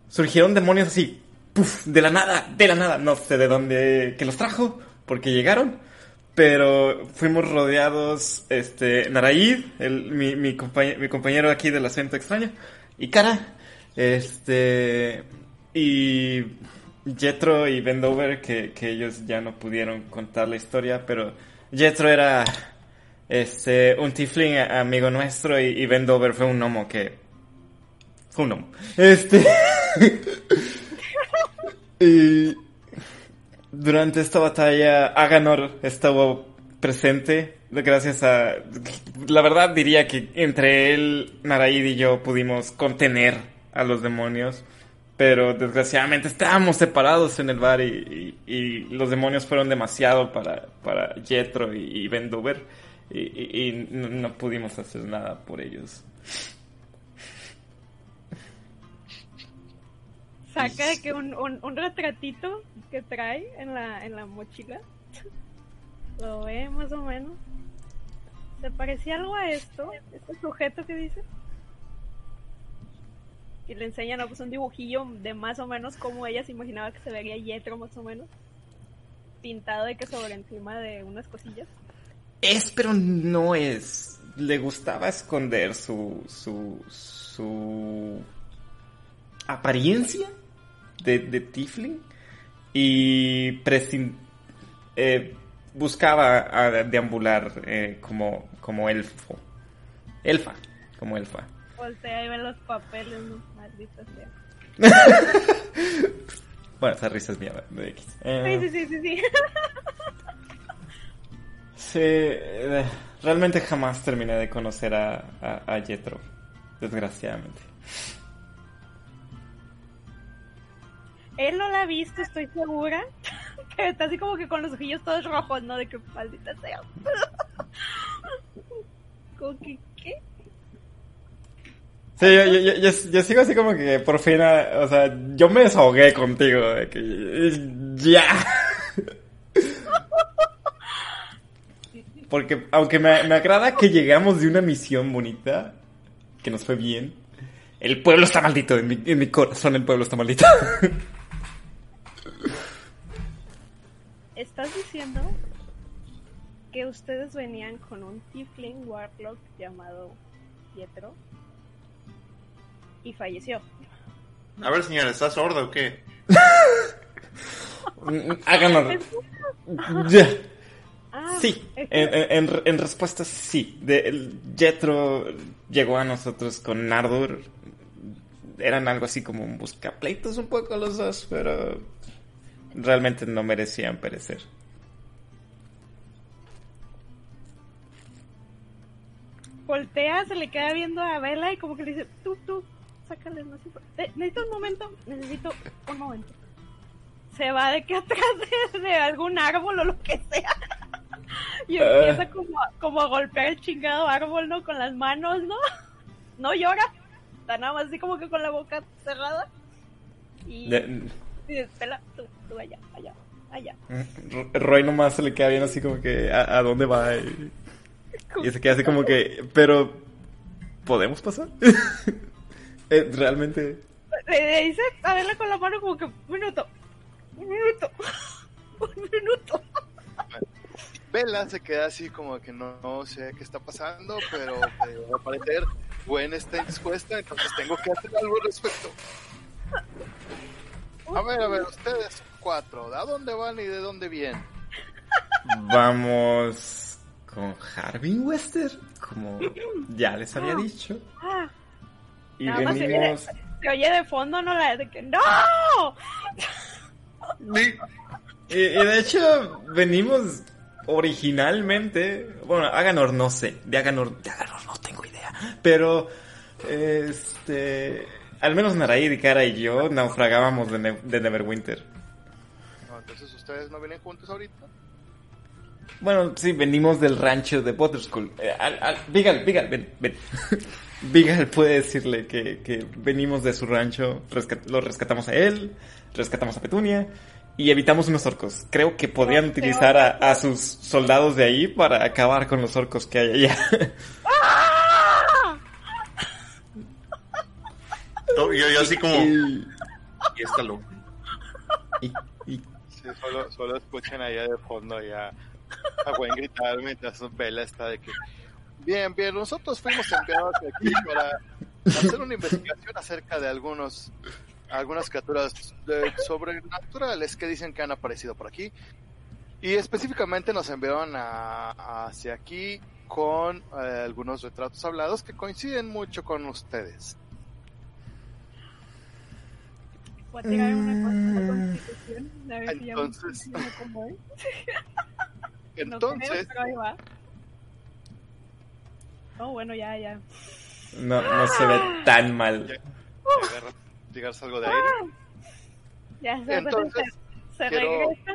S4: surgieron demonios así, puf, de la nada, de la nada, no sé de dónde que los trajo, porque llegaron, pero fuimos rodeados, este, Naraid, el, mi, mi, compañe- mi compañero aquí del acento extraño, y Cara, este, y Jetro y Vendover, que, que ellos ya no pudieron contar la historia, pero Jetro era este, un tiefling a- amigo nuestro y, y fue un gnomo que... Fue un gnomo. Este... y durante esta batalla Aganor estuvo presente gracias a... La verdad diría que entre él, Naraid y yo pudimos contener a los demonios. Pero desgraciadamente estábamos separados en el bar y, y- y los demonios fueron demasiado para, para Jetro y, y Vendover. Y, no pudimos hacer nada por ellos.
S3: Saca de que un, un, un retratito que trae en la, en la mochila. Lo ve más o menos. ¿Se parecía algo a esto? Este sujeto que dice. Y le enseñan ¿no? pues, un dibujillo de más o menos como ella se imaginaba que se vería Yetro más o menos. Pintado de que sobre encima de unas cosillas.
S4: Es, pero no es. Le gustaba esconder su. su. su. apariencia de, de Tifling. Y prescin- eh, buscaba a deambular eh, como, como elfo. Elfa, como elfa.
S3: Voltea y ve los papeles, ¿no? Maldita sea.
S4: Bueno, esa risa es mía, de X.
S3: Sí,
S4: Eh,
S3: sí, sí, sí, sí.
S4: sí, eh, realmente jamás terminé de conocer a, a, a desgraciadamente.
S3: Él no la ha visto, estoy segura. Que está así como que con los ojillos todos rojos, ¿no? De que maldita sea. Como que, ¿qué?
S4: Sí, yo, sigo así como que por fin, ah, o sea, yo me desahogué contigo, ya. Porque aunque me, me agrada que llegamos de una misión bonita, que nos fue bien, el pueblo está maldito, en mi, en mi corazón el pueblo está maldito.
S3: ¿Estás diciendo que ustedes venían con un Tiefling Warlock llamado Pietro? Y falleció.
S6: A ver, señora, ¿está sorda o qué?
S4: Háganos. Ya.
S3: Ah,
S4: Sí, en, en- en- en respuesta sí. De, llegó a nosotros con Nardur. Eran algo así como un buscapleitos un poco los dos, pero realmente no merecían perecer.
S3: voltea, se le queda viendo a Vela y como que le dice, tú, tú, sácales más Eh, Necesito un momento, necesito un momento. Se va de que atrás de, de algún árbol o lo que sea. Y
S4: Ah.
S3: empieza como, a- como a golpear el chingado árbol, ¿no? Con las manos, ¿no? No llora. Está nada más así como que con la boca cerrada. Y,
S4: De-
S3: y dice, Vela, tú, tú allá, allá, allá.
S4: R- Roy nomás se le queda bien así como que a, a dónde va y, y se queda así como que, pero ¿podemos pasar? Eh, realmente
S3: Le, le dice a verla con la mano como que un minuto, un minuto, un minuto.
S2: Vela se queda así como que no, no sé qué está pasando, pero eh, al parecer Gwen está indispuesta, entonces tengo que hacer algo al respecto. A ver, a ver, ustedes cuatro, ¿a dónde van y de dónde vienen?
S4: vamos con Harvin Wester, como ya les había dicho.
S3: Ah,
S4: Y
S3: Nada más se
S4: venimos...
S3: se oye de fondo, ¿no? La de que ¡No!
S4: Y de hecho, venimos originalmente. Bueno, Aganor no sé. De Aganor, de Aganor no tengo idea. Pero, este. Al menos Naraid y Kara y yo naufragábamos de, Ne- de Neverwinter.
S2: No, entonces ustedes no vienen juntos ahorita.
S4: Bueno, sí, venimos del rancho de Potterskull. Eh, al, al, Vigal, Vigal, ven, ven. Vigal puede decirle que, que venimos de su rancho, rescat- lo rescatamos a él, rescatamos a Petunia y evitamos unos orcos. Creo que podrían
S3: No,
S4: utilizar a, a sus soldados de ahí para acabar con los orcos que hay allá.
S6: No, yo, yo así como...
S4: y,
S6: está loco.
S2: Sí, solo, solo escuchan allá de fondo ya a Gwen gritar mientras Vela está de que... Bien, bien, nosotros fuimos enviados aquí para hacer una investigación acerca de algunos algunas criaturas sobrenaturales que dicen que han aparecido por aquí. Y específicamente nos enviaron a- hacia aquí con eh, algunos retratos hablados que coinciden mucho con ustedes.
S3: Voy a tirar una cosa de constitución. A ver si ya me
S2: Entonces-.
S3: No
S2: Entonces,
S3: creo, pero ahí va. Oh, bueno, ya, ya.
S4: no, no se ve tan mal.
S2: llegar algo de aire.
S3: Ya se,
S2: Entonces,
S3: se, se
S2: quiero-
S3: regresa.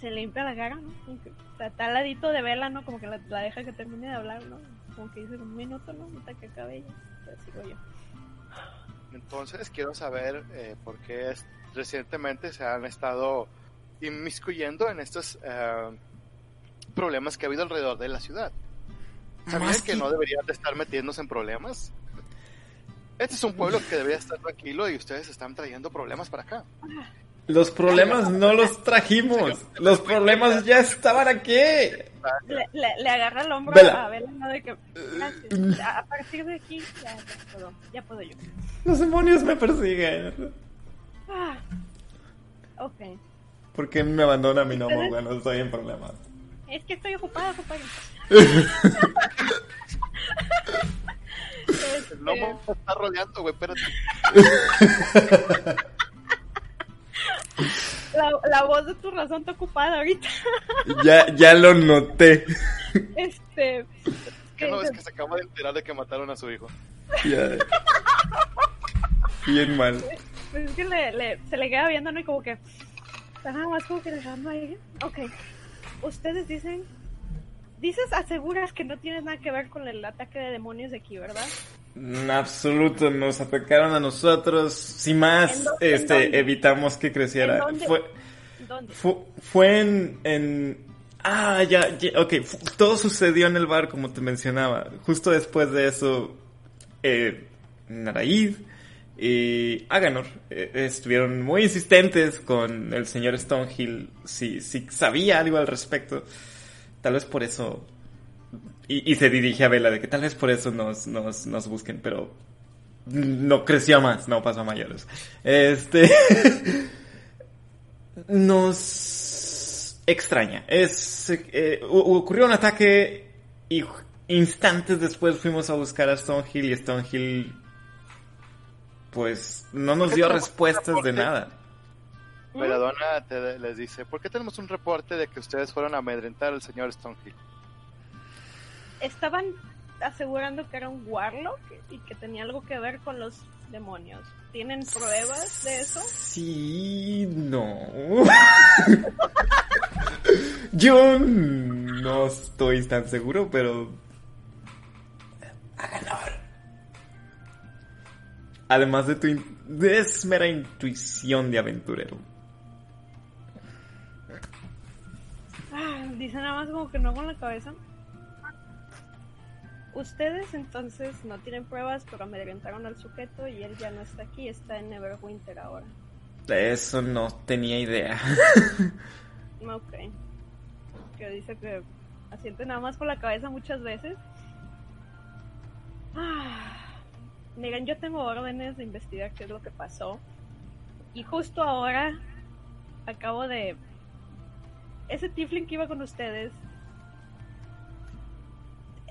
S3: Se limpia la cara, ¿no? Como que, o sea, está al ladito de vela, ¿no? Como que la, la deja que termine de hablar, ¿no? Como que dice un minuto, ¿no? Hasta que acabe ella. Entonces sigo yo.
S2: Entonces quiero saber eh, por qué es- recientemente se han estado inmiscuyendo en estos eh, problemas que ha habido alrededor de la ciudad. ¿Sabían
S4: Más
S2: que
S4: que-
S2: no deberían de estar metiéndose en problemas? Este es un pueblo que debería estar tranquilo y ustedes están trayendo problemas para acá.
S4: Los problemas no los trajimos. Los problemas ya estaban aquí.
S3: Le, le, le agarra el hombro
S4: Vela.
S3: a Vela, ¿no? De que, gracias. A a partir de aquí, ya, ya puedo, ya puedo yo.
S4: Los demonios me persiguen.
S3: Ah, ok.
S4: ¿Por qué me abandona mi nombre cuando estoy en problemas?
S3: Es que estoy ocupada, compadre. Este,
S2: El gnomo está rodeando, güey, espérate.
S3: la, la voz de tu razón está ocupada ahorita.
S4: Ya, ya lo noté.
S3: Este.
S2: ¿Qué no ves que se acaba de enterar de que mataron a su hijo?
S4: Ya. Bien mal.
S3: Pues es que le, le- se le queda viendo, ¿no? Y como que. Está nada más como que dejando ahí. Ok. Ustedes dicen. Dices, aseguras que no tienes nada que ver con el ataque de demonios de aquí, ¿verdad?
S4: En absoluto, nos atacaron a nosotros. Sin
S3: ¿En
S4: más,
S3: dónde-
S4: este, evitamos que creciera.
S3: ¿En dónde?
S4: Fue,
S3: ¿Dónde?
S4: fue, fue en, en... Ah, ya, ya, ok. todo sucedió en el bar, como te mencionaba. Justo después de eso, eh, Naraid y Aganor eh, estuvieron muy insistentes con el señor Stonehill si, si sabía algo al respecto. Tal vez por eso... Y, y se dirige a Vela de que tal vez por eso nos, nos, nos busquen, pero no creció más, no pasó a mayores. Este... nos extraña. Es, eh, ocurrió un ataque y instantes después fuimos a buscar a Stonehill y Stonehill pues no nos dio respuestas de nada.
S2: Veladona te- les dice, ¿por qué tenemos un reporte de que ustedes fueron a amedrentar al señor Stonehill?
S3: Estaban asegurando que era un warlock y que tenía algo que ver con los demonios. ¿Tienen pruebas de eso?
S4: Sí, no. Yo no estoy tan seguro, pero... Además de tu... in- Es mera intuición de aventurero.
S3: Dice nada más como que no con la cabeza. Ustedes entonces no tienen pruebas, pero amedrentaron al sujeto y él ya no está aquí, está en Neverwinter ahora.
S4: De eso no tenía idea.
S3: Ok. Que dice que asiente nada más con la cabeza muchas veces. Ah, Miren, yo tengo órdenes de investigar qué es lo que pasó. Y justo ahora acabo de... Ese Tiflin que iba con ustedes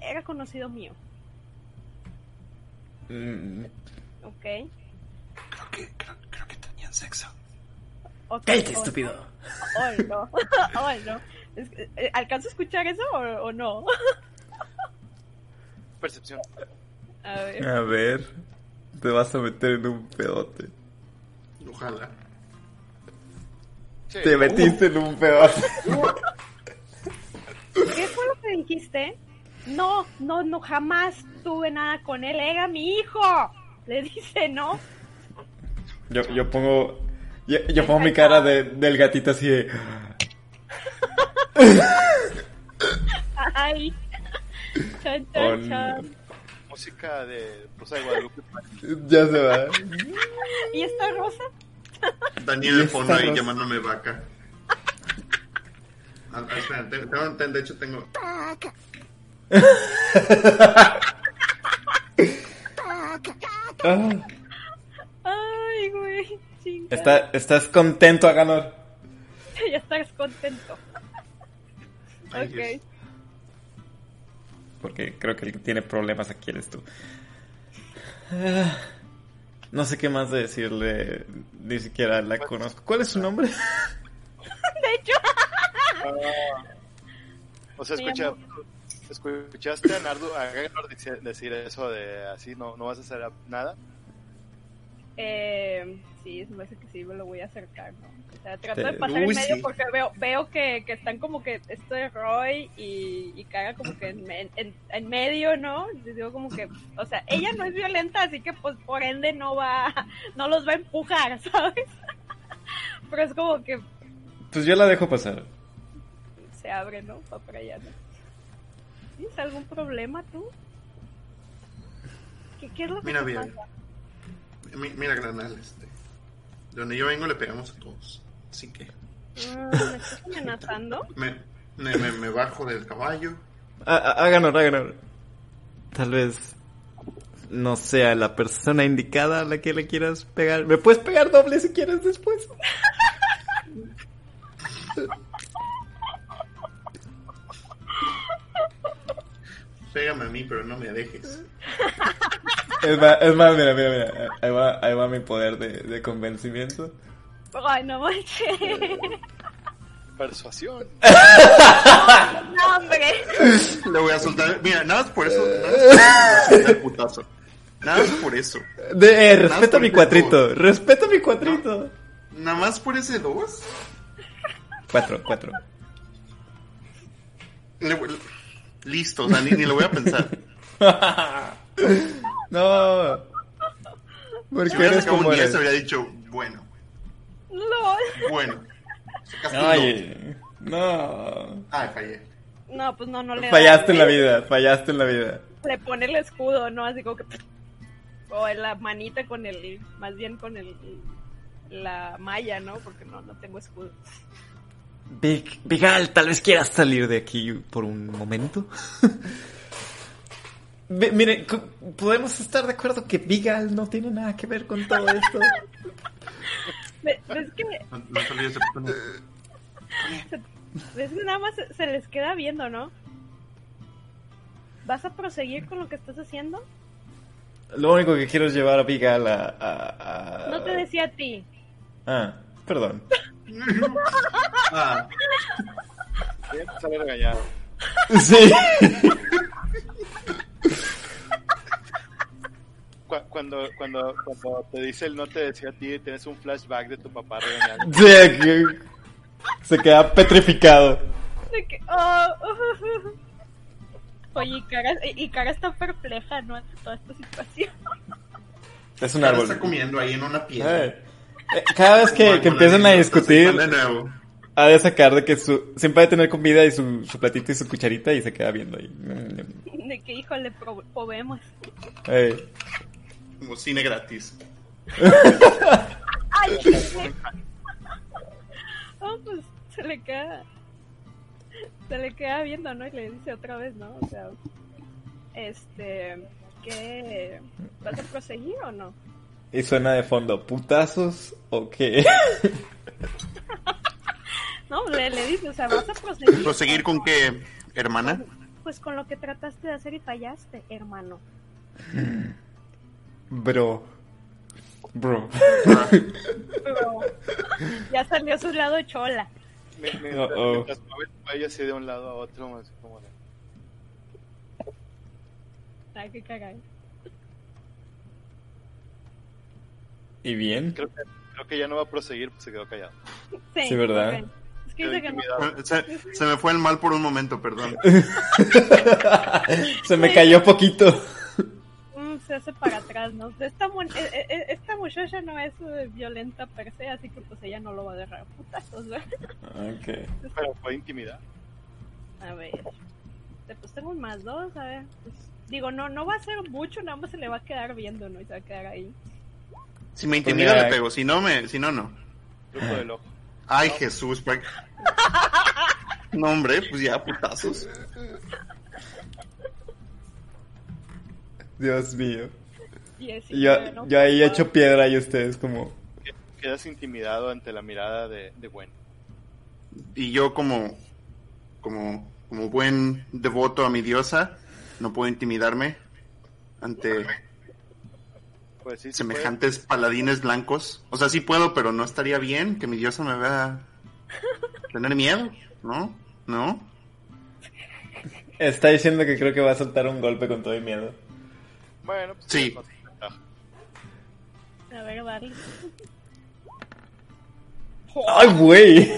S3: era conocido mío,
S4: Mm,
S3: ¿ok?
S6: Creo que, creo, creo que tenían sexo.
S3: Ok,
S4: ¡Cállate, estúpido!
S3: Oh, no. Oh, no. Es que, eh, ¿Alcanzo a escuchar eso o, o no?
S2: Percepción.
S3: A ver.
S4: A ver, te vas a meter en un pedote.
S6: Ojalá.
S2: Sí.
S4: Te metiste en un pedote.
S3: ¿Qué fue lo que dijiste? No, no, no, jamás tuve nada con él, era mi hijo. Le dice, ¿no?
S4: Yo, yo pongo. Yo, yo pongo mi cara de, del gatito así de.
S3: Ay. Chan, chan,
S4: no.
S3: chan.
S2: Música de Rosa de Guadalupe.
S4: Ya se va.
S3: ¿Y esta rosa?
S6: Daniel
S4: Y
S6: de fondo
S4: esta
S6: ahí llamándome vaca. Ah, ah, espera, tengo- de hecho tengo.
S4: Ah,
S3: Ay, güey.
S4: está- ¿Estás contento, Aganor?
S3: Ya estás contento.
S6: Ay,
S3: ok.
S6: Dios.
S4: Porque creo que el que tiene problemas aquí eres tú. Ah, No sé qué más de decirle. Ni siquiera la conozco. ¿Cuál es su nombre?
S3: De hecho,
S2: O sea, escucha, ¿escuchaste a Nardu a Gagnor dice- decir eso de así no, no vas a hacer nada?
S3: eh, sí, me parece que sí, me lo voy a acercar, ¿no? O sea, trato de pasar en medio
S6: sí.
S3: porque veo, veo que, que están como que esto de Roy y, y Kaga como que en, en- en medio, ¿no? Les digo como que, o sea, ella no es violenta, así que pues por ende no va, no los va a empujar, ¿sabes? Pero es como que
S4: Pues yo la dejo pasar.
S3: se abre, ¿no? Va para allá, ¿no? ¿Tienes algún problema tú? ¿Qué, qué es lo que
S6: Mira
S3: te
S6: bien.
S3: pasa?
S6: Mi- Mira, Granal, este. De donde yo vengo le pegamos a todos. Así que
S3: Mm, ¿Me estás amenazando?
S6: me, me, me- me bajo del caballo.
S4: Há- há- Háganos, háganos. Tal vez no sea la persona indicada a la que le quieras pegar. ¿Me puedes pegar doble si quieres después?
S6: Pégame a mí, pero no me dejes.
S4: Es más, es más, mira, mira, mira. Ahí va, ahí va mi poder de, de convencimiento.
S3: Ay, no manches.
S2: Persuasión.
S3: No, hombre.
S6: Le voy a soltar. Mira, nada más por eso. Nada más por eso putazo. Nada más por eso.
S4: De, eh, respeta
S6: por
S4: mi cuatrito. Respeta mi cuatrito.
S6: Nada más por ese dos.
S4: Cuatro, cuatro.
S6: le Listo, o sea, ni, ni lo voy a pensar.
S4: no. Porque
S6: Si
S4: eres como
S6: un 10,
S4: eres.
S6: habría dicho, bueno,
S3: LOL.
S6: bueno.
S4: Ay, no.
S6: Ay, fallé.
S3: No, pues no, no le da,
S4: Fallaste en la vida, fallaste en la vida.
S3: Le pone el escudo, ¿no? Así como que. O en la manita con el. Más bien con el. La malla, ¿no? Porque no, no tengo escudo.
S4: Big, Bigal, tal vez quieras salir de aquí por un momento. Miren, podemos estar de acuerdo que Bigal no tiene nada que ver con todo esto.
S3: Ve- ¿Ves que,
S6: No,
S3: ves que nada más se, les queda viendo, ¿no? ¿Vas a proseguir con lo que estás haciendo?
S4: Lo único que quiero es llevar a Bigal a... a- a-
S3: No te decía a ti.
S4: Ah, perdón.
S6: Ah,
S2: Bien, sale regañado.
S4: Sí.
S2: Cu- Cuando, cuando, cuando te dice el no te decía a ti, tienes un flashback de tu papá regañando.
S4: Sí, se queda petrificado.
S3: De que, oh, Oye, y cara, y cara está perpleja, ¿no? Ante toda esta situación.
S4: Es un árbol.
S6: está comiendo ahí en una piedra.
S4: Eh, eh, Cada vez que, que empiezan a discutir,
S6: De nuevo.
S4: Ha de sacar de que su, siempre ha de tener comida y su, su platito y su cucharita y se queda viendo ahí.
S3: De que, híjole, pro- probemos.
S6: Como cine gratis.
S3: ¡Ay! Oh, pues se le queda. Se le queda viendo, ¿no? Y le dice otra vez, ¿no? O sea, este. ¿Qué? ¿Vas a proseguir o no?
S4: y suena de fondo, ¿putazos o qué?
S3: No, le, le dice, o sea, ¿vas a proseguir?
S6: ¿Proseguir con qué, hermana?
S3: Pues con lo que trataste de hacer y fallaste, hermano.
S4: Bro. Bro.
S3: Pero ya salió su lado chola.
S2: Mientras el cuello así de un lado a otro, así como de-
S3: Ay, qué caray.
S4: ¿Y bien?
S2: Creo que, creo que ya no va a proseguir, pues se quedó callado.
S3: Sí,
S4: Sí, ¿verdad?
S3: Que no.
S6: Se, se me fue el mal por un momento, perdón.
S4: Se me cayó poquito.
S3: Mm, se hace para atrás, ¿no? Esta, mu- eh, eh, eh, esta muchacha no es violenta per se, así que pues ella no lo va a agarrar a putazos, ¿verdad?
S4: Ok.
S2: Pero fue intimidad.
S3: A ver. Pues tengo un más dos, a ver. Pues, digo, no, no va a ser mucho, nada más se le va a quedar viendo, ¿no? Y se va a quedar ahí.
S6: Si me intimida,
S4: Pues mira,
S6: le pego. Si no, me, si no, no.
S2: Grupo del ojo.
S6: Ay, Jesús. pa- No, hombre, pues ya, putazos.
S4: Dios mío. Yo,
S3: ¿no?
S4: yo ahí he hecho piedra y ustedes como...
S2: Quedas intimidado ante la mirada de, de Gwen.
S6: Y yo como, como, como buen devoto a mi diosa, no puedo intimidarme ante
S2: Pues sí, sí
S6: semejantes paladines blancos. O sea, sí puedo, pero no estaría bien que mi diosa me vea tener miedo, ¿no? ¿No?
S4: Está diciendo que creo que va a soltar un golpe con todo y miedo.
S2: Bueno, pues
S6: Sí.
S2: ventaja.
S3: A ver, dale.
S4: ¡Ay, güey!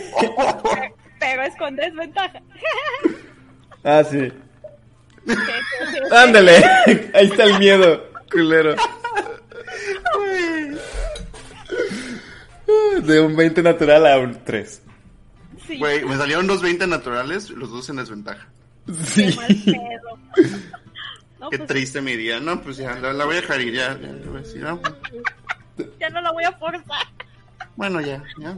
S3: Pero es con desventaja.
S4: Ah, sí. Ándale. Ahí está el miedo, culero. De un 20 natural a un 3.
S3: Sí,
S6: Güey, me salieron dos 20 naturales, los dos en desventaja.
S3: qué
S4: Sí.
S3: mal pedo. No,
S6: Qué
S3: pues,
S6: triste mi día. No, pues ya, la, la voy a dejar ir, ya. ya, le voy a decir, no,
S3: ya no la voy a forzar.
S6: Bueno, ya, ya.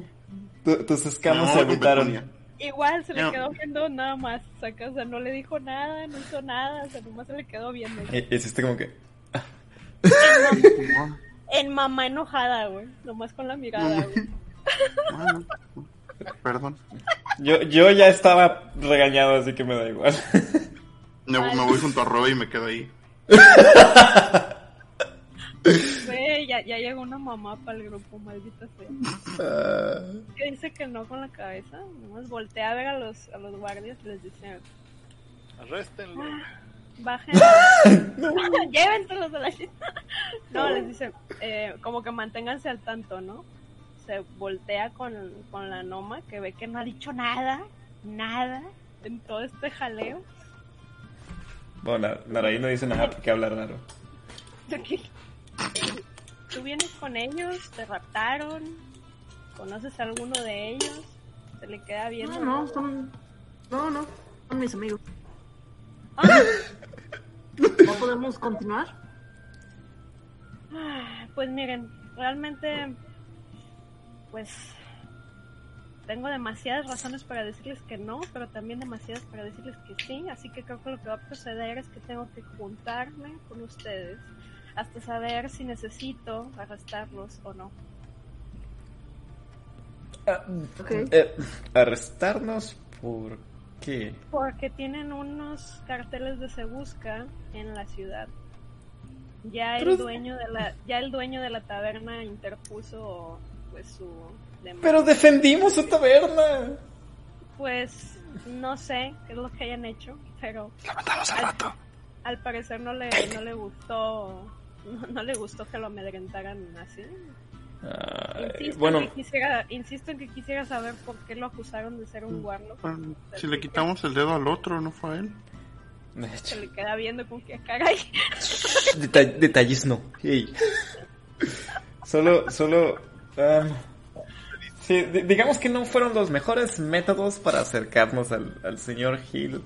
S4: Tu- tus escamas
S6: No,
S4: se.
S6: Petunia.
S3: Igual se le
S6: No.
S3: quedó viendo nada más. O sea, no le dijo nada, no hizo nada, o sea, nomás se le quedó viendo.
S4: Hiciste como que...
S3: En mamá enojada, güey. Nomás con la mirada, güey.
S6: Bueno, Perdón.
S4: Yo, yo ya estaba regañado, así que me da igual.
S6: Me, me voy junto a Roy y me quedo ahí.
S3: Güey, ya, ya llegó una mamá para el grupo, maldita sea.
S4: Ah,
S3: Que dice que no con la cabeza. Nomás voltea a ver a los, a los guardias y les dice:
S2: Arréstenlo.
S3: Bajen. Llévenselos de la ch- No, les dice: eh, como que manténganse al tanto, ¿no? Se voltea con, con la Noma que ve que no ha dicho nada, nada en todo este jaleo.
S4: Bueno, Na- Naraí no dice nada porque habla raro.
S3: Tú vienes con ellos, te raptaron, conoces a alguno de ellos, se le queda viendo.
S5: No, no, son. No, no, son mis amigos.
S3: Ah,
S5: ¿No podemos continuar?
S3: Ah, Pues miren, realmente, pues tengo demasiadas razones para decirles que no, pero también demasiadas para decirles que sí, así que creo que lo que va a proceder es que tengo que juntarme con ustedes hasta saber si necesito arrestarlos o no.
S5: Ok.
S4: Eh, ¿Arrestarnos por qué?
S3: Porque tienen unos carteles de se busca en la ciudad. Ya el dueño de la, ya el dueño de la taberna interpuso pues su demanda.
S4: Pero defendimos su taberna.
S3: Pues no sé qué es lo que hayan hecho, pero
S6: La matamos al rato.
S3: al parecer no le, no le gustó, no, no le gustó que lo amedrentaran así.
S4: Ay,
S3: Insisto,
S4: bueno,
S3: en que quisiera, insisto en que quisiera saber por qué lo acusaron de ser un warlock.
S6: Bueno, Si le quitamos el dedo al otro, ¿no fue a él?
S4: de hecho,
S3: Se le queda viendo con que caray.
S4: deta- detalles no. Ey. Solo, solo. sí, di- digamos que no fueron los mejores métodos para acercarnos al, al señor Hill,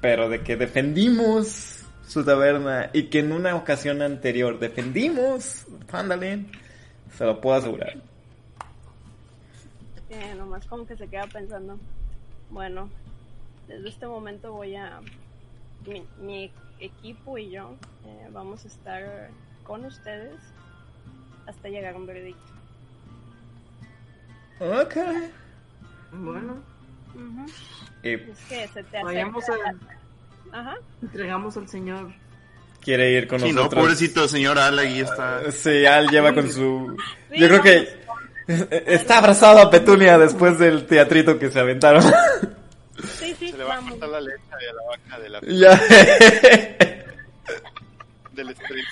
S4: pero de que defendimos su taberna y que en una ocasión anterior defendimos Fandalin, se lo puedo asegurar.
S3: Que nomás como que se queda pensando, bueno, desde este momento voy a, mi, mi equipo y yo eh, vamos a estar con ustedes hasta llegar a un veredicto.
S4: Ok.
S5: Bueno,
S4: Y
S3: Es que se te
S5: vayamos
S3: acerca.
S5: a.
S3: Ajá.
S5: Entregamos al señor.
S4: Quiere ir con
S6: Sí, no,
S4: nosotros.
S6: pobrecito señor Al ahí está.
S4: Sí, Al lleva con su...
S3: Sí,
S4: Yo creo que está abrazado a Petunia después del teatrito que se aventaron.
S3: Sí, sí,
S2: Se le va a cortar la leche a la vaca de la,
S4: ya.
S2: del strip.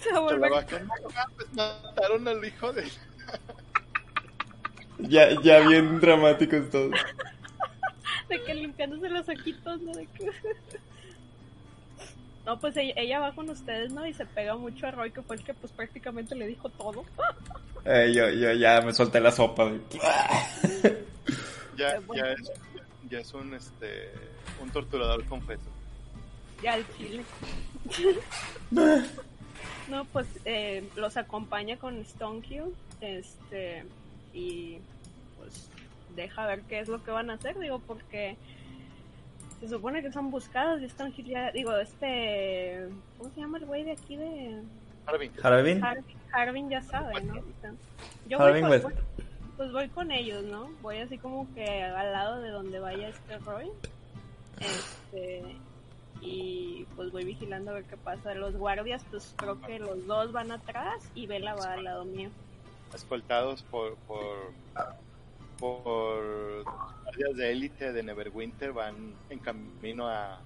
S3: Se va a
S2: Que la vaca, no, mataron al hijo de...
S4: ya, ya bien dramáticos todos.
S3: De que limpiándose los ojitos, ¿no? De que... No, pues ella, ella va con ustedes, ¿no? Y se pega mucho a Roy, que fue el que pues prácticamente le dijo todo.
S4: Eh, yo, yo ya me solté la sopa. de-
S2: Ya,
S3: bueno.
S2: ya, es, ya es un, este, un torturador confeso.
S3: Ya al chile. no, pues eh, los acompaña con Stonekill, este, y pues deja ver qué es lo que van a hacer, digo, porque se supone que son buscados y ya, digo, este, ¿cómo se llama el güey de aquí de
S2: Harvin,
S4: ¿Harvin?
S3: Harvin, Harvin ya sabe, ¿no? O sea, yo
S4: Harvin
S3: voy con, pues voy con ellos, ¿no? Voy así como que al lado de donde vaya este Roy. Este, y pues voy vigilando a ver qué pasa. Los guardias, pues creo que los dos van atrás y Vela va al lado mío.
S2: escoltados por, por, por guardias de élite de Neverwinter, van en camino a,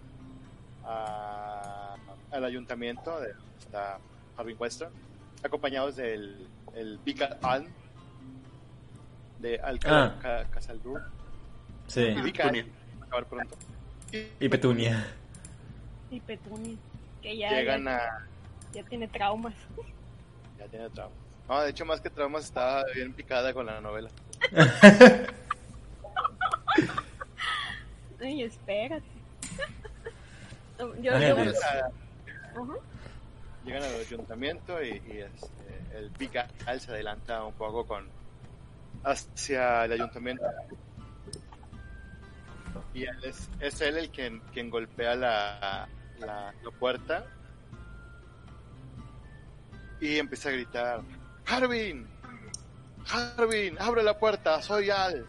S2: a- al ayuntamiento de está Harvin Western, acompañados del el Vika Alm de Al
S4: Ah.
S2: Casaldur
S4: Sí.
S2: y acabar pronto.
S4: Y Petunia.
S3: Y Petunia, que ya,
S2: Llegan
S3: ya,
S2: a.
S3: ya tiene traumas.
S2: Ya tiene traumas. No, de hecho, más que traumas, estaba bien picada con la novela.
S3: Ay, espérate. yo.
S2: Llegan a-
S3: Ajá.
S2: llegan al ayuntamiento y, y, este, el Pica se adelanta un poco con hacia el ayuntamiento y él es, es él el quien, quien golpea la, la, la puerta y empieza a gritar Harvin, Harvin, abre la puerta, soy Al.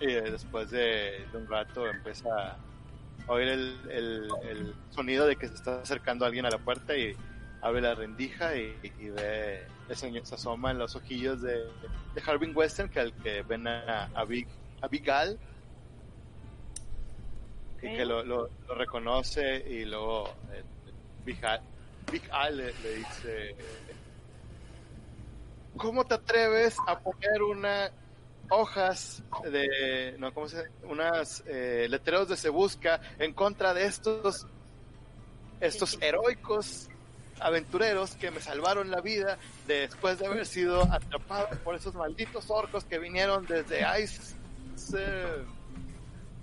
S2: Y después de, de un rato empieza a oír el, el- el sonido de que se está acercando alguien a la puerta y abre la rendija y, y ve, el señor se asoma en los ojillos de, de Harvin Western, que al que ven a, a Big, a Big Al, y que lo, lo- lo reconoce y luego eh, Big Al, Big Al le, le dice ¿Cómo te atreves a poner una hojas de no cómo se unas eh, letreros de se busca en contra de estos estos heroicos aventureros que me salvaron la vida después de haber sido atrapado por esos malditos orcos que vinieron desde Ice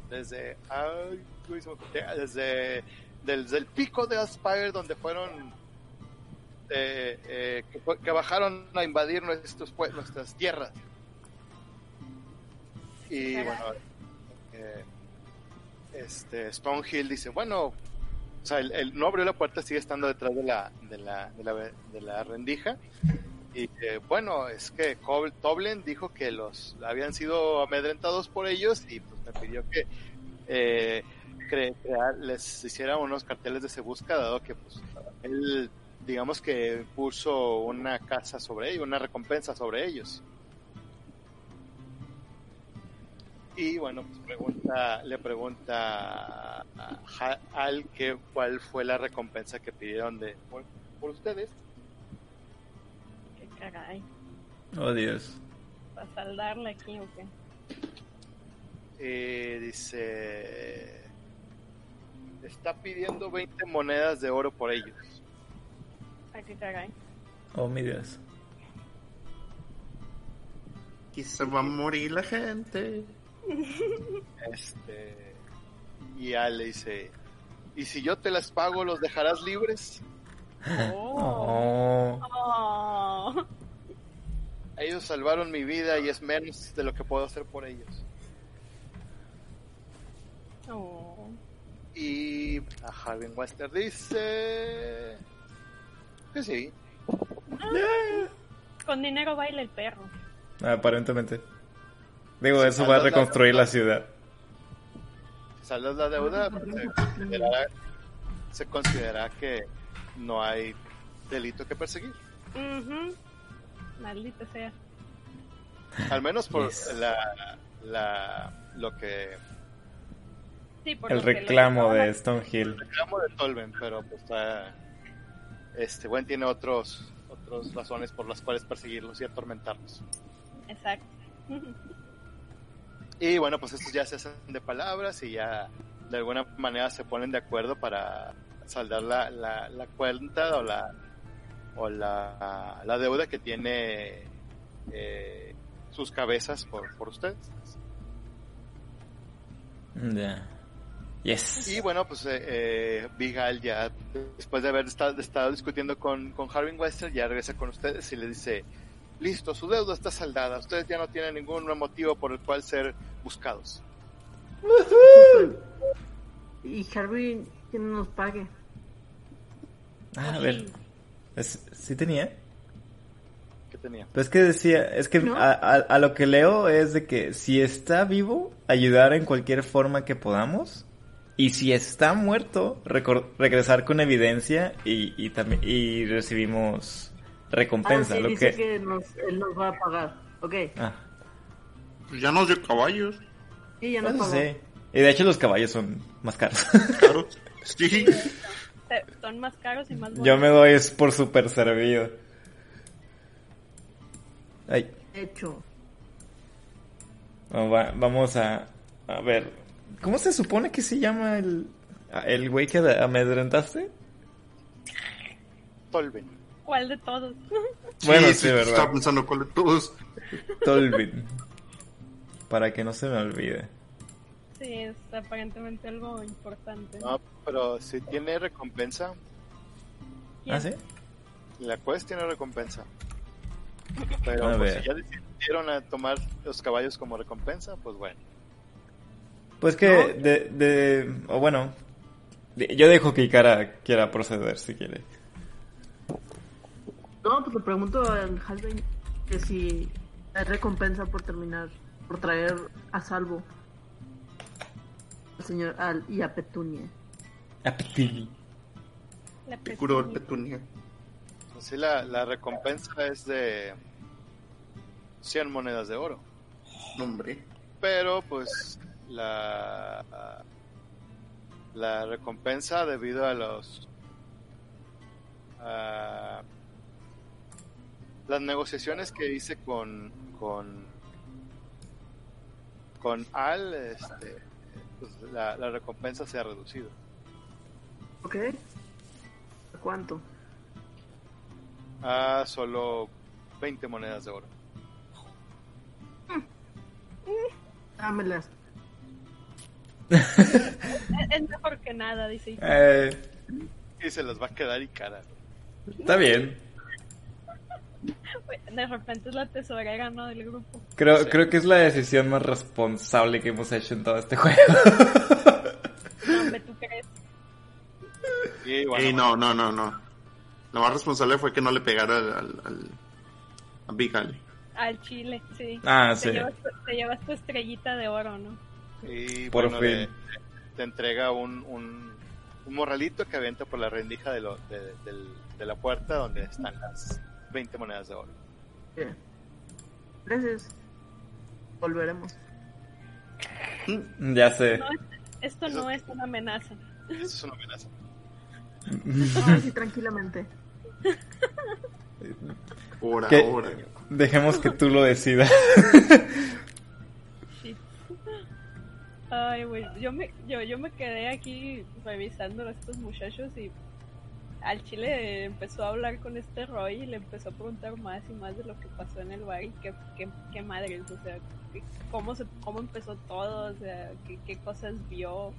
S2: desde desde desde el pico de Aspire donde fueron eh, eh, que, bajaron a invadir nuestros nuestras tierras. Y bueno eh, este Stonehill dice bueno o sea él, él no abrió la puerta sigue estando detrás de la de la de la, de la rendija. Y eh, bueno es que Toblen dijo que los habían sido amedrentados por ellos y pues me pidió que crear, les hiciera unos carteles de se busca dado que pues él digamos que puso una casa sobre ellos una recompensa sobre ellos y bueno pues pregunta le pregunta a al que cuál fue la recompensa que pidieron de por, por ustedes
S3: Qué caray.
S4: Oh, Dios.
S3: ¿Para saldarle aquí o qué?
S2: Eh, dice está pidiendo 20 monedas de oro por ellos
S4: Oh, mi Dios.
S6: Aquí se va a morir la gente.
S2: Este. Y Al le dice: ¿Y si yo te las pago, los dejarás libres?
S3: Oh.
S4: Oh.
S3: Oh.
S2: Ellos salvaron mi vida y es menos de lo que puedo hacer por ellos.
S3: Oh.
S2: Y a Harvin Wester dice: Que sí.
S3: Con dinero baila el perro.
S4: Aparentemente. Digo, eso va a
S2: saldas la-
S4: reconstruir la ciudad.
S2: Si saldas la deuda, pues, se, considerará, se considera que no hay delito que perseguir.
S3: Ujú. Maldita sea.
S2: Al menos por
S4: Yes.
S2: la, la, lo que
S3: Sí, por
S4: El
S3: lo que
S4: reclamo
S3: reclama.
S4: de Stonehill.
S2: reclamo de Tolven, pero pues está- este buen tiene otros otras razones por las cuales perseguirlos y atormentarlos.
S3: Exacto.
S2: Y bueno, pues estos ya se hacen de palabras y ya de alguna manera se ponen de acuerdo para saldar la, la, la cuenta o la o la, la deuda que tiene eh, sus cabezas por, por ustedes.
S4: Ya. Yes.
S2: Y bueno, pues eh, eh, ya, después de haber estado, estado discutiendo con, con Harvin Wester, ya regresa con ustedes y le dice, listo, su deuda está saldada, ustedes ya no tienen ningún motivo por el cual ser buscados.
S5: Y Harvey que no nos pague.
S4: Ah, a ver. Es- sí tenía.
S2: ¿Qué tenía?
S4: Pero es que decía, es que
S5: ¿No?
S4: a, a- a lo que leo es de que si está vivo, ayudar en cualquier forma que podamos. Y si está muerto, regresar con evidencia y, y también y recibimos recompensa.
S5: Ah, sí,
S4: lo
S5: dice
S4: que...
S5: que nos, él nos va a pagar. Ok,
S4: Ah,
S6: Pues ya nos dio caballos.
S5: y ya nos
S4: eso
S5: pagó.
S4: sí. Y de hecho los caballos son más caros.
S6: Claro. Sí.
S3: Se- Son más caros y más buenos.
S4: Yo me doy es por super servido. Ay,
S5: De hecho,
S4: no, va- vamos a, a ver. ¿Cómo se supone que se llama el, el güey que amedrentaste?
S2: Tolven.
S3: ¿Cuál de todos?
S4: Bueno, sí,
S6: Estaba
S4: verdad.
S6: pensando cuál de todos.
S4: Tolvin. Para que no se me olvide.
S3: sí, es aparentemente algo importante.
S2: No, pero si tiene recompensa,
S3: ¿Quién?
S4: ¿Ah, sí?
S2: la quest tiene recompensa. Pero
S4: A
S2: pues,
S4: ver.
S2: si ya decidieron a tomar los caballos como recompensa, pues bueno.
S4: Pues que de, de, o bueno, yo dejo que Ikara quiera proceder si quiere.
S5: No, pues le pregunto al Halbein que si hay recompensa por terminar, por traer a salvo al señor Al y a Petunia.
S3: La
S6: Te curó el
S3: petunia.
S6: petunia.
S2: Así la, la recompensa es de 100 monedas de oro.
S6: No, hombre.
S2: Pero pues la, la recompensa debido a los a las negociaciones que hice con con con Al este, pues, la, la recompensa se ha reducido
S5: ¿Ok? ¿A cuánto?
S2: a solo 20 monedas de oro
S5: Dámelas.
S3: Es mejor que nada, dice.
S4: Eh,
S2: y se las va a quedar y cara
S4: está bien.
S3: De repente es la tesorera, ¿no? Del grupo.
S4: Creo,
S2: Sí.
S4: creo que es la decisión más responsable que hemos hecho en todo este juego.
S3: No, ¿tú crees?
S2: y bueno,
S6: Ey, no, no, no, no. Lo más responsable fue que no le pegara al, al, al- a Big.
S3: Al chile, sí.
S4: Ah,
S3: te
S4: sí.
S3: Llevas, te llevas tu estrellita de oro, ¿no?
S2: Y
S4: Por
S2: bueno,
S4: fin.
S2: le- te entrega un, un, un morralito que avienta por la rendija de, lo, de, la puerta donde están las 20 monedas de oro.
S5: Bien. Gracias. Volveremos.
S4: Ya sé.
S3: No, es- esto
S2: Eso-
S3: no es una amenaza.
S2: Eso es una amenaza.
S5: Ah, sí, tranquilamente.
S6: Ahora,
S4: ¿Qué?
S6: ahora.
S4: Dejemos que tú lo decidas.
S3: Ay, güey, yo me, yo, yo me quedé aquí revisando a estos muchachos y al chile empezó a hablar con este Roy y le empezó a preguntar más y más de lo que pasó en el bar y qué, qué, qué madres, o sea, cómo, se, cómo empezó todo, o sea, qué, qué cosas vio,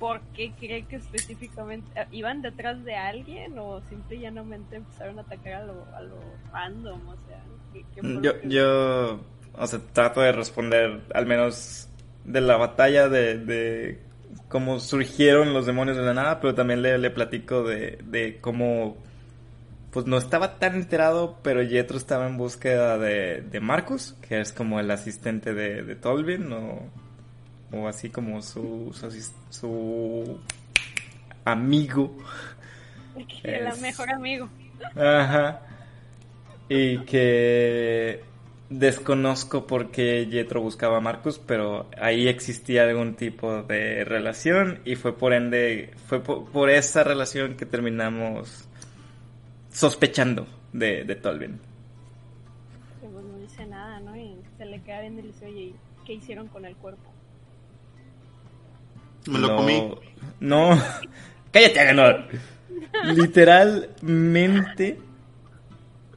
S3: por qué cree que específicamente eh, iban detrás de alguien o simple y llanamente empezaron a atacar a lo, a lo random, o sea, qué-
S4: Yo,
S3: que-
S4: yo, o sea, trato de responder al menos de la batalla de, de cómo surgieron los demonios de la nada, pero también le, le platico de, de cómo, pues no estaba tan enterado, pero Jetro estaba en búsqueda de, de Marcus, que es como el asistente de, de Tolvin, o, o así como su, su, amigo.
S3: el
S4: es-
S3: mejor amigo.
S4: Ajá. Y que desconozco por qué Jetro buscaba a Marcus, pero ahí existía algún tipo de relación y fue por ende, fue por, por esa relación que terminamos sospechando de, de Tolvin.
S3: que pues no dice nada, ¿no? Y se le queda bien y le dice, oye, ¿y ¿qué hicieron con el cuerpo?
S6: Me lo
S4: no,
S6: comí.
S4: No, cállate, Aganor. Literalmente,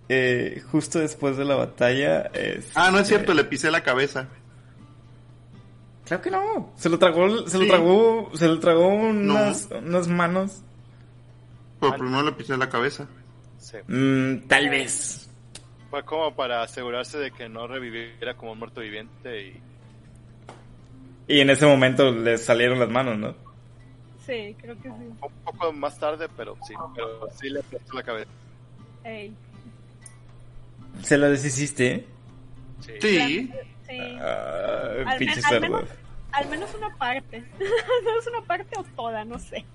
S4: eh, justo después de la batalla. este,
S6: Ah, no es cierto, le pisé la cabeza.
S4: Claro que no. Se lo tragó, se lo
S6: Sí.
S4: tragó, se lo tragó unas, unas manos.
S6: Pero primero le pisé la cabeza.
S2: Sí.
S4: Mm, tal vez.
S2: Fue como para asegurarse de que no reviviera como un muerto viviente y
S4: Y en ese momento le salieron las manos, ¿no?
S3: Sí, creo que sí.
S2: un poco más tarde, pero sí, pero sí le aplastó la cabeza.
S3: Ey,
S4: Se la deshiciste.
S2: Sí.
S6: Sí.
S3: sí.
S4: Ah,
S3: Al men- menos- Al menos una parte. al menos una parte o toda, no sé.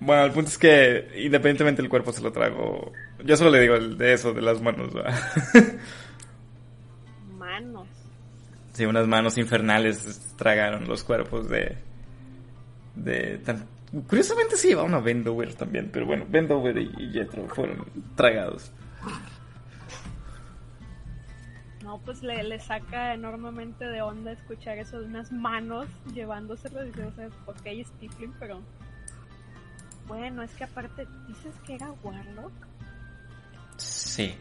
S4: Bueno, el punto es que independientemente del cuerpo se lo trago. Yo solo le digo el de eso, de las manos.
S3: Manos.
S4: sí, unas manos infernales tragaron los cuerpos de. de tan- Curiosamente sí llevaban a Vendover también, pero bueno, Vendover y, Jethro fueron tragados.
S3: No, pues le, le saca enormemente de onda escuchar eso de unas manos llevándoselo. Dice, o sea, ok, es Tiflin, pero. Bueno, es que aparte, ¿dices que era Warlock?
S4: Sí.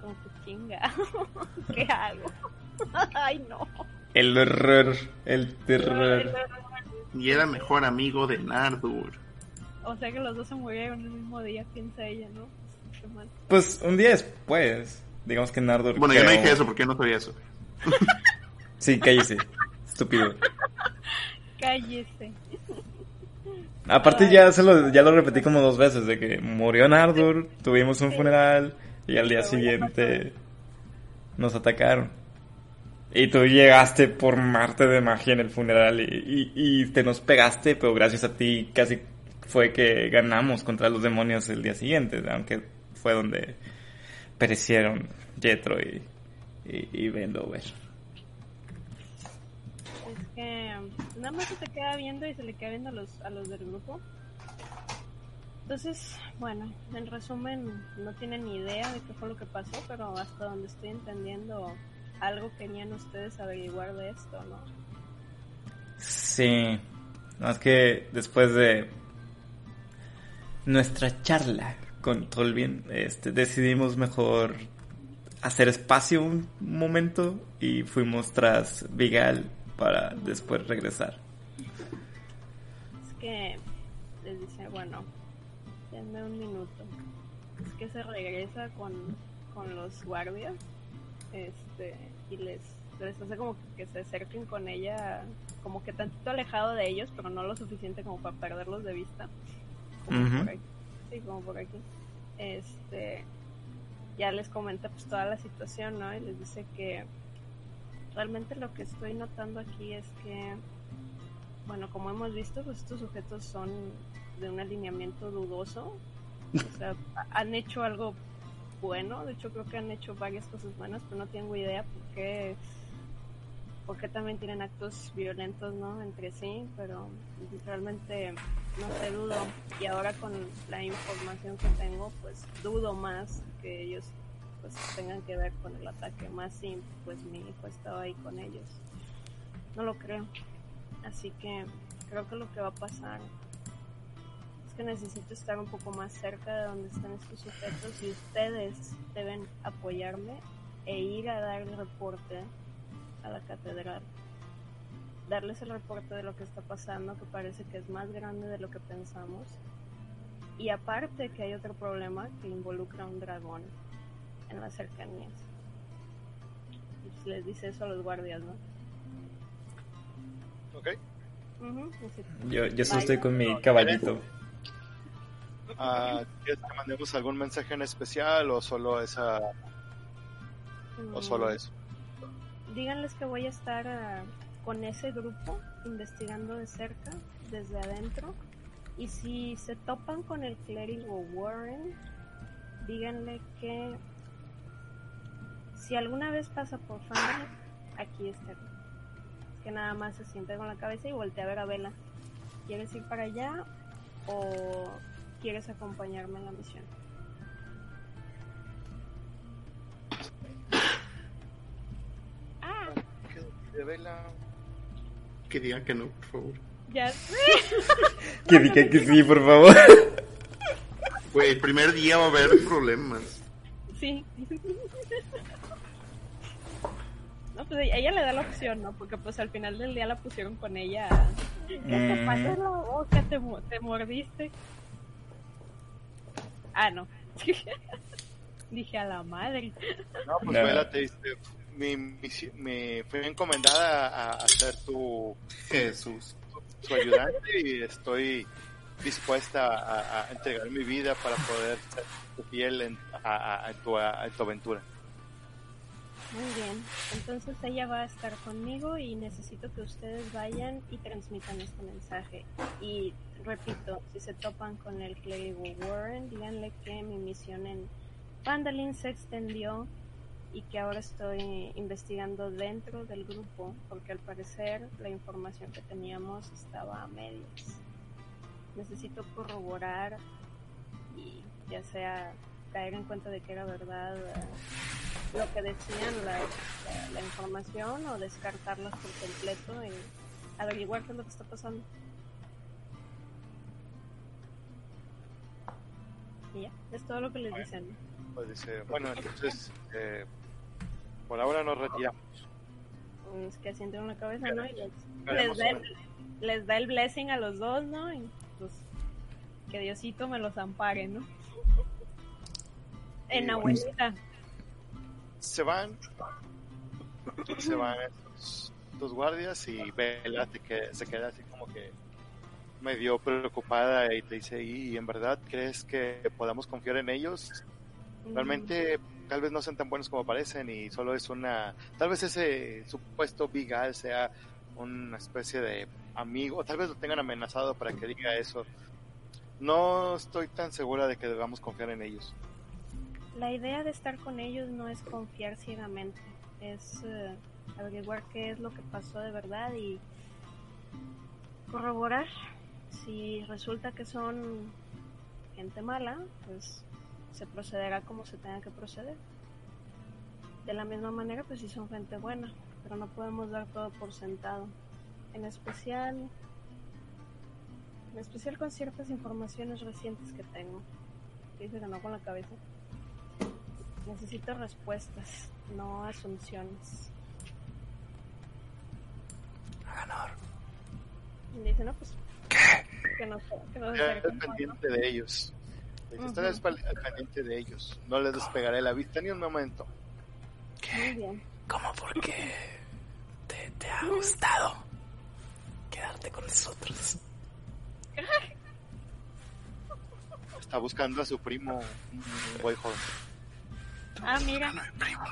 S3: Como que chinga. ¿Qué hago? Ay, no.
S4: El horror, el terror.
S6: Y era mejor amigo de Nardur.
S3: O sea que los dos se murieron el mismo día, piensa ella, ¿no? Pues.
S4: Pues un día después, digamos que Nardor.
S6: Bueno, yo no dije eso porque yo no sabía eso.
S4: Sí, cállese. Estúpido.
S3: Cállese.
S4: Aparte ya se lo, ya lo repetí como dos veces, de que murió Nardur, tuvimos un funeral y al día siguiente nos atacaron. Y tú llegaste por Marte de magia en el funeral y, y, y te nos pegaste, pero gracias a ti casi fue que ganamos contra los demonios el día siguiente, aunque fue donde perecieron Jetro y, y, y Vendover.
S3: Es que nada más se te queda viendo y se le queda viendo a los, a los del grupo. Entonces, bueno, en resumen, no tienen ni idea de qué fue lo que pasó, pero hasta donde estoy entendiendo, algo querían ustedes averiguar de esto, ¿no?
S4: Sí, más que después de nuestra charla con Tolvien, este, decidimos mejor hacer espacio un momento y fuimos tras Vigal para después regresar.
S3: Es que les dice, bueno, denme un minuto. Es que se regresa con, con los guardias este y les, les hace como que se acerquen con ella, como que tantito alejado de ellos, pero no lo suficiente como para perderlos de vista. Como por aquí. Sí, como por aquí. Este ya les comenta pues toda la situación, ¿no? Y les dice que realmente lo que estoy notando aquí es que bueno, como hemos visto, pues estos sujetos son de un alineamiento dudoso. O sea, ha- han hecho algo bueno. De hecho, creo que han hecho varias cosas buenas, pero no tengo idea por qué, por qué también tienen actos violentos, ¿no? Entre sí, pero realmente no sé, dudo. Y ahora con la información que tengo, pues dudo más que ellos pues tengan que ver con el ataque. Más si pues mi hijo estaba ahí con ellos. No lo creo. Así que creo que lo que va a pasar es que necesito estar un poco más cerca de donde están estos sujetos y ustedes deben apoyarme e ir a dar el reporte a la catedral. Darles el reporte de lo que está pasando, que parece que es más grande de lo que pensamos. Y aparte que hay otro problema que involucra a un dragón en las cercanías. Y pues les dice eso a los guardias, ¿no?
S2: ¿Ok?
S4: Yo, yo solo estoy con mi caballito.
S2: Ah, ¿Quieres que mandemos algún mensaje en especial o solo esa o solo
S3: Mm,
S2: eso?
S3: Díganles que voy a estar con ese grupo investigando de cerca, desde adentro. Y si se topan con el clérigo Warren, díganle que si alguna vez pasa por Fandom, aquí está. Es que nada más se siente con la cabeza y voltea a ver a Vela. ¿Quieres ir para allá o quieres acompañarme en la misión? Ah,
S2: De vela.
S6: Que digan que no, por favor.
S3: ya sé.
S4: Que diga que sí, por favor.
S6: Güey, el primer día va a haber problemas.
S3: Sí. No, pues ella le da la opción, ¿no? Porque pues al final del día la pusieron con ella. ¿Qué te
S4: Mm.
S3: pasó en la boca? ¿Te, mo- te mordiste? Ah, no. Dije a la madre.
S2: No, pues
S4: No.
S2: Vela te dice, mi, misi- me fui encomendada a, a ser tu,
S6: Jesús.
S2: su ayudante y estoy dispuesta a, a entregar mi vida para poder ser tu fiel en, a, a- a tu, a tu aventura.
S3: Muy bien. Entonces ella va a estar conmigo y necesito que ustedes vayan y transmitan este mensaje. Y repito, si se topan con el clérigo Warren, díganle que mi misión en Vandalin se extendió y que ahora estoy investigando dentro del grupo porque al parecer la información que teníamos estaba a medias. Necesito corroborar y ya sea caer en cuenta de que era verdad eh, lo que decían la, la- la información o descartarlas por completo y averiguar qué es lo que está pasando. Y ya, es todo lo que les dicen.
S2: Pues dice, bueno, entonces, eh, por ahora nos retiramos.
S3: Es que asienten la cabeza, ¿no? Y les, da el, les da el blessing a los dos, ¿no? Y pues que Diosito me los ampare, ¿no? En abuelita.
S2: Se van, se van estos, estos guardias y Vela te que- se queda así como que medio preocupada y te dice, ¿y en verdad crees que podamos confiar en ellos? Realmente tal vez no sean tan buenos como parecen y solo es una, tal vez ese supuesto Big Al sea una especie de amigo, tal vez lo tengan amenazado para que diga eso. No estoy tan segura de que debamos confiar en ellos.
S3: La idea de estar con ellos no es confiar ciegamente, es eh, averiguar qué es lo que pasó de verdad y corroborar. Si resulta que son gente mala, pues se procederá como se tenga que proceder. De la misma manera, pues si son gente buena, pero no podemos dar todo por sentado. En especial, en especial con ciertas informaciones recientes que tengo. Dice que no con la cabeza. Necesito respuestas, no asunciones.
S7: Aganor.
S3: Dice, no, pues. Que no, que no
S2: pendiente de ellos. Espal- al pendiente de ellos. No les despegaré la vista ni un momento.
S3: Muy bien.
S7: ¿Cómo porque te, te ha gustado quedarte con nosotros?
S2: Está buscando a su primo, un boy joven.
S3: Ah, mira,
S6: No, mi primo.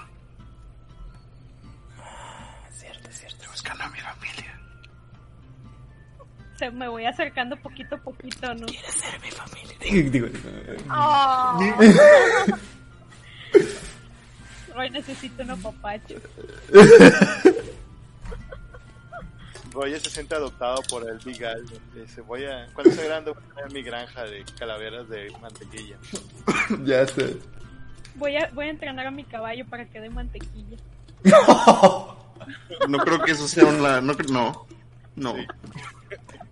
S7: Es cierto, es cierto.
S6: Buscando a mi familia.
S3: Me voy acercando poquito a poquito, ¿no?
S7: ¿Quieres ser mi familia?
S4: Digo,
S3: Oh. Hoy necesito un apapacho.
S2: Roger se siente adoptado por el Big Al. Dice, voy a, cuando sea grande voy a tener mi granja de calaveras de mantequilla.
S4: ya sé.
S3: Voy a, voy a entrenar a mi caballo para que dé mantequilla.
S6: No creo que eso sea una... No, no. No.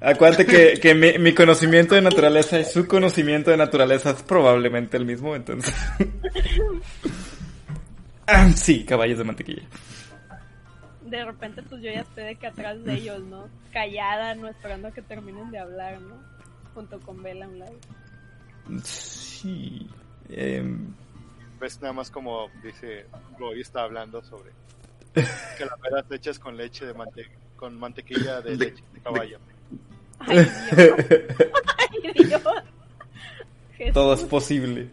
S4: Acuérdate que, que mi, mi conocimiento de naturaleza y su conocimiento de naturaleza es probablemente el mismo, entonces. Ah, sí, caballos de mantequilla.
S3: De repente, pues yo ya estoy de que atrás de ellos, ¿no? Callada, no esperando a que terminen de hablar, ¿no? Junto con Bella a un lado.
S4: Sí. em,
S2: Ves nada más como dice, Roy está hablando sobre calaveras hechas con leche de mante con mantequilla de
S6: De-
S2: leche de caballo.
S3: Ay, Dios. Ay, Dios. Jesús.
S4: todo es posible.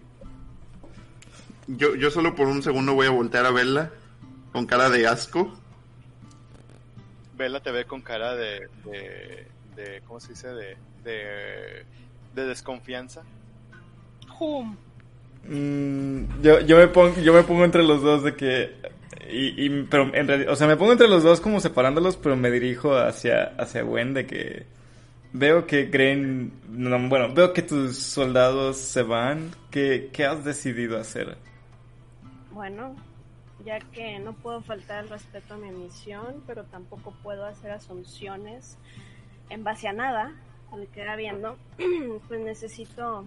S6: Yo, yo solo por un segundo voy a voltear a verla con cara de asco.
S2: Bella te ve con cara de, de, de ¿cómo se dice? De, de, de desconfianza.
S3: Hum.
S4: Mm, yo, yo, me pongo, yo me pongo entre los dos de que... Y, y- pero en realidad, o sea, me pongo entre los dos como separándolos, pero me dirijo hacia, hacia Gwen de que veo que creen, no, bueno, veo que tus soldados se van. ¿Qué, qué has decidido hacer?
S3: Bueno, ya que no puedo faltar el respeto a mi misión, pero tampoco puedo hacer asunciones en base a nada, me queda viendo, pues necesito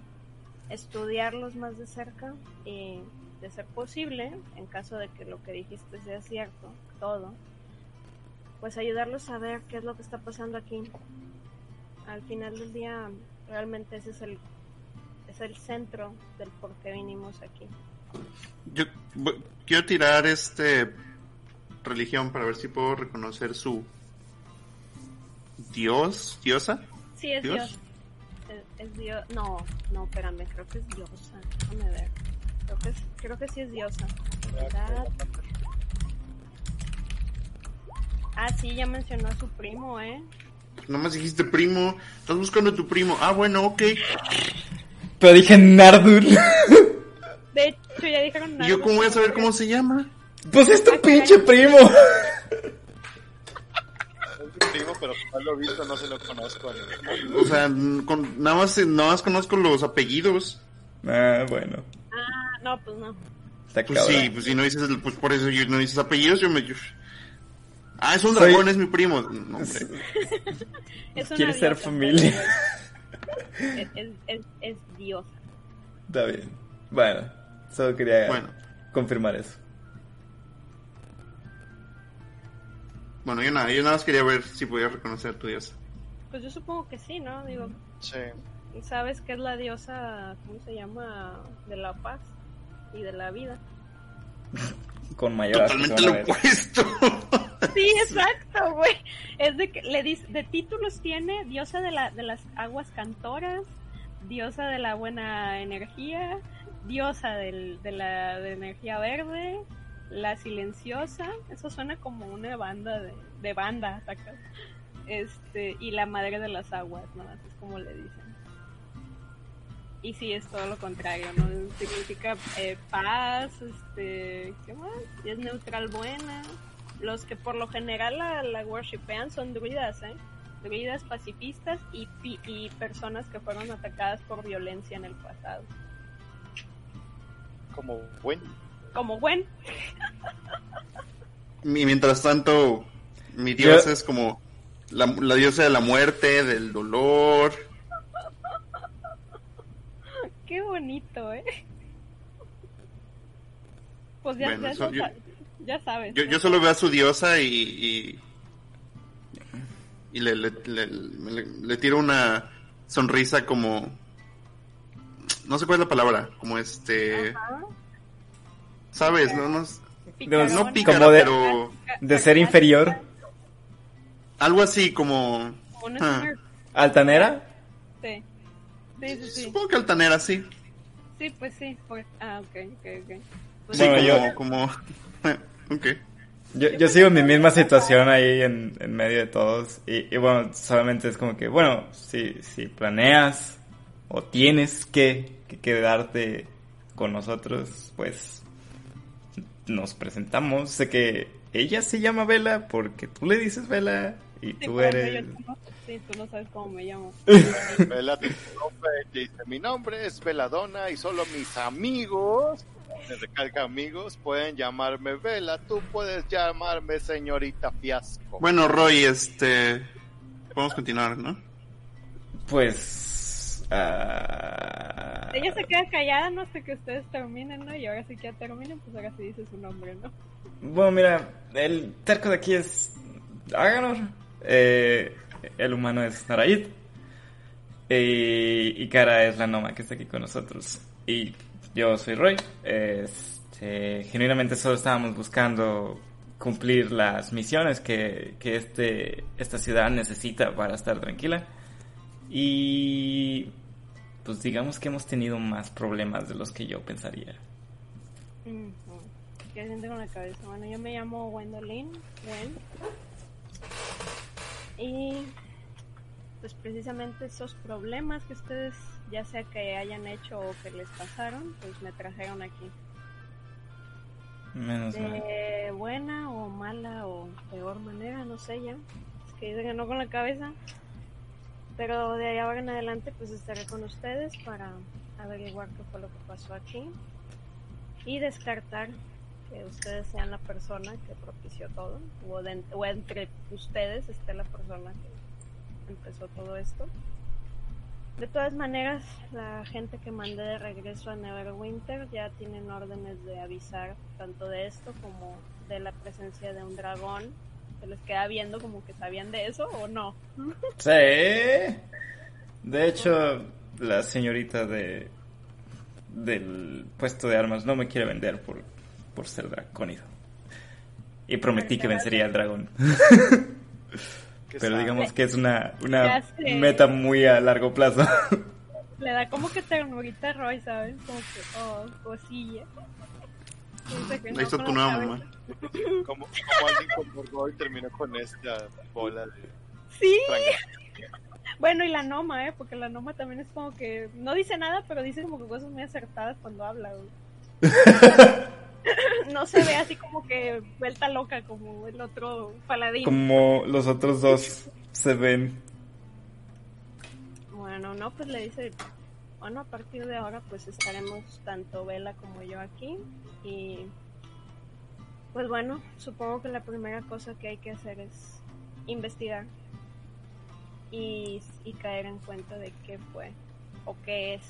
S3: estudiarlos más de cerca y, de ser posible, en caso de que lo que dijiste sea cierto, todo, pues ayudarlos a ver qué es lo que está pasando aquí. Al final del día, realmente ese es el, es el centro del por qué vinimos aquí.
S6: Yo quiero tirar este religión para ver si puedo reconocer su dios, diosa.
S3: Sí, es
S6: ¿Dios?
S3: Dios. Es, es Dios. No, no, espérame, creo que es diosa. Déjame ver. Creo que, es, creo que sí es diosa. ¿Verdad? Ah, sí, ya mencionó a su primo, ¿eh?
S6: Nomás dijiste primo, estás buscando a tu primo. Ah, bueno, ok.
S4: Pero dije Nardur.
S3: De hecho, ya dijeron
S6: ¿Y
S3: nada.
S6: yo cómo voy a saber cómo se llama?
S4: pues es tu pinche primo.
S2: Es primo, pero no lo he visto, no se lo conozco.
S6: O sea, n- con- nada más nada más conozco los apellidos.
S4: Ah, bueno.
S3: Ah, no, pues no.
S4: Está
S6: Pues
S4: cabrón.
S6: sí, pues si no dices, pues por eso yo no dices apellidos, yo me yo- Ah, es un
S4: Soy-
S6: dragón, es mi primo. No, hombre.
S3: Es una
S4: Quiere ser familia.
S3: Es, es, es, es diosa.
S4: Está bien. Bueno, solo quería
S6: Bueno.
S4: confirmar eso.
S6: Bueno, yo nada, yo nada más quería ver si podía reconocer a tu diosa.
S3: Pues yo supongo que sí, ¿no? Digo,
S2: Sí.
S3: ¿sabes qué es la diosa, cómo se llama? De la paz y de la vida.
S4: Con mayor
S6: Totalmente lo opuesto.
S3: Sí, exacto, güey. Es de que le dice, de títulos tiene diosa de la de las aguas cantoras, diosa de la buena energía, diosa del, de la de energía verde, la silenciosa, eso suena como una banda de, de banda, ¿sacas? Este, y la madre de las aguas, ¿no? Así es como le dicen. Y sí, es todo lo contrario, ¿no? Significa eh, paz, este, ¿qué más? Y es neutral buena. Los que por lo general la, la worshipean son druidas, ¿eh? Druidas pacifistas y, pi- y personas que fueron atacadas por violencia en el pasado.
S2: Como buen.
S3: Como Gwen.
S6: Y mientras tanto, mi diosa
S4: Yo-
S6: es como la, la diosa de la muerte, del dolor.
S3: Qué bonito, ¿eh? Pues ya,
S6: Bueno,
S3: ya,
S6: eso
S3: ya
S6: yo-
S3: sa- ya sabes.
S6: Yo,
S3: ¿no?
S6: yo solo veo a su diosa y. y, y le, le, le, le- le tiro una sonrisa como. No sé cuál es la palabra. Como este.
S3: Ajá.
S6: ¿Sabes? No, no,
S3: Picarón.
S6: no pícara,
S4: Como de-
S6: pero.
S4: De ser inferior,
S6: Algo así como.
S3: Como una
S6: Ah.
S4: Altanera.
S3: Sí. Sí, sí, sí.
S6: Supongo que altanera, sí.
S3: Sí, pues sí. pues- Ah, ok, ok, ok. Pues
S6: Sí,
S4: Bueno,
S6: como.
S4: yo-
S6: como... ok.
S4: Yo, yo sigo en mi misma situación ahí en, en medio de todos. Y, y bueno, solamente es como que, bueno, si, si planeas o tienes que, que quedarte con nosotros, pues nos presentamos. Sé que ella se llama Vela porque tú le dices Vela y
S3: Sí,
S4: tú eres...
S3: yo no- sí, tú no sabes cómo me llamo.
S2: Vela, tu nombre, dice, mi nombre es Veladona y solo mis amigos, me recalca amigos, pueden llamarme Vela. Tú puedes llamarme señorita Fiasco.
S6: Bueno, Roy, este. Podemos continuar, ¿no?
S4: Pues... ah,
S3: Ella se queda callada, ¿no? Hasta que ustedes terminen, ¿no? Y ahora sí que ya terminen, pues ahora sí dice su nombre, ¿no?
S4: Bueno, mira, el terco de aquí es Aganor, eh, el humano es Naraid, y, y Kara es la Noma que está aquí con nosotros. Y yo soy Roy. Este, genuinamente solo estábamos buscando cumplir las misiones que, que este, esta ciudad necesita para estar tranquila. Y pues digamos que hemos tenido más problemas de los que yo pensaría.
S3: Ujú. ¿Qué siente con la cabeza? Bueno, yo me llamo Gwendolyn. Gwen. Y pues precisamente esos problemas que ustedes ya sea que hayan hecho o que les pasaron, pues me trajeron aquí.
S4: Menos mal.
S3: De buena o mala o peor manera, no sé ya. Es que dice que no con la cabeza. Pero de ahora en adelante pues estaré con ustedes para averiguar qué fue lo que pasó aquí. Y descartar que ustedes sean la persona que propició todo. O, o entre ustedes esté la persona que empezó todo esto. De todas maneras, la gente que mandé de regreso a Neverwinter ya tienen órdenes de avisar tanto de esto como de la presencia de un dragón. Se les queda viendo como que sabían de eso o no.
S4: Sí. De hecho, la señorita de del puesto de armas no me quiere vender por, por ser dracónido. Y prometí que vencería al dragón. Pero digamos que es una, una meta muy a largo plazo.
S3: Le da como que ternurita a Roy, ¿sabes? Como que, oh, cosilla.
S6: Ahí
S3: no
S6: está
S3: con
S6: tu nueva mamá.
S2: Como, como alguien como Roy terminó con esta bola de
S3: Sí. Bueno, y la Noma, ¿eh? Porque la Noma también es como que no dice nada, pero dice como que cosas muy acertadas cuando habla, güey. no se ve así como que vuelta loca como el otro paladín.
S4: Como los otros dos se ven.
S3: Bueno, no, pues le dice, bueno, a partir de ahora pues estaremos tanto Vela como yo aquí y pues bueno, supongo que la primera cosa que hay que hacer es investigar y, y caer en cuenta de qué fue o qué es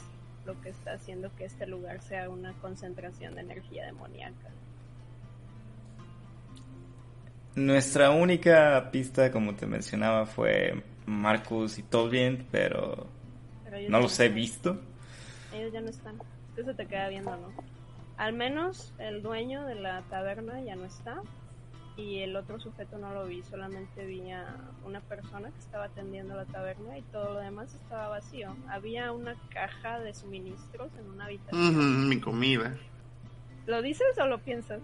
S3: lo que está haciendo que este lugar sea una concentración de energía demoníaca.
S4: Nuestra única pista, como te mencionaba, fue Marcus y Tolkien, pero
S3: Pero
S4: no los he visto.
S3: Ellos ya no están. Es que se te queda viendo, ¿no? Al menos el dueño de la taberna ya no está y el otro sujeto no lo vi, solamente vi a una persona que estaba atendiendo la taberna y todo lo demás estaba vacío. Había una caja de suministros en una habitación.
S6: Mi comida.
S3: ¿Lo dices o lo piensas?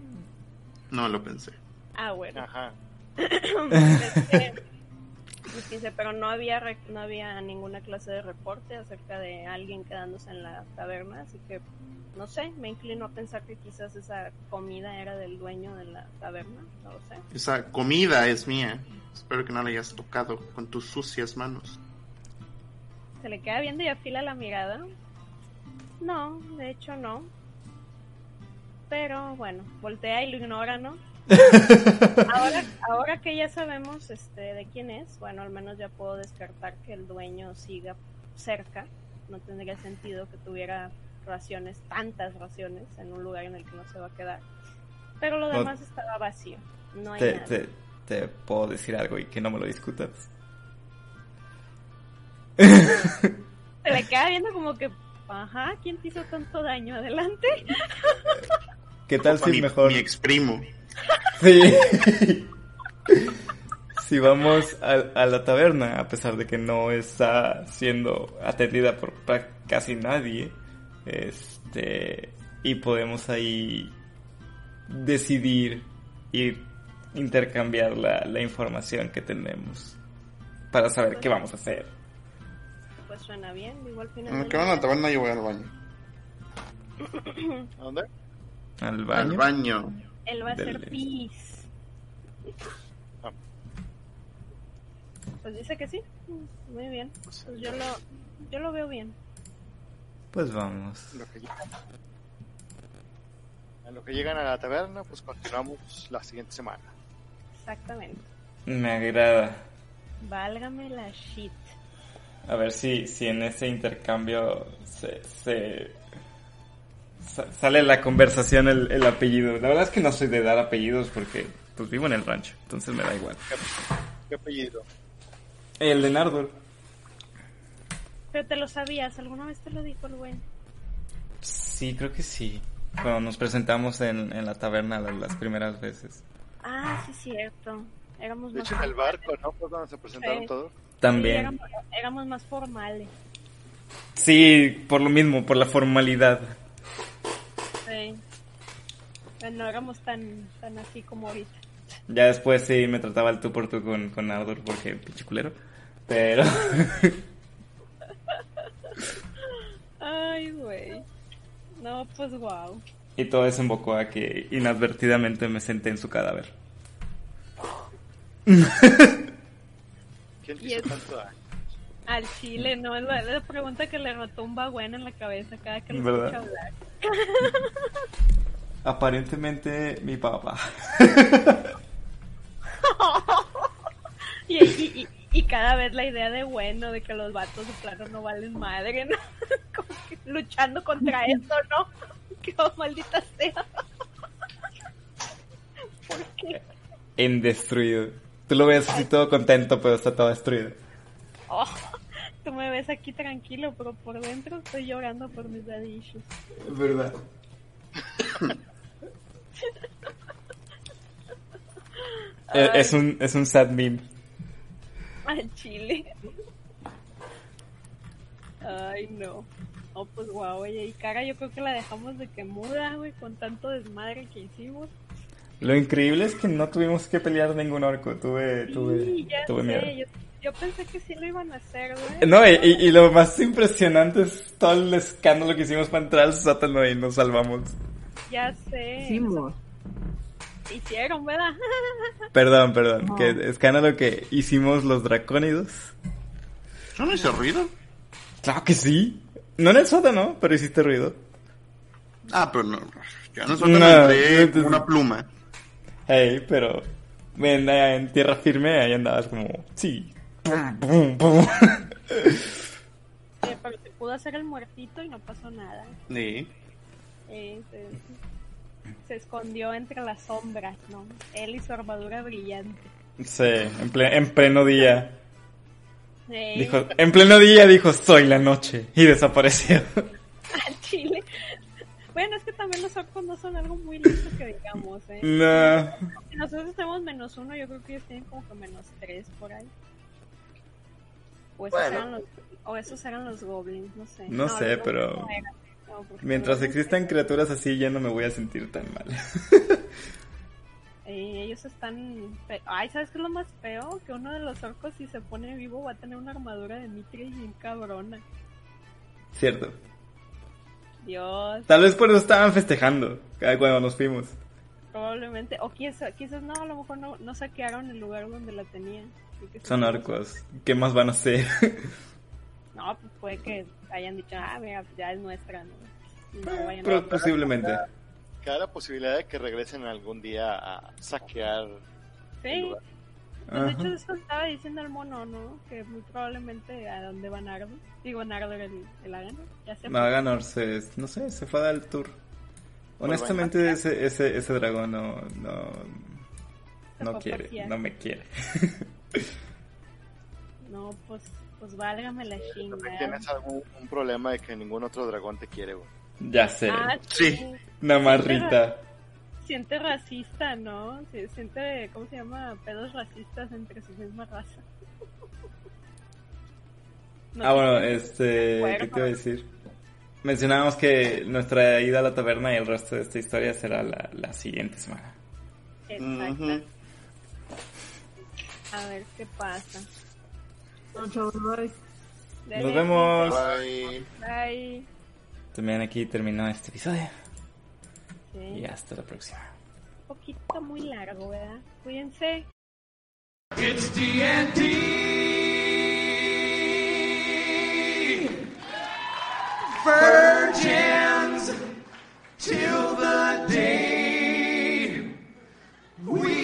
S6: No, lo pensé.
S3: Ah, bueno.
S2: Ajá.
S3: Pues, este, 15, pero no había no había ninguna clase de reporte acerca de alguien quedándose en la taberna, así que no sé, me inclino a pensar que quizás esa comida era del dueño de la taberna, no lo sé.
S6: Esa comida es mía. Espero que no la hayas tocado con tus sucias manos.
S3: Se le queda viendo y afila la mirada. No, de hecho no. Pero bueno, voltea y lo ignora, ¿no? ahora, ahora que ya sabemos este de quién es, bueno, al menos ya puedo descartar que el dueño siga cerca. No tendría sentido que tuviera raciones, tantas raciones, en un lugar en el que no se va a quedar. Pero lo
S4: No-
S3: demás estaba vacío. No hay
S4: Te,
S3: nada.
S4: te, te puedo decir algo y que no me lo discutas.
S3: Se le queda viendo como que, ajá, ¿quién te hizo tanto daño? Adelante.
S4: ¿Qué tal si
S6: mi,
S4: mejor...
S6: mi ex primo.
S4: Sí. si vamos a, a la taberna, a pesar de que no está siendo atendida por casi nadie, este, y podemos ahí decidir y intercambiar la, la información que tenemos para saber qué vamos a hacer.
S3: Pues suena bien, igual final
S6: En
S3: del
S6: que van a la taberna yo voy al baño.
S2: ¿A dónde?
S4: Al baño.
S6: Al baño.
S3: Él va a
S4: Dele.
S3: ser pis.
S2: Ah.
S3: Pues dice que sí. Muy bien. Pues yo lo, yo lo veo bien.
S4: Pues vamos.
S2: Lo que llegan. En lo que llegan a la taberna, pues continuamos la siguiente semana.
S3: Exactamente.
S4: Me agrada.
S3: Válgame la shit.
S4: A ver si, si en ese intercambio se, se- sa- sale la conversación el, el apellido. La verdad es que no soy de dar apellidos porque pues vivo en el rancho, entonces me da igual.
S2: ¿Qué apellido?
S4: El de Nardor.
S3: Pero te lo sabías, ¿alguna vez te lo dijo el güey?
S4: Sí, creo que sí. Cuando nos presentamos en, en la taberna las, las primeras veces.
S3: Ah, sí, cierto. Éramos
S2: De
S3: más
S2: hecho, en el barco, ¿no? Fue cuando se presentaron
S3: Sí.
S2: todos.
S3: Sí,
S4: También.
S3: éramos, éramos más formales.
S4: Sí, por lo mismo, por la formalidad.
S3: No éramos tan, tan así como ahorita.
S4: Ya después sí me trataba el tú por tú con, con Nardor porque pinche culero. Pero...
S3: Ay, güey. No, pues wow.
S4: y todo desembocó a que inadvertidamente me senté en su cadáver.
S2: ¿Quién hizo tanto daño?
S3: Al chile, no, es la, la pregunta que le retumba buena en la cabeza cada que lo
S4: ¿Verdad?
S3: escucha hablar.
S4: Aparentemente mi papá.
S3: Y, y, y, y cada vez la idea de bueno, de que los vatos de plano no valen madre, ¿no? Como que luchando contra esto, ¿no? Que oh, maldita sea. ¿Por qué?
S4: En destruido. Tú lo ves así todo contento, pero está todo destruido.
S3: Oh, tú me ves aquí tranquilo, pero por dentro estoy llorando por mis daddy issues.
S4: Es verdad. Eh, es un, es un sad meme.
S3: Al chile. Ay, no. Oh, pues guau, oye, y cara yo creo que la dejamos de que muda, güey, con tanto desmadre que hicimos.
S4: Lo increíble es que no tuvimos que pelear ningún orco. Tuve,
S3: Sí,
S4: tuve,
S3: ya
S4: tuve
S3: sé,
S4: miedo.
S3: yo, yo pensé que sí lo iban a hacer, güey.
S4: No, y, y- y lo más impresionante es todo el escándalo que hicimos para entrar al sótano y nos salvamos.
S3: Ya sé.
S5: Hicimos.
S3: Hicieron, ¿verdad?
S4: Perdón, perdón.
S5: No.
S4: Que escándalo que hicimos los dracónidos.
S6: ¿Yo no hice ruido?
S4: Claro que sí. No en el sótano, pero hiciste ruido.
S6: Ah, pero no. Yo no solo
S4: No,
S6: entré
S4: no,
S6: como
S4: no.
S6: una pluma.
S4: Hey, pero en, en tierra firme ahí andabas como, sí. Pum, pum, pum.
S3: Eh, pero se pudo hacer el muertito y no pasó nada.
S6: Sí.
S3: Eh, se, se escondió entre las sombras, ¿no? Él y su armadura brillante.
S4: Sí, en, ple- en pleno día.
S3: Eh,
S4: Dijo, en pleno día dijo, soy la noche. Y desapareció.
S3: al chile. Bueno, es que también los orcos no son algo muy lindo que digamos, ¿eh?
S4: No.
S3: Si nosotros tenemos menos uno, yo creo que ellos tienen como que menos tres por ahí. O esos,
S6: Bueno.
S3: eran, los, o esos eran los goblins, no sé.
S4: No sé, pero-
S3: goblins no eran. No,
S4: Mientras existan criaturas así, ya no me voy a sentir tan mal.
S3: Eh, ellos están... Ay, ¿sabes qué es lo más feo? Que uno de los orcos, si se pone vivo, va a tener una armadura de Mithril bien cabrona.
S4: Cierto.
S3: Dios,
S4: Tal vez por eso estaban festejando cada- cuando nos fuimos.
S3: probablemente. O quizás, quizás no, a lo mejor no, no saquearon el lugar donde la tenían. Y
S4: Son orcos. ¿Qué más van a hacer?
S3: No, pues puede que hayan dicho, ah, mira, ya es nuestra, ¿no? Y no vayan a-
S4: Pero posiblemente.
S2: Cada la posibilidad de que regresen algún día a saquear
S3: Sí, pues de hecho eso estaba diciendo el mono, ¿no? Que muy probablemente a donde va Nardo. Digo, Nardo el, el Agano. Ya se fue.
S4: Maganor se, no sé, se fue a dar el tour. Honestamente, ese, ese, ese dragón no, no, no quiere, no me quiere.
S3: No, pues, pues válgame la chingada.
S2: Tienes algún un problema de que ningún otro dragón te quiere, güey.
S4: Ya sé,
S3: Ah,
S6: Sí.
S4: nada más
S3: Siente
S4: Rita.
S3: Siente racista, ¿no? Sí, Siente, ¿cómo se llama? Pedos racistas entre su misma raza. No
S4: Ah, bueno, este. ¿qué te iba a decir? Mencionábamos que nuestra ida a la taberna y el resto de esta historia será la, la siguiente semana.
S3: Exacto. A ver qué pasa.
S4: Nos vemos.
S6: Bye.
S4: También aquí terminó este episodio. Y hasta la próxima.
S3: Un poquito muy largo, ¿verdad? Cuídense.
S1: It's TNT. Virgins till the day we